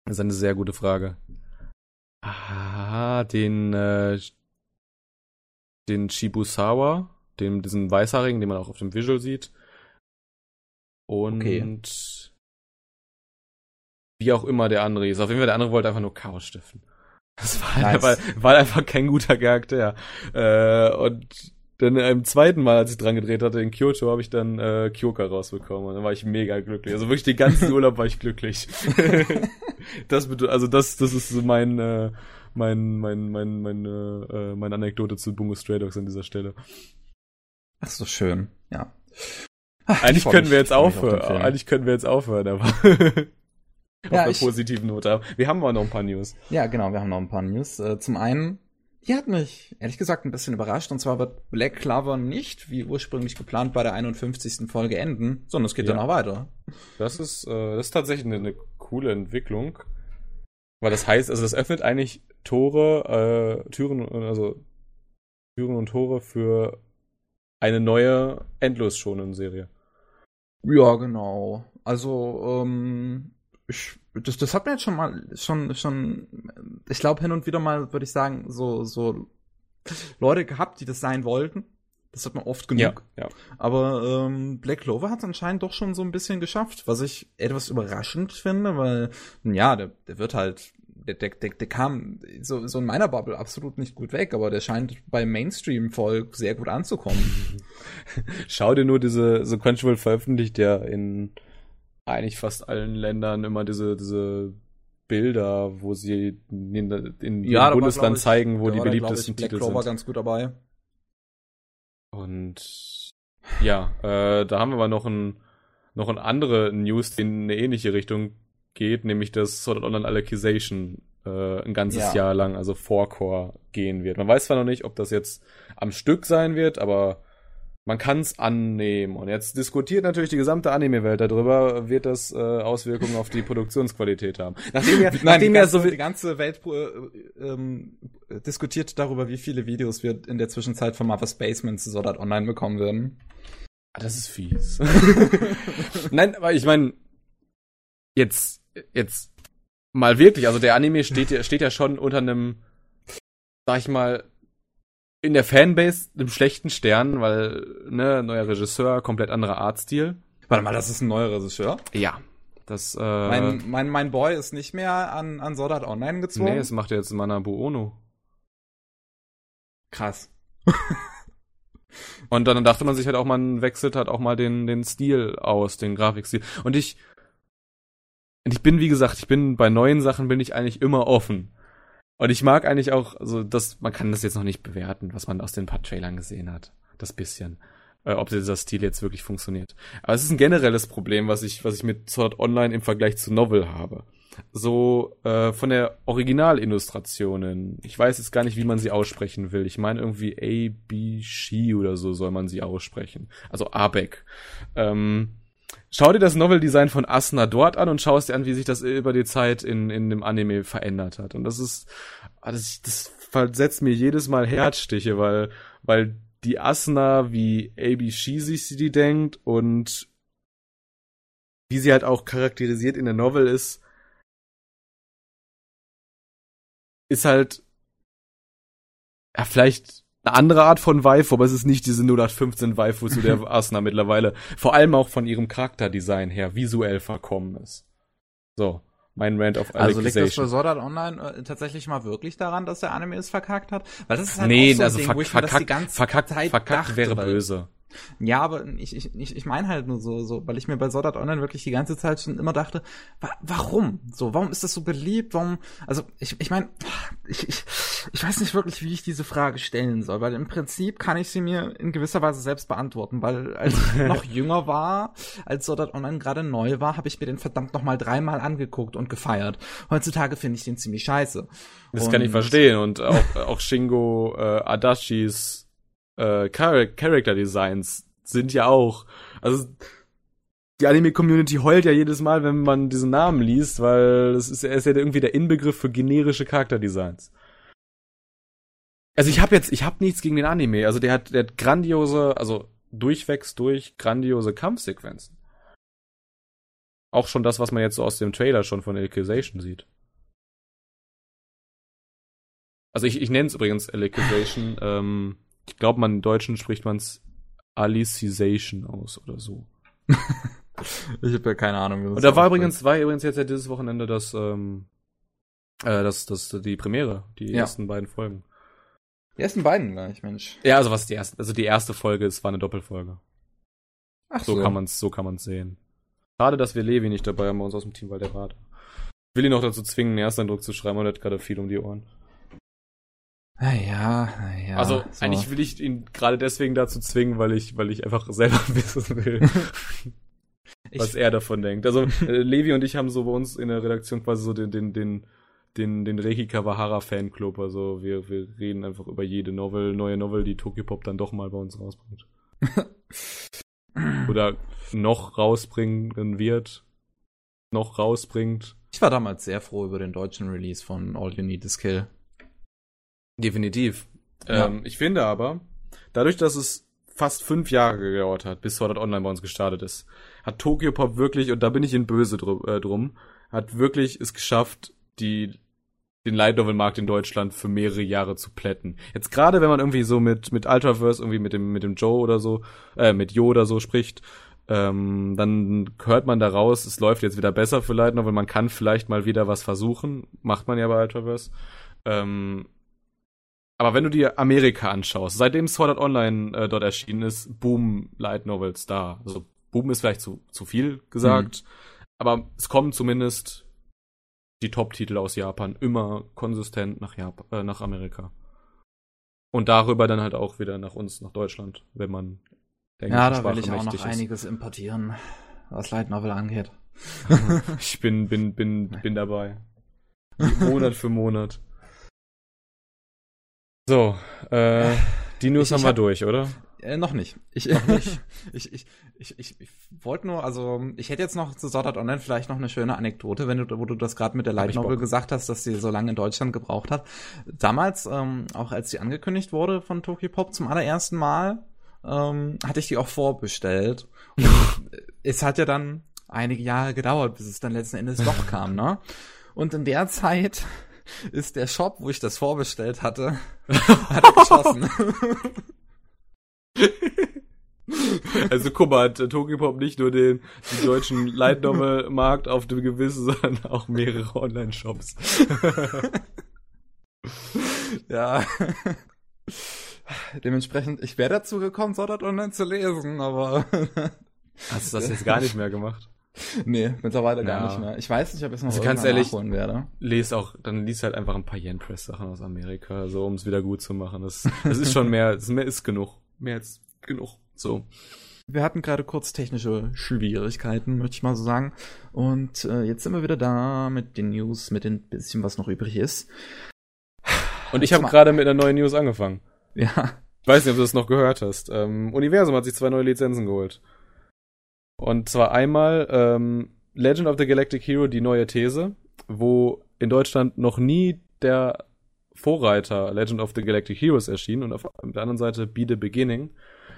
Das ist eine sehr gute Frage. Ah, den äh, den Shibusawa, dem diesen Weißhaarigen, den man auch auf dem Visual sieht. Und okay. wie auch immer der andere ist. Auf jeden Fall, der andere wollte einfach nur Chaos stiften. Das war, nice. einfach, war einfach kein guter Charakter. Äh, und dann im zweiten Mal, als ich dran gedreht hatte in Kyoto, habe ich dann äh, Kyoka rausbekommen und dann war ich mega glücklich. Also wirklich den ganzen Urlaub war ich glücklich. das also das, das ist so mein, äh, mein, mein, mein, meine, äh, meine Anekdote zu Bungo Stray Dogs an dieser Stelle. Ach so schön, ja. Eigentlich können wir jetzt aufhören. Eigentlich können wir jetzt aufhören, aber auf ja, einer ich, positiven Note. Wir haben aber noch ein paar News. Ja, genau, wir haben noch ein paar News. Äh, zum einen, die hat mich ehrlich gesagt ein bisschen überrascht. Und zwar wird Black Clover nicht, wie ursprünglich geplant, bei der 51. Folge enden, sondern es geht ja. dann auch weiter. Das ist, äh, das ist tatsächlich eine, eine coole Entwicklung. Weil das heißt, also das öffnet eigentlich Tore, äh, Türen, also Türen und Tore für eine neue endlos schonen Serie. Ja, genau. Also, ähm, ich, das, das hat mir jetzt schon mal, schon, schon, ich glaube hin und wieder mal, würde ich sagen, so, so Leute gehabt, die das sein wollten. Das hat man oft genug. Ja, ja. Aber ähm, Black Clover hat es anscheinend doch schon so ein bisschen geschafft, was ich etwas überraschend finde, weil, ja, der, der wird halt, der, der, der, der kam so, so in meiner Bubble absolut nicht gut weg, aber der scheint beim Mainstream-Volk sehr gut anzukommen. Schau dir nur diese, so Crunchyroll veröffentlicht ja in eigentlich fast allen Ländern immer diese, diese Bilder, wo sie in, in Ja, war, Bundesland ich, zeigen, wo die war da, beliebtesten ich, Black Titel Clover sind. ganz gut dabei. Und ja, äh, da haben wir aber noch ein noch eine andere News, die in eine ähnliche Richtung geht, nämlich dass Sword Art Online Alicization äh, ein ganzes Ja. Jahr lang, also Four-Core, gehen wird. Man weiß zwar noch nicht, ob das jetzt am Stück sein wird, aber man kann es annehmen. Und jetzt diskutiert natürlich die gesamte Anime-Welt darüber, wird das äh, Auswirkungen auf die Produktionsqualität haben. Nachdem ja, Nein, nachdem die, ja ganze, so die ganze Welt äh, ähm, diskutiert darüber, wie viele Videos wir in der Zwischenzeit von Mother's Basement zu Sword Art Online bekommen werden. Ah, Das ist fies. Nein, aber ich meine, jetzt, jetzt mal wirklich, also der Anime steht ja, steht ja schon unter einem, sag ich mal, in der Fanbase einem schlechten Stern, weil, ne, neuer Regisseur, komplett anderer Artstil. Warte mal, das ist ein neuer Regisseur. Ja. Das, äh, Mein, mein, mein Boy ist nicht mehr an, an Sword Art Online gezwungen. nee, es macht ja jetzt Manabu Ono. Krass. Und dann dachte man sich halt auch, man wechselt halt auch mal den, den Stil aus, den Grafikstil. Und ich, und ich bin, wie gesagt, ich bin bei neuen Sachen bin ich eigentlich immer offen. Und ich mag eigentlich auch, also das, man kann das jetzt noch nicht bewerten, was man aus den paar Trailern gesehen hat. Das bisschen. Äh, ob dieser Stil jetzt wirklich funktioniert. Aber es ist ein generelles Problem, was ich, was ich mit Sword Online im Vergleich zu Novel habe. So, äh, von der Originalillustrationen. Ich weiß jetzt gar nicht, wie man sie aussprechen will. Ich meine irgendwie A, B, Shi oder so soll man sie aussprechen. Also Abek. Ähm, schau dir das Novel-Design von Asuna dort an und schau es dir an, wie sich das über die Zeit in, in dem Anime verändert hat. Und das ist, ah, das, das versetzt mir jedes Mal Herzstiche, weil, weil die Asuna wie A.B. Shi sich die denkt und wie sie halt auch charakterisiert in der Novel ist, ist halt ja vielleicht eine andere Art von Waifu, aber es ist nicht diese 0815 Waifu, zu der Asuna mittlerweile vor allem auch von ihrem Charakterdesign her visuell verkommen ist. So, mein Rant auf Also liegt das Alicization. Sword Art Online äh, tatsächlich mal wirklich daran, dass der Anime es verkackt hat? Weil das ist halt nee, auch so ein also Ding, verk verkackt, ganze verkackt, Zeit verkackt dachte, wäre böse. Ja, aber ich, ich, ich, meine halt nur so, so, weil ich mir bei Sword Art Online wirklich die ganze Zeit schon immer dachte, wa warum? So, warum ist das so beliebt? Warum? Also ich, ich meine, ich, ich, ich weiß nicht wirklich, wie ich diese Frage stellen soll, weil im Prinzip kann ich sie mir in gewisser Weise selbst beantworten, weil als ich noch jünger war, als Sword Art Online gerade neu war, habe ich mir den verdammt noch mal dreimal angeguckt und gefeiert. Heutzutage finde ich den ziemlich scheiße. Das kann ich Und- verstehen. Und auch, auch Shingo äh, Adashis äh, Char Character Designs sind ja auch. Also die Anime-Community heult ja jedes Mal, wenn man diesen Namen liest, weil es ist, ist ja irgendwie der Inbegriff für generische Charakterdesigns. Also ich habe jetzt, ich habe nichts gegen den Anime. Also der hat, der hat grandiose, also durchwegs durch grandiose Kampfsequenzen. Auch schon das, was man jetzt so aus dem Trailer schon von Alicization sieht. Also ich, ich nenne es übrigens Alicization. ähm, ich glaube, man im Deutschen spricht man es Alicization aus oder so. Ich habe ja keine Ahnung. wie Und da war übrigens, war übrigens jetzt ja dieses Wochenende das, ähm, äh, das, das, die Premiere, die Ja. ersten beiden Folgen. Die ersten beiden gleich, Mensch. Ja, also was die erste, also die erste Folge, es war eine Doppelfolge. Ach So, kann man's, so kann man's sehen. Schade, dass wir Levi nicht dabei haben bei uns aus dem Team, weil der war. Ich will ihn noch dazu zwingen, einen Ersteindruck zu schreiben, und er hat gerade viel um die Ohren. Naja, naja. also, eigentlich will ich ihn gerade deswegen dazu zwingen, weil ich, weil ich einfach selber wissen will, was er davon denkt. Also, äh, Levi und ich haben so bei uns in der Redaktion quasi so den, den, den, den, den Reiki Kawahara Fanclub. Also, wir, wir reden einfach über jede Novel, neue Novel, die Tokyopop dann doch mal bei uns rausbringt. Oder noch rausbringen wird. noch rausbringt. Ich war damals sehr froh über den deutschen Release von All You Need Is Kill. Definitiv. Ja. Ähm, ich finde aber, dadurch, dass es fast fünf Jahre gedauert hat, bis Sword Art Online bei uns gestartet ist, hat Tokyo Pop wirklich, und da bin ich in böse drum, äh, drum hat wirklich es geschafft, die den Light Novel Markt in Deutschland für mehrere Jahre zu plätten. Jetzt gerade wenn man irgendwie so mit mit Ultraverse irgendwie mit dem mit dem Joe oder so äh, mit Jo oder so spricht, ähm, dann hört man da raus, es läuft jetzt wieder besser für Light Novel, man kann vielleicht mal wieder was versuchen, macht man ja bei Ultraverse. Ähm, aber wenn du dir Amerika anschaust, seitdem Sword Art Online äh, dort erschienen ist, Boom Light Novels da. Also Boom ist vielleicht zu, zu viel gesagt, aber es kommen zumindest die Top-Titel aus Japan immer konsistent nach, Japan, äh, nach Amerika. Und darüber dann halt auch wieder nach uns, nach Deutschland, wenn man der Ja, da will ich auch noch ist. einiges importieren, was Light Novel angeht. Ich bin, bin, bin, bin dabei. Monat für Monat. So, äh, die News Ich- haben wir durch, oder? Äh, noch nicht. Ich, nicht? ich, ich, ich, ich, ich wollte nur, also ich hätte jetzt noch zu Sword Art Online vielleicht noch eine schöne Anekdote, wenn du, wo du das gerade mit der Light Novel gesagt hast, dass sie so lange in Deutschland gebraucht hat. Damals, ähm, auch als sie angekündigt wurde von Tokyo Pop zum allerersten Mal, ähm, hatte ich die auch vorbestellt. Und es hat ja dann einige Jahre gedauert, bis es dann letzten Endes doch kam, ne? Und in der Zeit ist der Shop, wo ich das vorbestellt hatte, hat er geschlossen. Also guck mal, hat äh, Tokyo Pop nicht nur den, den deutschen Light Novel Markt auf dem Gewissen, sondern auch mehrere Online-Shops. Ja. Dementsprechend, ich wäre dazu gekommen, Sword Art Online zu lesen, aber Hast du das jetzt gar nicht mehr gemacht? nee, mittlerweile gar Ja. nicht mehr. Ich weiß nicht, ob ich es noch Also ganz ehrlich- nachholen werde. Lies auch, dann lies halt einfach ein paar Yen Press Sachen aus Amerika, so um es wieder gut zu machen. Das, das ist schon mehr, das mehr ist genug. Mehr als genug. So. Wir hatten gerade kurz technische Schwierigkeiten, möchte ich mal so sagen. Und äh, jetzt sind wir wieder da mit den News, mit dem bisschen, was noch übrig ist. Und ich habe gerade mit einer neuen News angefangen. Ja, Ich weiß nicht, ob du das noch gehört hast. Ähm, Universum hat sich zwei neue Lizenzen geholt. Und zwar einmal ähm, Legend of the Galactic Hero, die neue These, wo in Deutschland noch nie der Vorreiter Legend of the Galactic Heroes erschien und auf der anderen Seite Be the Beginning.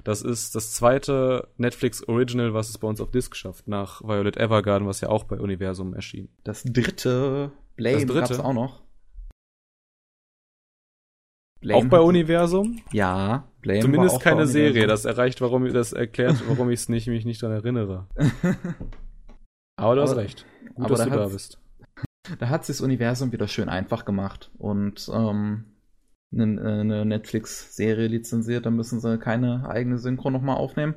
Das ist das zweite Netflix Original, was es bei uns auf Disc schafft, nach Violet Evergarden, was ja auch bei Universum erschien. das dritte Blame Das dritte? gab's auch noch. auch bei Universum? Ja, Blame Zumindest keine. Serie. Das erreicht, warum das erklärt, warum ich es nicht, mich nicht daran erinnere. Aber du hast Aber- recht. Gut, aber dass da du da bist. Da hat sich das Universum wieder schön einfach gemacht und ähm, eine, eine Netflix-Serie lizenziert, da müssen sie keine eigene Synchro nochmal aufnehmen.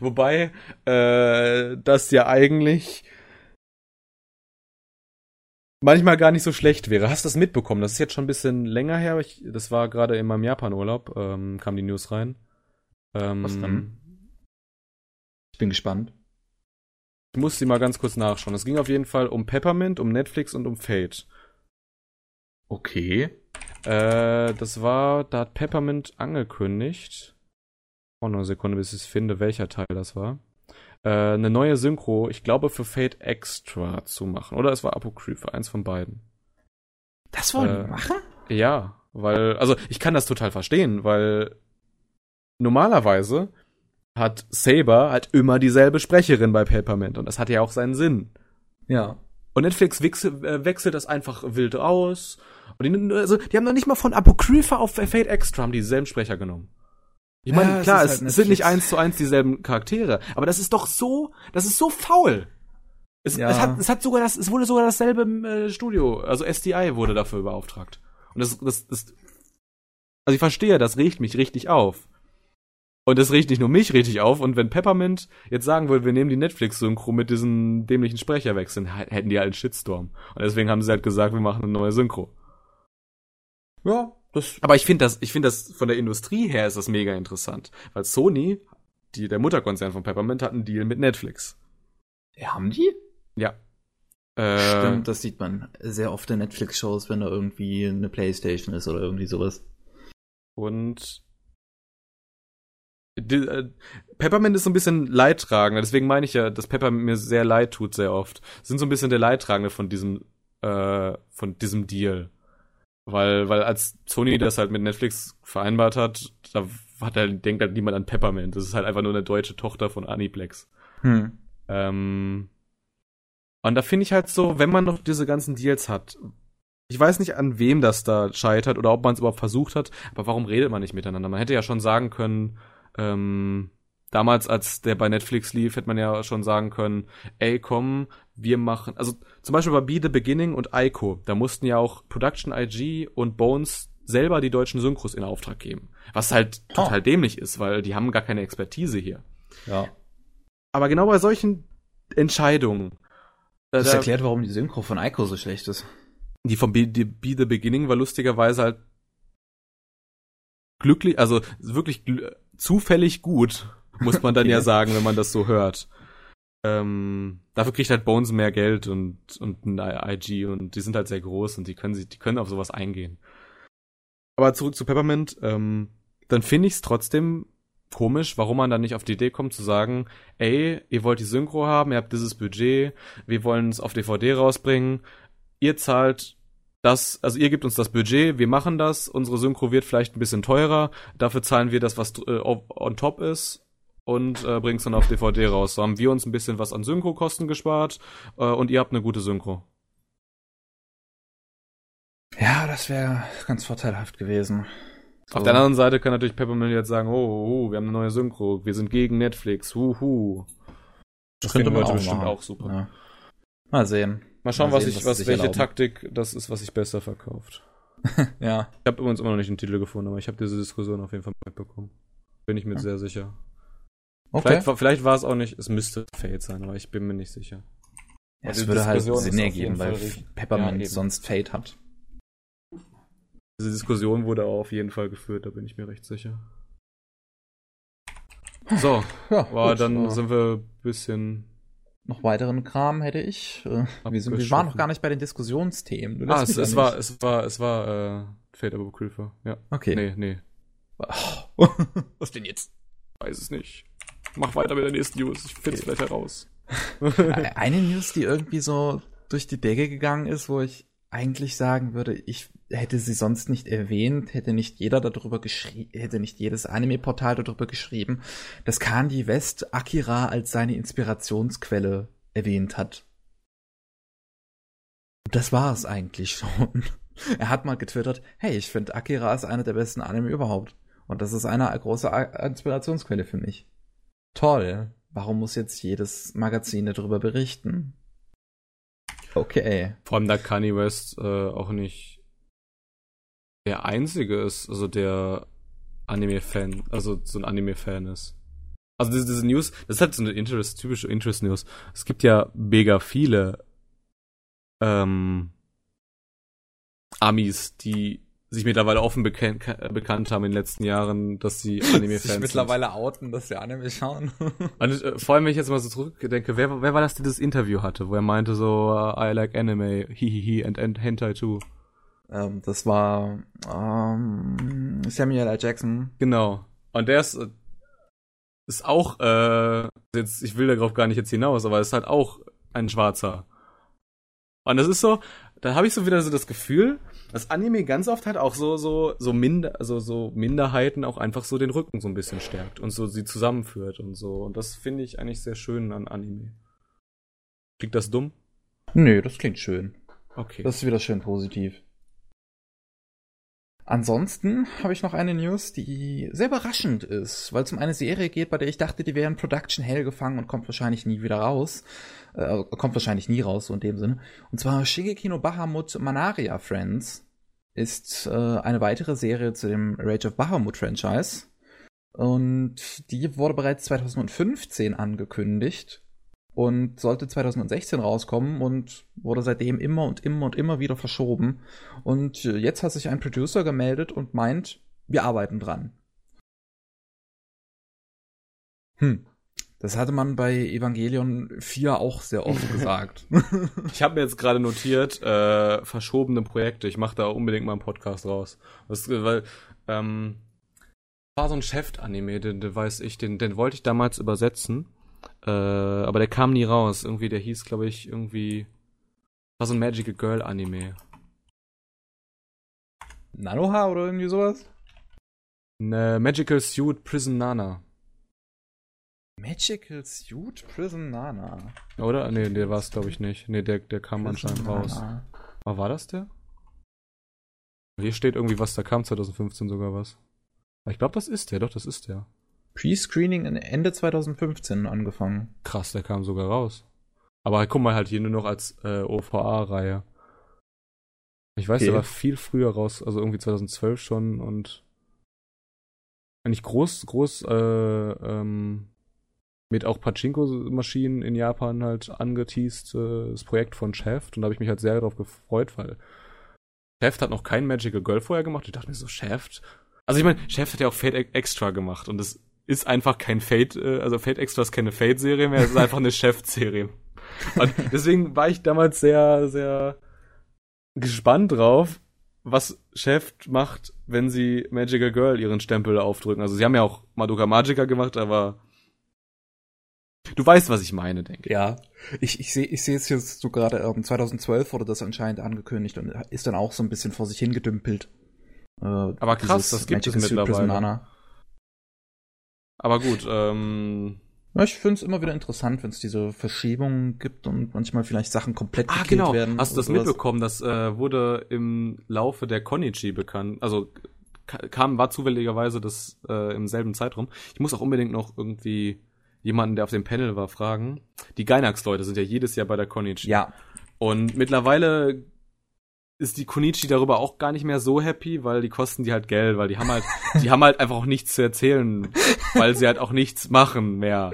Wobei, äh, das ja eigentlich manchmal gar nicht so schlecht wäre. Hast du das mitbekommen? Das ist jetzt schon ein bisschen länger her. aber Ich, das war gerade in meinem Japan-Urlaub, ähm, kam die News rein. Ähm, Was denn? Ich bin gespannt. Ich muss sie mal ganz kurz nachschauen. Es ging auf jeden Fall um Peppermint, um Netflix und um Fate. Okay. Äh, das war, da hat Peppermint angekündigt. Oh, noch eine Sekunde, bis ich es finde, welcher Teil das war. Äh, eine neue Synchro, ich glaube, für Fate Extra zu machen. Oder es war Apocrypha, eins von beiden. Das wollen Äh, wir machen? Ja, weil, also ich kann das total verstehen, weil normalerweise hat Saber halt immer dieselbe Sprecherin bei Peppermint und das hat ja auch seinen Sinn. Ja. Und Netflix wechsel, äh, wechselt das einfach wild aus. Und die, also, die haben noch nicht mal von Apocrypha auf Fate Extra haben dieselben Sprecher genommen. Ich meine, Ja, klar, es, halt es sind nicht eins zu eins dieselben Charaktere, aber das ist doch so, das ist so faul. Es, Ja. es, hat, es hat sogar das, es wurde sogar dasselbe äh, Studio, also SDI wurde dafür beauftragt. Und das, das, das, also ich verstehe, das riecht mich richtig auf. Und das riecht nicht nur mich richtig auf. Und wenn Peppermint jetzt sagen würde, wir nehmen die Netflix-Synchro mit diesen dämlichen Sprecherwechseln, h- hätten die halt einen Shitstorm. Und deswegen haben sie halt gesagt, wir machen eine neue Synchro. Ja, das. Aber ich finde das, ich finde das von der Industrie her ist das mega interessant. Weil Sony, die, der Mutterkonzern von Peppermint, hat einen Deal mit Netflix. Ja, haben die? Ja. Äh, Stimmt, das sieht man sehr oft in Netflix-Shows, wenn da irgendwie eine Playstation ist oder irgendwie sowas. Und Die, äh, Peppermint ist so ein bisschen leidtragender, deswegen meine ich ja, dass Peppermint mir sehr leid tut, sehr oft. Sind so ein bisschen der Leidtragende von diesem, äh, von diesem Deal. Weil, weil als Sony das halt mit Netflix vereinbart hat, da hat halt, denkt halt niemand an Peppermint. Das ist halt einfach nur eine deutsche Tochter von Aniplex. Hm. Ähm, und da finde ich halt so, wenn man noch diese ganzen Deals hat, ich weiß nicht, an wem das da scheitert oder ob man es überhaupt versucht hat, aber warum redet man nicht miteinander? Man hätte ja schon sagen können, ähm, damals, als der bei Netflix lief, hätte man ja schon sagen können, ey, komm, wir machen, also zum Beispiel bei Be The Beginning und Ico, da mussten ja auch Production IG und Bones selber die deutschen Synchros in Auftrag geben. Was halt total oh. dämlich ist, weil die haben gar keine Expertise hier. Ja. Aber genau bei solchen Entscheidungen. Äh, das da, erklärt, warum die Synchro von Ico so schlecht ist. Die von Be, die Be The Beginning war lustigerweise halt glücklich, also wirklich gl zufällig gut, muss man dann ja sagen, wenn man das so hört. Ähm, dafür kriegt halt Bones mehr Geld und, und ein IG und die sind halt sehr groß und die können sich, die können auf sowas eingehen. Aber zurück zu Peppermint, ähm, dann finde ich es trotzdem komisch, warum man dann nicht auf die Idee kommt zu sagen, ey, ihr wollt die Synchro haben, ihr habt dieses Budget, wir wollen es auf DVD rausbringen, ihr zahlt das, also ihr gebt uns das Budget, wir machen das, unsere Synchro wird vielleicht ein bisschen teurer, dafür zahlen wir das, was äh, on top ist und äh, es dann auf DVD raus. So haben wir uns ein bisschen was an Synchro-Kosten gespart äh, und ihr habt eine gute Synchro. Ja, das wäre ganz vorteilhaft gewesen. So. Auf der anderen Seite kann natürlich Peppermint jetzt sagen, oh, oh, oh, wir haben eine neue Synchro, wir sind gegen Netflix, huhu. Das, das könnte man Leute bestimmt auch super. Ja. Mal sehen. Mal schauen, Mal sehen, was ich, was, was welche erlauben. Taktik das ist, was sich besser verkauft. ja. Ich habe übrigens immer noch nicht einen Titel gefunden, aber ich habe diese Diskussion auf jeden Fall mitbekommen. Bin ich mir ja. sehr sicher. Okay. Vielleicht, vielleicht war es auch nicht, es müsste Fate sein, aber ich bin mir nicht sicher. Ja, es würde halt Sinn ergeben, weil Peppermint ja, sonst Fate hat. Diese Diskussion wurde auch auf jeden Fall geführt, da bin ich mir recht sicher. So, ja, wow, dann ja. sind wir ein bisschen noch weiteren Kram hätte ich. Äh, wir, sind, wir waren noch gar nicht bei den Diskussionsthemen. ah, es, es war, es war, es war, äh, Fate Apocrypha, ja. Okay. Nee, nee. Was denn jetzt? Weiß es nicht. Mach weiter mit der nächsten News, ich find's okay. vielleicht heraus. Eine News, die irgendwie so durch die Decke gegangen ist, wo ich eigentlich sagen würde, ich hätte sie sonst nicht erwähnt, hätte nicht jeder darüber geschrieben, hätte nicht jedes Anime-Portal darüber geschrieben, dass Kandi West Akira als seine Inspirationsquelle erwähnt hat. Das war es eigentlich schon. Er hat mal getwittert, hey, ich finde Akira ist einer der besten Anime überhaupt. Und das ist eine große Inspirationsquelle für mich. Toll. Warum muss jetzt jedes Magazin darüber berichten? Okay. Vor allem da Kanye West äh, auch nicht der einzige ist, also der Anime-Fan, also so ein Anime-Fan ist. Also diese, diese News, das ist halt so eine Interest, typische Interest-News. Es gibt ja mega viele ähm, Amis, die sich mittlerweile offen bekannt, bekannt haben in den letzten Jahren, dass sie Anime-Fans sind. mittlerweile outen, dass sie Anime schauen. Und, äh, vor allem, wenn ich jetzt mal so zurückdenke, wer, wer war das, der das Interview hatte, wo er meinte so, uh, I like Anime, hihihi, and, and Hentai too. Ähm, das war ähm, Samuel L. Jackson. Genau. Und der ist, ist auch, äh, jetzt, ich will darauf gar nicht jetzt hinaus, aber ist halt auch ein Schwarzer. Und das ist so, da habe ich so wieder so das Gefühl, dass Anime ganz oft halt auch so so so minder also so Minderheiten auch einfach so den Rücken so ein bisschen stärkt und so sie zusammenführt und so und das finde ich eigentlich sehr schön an Anime. Klingt das dumm? Nö, das klingt schön. Okay. Das ist wieder schön positiv. Ansonsten habe ich noch eine News, die sehr überraschend ist, weil es um eine Serie geht, bei der ich dachte, die wäre in Production Hell gefangen und kommt wahrscheinlich nie wieder raus. Äh, kommt wahrscheinlich nie raus, so in dem Sinne. Und zwar Shigeki no Bahamut Manaria Friends ist äh, eine weitere Serie zu dem Rage of Bahamut Franchise. Und die wurde bereits 2015 angekündigt und sollte 2016 rauskommen und wurde seitdem immer und immer und immer wieder verschoben. Und äh, jetzt hat sich ein Producer gemeldet und meint, wir arbeiten dran. Hm. Das hatte man bei Evangelion 4 auch sehr oft gesagt. ich habe mir jetzt gerade notiert, äh, verschobene Projekte. Ich mache da unbedingt mal einen Podcast raus. Das, weil ähm, War so ein Chef-Anime, den, den weiß ich, den, den wollte ich damals übersetzen. Äh, aber der kam nie raus. Irgendwie, der hieß, glaube ich, irgendwie. War so ein Magical Girl Anime. Nanoha oder irgendwie sowas? Ne, Magical Suit Prison Nana. Magical Suit Prison Nana. Oder? Nee, der war es, glaube ich, nicht. Nee, der, der kam Prison anscheinend raus. Nana. Aber war das der? Hier steht irgendwie was, da kam 2015 sogar was. Ich glaube, das ist der, doch, das ist der. Pre-Screening in Ende 2015 angefangen. Krass, der kam sogar raus. Aber guck mal halt hier nur noch als äh, OVA-Reihe. Ich weiß, Okay. der war viel früher raus, also irgendwie 2012 schon und eigentlich groß, groß, äh, ähm, mit auch Pachinko-Maschinen in Japan halt angeteased, äh, das Projekt von Shaft und da habe ich mich halt sehr darauf gefreut, weil Shaft hat noch kein Magical Girl vorher gemacht. Ich dachte mir so, Shaft? Also ich meine, Shaft hat ja auch Fate Extra gemacht und es ist einfach kein Fate, äh, also Fate Extra ist keine Fate-Serie mehr, es ist einfach eine Shaft-Serie. Und deswegen war ich damals sehr, sehr gespannt drauf, was Shaft macht, wenn sie Magical Girl ihren Stempel aufdrücken. Also sie haben ja auch Madoka Magica gemacht, aber du weißt, was ich meine, denke ich. Ja, ich, ich sehe ich sehe es jetzt so gerade, ähm, 2012 wurde das anscheinend angekündigt und ist dann auch so ein bisschen vor sich hingedümpelt. Äh, Aber krass, das gibt es mittlerweile. Aber gut, ähm, ich finde es immer wieder interessant, wenn es diese Verschiebungen gibt und manchmal vielleicht Sachen komplett Ah, genau. werden. Hast du das sowas. mitbekommen? Das äh, wurde im Laufe der Konichi bekannt. Also ka- kam, war zufälligerweise das äh, im selben Zeitraum. Ich muss auch unbedingt noch irgendwie jemanden, der auf dem Panel war, fragen. Die Gainax-Leute sind ja jedes Jahr bei der Konichi. Ja, Und mittlerweile ist die Konichi darüber auch gar nicht mehr so happy, weil die kosten die halt Geld, weil die haben halt, die haben halt einfach auch nichts zu erzählen, weil sie halt auch nichts machen mehr.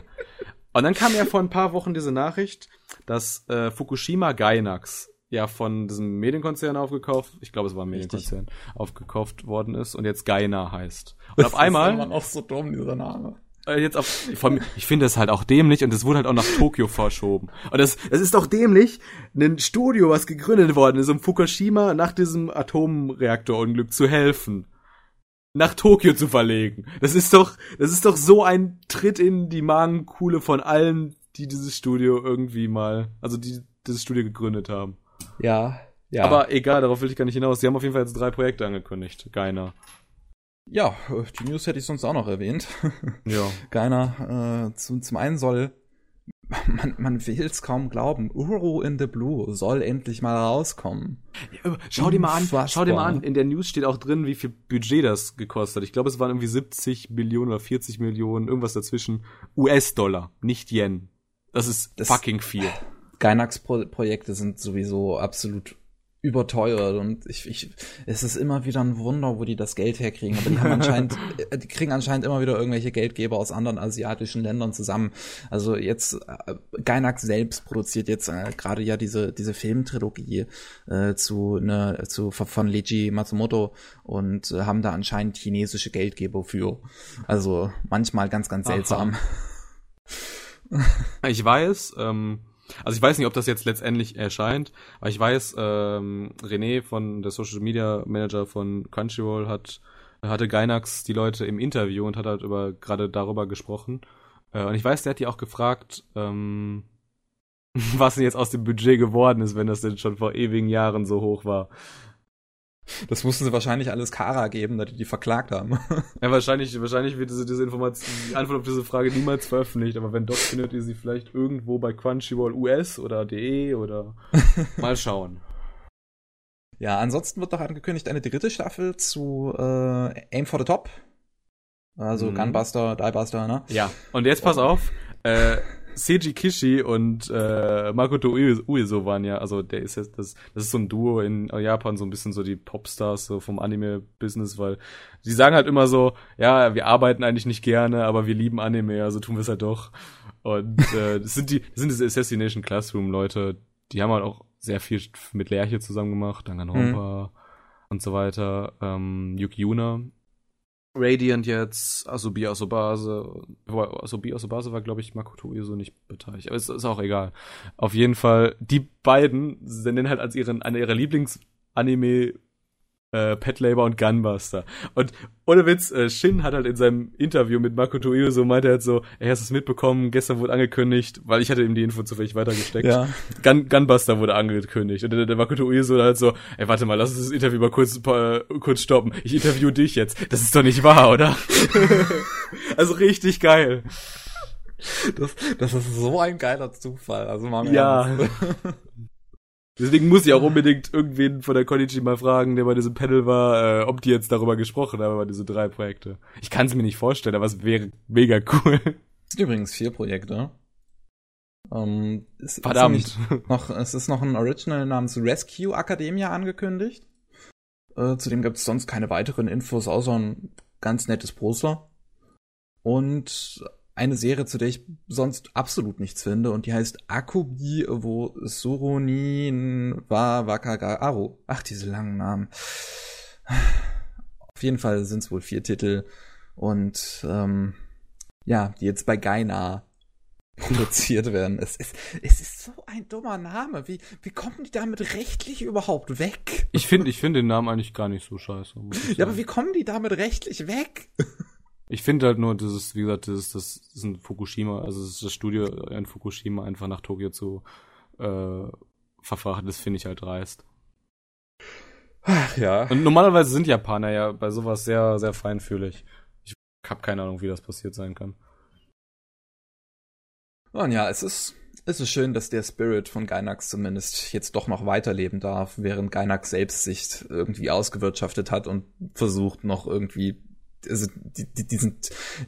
Und dann kam ja vor ein paar Wochen diese Nachricht, dass äh, Fukushima Gainax ja von diesem Medienkonzern aufgekauft, ich glaube es war ein Richtig. Medienkonzern, aufgekauft worden ist und jetzt Gaina heißt. Und auf einmal Das ist immer noch so dumm, dieser Name. Äh, jetzt auf, allem, ich finde das halt auch dämlich und es wurde halt auch nach Tokio verschoben. Und das, es ist doch dämlich, ein Studio, was gegründet worden ist, um Fukushima nach diesem Atomreaktorunglück zu helfen, nach Tokio zu verlegen. Das ist doch, das ist doch so ein Tritt in die Magenkuhle von allen, die dieses Studio irgendwie mal, also die dieses Studio gegründet haben. Ja, ja. Aber egal, darauf will ich gar nicht hinaus. Sie haben auf jeden Fall jetzt drei Projekte angekündigt. Geiner. Ja, äh, die News hätte ich sonst auch noch erwähnt. Ja. Keiner. Äh, zum, zum einen soll, man, man will es kaum glauben, Uro in the Blue soll endlich mal rauskommen. Schau dir mal an, schau dir mal an. In der News steht auch drin, wie viel Budget das gekostet hat. Ich glaube, es waren irgendwie 70 Millionen oder 40 Millionen, irgendwas dazwischen. US-Dollar, nicht Yen. Das ist Das- fucking viel. Gainax-Projekte sind sowieso absolut überteuert und ich, ich, es ist immer wieder ein Wunder, wo die das Geld herkriegen. Aber die haben anscheinend, äh, die kriegen anscheinend immer wieder irgendwelche Geldgeber aus anderen asiatischen Ländern zusammen. Also jetzt, äh, Gainax selbst produziert jetzt äh, gerade ja diese, diese Filmtrilogie äh, zu, ne, zu, von Leiji Matsumoto und äh, haben da anscheinend chinesische Geldgeber für. Also manchmal ganz, ganz Aha. seltsam. Ich weiß, ähm, also ich weiß nicht, ob das jetzt letztendlich erscheint, aber ich weiß, ähm, René von der Social Media Manager von Crunchyroll hat hatte Gainax die Leute im Interview und hat halt über gerade darüber gesprochen. Äh, und ich weiß, der hat die auch gefragt, ähm, was denn jetzt aus dem Budget geworden ist, wenn das denn schon vor ewigen Jahren so hoch war. Das mussten sie wahrscheinlich alles Kara geben, da die die verklagt haben. Ja, wahrscheinlich, wahrscheinlich wird diese, diese Information, die Antwort auf diese Frage niemals veröffentlicht, aber wenn doch, findet ihr sie vielleicht irgendwo bei Crunchyroll US oder DE oder mal schauen. Ja, ansonsten wird noch angekündigt eine dritte Staffel zu äh, Aim for the Top. Also Mhm. Gunbuster, Diebuster, ne? Ja, und jetzt pass auf, äh, Seiji Kishi und äh, Makoto Ue- Ueso waren ja, also der ist jetzt, das, das ist so ein Duo in Japan, so ein bisschen so die Popstars so vom Anime-Business, weil die sagen halt immer so, ja, wir arbeiten eigentlich nicht gerne, aber wir lieben Anime, also tun wir es halt doch. Und äh, das sind die, das sind diese Assassination Classroom-Leute, die haben halt auch sehr viel mit Lerche zusammen gemacht, Danganronpa und so weiter, ähm, Yuki Yuna, Radiant jetzt, Asobi Asobase, Asobi Asobase war, glaube ich, Makoto Ueso nicht beteiligt, aber es ist auch egal. Auf jeden Fall, die beiden nennen halt als ihren, eine ihrer Lieblings-Anime äh, Pet Labor und Gunbuster. Und ohne Witz, äh, Shin hat halt in seinem Interview mit Makoto Iyo so meinte er halt so, er hast es mitbekommen, gestern wurde angekündigt, weil ich hatte ihm die Info zufällig weitergesteckt. Ja. Gun, Gunbuster wurde angekündigt. Und der, der Makoto Iyo so halt so, ey, warte mal, lass uns das Interview mal kurz, äh, kurz stoppen. Ich interview dich jetzt. Das ist doch nicht wahr, oder? also richtig geil. Das, das ist so ein geiler Zufall. Also mal Ja. Deswegen muss ich auch unbedingt irgendwen von der Konichi mal fragen, der bei diesem Panel war, äh, ob die jetzt darüber gesprochen haben, über diese drei Projekte. Ich kann es mir nicht vorstellen, aber es wäre mega cool. Es sind übrigens vier Projekte. Ähm, es ist Verdammt. nämlich Noch, es ist noch ein Original namens Rescue Academia angekündigt. Äh, zudem gibt es sonst keine weiteren Infos, außer ein ganz nettes Poster. Und eine Serie, zu der ich sonst absolut nichts finde, und die heißt Akubi wo Suronin wa Wakagaru. Ach, diese langen Namen. Auf jeden Fall sind es wohl vier Titel. Und ähm, ja, die jetzt bei Gaina produziert werden. Es ist, es ist so ein dummer Name. Wie, wie kommen die damit rechtlich überhaupt weg? Ich finde ich finde den Namen eigentlich gar nicht so scheiße. Ja, aber wie kommen die damit rechtlich weg? Ich finde halt nur, das ist, wie gesagt, das ist, das ist ein Fukushima, also ist das Studio in Fukushima einfach nach Tokio zu äh, verfrachten, das finde ich halt dreist. Ach ja. Und normalerweise sind Japaner ja bei sowas sehr, sehr feinfühlig. Ich habe keine Ahnung, wie das passiert sein kann. Und ja, es ist, es ist schön, dass der Spirit von Gainax zumindest jetzt doch noch weiterleben darf, während Gainax selbst sich irgendwie ausgewirtschaftet hat und versucht noch irgendwie, also die, die, diesen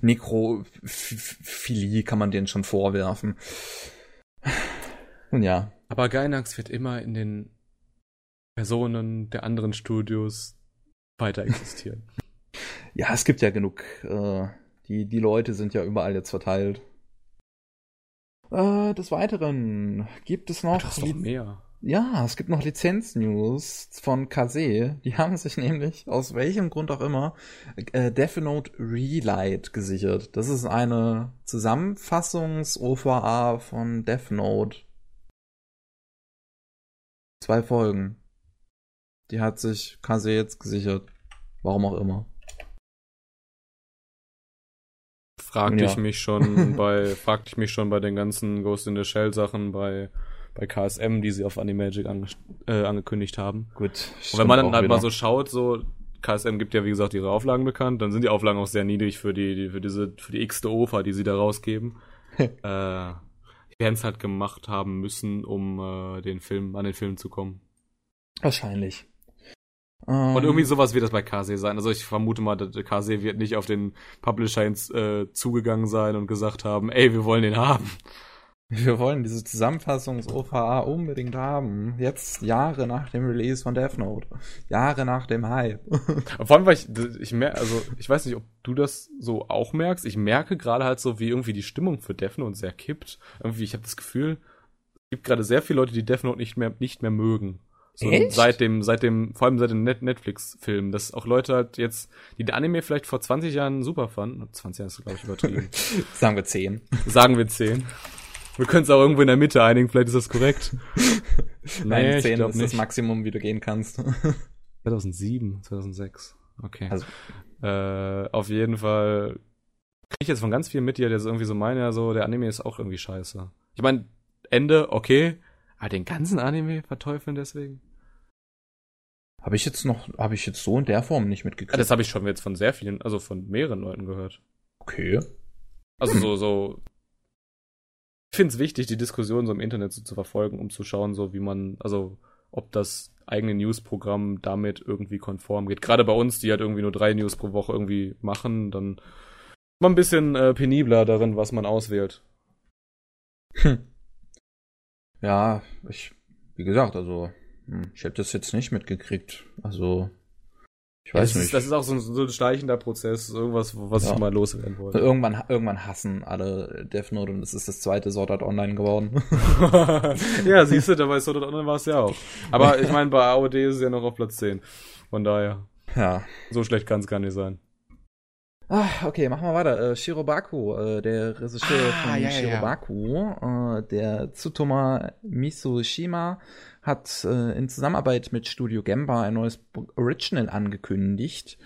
Nekrophilie kann man denen schon vorwerfen. Und ja, Aber Gainax wird immer in den Personen der anderen Studios weiter existieren. ja, es gibt ja genug, äh, die, die Leute sind ja überall jetzt verteilt. Äh, des Weiteren gibt es noch, Das ist doch mehr. Ja, es gibt noch Lizenz-News von Kase. Die haben sich nämlich, aus welchem Grund auch immer, äh, Death Note Relight gesichert. Das ist eine Zusammenfassungs-OVA von Death Note. Zwei Folgen. Die hat sich Kase jetzt gesichert. Warum auch immer. Fragte Ja. ich mich schon bei, fragte ich mich schon bei den ganzen Ghost in the Shell Sachen bei, bei KSM, die sie auf Animagic ange äh, angekündigt haben. Gut. Und wenn man dann halt mal so schaut, so, KSM gibt ja wie gesagt ihre Auflagen bekannt, dann sind die Auflagen auch sehr niedrig für die, die für diese, für die x-te OFA, die sie da rausgeben. äh, die werden es halt gemacht haben müssen, um äh, den Film, an den Film zu kommen. Wahrscheinlich. Und irgendwie sowas wird das bei KC sein. Also ich vermute mal, KC wird nicht auf den Publisher äh, zugegangen sein und gesagt haben, ey, wir wollen den haben. Wir wollen diese Zusammenfassungs-OVA unbedingt haben. Jetzt Jahre nach dem Release von Death Note. Jahre nach dem Hype. Vor allem, weil ich, ich mer also ich weiß nicht, ob du das so auch merkst. Ich merke gerade halt so, wie irgendwie die Stimmung für Death Note sehr kippt. Irgendwie, ich habe das Gefühl, es gibt gerade sehr viele Leute, die Death Note nicht mehr, nicht mehr mögen. So Echt? seit dem, seit dem, vor allem seit dem Net Netflix-Film, dass auch Leute halt jetzt, die den Anime vielleicht vor 20 Jahren super fanden, 20 Jahre ist glaube ich übertrieben, Sagen wir 10. sagen wir 10. Wir können es auch irgendwo in der Mitte einigen, vielleicht ist das korrekt. Nein, ich 10 glaub ist das Maximum, wie du gehen kannst. 2007, 2006. Okay. Also- äh, auf jeden Fall kriege ich jetzt von ganz vielen mit, die halt jetzt irgendwie so meinen, ja, so, der Anime ist auch irgendwie scheiße. Ich meine, Ende, okay, aber den ganzen Anime verteufeln deswegen? Habe ich jetzt noch, habe ich jetzt so in der Form nicht mitgekriegt. das habe ich schon jetzt von sehr vielen, also von mehreren Leuten gehört. okay. Also so, so. Ich finde es wichtig, die Diskussion so im Internet so zu verfolgen, um zu schauen, so wie man, also ob das eigene Newsprogramm damit irgendwie konform geht. Gerade bei uns, die halt irgendwie nur drei News pro Woche irgendwie machen, dann man ein bisschen äh, penibler darin, was man auswählt. Hm. Ja, ich, wie gesagt, also, hm, ich habe das jetzt nicht mitgekriegt. Also, ich weiß das nicht. Ist, das ist auch so ein, so ein schleichender Prozess, irgendwas, was Ja. ich mal loswerden wollte. irgendwann, irgendwann hassen alle Death Note und es ist das zweite Sword Art Online geworden. ja, siehst du, dabei Sword Art Online war es ja auch. Aber ich meine, bei AOD ist es ja noch auf Platz 10. Von daher, ja. so schlecht kann es gar nicht sein. Ah, okay, machen wir weiter. Äh, Shirobaku, äh, der Regisseur Ah, von ja, ja, ja. Shirobaku, Äh, der Tsutoma Mitsushima, hat äh, in Zusammenarbeit mit Studio Gemba ein neues Original angekündigt.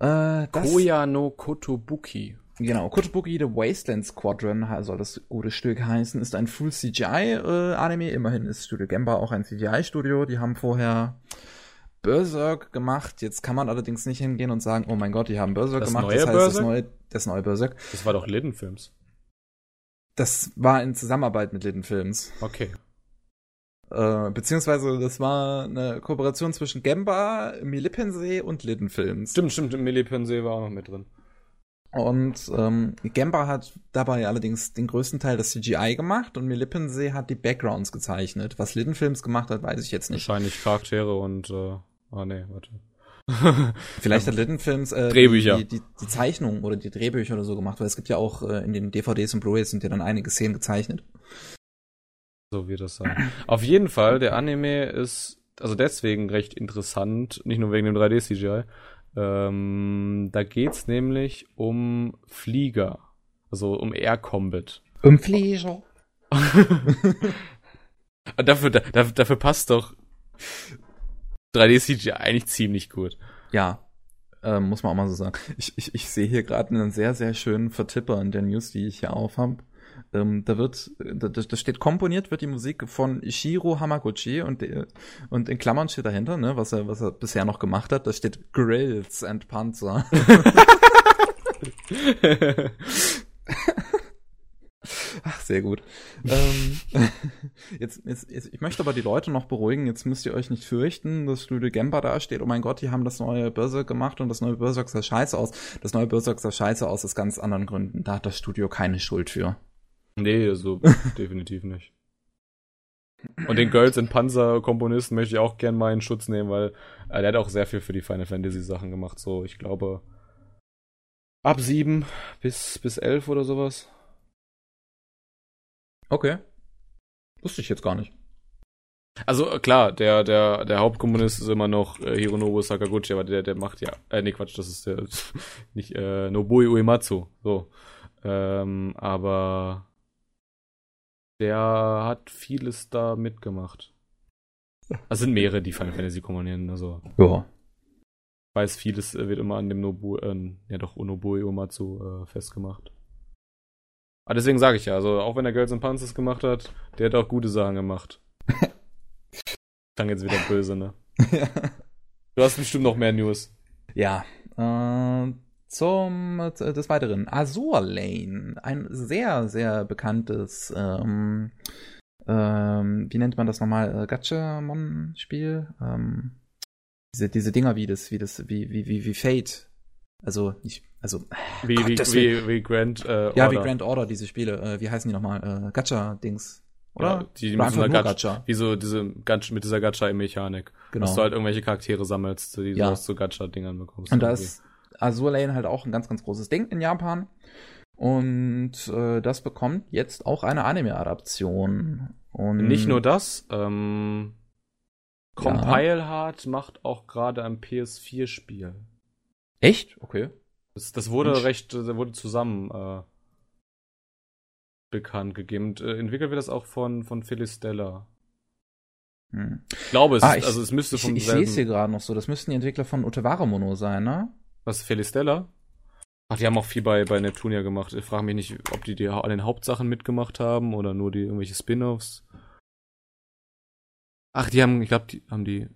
Äh, Koya no Kotobuki. Genau, Kotobuki The Wasteland Squadron soll das gute Stück heißen, ist ein Full CGI-Anime. Immerhin ist Studio Gemba auch ein CGI-Studio. Die haben vorher Berserk gemacht. Jetzt kann man allerdings nicht hingehen und sagen, oh mein Gott, die haben Berserk Das gemacht. neue das heißt, Berserk? das neue, das neue Berserk. Das war doch Liddenfilms. Das war in Zusammenarbeit mit Lidden Films. Okay. Äh, beziehungsweise das war eine Kooperation zwischen Gemba, Milipensee und Lidden Films. Stimmt, stimmt. Millipensee war auch noch mit drin. Und ähm, Gemba hat dabei allerdings den größten Teil des CGI gemacht und Milipensee hat die Backgrounds gezeichnet. Was Lidden Films gemacht hat, weiß ich jetzt nicht. Wahrscheinlich Charaktere und, äh, ah, nee, warte. Vielleicht hat Lidden Films äh, Drehbücher. Die, die, die Zeichnungen oder die Drehbücher oder so gemacht, weil es gibt ja auch äh, in den DVDs und Blu-rays sind ja dann einige Szenen gezeichnet. So wird das sein. Auf jeden Fall, der Anime ist also deswegen recht interessant, nicht nur wegen dem 3D-CGI. Ähm, da geht's nämlich um Flieger, also um Air Combat. Um Flieger. Dafür, da, dafür passt doch 3D-CGI eigentlich ziemlich gut. Ja, ähm, muss man auch mal so sagen. Ich, ich, ich sehe hier gerade einen sehr, sehr schönen Vertipper in der News, die ich hier aufhab. Ähm, da wird, da, da steht komponiert wird die Musik von Ishiro Hamaguchi und, der- und in Klammern steht dahinter, ne, was er, was er bisher noch gemacht hat, da steht Grills and Panzer. Ach, sehr gut. ähm, jetzt, jetzt, jetzt, ich möchte aber die Leute noch beruhigen. Jetzt müsst ihr euch nicht fürchten, dass Studio Gemba da steht. Oh mein Gott, die haben das neue Berserk gemacht und das neue Berserk sah scheiße aus. Das neue Berserk sah scheiße aus aus ganz anderen Gründen. Da hat das Studio keine Schuld für. nee, so definitiv nicht. Und den Girls and Panzer Komponisten möchte ich auch gern mal in Schutz nehmen, weil äh, der hat auch sehr viel für die Final Fantasy Sachen gemacht. So, ich glaube, ab sieben bis, bis elf oder sowas. Okay. Wusste ich jetzt gar nicht. Also äh, klar, der, der, der Hauptkomponist ist immer noch äh, Hironobu Sakaguchi, aber der, der macht ja, äh, nee, Quatsch, das ist der, nicht, äh, Nobui Uematsu, so. Ähm, aber der hat vieles da mitgemacht. Also sind mehrere, die Final Fantasy komponieren, also Ja. ich weiß, vieles äh, wird immer an dem Nobu, äh, ja doch, Nobui Uematsu äh, festgemacht. Aber deswegen sage ich ja, also auch wenn er Girls and Panzers gemacht hat, der hat auch gute Sachen gemacht. Klang jetzt wieder böse, ne? Du hast bestimmt noch mehr News. ja. Äh, zum äh, des Weiteren. Azur Lane. Ein sehr, sehr bekanntes, ähm, ähm, wie nennt man das nochmal? Äh, Gatchamon-Spiel? Ähm, diese, diese Dinger wie das, wie das, wie, wie, wie, wie Fate. Also, nicht, also, Wie, Gott, wie, wie, wie Grand äh, ja, wie Order. Grand Order, diese Spiele. Äh, wie heißen die nochmal? Äh, Gacha-Dings. Oder? Ja, die Oder mit Gacha, Gacha. wie so diese Gacha, mit dieser Gacha-Mechanik. Genau. Dass du halt irgendwelche Charaktere sammelst, die du Ja. aus so Gacha-Dingern bekommst. Und da ist Azur Lane halt auch ein ganz, ganz großes Ding in Japan. Und äh, das bekommt jetzt auch eine Anime-Adaption. Und Nicht nur das, ähm, Compile Hard macht auch gerade ein PS4-Spiel. Echt? Okay. Das, das wurde Mensch. recht, äh, wurde zusammen äh, bekannt gegeben. Und, äh, entwickelt wird das auch von, von Philistella. Hm. Ich glaube, es, Ah, ist, ich- also es müsste Ich, vom ich sehe es hier gerade noch so. Das müssten die Entwickler von Utawara Mono sein, ne? was, Philistella? Ach, die haben auch viel bei, bei Neptunia gemacht. Ich frage mich nicht, ob die, die an den Hauptsachen mitgemacht haben oder nur die irgendwelche Spin-Offs. Ach, die haben, ich glaube, die haben die,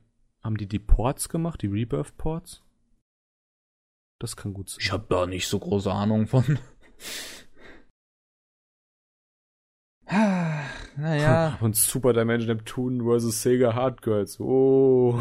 haben die die Ports gemacht, die Rebirth-Ports? Das kann gut sein. Ich habe da nicht so große Ahnung von. Ah, naja. Und Super Dimension Neptune vs. Sega Hard Girls. Oh.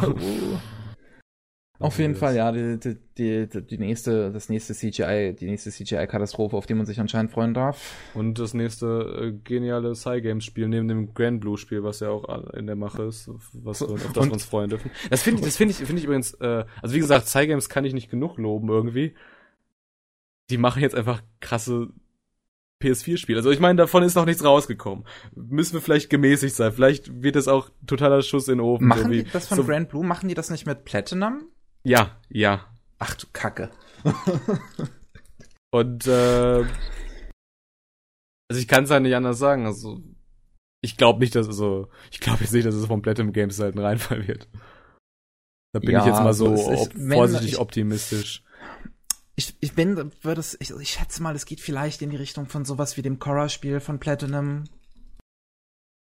Auf jeden Fall, ja, die, die, die, die nächste, das nächste CGI, die nächste CGI-Katastrophe, auf die man sich anscheinend freuen darf. Und das nächste äh, geniale Cygames-Spiel neben dem Grand Blue-Spiel, was ja auch in der Mache ist, was, auf das Und- wir uns freuen dürfen. Das finde ich, das finde ich, finde ich übrigens, äh, also wie gesagt, Cygames kann ich nicht genug loben irgendwie. Die machen jetzt einfach krasse PS4-Spiele. Also ich meine, davon ist noch nichts rausgekommen. Müssen wir vielleicht gemäßigt sein. Vielleicht wird es auch totaler Schuss in den Ofen. Machen so wie, die das von so, Grand Blue, machen die das nicht mit Platinum? Ja, ja. Ach du Kacke. Und äh, also ich kann es halt nicht anders sagen. Also ich glaube nicht, dass es so, ich glaube jetzt nicht, dass es vom Platinum Games halt ein Reinfall wird. Da bin ja, ich jetzt mal so ist, vorsichtig ich, optimistisch. Ich, ich bin, würde es, ich, ich schätze mal, es geht vielleicht in die Richtung von sowas wie dem Korra-Spiel von Platinum.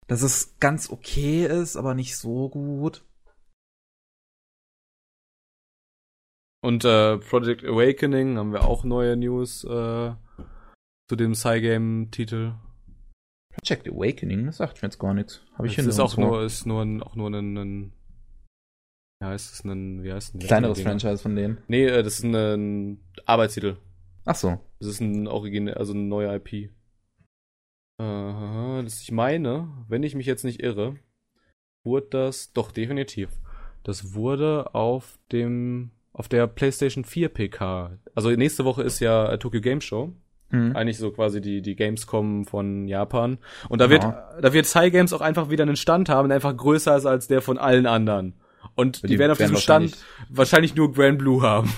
Dass es ganz okay ist, aber nicht so gut. Und äh, Project Awakening haben wir auch neue News äh, zu dem Cygame-Titel. Project Awakening, das sagt mir jetzt gar nichts. Habe ich das ist auch nur, ist nur ein, auch nur ein, ein ja, ist das ein, wie heißt ein Kleineres Franchise von denen? Nee, äh, das ist ein, ein Arbeitstitel. Ach so. Das ist ein Original, also eine neue IP. Uh, das ich meine, wenn ich mich jetzt nicht irre, wurde das, doch definitiv. Das wurde auf dem, auf der PlayStation 4 PK. Also nächste Woche ist ja Tokyo Game Show. Mhm. Eigentlich so quasi die, die Gamescom von Japan. Und da ja. wird, da wird Cygames auch einfach wieder einen Stand haben, der einfach größer ist als der von allen anderen. Und die, die werden auf diesem Stand wahrscheinlich nur Grand Blue haben.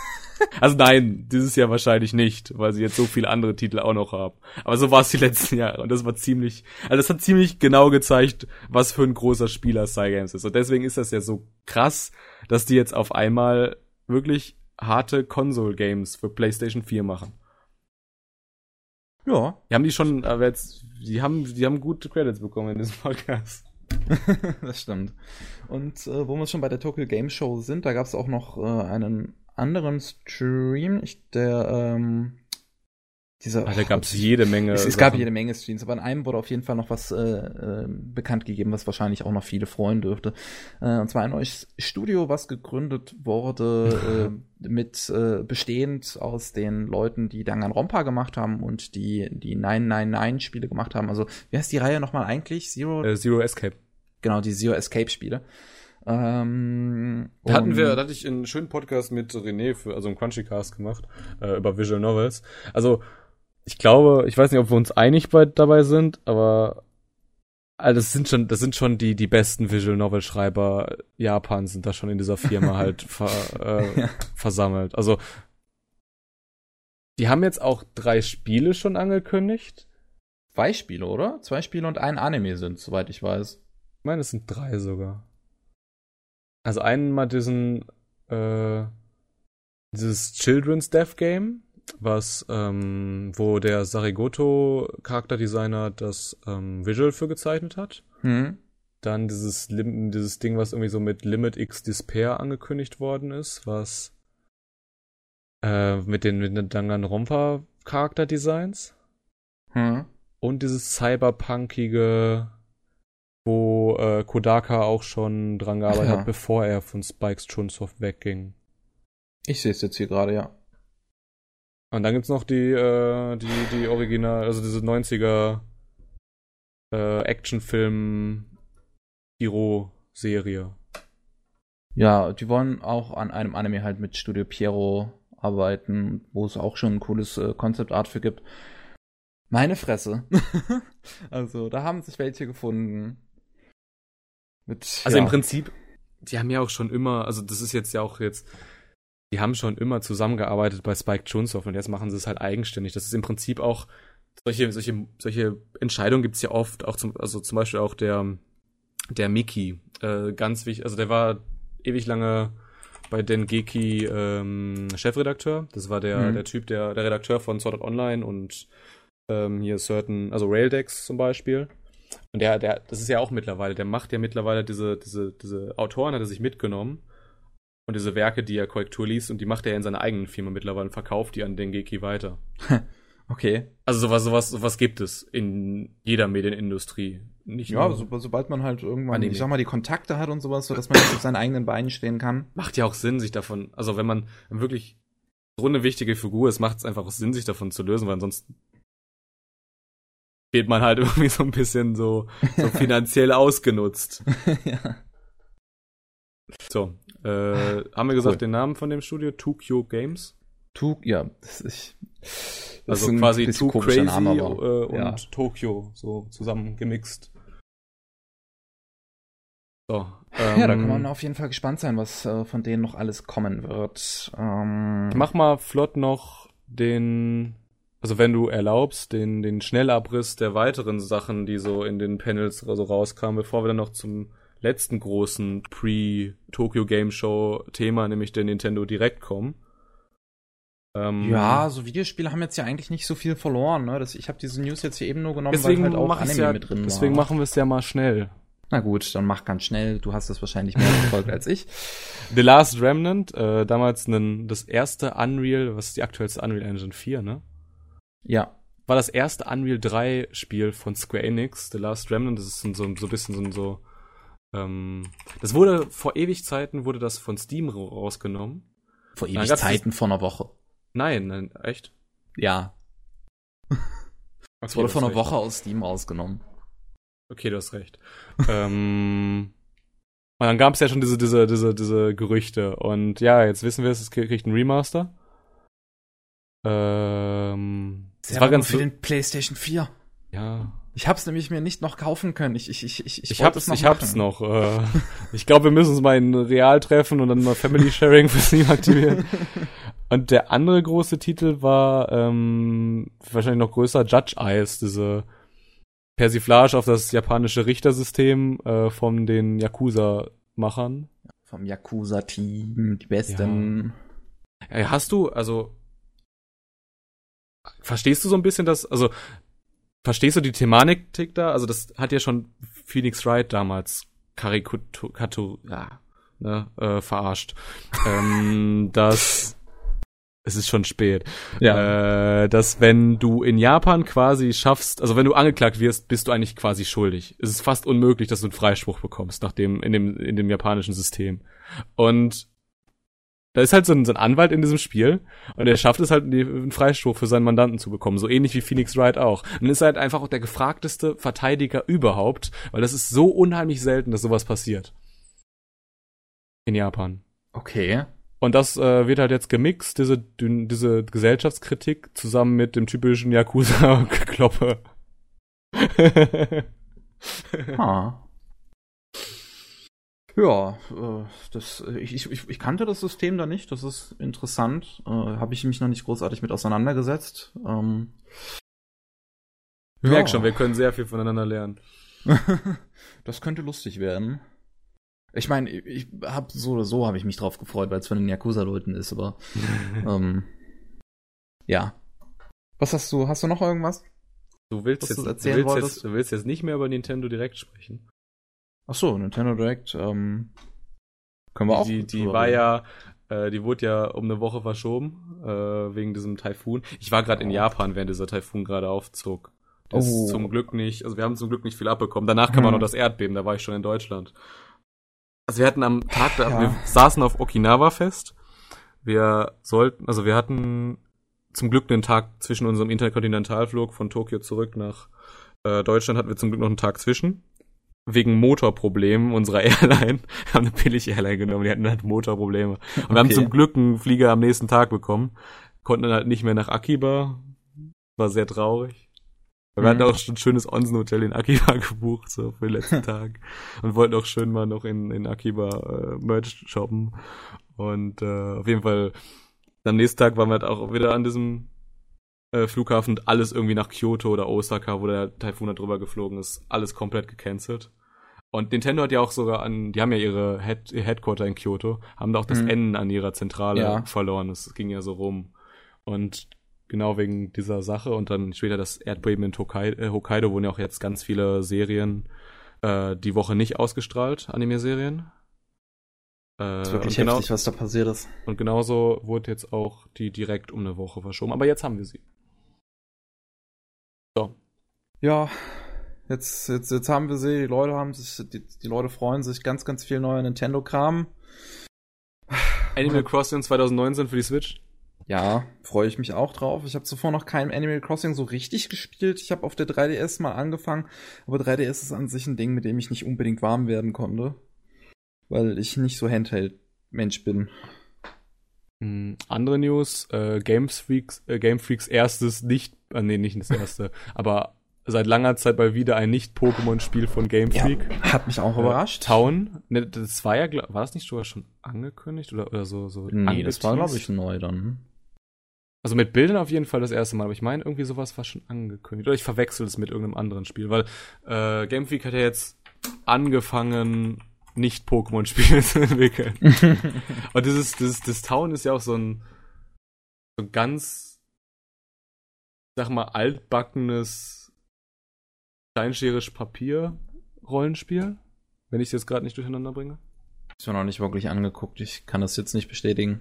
also nein, dieses Jahr wahrscheinlich nicht, weil sie jetzt so viele andere Titel auch noch haben. Aber so war es die letzten Jahre und das war ziemlich, also das hat ziemlich genau gezeigt, was für ein großer Spieler Cygames ist. Und deswegen ist das ja so krass, dass die jetzt auf einmal wirklich harte Console-Games für PlayStation 4 machen. Ja. Die haben die schon, aber jetzt, die haben, die haben gute Credits bekommen in diesem Podcast. das stimmt. Und äh, wo wir schon bei der Tokyo Game Show sind, da gab es auch noch äh, einen anderen Stream, ich, der ähm, dieser, Ach, da gab es jede Menge. Es, es gab jede Menge Streams, aber in einem wurde auf jeden Fall noch was äh, äh, bekannt gegeben, was wahrscheinlich auch noch viele freuen dürfte. Äh, und zwar ein neues Studio, was gegründet wurde, äh, mit äh, bestehend aus den Leuten, die Danganronpa gemacht haben und die die 999 Spiele gemacht haben. Also wie heißt die Reihe nochmal eigentlich? Zero. Äh, Zero Escape. Genau, die Zero Escape Spiele. Ähm, da hatten wir, da hatte ich einen schönen Podcast mit René für, also einen Crunchycast gemacht, äh, über Visual Novels. Also, ich glaube, ich weiß nicht, ob wir uns einig bei, dabei sind, aber also das sind schon, das sind schon die, die besten Visual Novel Schreiber Japans sind da schon in dieser Firma halt ver, äh, ja. versammelt. Also, die haben jetzt auch drei Spiele schon angekündigt. Zwei Spiele, oder? Zwei Spiele und ein Anime sind, soweit ich weiß. Ich meine, es sind drei sogar. Also einmal diesen, äh, dieses Children's Death Game, was, ähm, wo der Sarigoto Charakterdesigner das ähm, Visual für gezeichnet hat. Hm. Dann dieses, dieses Ding, was irgendwie so mit Limit X Despair angekündigt worden ist, was äh, mit den, mit den Danganronpa Charakterdesigns. Hm. Und dieses cyberpunkige, wo äh, Kodaka auch schon dran gearbeitet ja. hat, bevor er von Spikes Chunsoft wegging. Ich sehe es jetzt hier gerade, ja. Und dann gibt's noch die, äh, die, die Original, also diese 90er äh, Actionfilm Hero-Serie. Ja, die wollen auch an einem Anime halt mit Studio Piero arbeiten, wo es auch schon ein cooles äh, Concept Art für gibt. Meine Fresse. also, da haben sich welche gefunden. Mit, also ja. im Prinzip, die haben ja auch schon immer, also das ist jetzt ja auch jetzt die haben schon immer zusammengearbeitet bei Spike Chunsoft und jetzt machen sie es halt eigenständig. Das ist im Prinzip auch, solche, solche, solche Entscheidungen gibt's ja oft, auch zum, also zum Beispiel auch der, der Mickey, äh, ganz wichtig, also der war ewig lange bei Dengeki ähm, Chefredakteur. Das war der, mhm. der Typ, der, der Redakteur von Sword Art Online und ähm, hier certain, also Raildex zum Beispiel. Und der, der, das ist ja auch mittlerweile, der macht ja mittlerweile diese, diese, diese Autoren, hat er sich mitgenommen und diese Werke, die er Korrektur liest, und die macht er in seiner eigenen Firma mittlerweile und verkauft die an Dengeki weiter. okay. Also sowas, sowas, sowas gibt es in jeder Medienindustrie. Nicht ja, so, sobald man halt irgendwann, Anime. ich sag mal, die Kontakte hat und sowas, so dass man auf seinen eigenen Beinen stehen kann. Macht ja auch Sinn, sich davon, also wenn man wirklich so eine wichtige Figur ist, macht es einfach Sinn, sich davon zu lösen, weil ansonsten wird man halt irgendwie so ein bisschen so, so finanziell ausgenutzt. ja. So, äh, haben wir gesagt cool. den Namen von dem Studio? Tokyo Games? Tuk, ja, das ist, das also ist quasi Too Crazy Name, aber, äh, und Tokyo so zusammengemixt. So, ähm, ja, da kann man auf jeden Fall gespannt sein, was äh, von denen noch alles kommen wird. Ähm, ich mach mal flott noch den, also wenn du erlaubst, den, den Schnellabriss der weiteren Sachen, die so in den Panels so rauskamen, bevor wir dann noch zum letzten großen Pre-Tokyo Game Show Thema, nämlich der Nintendo Direct kommen. Ähm, ja, so Videospiele haben jetzt ja eigentlich nicht so viel verloren. Ne? Das, ich habe diese News jetzt hier eben nur genommen, deswegen weil halt auch Anime ja, mit drin Deswegen war. machen wir es ja mal schnell. Na gut, dann mach ganz schnell. Du hast es wahrscheinlich mehr verfolgt als ich. The Last Remnant, äh, damals nen, das erste Unreal, was ist die aktuellste Unreal Engine 4, ne? Ja. War das erste Unreal 3 Spiel von Square Enix. The Last Remnant, das ist so, so ein bisschen so, so ähm, das wurde vor ewig Zeiten wurde das von Steam rausgenommen. Vor ewig Zeiten vor einer Woche. Nein, nein, echt? Ja. Es wurde vor einer Woche aus Steam rausgenommen. Okay, du hast recht. ähm, und dann gab es ja schon diese, diese, diese, diese Gerüchte. Und ja, jetzt wissen wir, es kriegt ein Remaster. Ähm, das war ganz für den PlayStation 4. Ja. Ich hab's nämlich mir nicht noch kaufen können. Ich, ich, ich, ich, ich, hab's, noch ich hab's noch. Äh, ich glaube, wir müssen uns mal in Real treffen und dann mal Family Sharing für Steam aktivieren. und der andere große Titel war ähm, wahrscheinlich noch größer Judge Eyes, diese Persiflage auf das japanische Richtersystem äh, von den Yakuza-Machern. Vom Yakuza-Team, die besten. Ja. Hast du, also verstehst du so ein bisschen das, also verstehst du die Thematik da? Also das hat ja schon Phoenix Wright damals Karikatur, ja, ne, äh, verarscht. ähm, dass es ist schon spät. Ja. Äh, dass wenn du in Japan quasi schaffst, also wenn du angeklagt wirst, bist du eigentlich quasi schuldig. Es ist fast unmöglich, dass du einen Freispruch bekommst nach dem in dem in dem japanischen System. Und da ist halt so ein, so ein Anwalt in diesem Spiel und er schafft es halt, einen Freispruch für seinen Mandanten zu bekommen. So ähnlich wie Phoenix Wright auch. Und ist halt einfach auch der gefragteste Verteidiger überhaupt, weil das ist so unheimlich selten, dass sowas passiert. In Japan. Okay. Und das äh, wird halt jetzt gemixt, diese, diese Gesellschaftskritik, zusammen mit dem typischen Yakuza-Gekloppe. ah. Ja, äh, das, ich, ich, ich kannte das System da nicht, das ist interessant. Äh, Habe ich mich noch nicht großartig mit auseinandergesetzt. Ähm, ich ja. merke schon, wir können sehr viel voneinander lernen. das könnte lustig werden. Ich meine, ich habe so oder so habe ich mich drauf gefreut, weil es von den Yakuza-Leuten ist, aber ähm, ja. Was hast du? Hast du noch irgendwas? Du willst, jetzt, du, du, willst jetzt, du willst jetzt nicht mehr über Nintendo Direct sprechen. Ach so, Nintendo Direct. Ähm, können wir auch. Die, die war ja, äh, die wurde ja um eine Woche verschoben äh, wegen diesem Taifun. Ich war gerade in Japan, während dieser Taifun gerade aufzog. Das oh. ist zum Glück nicht, also wir haben zum Glück nicht viel abbekommen. Danach kam hm. auch noch das Erdbeben, da war ich schon in Deutschland. Also wir hatten am Tag, da, ja. wir saßen auf Okinawa fest. Wir sollten, also wir hatten zum Glück den Tag zwischen unserem Interkontinentalflug von Tokio zurück nach äh, Deutschland hatten wir zum Glück noch einen Tag zwischen. Wegen Motorproblemen unserer Airline. Wir haben eine billige Airline genommen, die hatten halt Motorprobleme. Und okay. wir haben zum Glück einen Flieger am nächsten Tag bekommen. Konnten dann halt nicht mehr nach Akiba. War sehr traurig. Wir mhm. hatten auch schon ein schönes Onsen-Hotel in Akiba gebucht, so für den letzten Tag. Und wollten auch schön mal noch in, in Akiba äh, Merch shoppen. Und äh, auf jeden Fall, am nächsten Tag waren wir halt auch wieder an diesem äh, Flughafen alles irgendwie nach Kyoto oder Osaka, wo der Taifun da drüber geflogen ist, alles komplett gecancelt. Und Nintendo hat ja auch sogar an, die haben ja ihre Head, ihr Headquarter in Kyoto, haben da auch das mhm. N an ihrer Zentrale ja. verloren. Das ging ja so rum. Und genau wegen dieser Sache und dann später das Erdbeben in Hokkaido, äh, Hokkaido wurden ja auch jetzt ganz viele Serien äh, die Woche nicht ausgestrahlt, Anime-Serien. Äh, das ist wirklich genau, heftig, was da passiert ist. Und genauso wurde jetzt auch die direkt um eine Woche verschoben, aber jetzt haben wir sie. So. Ja, jetzt, jetzt, jetzt haben wir sie, die Leute haben sich, die, die Leute freuen sich ganz, ganz viel neuer Nintendo-Kram. Animal Crossing 2019 für die Switch? Ja, freue ich mich auch drauf. Ich habe zuvor noch kein Animal Crossing so richtig gespielt. Ich habe auf der 3DS mal angefangen, aber 3DS ist an sich ein Ding, mit dem ich nicht unbedingt warm werden konnte, weil ich nicht so Handheld-Mensch bin. Mhm. Andere News, äh, Game Freaks, äh, Game Freaks erstes nicht, äh, nee, nicht das erste, aber seit langer Zeit mal wieder ein Nicht-Pokémon-Spiel von Game Freak. Ja, hat mich auch überrascht. Äh, Town, ne, das war ja, war das nicht sogar schon angekündigt oder, oder so? so nee, das war glaube ich neu dann. Also mit Bildern auf jeden Fall das erste Mal, aber ich meine, irgendwie sowas war schon angekündigt. Oder ich verwechsel es mit irgendeinem anderen Spiel, weil äh, Game Freak hat ja jetzt angefangen, nicht Pokémon-Spiele zu entwickeln. Und dieses, dieses, das Town ist ja auch so ein, so ein ganz, sag mal, altbackenes steinscherisch Papier-Rollenspiel, wenn ich es jetzt gerade nicht durcheinander bringe. Ist mir noch nicht wirklich angeguckt, ich kann das jetzt nicht bestätigen.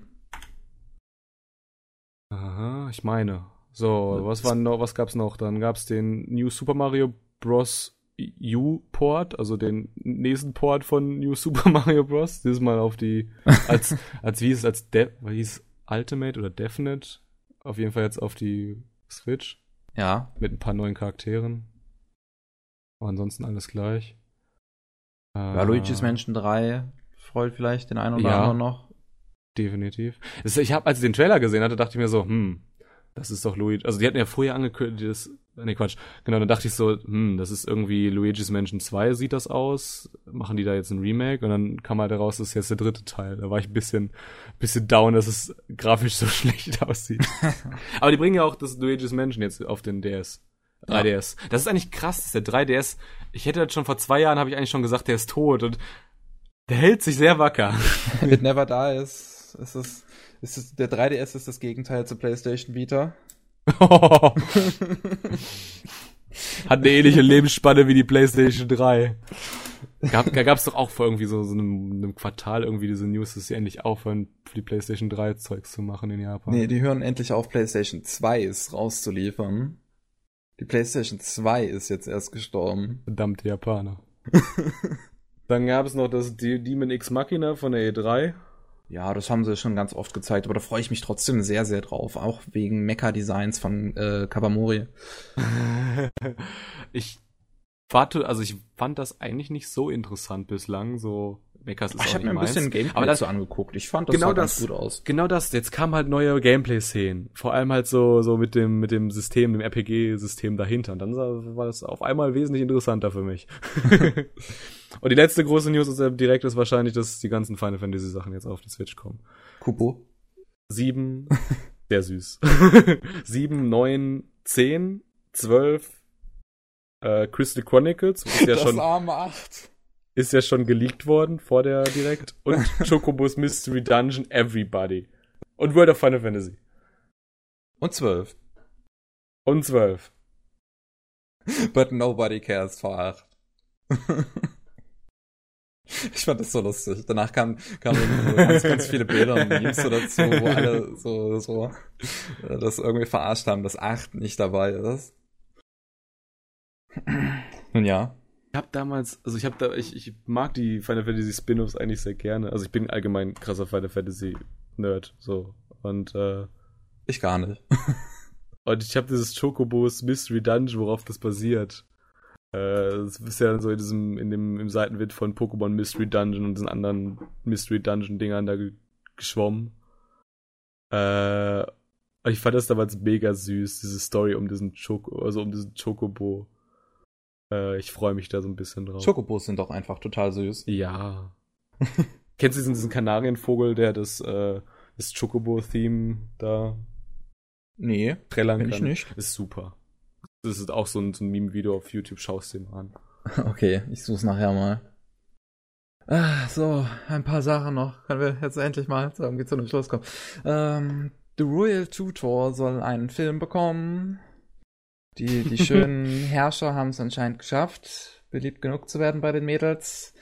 Aha, ich meine. So, was war noch, was gab's noch? Dann gab's den New Super Mario Bros. U-Port, also den nächsten Port von New Super Mario Bros. Dieses Mal auf die, als, als wie hieß es, als De wie hieß Ultimate oder Definite? Auf jeden Fall jetzt auf die Switch. Ja. Mit ein paar neuen Charakteren. Aber ansonsten alles gleich. Ja, äh, Luigi's Mansion 3 freut vielleicht den einen oder ja, anderen noch. Definitiv. Ich habe, als ich den Trailer gesehen hatte, dachte ich mir so, hm, das ist doch Luigi. Also die hatten ja vorher angekündigt, das, nee Quatsch. Genau, dann dachte ich so, hm, das ist irgendwie Luigi's Mansion 2 sieht das aus. Machen die da jetzt ein Remake? Und dann kam halt heraus, das ist jetzt der dritte Teil. Da war ich ein bisschen, bisschen down, dass es grafisch so schlecht aussieht. Aber die bringen ja auch das Luigi's Mansion jetzt auf den DS. 3DS. Ja. Das ist eigentlich krass, dass der 3DS, ich hätte das schon vor zwei Jahren, habe ich eigentlich schon gesagt, der ist tot und der hält sich sehr wacker. It never dies. Ist es ist es, der 3DS ist das Gegenteil zur PlayStation Vita. Hat eine ähnliche Lebensspanne wie die PlayStation 3. Gab, da gab es doch auch vor irgendwie so, so einem, einem, Quartal irgendwie diese News, dass sie endlich aufhören, für die PlayStation 3 Zeugs zu machen in Japan. Nee, die hören endlich auf, PlayStation 2 ist rauszuliefern. Die PlayStation 2 ist jetzt erst gestorben. Verdammte Japaner. Dann gab es noch das Demon X Machina von der E3. Ja, das haben sie schon ganz oft gezeigt, aber da freue ich mich trotzdem sehr, sehr drauf. Auch wegen Mecha-Designs von äh, Kawamori. ich warte, also ich fand das eigentlich nicht so interessant bislang, so Mechas ist Ach, Ich habe mir ein meins. bisschen Gameplay aber dazu angeguckt. Ich fand das genau sah das, ganz gut aus. Genau das. Jetzt kamen halt neue Gameplay-Szenen. Vor allem halt so so mit dem mit dem System, dem RPG-System dahinter. Und dann war das auf einmal wesentlich interessanter für mich. Und die letzte große News ist ja direkt ist wahrscheinlich, dass die ganzen Final Fantasy Sachen jetzt auf die Switch kommen. Kupo. Sieben. sehr süß. Sieben, neun, zehn, zwölf, äh, Crystal Chronicles. Ist ja das schon, arme acht. Ist ja schon geleakt worden vor der Direkt. Und Chocobos Mystery Dungeon Everybody. Und World of Final Fantasy. Und zwölf. Und zwölf. But nobody cares for acht. Ich fand das so lustig. Danach kamen kam ganz, ganz viele Bilder und Memes so dazu, wo alle so, so äh, das irgendwie verarscht haben, dass 8 nicht dabei ist. Nun ja. Ich hab damals, also ich hab da, ich, ich mag die Final Fantasy Spin-offs eigentlich sehr gerne. Also ich bin allgemein krasser Final Fantasy Nerd, so. Und äh, ich gar nicht. und ich habe dieses Chocobos Mystery Dungeon, worauf das basiert. Äh, das ist ja so in diesem, in dem, im Seitenwind von Pokémon Mystery Dungeon und diesen anderen Mystery Dungeon Dingern da geschwommen. Äh, ich fand das damals mega süß, diese Story um diesen Choco, also um diesen Chocobo. Äh, ich freue mich da so ein bisschen drauf. Chocobos sind doch einfach total süß. Ja. Kennst du diesen, diesen Kanarienvogel, der das, äh, das Chocobo-Theme da Nee, trällern kann? ich nicht. Ist super. Das ist auch so ein, so ein Meme-Video auf YouTube, schaust dir mal an. Okay, ich such's nachher mal. Ah, so, ein paar Sachen noch. Können wir jetzt endlich mal zu einem Schluss kommen. Ähm, The Royal Tutor soll einen Film bekommen. Die, die schönen Herrscher haben es anscheinend geschafft, beliebt genug zu werden bei den Mädels.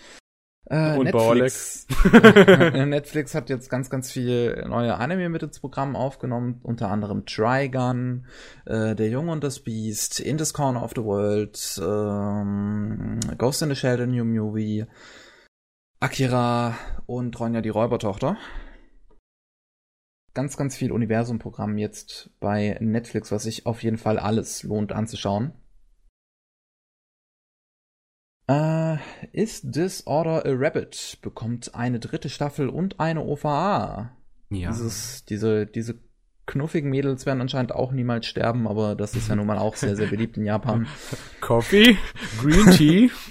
Äh, und Netflix. Netflix hat jetzt ganz, ganz viel neue Anime mit ins Programm aufgenommen, unter anderem Trigun, äh, Der Junge und das Beast, In this Corner of the World, ähm, Ghost in the Shell, the New Movie, Akira und Ronja die Räubertochter. Ganz, ganz viel Universum-Programm jetzt bei Netflix, was sich auf jeden Fall alles lohnt anzuschauen. Äh, Is Disorder a Rabbit bekommt eine dritte Staffel und eine OVA. Ja. Dieses, diese, diese knuffigen Mädels werden anscheinend auch niemals sterben, aber das ist ja nun mal auch sehr, sehr beliebt in Japan. Coffee, Green Tea.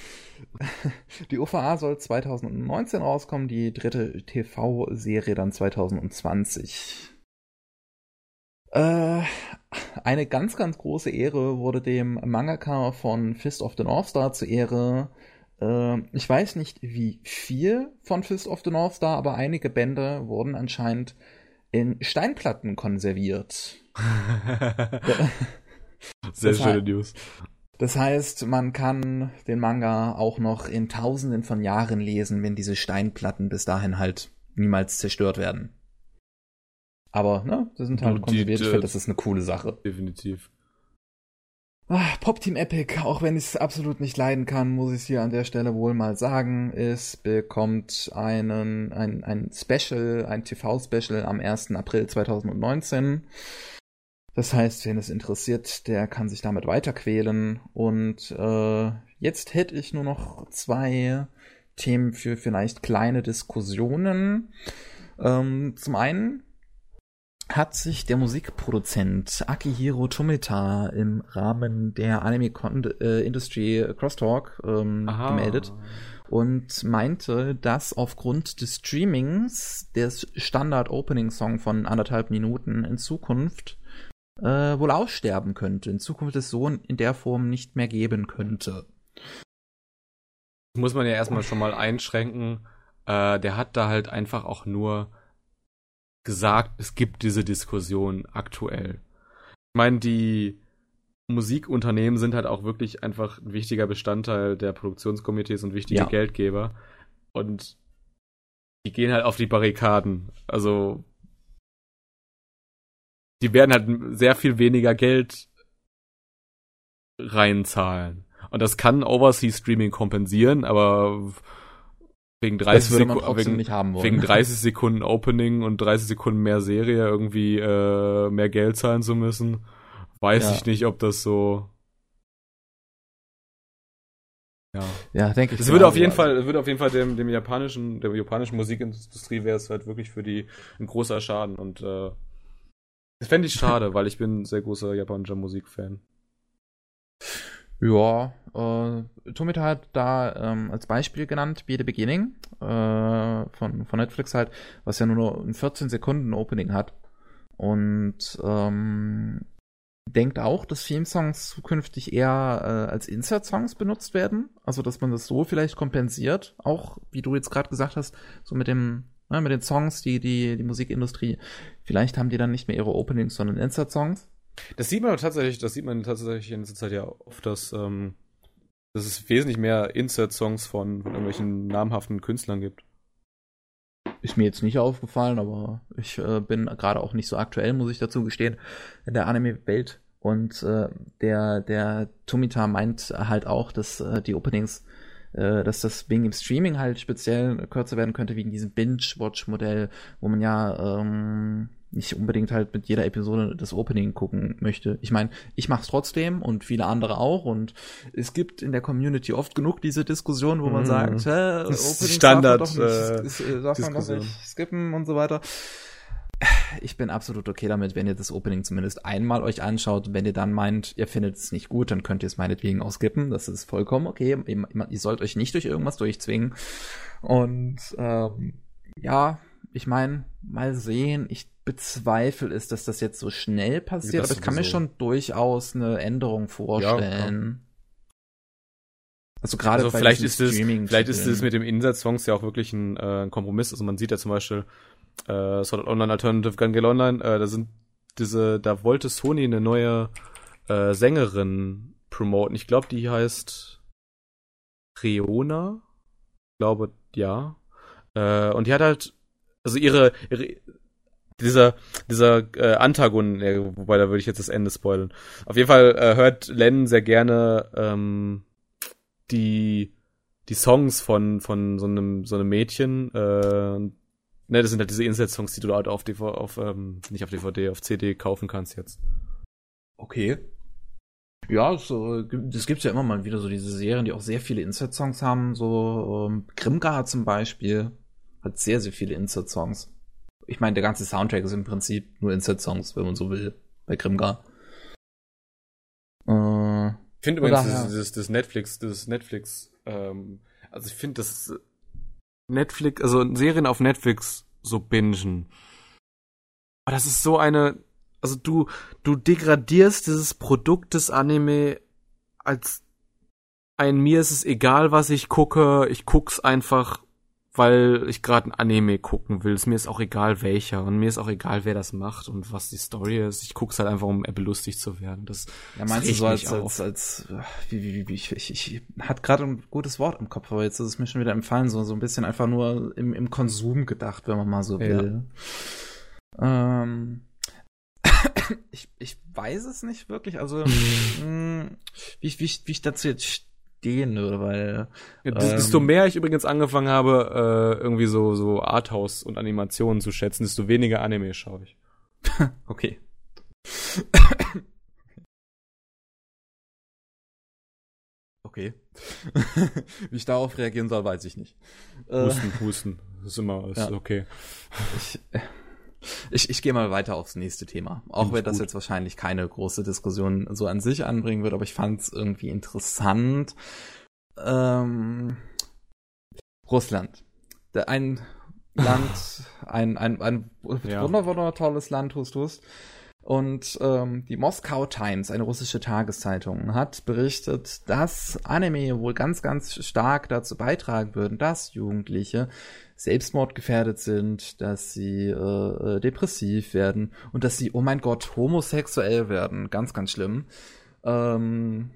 Die OVA soll 2019 rauskommen, die dritte TV-Serie dann 2020. Äh, eine ganz, ganz große Ehre wurde dem Mangaka von Fist of the North Star zu Ehre. Äh, ich weiß nicht, wie viel von Fist of the North Star, aber einige Bände wurden anscheinend in Steinplatten konserviert. Sehr schöne News. Das heißt, man kann den Manga auch noch in tausenden von Jahren lesen, wenn diese Steinplatten bis dahin halt niemals zerstört werden. Aber, ne, das sind halt konserviert. Ich finde, das ist eine coole Sache. Definitiv. Ah, Pop Team Epic, auch wenn ich es absolut nicht leiden kann, muss ich es hier an der Stelle wohl mal sagen. Es bekommt einen, ein, ein Special, ein TV-Special am 1. April 2019. Das heißt, wen es interessiert, der kann sich damit weiterquälen. Und äh, jetzt hätte ich nur noch zwei Themen für vielleicht kleine Diskussionen. Ähm, zum einen hat sich der Musikproduzent Akihiro Tomita im Rahmen der Anime äh, Industry Crosstalk ähm, gemeldet und meinte, dass aufgrund des Streamings der Standard Opening Song von anderthalb Minuten in Zukunft äh, wohl aussterben könnte. In Zukunft es so in der Form nicht mehr geben könnte. Muss man ja erstmal schon mal einschränken. Äh, der hat da halt einfach auch nur gesagt, es gibt diese Diskussion aktuell. Ich meine, die Musikunternehmen sind halt auch wirklich einfach ein wichtiger Bestandteil der Produktionskomitees und wichtige ja. Geldgeber. Und die gehen halt auf die Barrikaden. Also die werden halt sehr viel weniger Geld reinzahlen. Und das kann Overseas Streaming kompensieren, aber wegen 30 Sekunden wegen, wegen 30 Sekunden Opening und 30 Sekunden mehr Serie irgendwie äh, mehr Geld zahlen zu müssen, weiß ja. ich nicht, ob das so ja, ja denke ich. Es würde auf jeden Fall, würde auf jeden Fall dem, dem japanischen, der japanischen Musikindustrie wäre es halt wirklich für die ein großer Schaden und äh, das fände ich schade, weil ich bin ein sehr großer japanischer Musikfan. Ja, äh, Tomita hat da ähm, als Beispiel genannt Be the Beginning äh, von, von Netflix halt, was ja nur ein 14 Sekunden Opening hat. Und ähm, denkt auch, dass Theme-Songs zukünftig eher äh, als Insert-Songs benutzt werden. Also, dass man das so vielleicht kompensiert. Auch, wie du jetzt gerade gesagt hast, so mit dem, ne, mit den Songs, die, die, die Musikindustrie, vielleicht haben die dann nicht mehr ihre Openings, sondern Insert-Songs. Das sieht man tatsächlich, das sieht man tatsächlich in letzter Zeit ja oft, dass, ähm, dass es wesentlich mehr Insert-Songs von, von irgendwelchen namhaften Künstlern gibt. Ist mir jetzt nicht aufgefallen, aber ich äh, bin gerade auch nicht so aktuell, muss ich dazu gestehen, in der Anime-Welt. Und äh, der, der Tomita meint halt auch, dass äh, die Openings, äh, dass das wegen dem Streaming halt speziell kürzer werden könnte, wegen diesem Binge-Watch-Modell, wo man ja ähm, nicht unbedingt halt mit jeder Episode das Opening gucken möchte. Ich meine, ich mach's trotzdem und viele andere auch und es gibt in der Community oft genug diese Diskussion, wo man mm. sagt, hä, Opening Standard darf man doch nicht, äh, darf man doch nicht skippen und so weiter. Ich bin absolut okay damit, wenn ihr das Opening zumindest einmal euch anschaut. Wenn ihr dann meint, ihr findet es nicht gut, dann könnt ihr es meinetwegen auch skippen. Das ist vollkommen okay. Ihr, ihr sollt euch nicht durch irgendwas durchzwingen. Und ähm, ja, ich meine, mal sehen. Ich bezweifle es, dass das jetzt so schnell passiert, aber ich kann mir schon durchaus eine Änderung vorstellen. Ja, also gerade also vielleicht ist es vielleicht ist es mit dem Insatz-Songs ja auch wirklich ein, äh, ein, Kompromiss. Also man sieht ja zum Beispiel äh, Sword Online Alternative Gun Online, äh, da sind diese, da wollte Sony eine neue äh, Sängerin promoten. Ich glaube, die heißt Reona. Ich glaube, ja. Äh, und die hat halt, also ihre, ihre dieser, dieser äh, Antagon, ja, wobei da würde ich jetzt das Ende spoilern. Auf jeden Fall äh, hört Len sehr gerne ähm, die die Songs von von so einem so einem Mädchen. Äh, ne, das sind halt diese Insert-Songs, die du halt auf DVD, auf ähm, nicht auf DVD, auf CD kaufen kannst jetzt. Okay. Ja, so, das gibt's ja immer mal wieder so diese Serien, die auch sehr viele Insert-Songs haben. So ähm, Grimgar zum Beispiel hat sehr sehr viele Insert-Songs ich meine, der ganze Soundtrack ist im Prinzip nur Insert-Songs, wenn man so will, bei Grimgar. Äh, ich finde übrigens das, das, das, Netflix, das Netflix, ähm, also ich finde das Netflix, also Serien auf Netflix so bingen. Aber das ist so eine also du, du degradierst dieses Produkt des Anime als ein mir ist es egal, was ich gucke, ich guck's einfach, weil ich gerade ein Anime gucken will. Mir ist auch egal welcher und mir ist auch egal, wer das macht und was die Story ist. Ich guck's halt einfach, um belustigt zu werden. Das ja, meinst du so als, als, als, wie, wie, wie, ich, ich, ich hat gerade ein gutes Wort im Kopf, aber jetzt ist es mir schon wieder empfallen, so, so ein bisschen einfach nur im, im Konsum gedacht, wenn man mal so will. Ja. Ähm, ich, ich weiß es nicht wirklich, also mh, mm, wie, wie, wie ich dazu jetzt stehen würde, weil desto ähm, mehr ich übrigens angefangen habe, äh, irgendwie so so Arthouse und Animationen zu schätzen, desto weniger Anime schaue ich. okay. okay. Wie ich darauf reagieren soll, weiß ich nicht. Husten, husten. Das ist immer ist ja. okay. Ich, ich, ich gehe mal weiter aufs nächste Thema. Auch wenn das jetzt wahrscheinlich keine große Diskussion so an sich anbringen wird, aber ich fand es irgendwie interessant. Ähm, Russland. Ein Land, ein, ein, ein ja. wunder, wunder tolles Land, hust, hust. Und ähm, die Moskau Times, eine russische Tageszeitung, hat berichtet, dass Anime wohl ganz, ganz stark dazu beitragen würden, dass Jugendliche selbstmordgefährdet sind, dass sie äh, äh, depressiv werden und dass sie, oh mein Gott, homosexuell werden. Ganz, ganz schlimm. Ähm,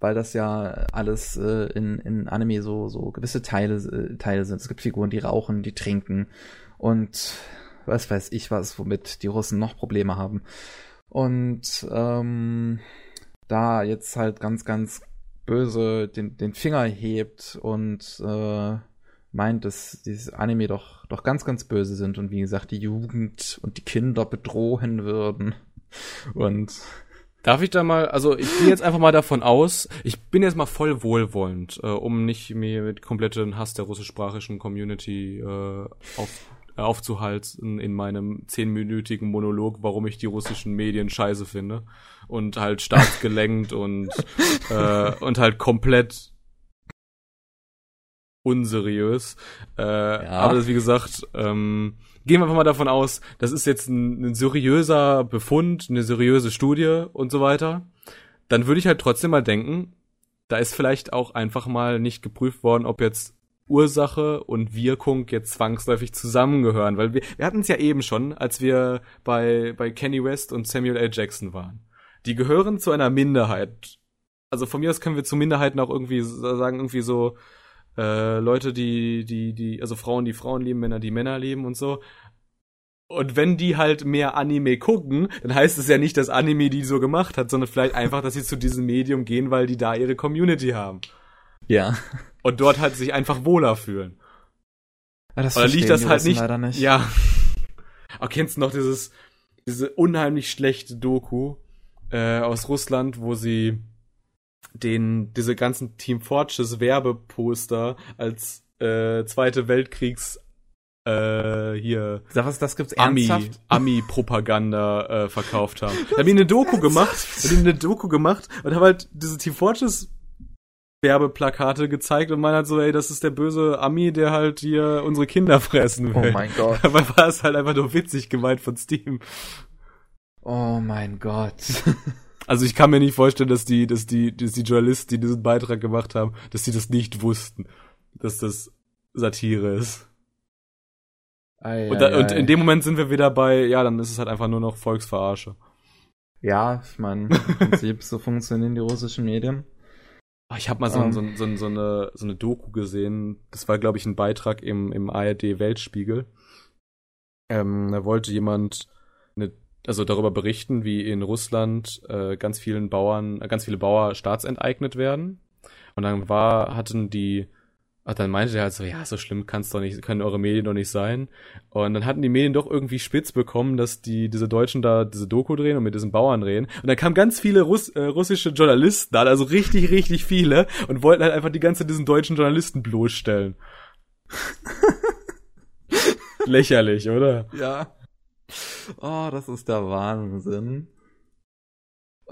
weil das ja alles äh, in, in Anime so, so gewisse Teile, äh, Teile sind. Es gibt Figuren, die rauchen, die trinken und was weiß ich was, womit die Russen noch Probleme haben. Und ähm, da jetzt halt ganz, ganz böse den, den Finger hebt und äh, meint, dass dieses Anime doch, doch ganz, ganz böse sind und wie gesagt, die Jugend und die Kinder bedrohen würden. Und Darf ich da mal, also ich gehe jetzt einfach mal davon aus, ich bin jetzt mal voll wohlwollend, äh, um nicht mir mit kompletten Hass der russischsprachigen Community äh, auf, aufzuhalten in meinem zehnminütigen Monolog, warum ich die russischen Medien scheiße finde und halt staatsgelenkt und äh, und halt komplett unseriös. Äh, ja. Aber das, wie gesagt, ähm, gehen wir einfach mal davon aus, das ist jetzt ein, ein seriöser Befund, eine seriöse Studie und so weiter. Dann würde ich halt trotzdem mal denken, da ist vielleicht auch einfach mal nicht geprüft worden, ob jetzt Ursache und Wirkung jetzt zwangsläufig zusammengehören, weil wir, wir hatten es ja eben schon, als wir bei, bei Kenny West und Samuel L. Jackson waren. Die gehören zu einer Minderheit. Also von mir aus können wir zu Minderheiten auch irgendwie sagen, irgendwie so, äh, Leute, die, die, die, also Frauen, die Frauen lieben, Männer, die Männer lieben und so. Und wenn die halt mehr Anime gucken, dann heißt es ja nicht, dass Anime die so gemacht hat, sondern vielleicht einfach, dass sie zu diesem Medium gehen, weil die da ihre Community haben. Ja. Und dort halt sich einfach wohler fühlen. Ja, das Oder liegt das halt nicht, nicht. Ja. Aber kennst du noch dieses, diese unheimlich schlechte Doku äh, aus Russland, wo sie den diese ganzen Team Fortress Werbeposter als äh, Zweite Weltkriegs äh, hier Sag was, das gibt's Ami Ami Propaganda äh, verkauft haben. Da haben die eine Doku gemacht, da haben die eine Doku gemacht und haben halt diese Team Fortress Werbeplakate gezeigt und man hat so, ey, das ist der böse Ami, der halt hier unsere Kinder fressen will. Oh mein Gott. Aber war es halt einfach nur witzig gemeint von Steam. Oh mein Gott. Also ich kann mir nicht vorstellen, dass die, dass die, dass die Journalisten, die diesen Beitrag gemacht haben, dass die das nicht wussten, dass das Satire ist. Ei, und, da, ei, und, in dem Moment sind wir wieder bei, ja, dann ist es halt einfach nur noch Volksverarsche. Ja, ich meine, im Prinzip so funktionieren die russischen Medien. Ah, ich habe mal so, um. Ähm. so, so, so, eine, so eine Doku gesehen. Das war, glaube ich, ein Beitrag im, im ARD Weltspiegel. Ähm, da wollte jemand eine also darüber berichten, wie in Russland äh, ganz vielen Bauern, äh, ganz viele Bauer staatsenteignet werden. Und dann war, hatten die, ach, dann meinte er halt so, ja, so schlimm kann's doch nicht, können eure Medien doch nicht sein. Und dann hatten die Medien doch irgendwie spitz bekommen, dass die, diese Deutschen da diese Doku drehen und mit diesen Bauern reden. Und dann kamen ganz viele Russ, äh, russische Journalisten da, also richtig, richtig viele, und wollten halt einfach die ganze diesen deutschen Journalisten bloßstellen. Lächerlich, oder? Ja. Oh, das ist der Wahnsinn.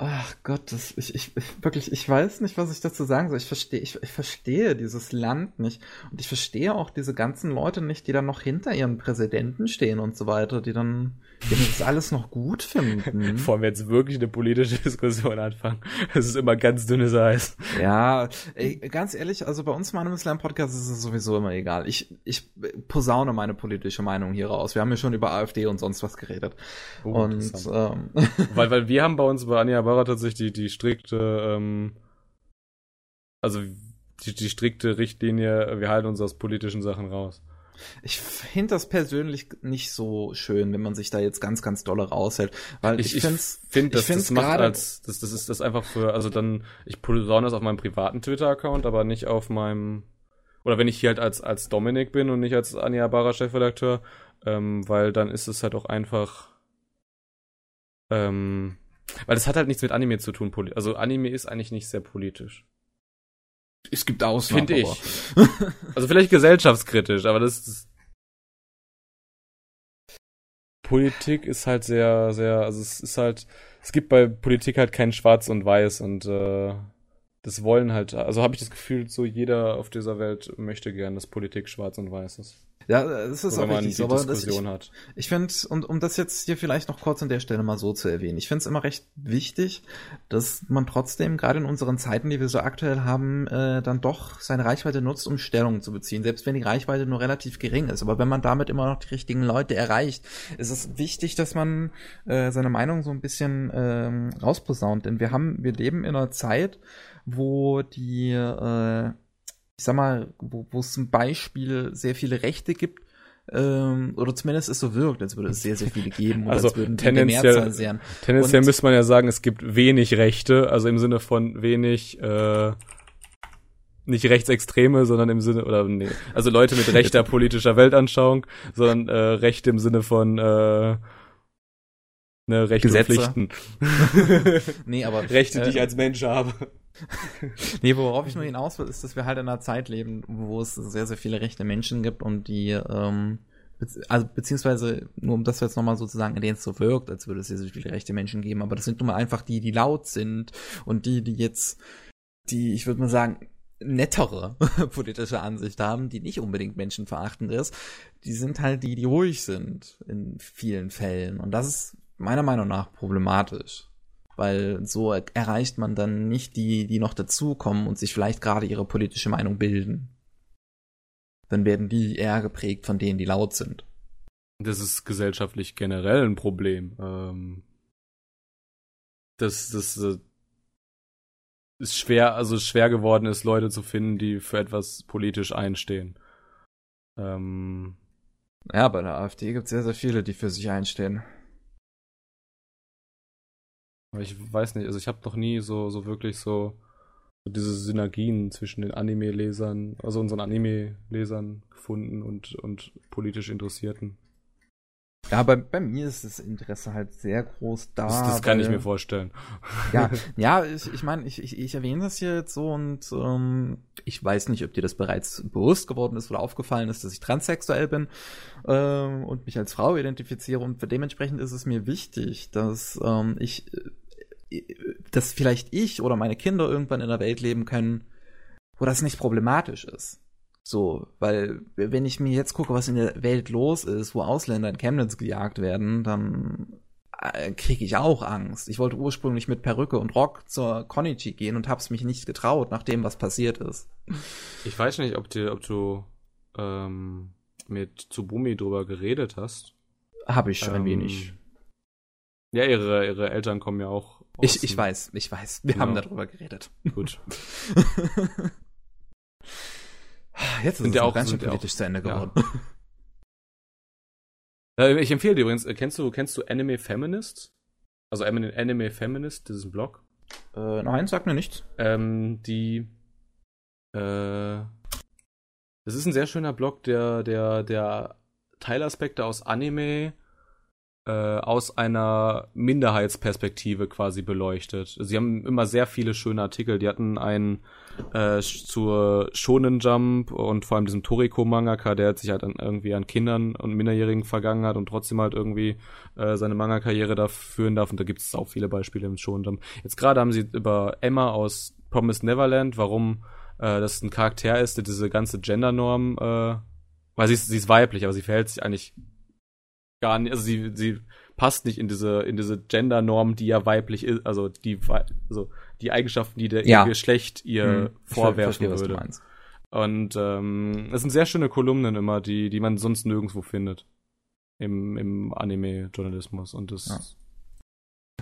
Ach Gott, das, ich, ich, ich, wirklich, ich weiß nicht, was ich dazu sagen soll. Ich verstehe, ich, ich verstehe dieses Land nicht. Und ich verstehe auch diese ganzen Leute nicht, die dann noch hinter ihren Präsidenten stehen und so weiter, die dann die das alles noch gut finden. Vor allem jetzt wirklich eine politische Diskussion anfangen. Das ist immer ganz dünnes Eis. Ja, ey, ganz ehrlich, also bei uns meinem Islam-Podcast ist es sowieso immer egal. Ich, ich posaune meine politische Meinung hier raus. Wir haben ja schon über AfD und sonst was geredet. Oh, und ähm, weil, weil wir haben bei uns bei Anja Barra tatsächlich die, die strikte, ähm, also die, die strikte Richtlinie, wir halten uns aus politischen Sachen raus. Ich finde das persönlich nicht so schön, wenn man sich da jetzt ganz, ganz dolle raushält. Weil ich, ich finde, find, das, das macht als, das, das ist das einfach für, also dann, ich posaune das auf meinem privaten Twitter-Account, aber nicht auf meinem, oder wenn ich hier halt als, als Dominik bin und nicht als Anja Barra Chefredakteur, ähm, weil dann ist es halt auch einfach, ähm, weil das hat halt nichts mit Anime zu tun. Also Anime ist eigentlich nicht sehr politisch. Es gibt Ausnahmen. Finde ich. also vielleicht gesellschaftskritisch, aber das, das Politik ist halt sehr, sehr, also es ist halt, es gibt bei Politik halt kein Schwarz und Weiß und äh, das wollen halt, also habe ich das Gefühl, so jeder auf dieser Welt möchte gern, dass Politik schwarz und weiß ist. Ja, das ist auch richtig, aber das, ich, hat. ich finde, und um das jetzt hier vielleicht noch kurz an der Stelle mal so zu erwähnen, ich finde es immer recht wichtig, dass man trotzdem, gerade in unseren Zeiten, die wir so aktuell haben, äh, dann doch seine Reichweite nutzt, um Stellung zu beziehen, selbst wenn die Reichweite nur relativ gering ist. Aber wenn man damit immer noch die richtigen Leute erreicht, ist es wichtig, dass man äh, seine Meinung so ein bisschen ähm, rausposaunt. Denn wir haben, wir leben in einer Zeit, wo die äh, ich sag mal, wo, wo es zum Beispiel sehr viele Rechte gibt, ähm, oder zumindest es so wirkt, als würde es sehr, sehr viele geben oder also als würden die tendenziell, sehr. Tendenziell müsste man ja sagen, es gibt wenig Rechte, also im Sinne von wenig äh, nicht Rechtsextreme, sondern im Sinne, oder nee, also Leute mit rechter politischer Weltanschauung, sondern äh, Rechte im Sinne von äh, ne, Rechte Gesetze. und Pflichten. nee, aber Rechte, die ich äh, als Mensch habe. nee, worauf ich nur hinaus will, ist, dass wir halt in einer Zeit leben, wo es sehr, sehr viele rechte Menschen gibt und die, ähm, also beziehungsweise, nur um das jetzt nochmal sozusagen, in denen es so wirkt, als würde es sehr, sehr viele rechte Menschen geben, aber das sind nun mal einfach die, die laut sind und die, die jetzt, die, ich würde mal sagen, nettere politische Ansicht haben, die nicht unbedingt menschenverachtend ist, die sind halt die, die ruhig sind in vielen Fällen. Und das ist meiner Meinung nach problematisch weil so erreicht man dann nicht die, die noch dazukommen und sich vielleicht gerade ihre politische Meinung bilden. Dann werden die eher geprägt von denen, die laut sind. Das ist gesellschaftlich generell ein Problem. Ähm, das, das äh, ist schwer, also schwer geworden ist, Leute zu finden, die für etwas politisch einstehen. Ähm, ja, bei der AfD gibt es sehr, sehr viele, die für sich einstehen. Aber ich weiß nicht, also ich habe noch nie so, so wirklich so, so diese Synergien zwischen den Anime-Lesern, also unseren Anime-Lesern gefunden und, und politisch Interessierten. Ja, bei, bei mir ist das Interesse halt sehr groß da. Das, das kann ich mir vorstellen. Ja, ja ich, ich meine, ich, ich, ich erwähne das hier jetzt so und ähm, ich weiß nicht, ob dir das bereits bewusst geworden ist oder aufgefallen ist, dass ich transsexuell bin ähm, und mich als Frau identifiziere und dementsprechend ist es mir wichtig, dass ähm, ich, äh, dass vielleicht ich oder meine Kinder irgendwann in einer Welt leben können, wo das nicht problematisch ist. So, weil wenn ich mir jetzt gucke, was in der Welt los ist, wo Ausländer in Chemnitz gejagt werden, dann äh, kriege ich auch Angst. Ich wollte ursprünglich mit Perücke und Rock zur Konichi gehen und hab's mich nicht getraut, nach dem, was passiert ist. Ich weiß nicht, ob, dir, ob du ähm, mit Tsubumi drüber geredet hast. Habe ich ähm, ein wenig. Ja, ihre, ihre Eltern kommen ja auch. Ich, ich weiß, ich weiß. Wir genau. haben darüber geredet. Gut. Jetzt ist es auch ganz schön politisch zu Ende geworden. Ja. ich empfehle dir übrigens, äh, kennst du, kennst du Anime Feminist? Also Anime Feminist, dieses Blog? Äh, nein, sag mir nichts. Ähm, die, äh, das ist ein sehr schöner Blog, der, der, der Teilaspekte aus Anime äh, aus einer Minderheitsperspektive quasi beleuchtet. Sie haben immer sehr viele schöne Artikel. Die hatten einen äh, zur Shonen Jump und vor allem diesem Toriko Mangaka, der sich halt an, irgendwie an Kindern und Minderjährigen vergangen hat und trotzdem halt irgendwie äh, seine Manga-Karriere da führen darf. Und da gibt es auch viele Beispiele im Shonen Jump. Jetzt gerade haben sie über Emma aus Promised Neverland, warum äh, das ein Charakter ist, der diese ganze Gendernorm, äh, weil sie ist, sie ist weiblich, aber sie verhält sich eigentlich gar nicht, also sie, sie passt nicht in diese, in diese Gendernorm, die ja weiblich ist, also die, also die Eigenschaften, die der ja. ihr Geschlecht ihr hm, vorwerfen verstehe, würde. Und ähm, es sind sehr schöne Kolumnen immer, die, die man sonst nirgendwo findet im, im Anime-Journalismus. Und das ja.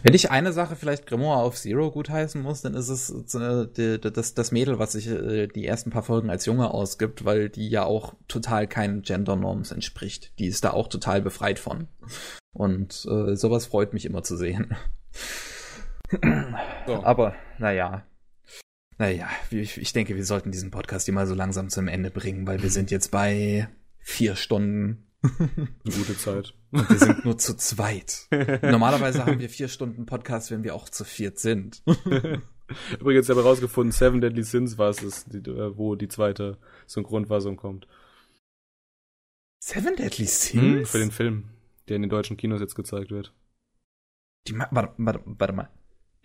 Wenn ich eine Sache vielleicht Grimoire auf Zero gutheißen muss, dann ist es äh, das, das Mädel, was sich äh, die ersten paar Folgen als Junge ausgibt, weil die ja auch total keinen Gender-Norms entspricht. Die ist da auch total befreit von. Und äh, sowas freut mich immer zu sehen. So. Aber, naja. Naja, ich, ich denke, wir sollten diesen Podcast hier mal so langsam zum Ende bringen, weil wir sind jetzt bei vier Stunden eine gute Zeit. Und wir sind nur zu zweit. Normalerweise haben wir vier Stunden Podcast, wenn wir auch zu viert sind. Übrigens habe ich herausgefunden, Seven Deadly Sins war es, die, äh, wo die zweite Synchronfassung kommt. Seven Deadly Sins? Hm, für den Film, der in den deutschen Kinos jetzt gezeigt wird. Die, warte, warte, warte mal.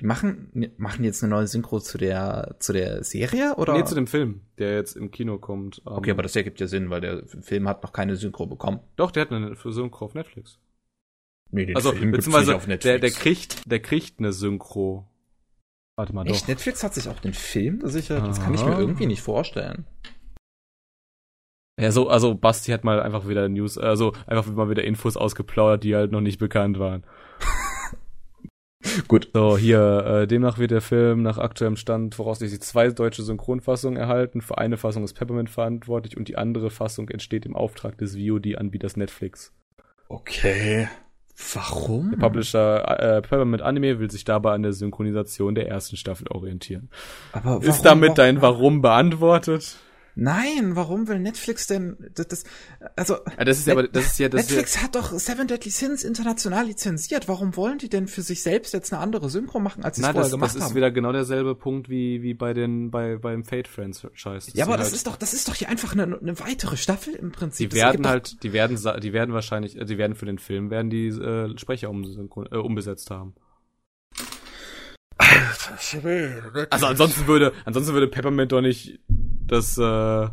Die machen, machen jetzt eine neue Synchro zu der, zu der Serie, oder? Nee, zu dem Film, der jetzt im Kino kommt. Um okay, aber das ergibt ja Sinn, weil der Film hat noch keine Synchro bekommen. Doch, der hat eine Synchro auf Netflix. Nee, den also, Film beziehungsweise auf Netflix. Der, der kriegt, der kriegt eine Synchro. Warte mal, Echt? Doch. Netflix hat sich auch den Film gesichert? Das kann ich mir irgendwie nicht vorstellen. Ja, so, also Basti hat mal einfach wieder News, also einfach mal wieder Infos ausgeplaudert, die halt noch nicht bekannt waren. Gut. So, hier, äh, demnach wird der Film nach aktuellem Stand voraussichtlich zwei deutsche Synchronfassungen erhalten. Für eine Fassung ist Peppermint verantwortlich und die andere Fassung entsteht im Auftrag des VOD-Anbieters Netflix. Okay. Warum? Der Publisher äh, Peppermint Anime will sich dabei an der Synchronisation der ersten Staffel orientieren. Aber warum, ist damit dein Warum beantwortet? Nein, warum will Netflix denn das, das also ja, das ist ja aber das ist ja das Netflix ja, hat doch Seven Deadly Sins international lizenziert. Warum wollen die denn für sich selbst jetzt eine andere Synchro machen, als sie es vorher das, gemacht haben? Das ist wieder genau derselbe Punkt wie wie bei den bei beim Fate Friends Scheiß. Ja, aber das halt ist doch das ist doch hier einfach eine, eine weitere Staffel im Prinzip. Die werden halt die werden die werden wahrscheinlich die werden für den Film werden die äh, Sprecher um, äh, umbesetzt haben. Also ansonsten würde ansonsten würde Peppermint doch nicht das äh,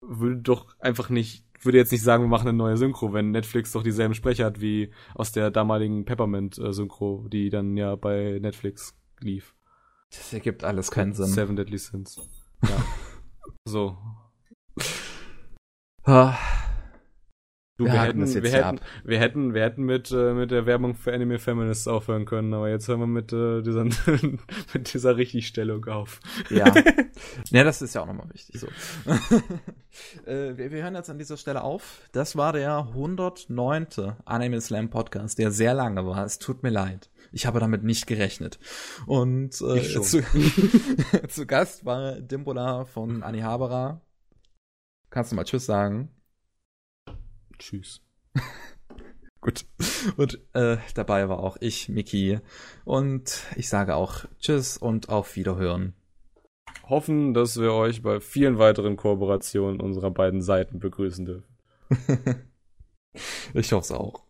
würde doch einfach nicht, würde jetzt nicht sagen, wir machen eine neue Synchro, wenn Netflix doch dieselben Sprecher hat wie aus der damaligen Peppermint-Synchro, die dann ja bei Netflix lief. Das ergibt alles keinen Sinn. Seven Deadly Sins. Ja. so. Du, wir, wir hätten, wir hätten, wir hätten, wir hätten mit, äh, mit der Werbung für Anime Feminists aufhören können, aber jetzt hören wir mit, äh, dieser, mit dieser Richtigstellung auf. Ja. ja, das ist ja auch nochmal wichtig, so. äh, wir, wir hören jetzt an dieser Stelle auf. Das war der 109. Anime Slam Podcast, der sehr lange war. Es tut mir leid. Ich habe damit nicht gerechnet. Und äh, zu, zu Gast war Dimbola von Anihabara. Kannst du mal Tschüss sagen? Tschüss. Gut. Und äh, dabei war auch ich, Miki. Und ich sage auch Tschüss und auf Wiederhören. Hoffen, dass wir euch bei vielen weiteren Kooperationen unserer beiden Seiten begrüßen dürfen. ich hoffe es auch.